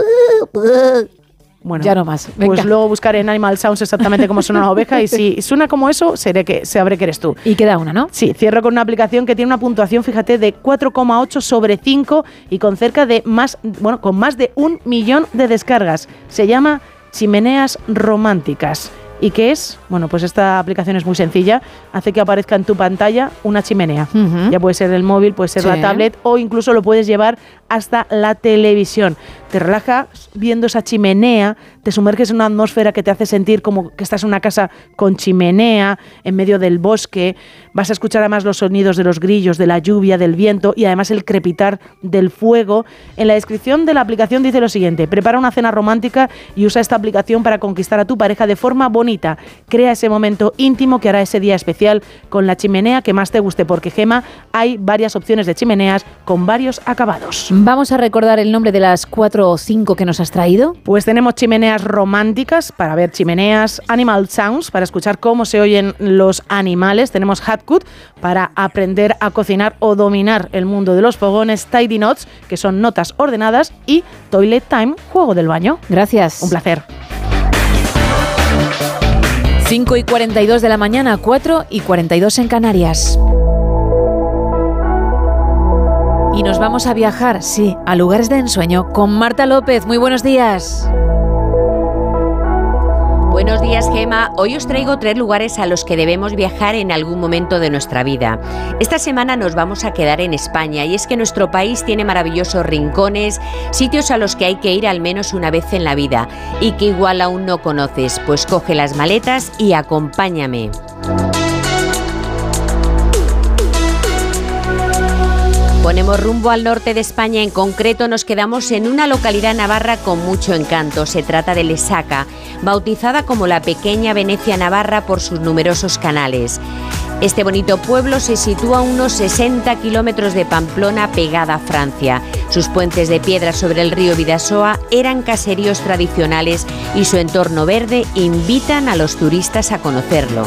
Bueno, Ya no más. Venga. Pues luego buscaré en Animal Sounds exactamente cómo suena una oveja y si [laughs] suena como eso, seré que, sabré que eres tú. Y queda una, ¿no? Sí, cierro con una aplicación que tiene una puntuación, fíjate, de 4,8 sobre 5 y con cerca de más, bueno, con más de un millón de descargas. Se llama Chimeneas Románticas. ¿Y qué es? Bueno, pues esta aplicación es muy sencilla. Hace que aparezca en tu pantalla una chimenea. Ya puede ser el móvil, puede ser la tablet o incluso lo puedes llevar hasta la televisión. Te relajas viendo esa chimenea, te sumerges en una atmósfera que te hace sentir como que estás en una casa con chimenea, en medio del bosque. Vas a escuchar además los sonidos de los grillos, de la lluvia, del viento y además el crepitar del fuego. En la descripción de la aplicación dice lo siguiente, prepara una cena romántica y usa esta aplicación para conquistar a tu pareja de forma bonita. Crea ese momento íntimo que hará ese día especial con la chimenea que más te guste, porque Gema hay varias opciones de chimeneas con varios acabados. Vamos a recordar el nombre de las cuatro o cinco que nos has traído. Pues tenemos chimeneas románticas para ver chimeneas, Animal Sounds para escuchar cómo se oyen los animales, tenemos Hatcut para aprender a cocinar o dominar el mundo de los fogones, Tidy Notes que son notas ordenadas y Toilet Time, juego del baño. Gracias. Un placer. 5 y 42 de la mañana, 4 y 42 en Canarias. Y nos vamos a viajar, sí, a lugares de ensueño con Marta López. Muy buenos días. Buenos días, Gema. Hoy os traigo tres lugares a los que debemos viajar en algún momento de nuestra vida. Esta semana nos vamos a quedar en España y es que nuestro país tiene maravillosos rincones, sitios a los que hay que ir al menos una vez en la vida y que igual aún no conoces. Pues coge las maletas y acompáñame. Ponemos rumbo al norte de España, en concreto nos quedamos en una localidad navarra con mucho encanto. Se trata de Lesaca, bautizada como la pequeña Venecia navarra por sus numerosos canales. Este bonito pueblo se sitúa a unos 60 kilómetros de Pamplona pegada a Francia. Sus puentes de piedra sobre el río Vidasoa eran caseríos tradicionales y su entorno verde invitan a los turistas a conocerlo.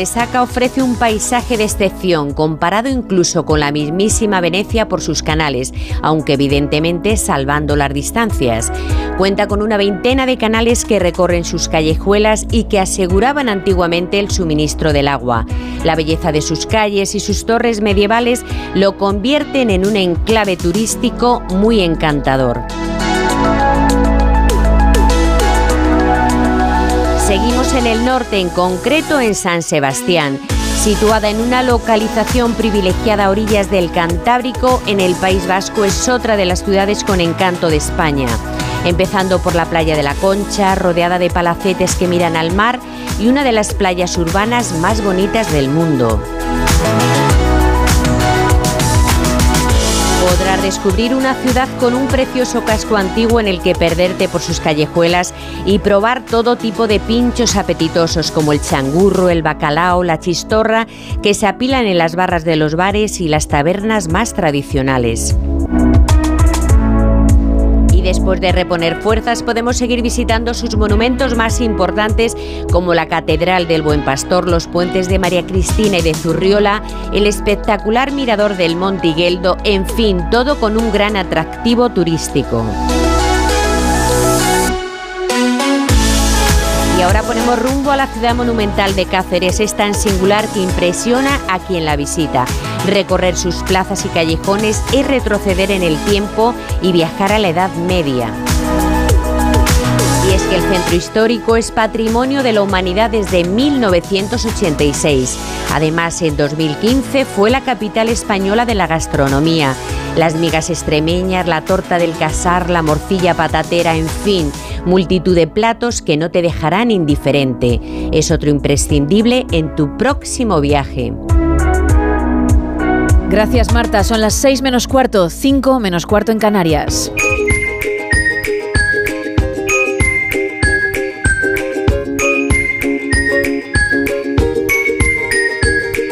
Lesaca ofrece un paisaje de excepción, comparado incluso con la mismísima Venecia por sus canales, aunque evidentemente salvando las distancias. Cuenta con una veintena de canales que recorren sus callejuelas y que aseguraban antiguamente el suministro del agua. La belleza de sus calles y sus torres medievales lo convierten en un enclave turístico muy encantador. Seguimos en el norte, en concreto en San Sebastián, situada en una localización privilegiada a orillas del Cantábrico, en el País Vasco, es otra de las ciudades con encanto de España. Empezando por la playa de la Concha, rodeada de palacetes que miran al mar y una de las playas urbanas más bonitas del mundo. Podrás descubrir una ciudad con un precioso casco antiguo en el que perderte por sus callejuelas y probar todo tipo de pinchos apetitosos como el changurro, el bacalao, la chistorra, que se apilan en las barras de los bares y las tabernas más tradicionales. Y después de reponer fuerzas podemos seguir visitando sus monumentos más importantes como la Catedral del Buen Pastor, los puentes de María Cristina y de Zurriola, el espectacular mirador del Monte Higueldo, en fin, todo con un gran atractivo turístico. Y ahora ponemos rumbo a la ciudad monumental de Cáceres. Es tan singular que impresiona a quien la visita. Recorrer sus plazas y callejones es retroceder en el tiempo y viajar a la Edad Media. Y es que el centro histórico es patrimonio de la humanidad desde 1986. Además, en 2015 fue la capital española de la gastronomía. Las migas extremeñas, la torta del casar, la morcilla patatera, en fin, multitud de platos que no te dejarán indiferente. Es otro imprescindible en tu próximo viaje. Gracias Marta, son las 6 menos cuarto, 5 menos cuarto en Canarias.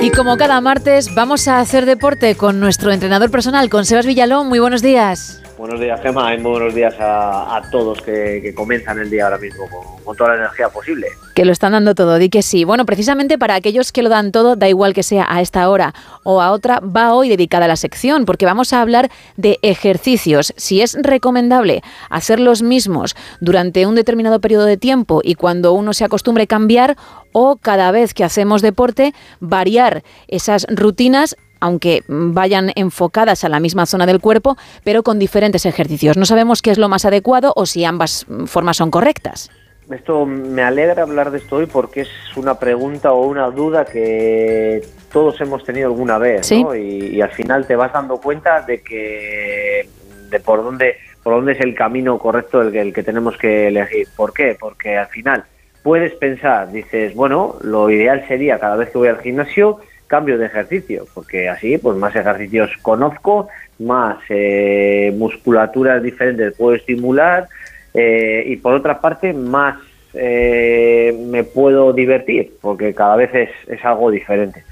Y como cada martes, vamos a hacer deporte con nuestro entrenador personal, con Sebas Villalón. Muy buenos días. Buenos días, Gemma, muy buenos días a, todos que, comienzan el día ahora mismo con, toda la energía posible. Que lo están dando todo, di que sí. Bueno, precisamente para aquellos que lo dan todo, da igual que sea a esta hora o a otra, va hoy dedicada a la sección, porque vamos a hablar de ejercicios. Si es recomendable hacer los mismos durante un determinado periodo de tiempo y cuando uno se acostumbre cambiar, o cada vez que hacemos deporte, variar esas rutinas aunque vayan enfocadas a la misma zona del cuerpo, pero con diferentes ejercicios. No sabemos qué es lo más adecuado o si ambas formas son correctas. Esto me alegra hablar de esto hoy porque es una pregunta o una duda que todos hemos tenido alguna vez, Sí. ¿no? Y, y al final te vas dando cuenta de que de por dónde por dónde es el camino correcto el que, el que tenemos que elegir. ¿Por qué? Porque al final puedes pensar, dices, bueno, lo ideal sería cada vez que voy al gimnasio cambio de ejercicio, porque así pues más ejercicios conozco, más eh, musculaturas diferentes puedo estimular eh, y por otra parte más eh, me puedo divertir, porque cada vez es, es algo diferente.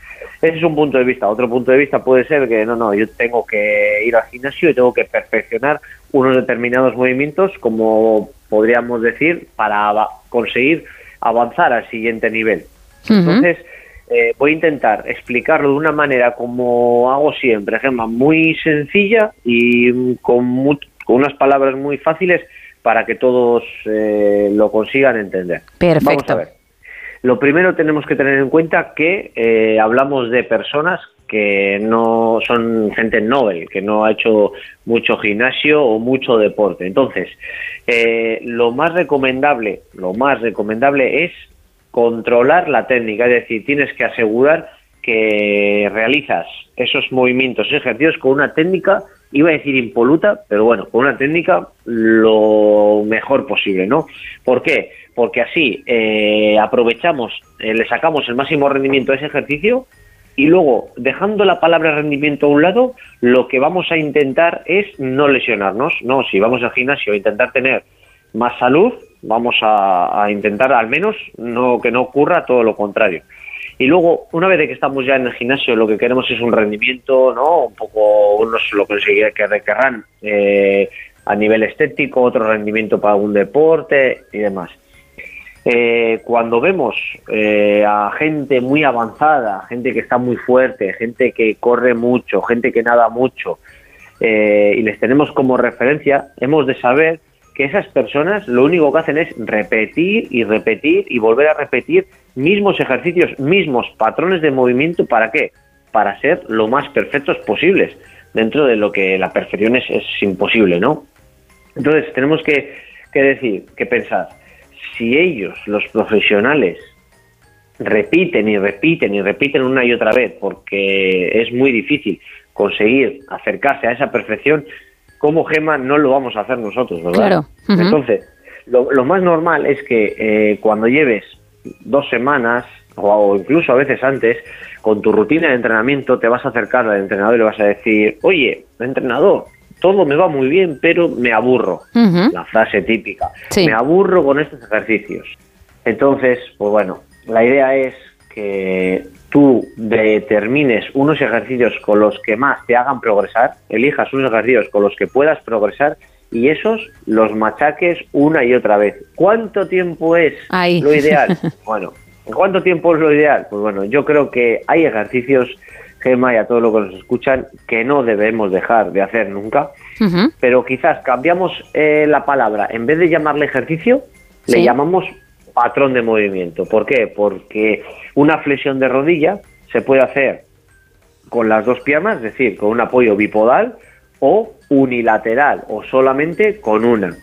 Ese es un punto de vista. Otro punto de vista puede ser que no, no, yo tengo que ir al gimnasio y tengo que perfeccionar unos determinados movimientos, como podríamos decir, para conseguir avanzar al siguiente nivel. Entonces, eh, voy a intentar explicarlo de una manera como hago siempre, Gemma, muy sencilla y con, mu- con unas palabras muy fáciles para que todos eh, lo consigan entender. Perfecto. Vamos a ver. Lo primero tenemos que tener en cuenta que eh, hablamos de personas que no son gente novel, que no ha hecho mucho gimnasio o mucho deporte. Entonces, eh, lo más recomendable, lo más recomendable es controlar la técnica, es decir, tienes que asegurar que realizas esos movimientos, ejercicios con una técnica iba a decir impoluta, pero bueno, con una técnica lo mejor posible, ¿no? ¿Por qué? Porque así eh, aprovechamos, eh, le sacamos el máximo rendimiento a ese ejercicio y luego, dejando la palabra rendimiento a un lado, lo que vamos a intentar es no lesionarnos, ¿no? Si vamos al gimnasio intentar tener más salud, vamos a, intentar al menos no que no ocurra todo lo contrario. Y luego, una vez que estamos ya en el gimnasio, lo que queremos es un rendimiento, ¿no? Un poco, unos lo conseguirán que requerrán eh, a nivel estético, otro rendimiento para un deporte y demás. Eh, cuando vemos eh, a gente muy avanzada, gente que está muy fuerte, gente que corre mucho, gente que nada mucho, eh, y les tenemos como referencia, hemos de saber que esas personas lo único que hacen es repetir y repetir y volver a repetir mismos ejercicios, mismos patrones de movimiento. ¿Para qué? Para ser lo más perfectos posibles. Dentro de lo que la perfección es, imposible, ¿no? Entonces tenemos que, que decir, que pensar, si ellos, los profesionales, repiten y repiten y repiten una y otra vez, porque es muy difícil conseguir acercarse a esa perfección, como Gema no lo vamos a hacer nosotros, ¿verdad? Claro. Entonces, lo, lo más normal es que eh, cuando lleves dos semanas o, incluso a veces antes, con tu rutina de entrenamiento te vas a acercar al entrenador y le vas a decir, oye, entrenador, todo me va muy bien, pero me aburro. La frase típica. Sí. Me aburro con estos ejercicios. Entonces, pues bueno, la idea es que tú determines unos ejercicios con los que más te hagan progresar, elijas unos ejercicios con los que puedas progresar y esos los machaques una y otra vez. ¿Cuánto tiempo es lo ideal? [laughs] Bueno, ¿en cuánto tiempo es lo ideal? Pues bueno, yo creo que hay ejercicios, Gema, y a todos los que nos escuchan, que no debemos dejar de hacer nunca, pero quizás cambiamos eh, la palabra, en vez de llamarle ejercicio, le llamamos patrón de movimiento. ¿Por qué? Porque una flexión de rodilla se puede hacer con las dos piernas, es decir, con un apoyo bipodal o unilateral o solamente con una.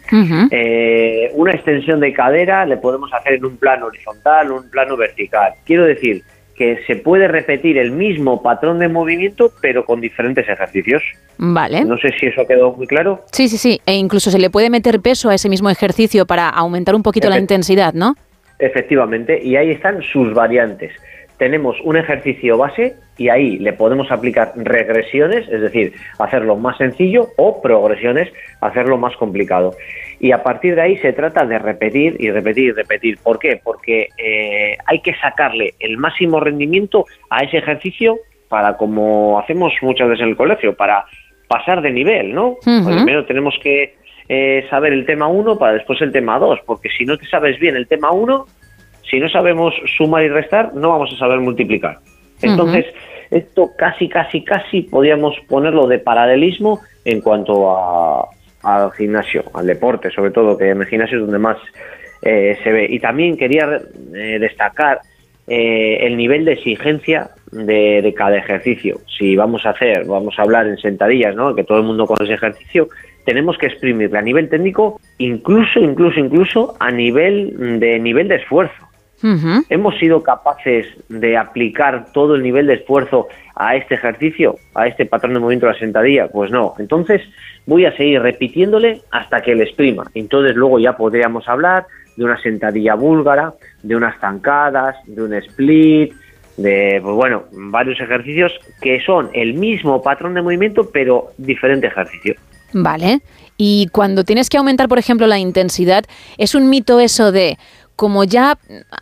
Eh, una extensión de cadera le podemos hacer en un plano horizontal o un plano vertical. Quiero decir que se puede repetir el mismo patrón de movimiento pero con diferentes ejercicios. Vale. No sé si eso quedó muy claro. Sí, sí, sí. E incluso se le puede meter peso a ese mismo ejercicio para aumentar un poquito la intensidad, ¿no? Efectivamente, y ahí están sus variantes. Tenemos un ejercicio base y ahí le podemos aplicar regresiones, es decir, hacerlo más sencillo, o progresiones, hacerlo más complicado. Y a partir de ahí se trata de repetir y repetir y repetir. ¿Por qué? Porque eh, hay que sacarle el máximo rendimiento a ese ejercicio para, como hacemos muchas veces en el colegio, para pasar de nivel, ¿no? Ujú. Primero tenemos que eh, saber el tema 1 para después el tema 2, porque si no te sabes bien el tema 1, si no sabemos sumar y restar, no vamos a saber multiplicar. Entonces, esto casi, casi, casi podríamos ponerlo de paralelismo en cuanto a, al gimnasio, al deporte, sobre todo, que en el gimnasio es donde más eh, se ve. Y también quería eh, destacar eh, el nivel de exigencia de, de cada ejercicio. Si vamos a hacer, vamos a hablar en sentadillas, ¿no? que todo el mundo conoce ejercicio, tenemos que exprimirle a nivel técnico, incluso, incluso, incluso a nivel de nivel de esfuerzo. ¿Hemos sido capaces de aplicar todo el nivel de esfuerzo a este ejercicio, a este patrón de movimiento de la sentadilla? Pues no. Entonces voy a seguir repitiéndole hasta que le exprima. Entonces luego ya podríamos hablar de una sentadilla búlgara, de unas zancadas, de un split, de, pues bueno, varios ejercicios que son el mismo patrón de movimiento, pero diferente ejercicio. Vale. Y cuando tienes que aumentar, por ejemplo, la intensidad, es un mito eso de como ya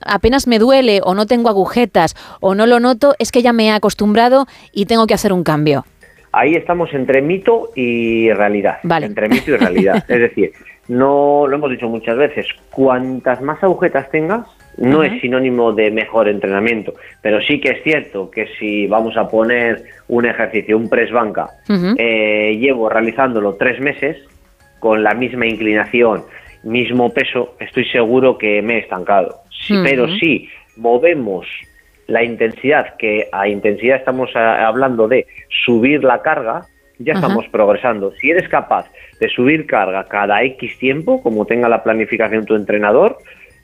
apenas me duele o no tengo agujetas o no lo noto, es que ya me he acostumbrado y tengo que hacer un cambio. Ahí estamos entre mito y realidad. Vale. Entre mito y realidad. [laughs] es decir, no lo hemos dicho muchas veces, cuantas más agujetas tengas, no es sinónimo de mejor entrenamiento. Pero sí que es cierto que si vamos a poner un ejercicio, un press banca, eh, llevo realizándolo tres meses con la misma inclinación, mismo peso, estoy seguro que me he estancado. Sí. Pero si movemos la intensidad, que a intensidad estamos a- hablando de subir la carga, ya estamos progresando. Si eres capaz de subir carga cada X tiempo, como tenga la planificación tu entrenador,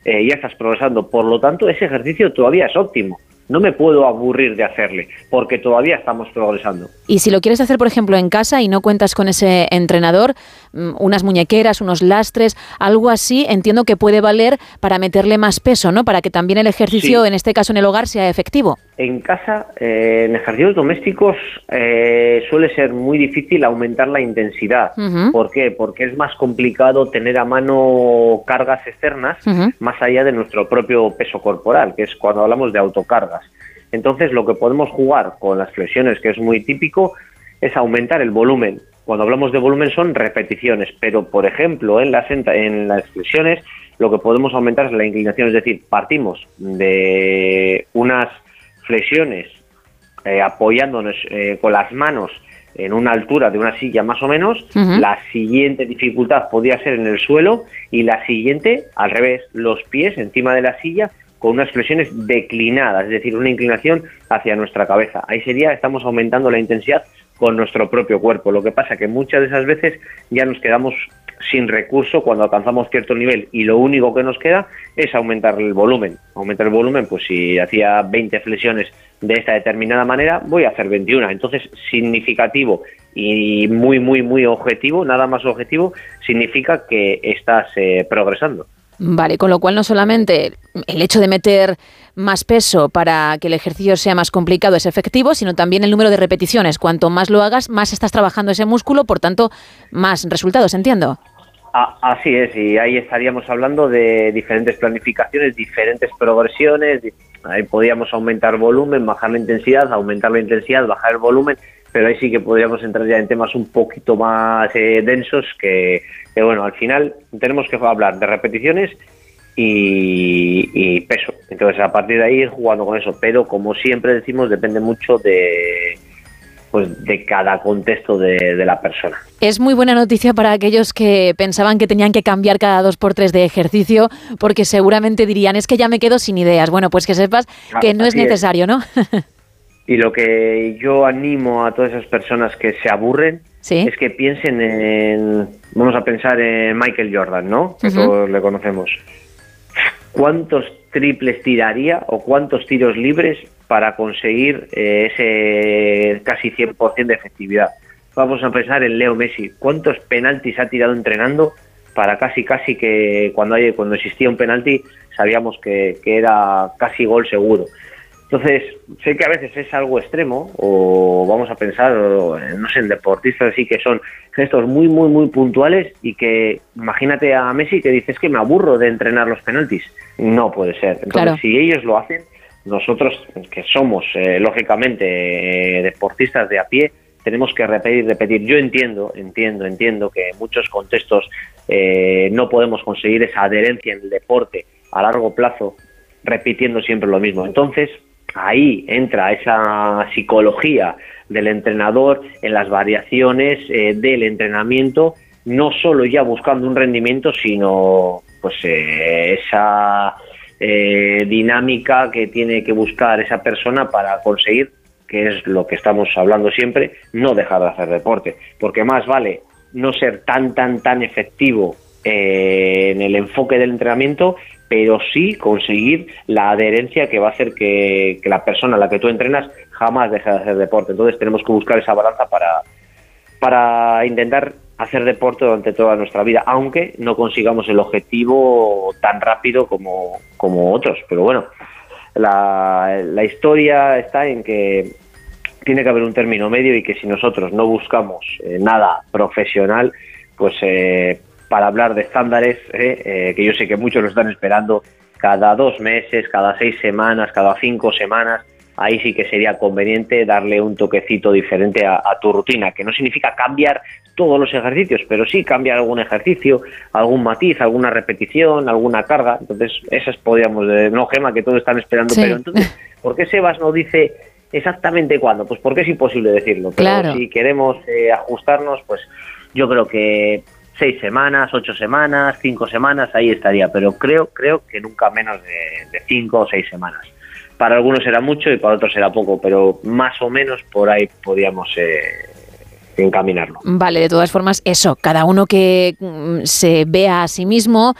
eh, ya estás progresando. Por lo tanto, ese ejercicio todavía es óptimo. No me puedo aburrir de hacerle, porque todavía estamos progresando. Y si lo quieres hacer, por ejemplo, en casa y no cuentas con ese entrenador, mm, unas muñequeras, unos lastres, algo así, entiendo que puede valer para meterle más peso, ¿no? Para que también el ejercicio, Sí. en este caso en el hogar, sea efectivo. En casa, eh, en ejercicios domésticos, eh, suele ser muy difícil aumentar la intensidad. ¿Por qué? Porque es más complicado tener a mano cargas externas más allá de nuestro propio peso corporal, que es cuando hablamos de autocargas. Entonces, lo que podemos jugar con las flexiones, que es muy típico, es aumentar el volumen. Cuando hablamos de volumen son repeticiones, pero por ejemplo, en las, en las flexiones lo que podemos aumentar es la inclinación, es decir, partimos de unas flexiones eh, apoyándonos eh, con las manos en una altura de una silla más o menos, la siguiente dificultad podría ser en el suelo y la siguiente al revés, los pies encima de la silla con unas flexiones declinadas, es decir, una inclinación hacia nuestra cabeza. Ahí sería, estamos aumentando la intensidad con nuestro propio cuerpo. Lo que pasa que muchas de esas veces ya nos quedamos sin recurso cuando alcanzamos cierto nivel y lo único que nos queda es aumentar el volumen. Aumentar el volumen, pues si hacía 20 flexiones de esta determinada manera, voy a hacer 21. Entonces, significativo y muy, muy, muy objetivo, nada más objetivo, significa que estás eh, progresando. Vale, con lo cual no solamente el hecho de meter más peso para que el ejercicio sea más complicado es efectivo, sino también el número de repeticiones. Cuanto más lo hagas, más estás trabajando ese músculo, por tanto, más resultados, entiendo. A- Así es, y ahí estaríamos hablando de diferentes planificaciones, diferentes progresiones. Ahí podríamos aumentar volumen, bajar la intensidad, aumentar la intensidad, bajar el volumen, pero ahí sí que podríamos entrar ya en temas un poquito más eh, densos que, que, bueno, al final tenemos que hablar de repeticiones y, y peso. Entonces, a partir de ahí ir jugando con eso, pero como siempre decimos, depende mucho de pues de cada contexto de, de la persona. Es muy buena noticia para aquellos que pensaban que tenían que cambiar cada dos por tres de ejercicio, porque seguramente dirían, es que ya me quedo sin ideas. Bueno, pues que sepas Claro, que no es. necesario, ¿no? [laughs] Y lo que yo animo a todas esas personas que se aburren es que piensen en, vamos a pensar en Michael Jordan, ¿no? Que todos le conocemos. ¿Cuántos triples tiraría o cuántos tiros libres para conseguir eh, ese casi 100% de efectividad? Vamos a pensar en Leo Messi. ¿Cuántos penaltis ha tirado entrenando para casi casi que cuando, hay, cuando existía un penalti sabíamos que, que era casi gol seguro? Entonces, sé que a veces es algo extremo, o vamos a pensar, o, no sé, en deportistas así que son gestos muy, muy, muy puntuales y que imagínate a Messi que dices que me aburro de entrenar los penaltis. No puede ser. Entonces, Claro. si ellos lo hacen, nosotros que somos, eh, lógicamente, eh, deportistas de a pie, tenemos que repetir, repetir. Yo entiendo, entiendo, entiendo que en muchos contextos eh, no podemos conseguir esa adherencia en el deporte a largo plazo repitiendo siempre lo mismo. Entonces, ahí entra esa psicología del entrenador en las variaciones eh, del entrenamiento, no solo ya buscando un rendimiento, sino pues eh, esa eh, dinámica que tiene que buscar esa persona para conseguir, que es lo que estamos hablando siempre, no dejar de hacer deporte, porque más vale no ser tan, tan, tan efectivo eh, en el enfoque del entrenamiento, pero sí conseguir la adherencia que va a hacer que, la persona a la que tú entrenas jamás deje de hacer deporte. Entonces tenemos que buscar esa balanza para, para intentar hacer deporte durante toda nuestra vida, aunque no consigamos el objetivo tan rápido como, como otros. Pero bueno, la, la historia está en que tiene que haber un término medio y que si nosotros no buscamos eh, nada profesional, pues eh, para hablar de estándares, eh, eh, que yo sé que muchos lo están esperando cada dos meses, cada seis semanas, cada cinco semanas, ahí sí que sería conveniente darle un toquecito diferente a, a tu rutina, que no significa cambiar todos los ejercicios, pero sí cambiar algún ejercicio, algún matiz, alguna repetición, alguna carga. Entonces, esas podríamos, eh, no Gema, que todos están esperando, Sí. pero entonces, ¿por qué Sebas no dice exactamente cuándo? Pues porque es imposible decirlo. Pero Claro. si queremos eh, ajustarnos, pues yo creo que seis semanas, ocho semanas, cinco semanas, ahí estaría. Pero creo, creo que nunca menos de, cinco o seis semanas. Para algunos será mucho y para otros será poco, pero más o menos por ahí podríamos eh, encaminarlo. Vale, de todas formas, eso, cada uno que mm, se vea a sí mismo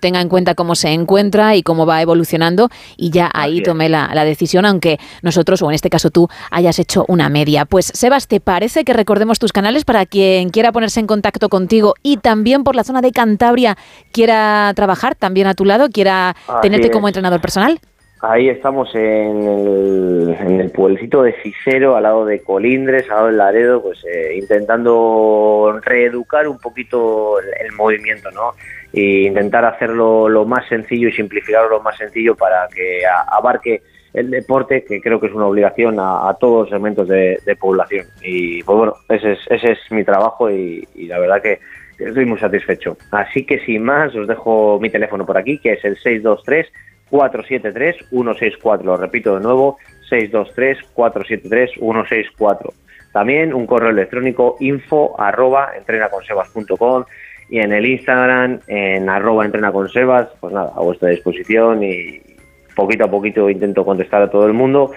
tenga en cuenta cómo se encuentra y cómo va evolucionando y ya ahí tome la, la decisión, aunque nosotros, o en este caso tú, hayas hecho una media. Pues Sebas, ¿te parece que recordemos tus canales para quien quiera ponerse en contacto contigo y también por la zona de Cantabria quiera trabajar también a tu lado, quiera Así tenerte es. como entrenador personal? Ahí estamos en el, en el pueblecito de Cicero, al lado de Colindres, al lado del Laredo, pues eh, intentando reeducar un poquito el, el movimiento, ¿no? E intentar hacerlo lo más sencillo y simplificarlo lo más sencillo para que abarque el deporte, que creo que es una obligación a, todos los segmentos de, de población. Y pues bueno, ese es, ese es mi trabajo y, la verdad que estoy muy satisfecho. Así que sin más, os dejo mi teléfono por aquí, que es el 623 473 164. Lo repito de nuevo, 623 473 164. También un correo electrónico info arroba entrenaconsebas.com y en el Instagram en arroba entrenaconsebas, pues nada, a vuestra disposición y poquito a poquito intento contestar a todo el mundo.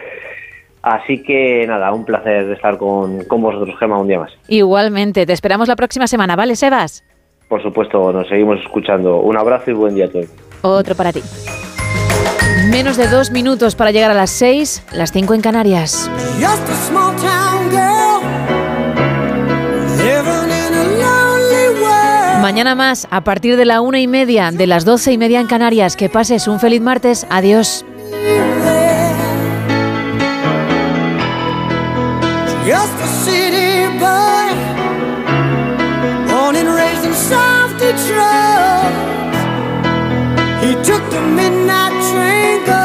Así que nada, un placer de estar con, con vosotros, Gema, un día más. Igualmente, te esperamos la próxima semana, ¿vale, Sebas? Por supuesto, nos seguimos escuchando. Un abrazo y buen día a todos. Otro para ti. Menos de dos minutos para llegar a las seis, las cinco en Canarias. Mañana más, a partir de la una y media, de las doce y media en Canarias. Que pases un feliz martes. Adiós. He took the midnight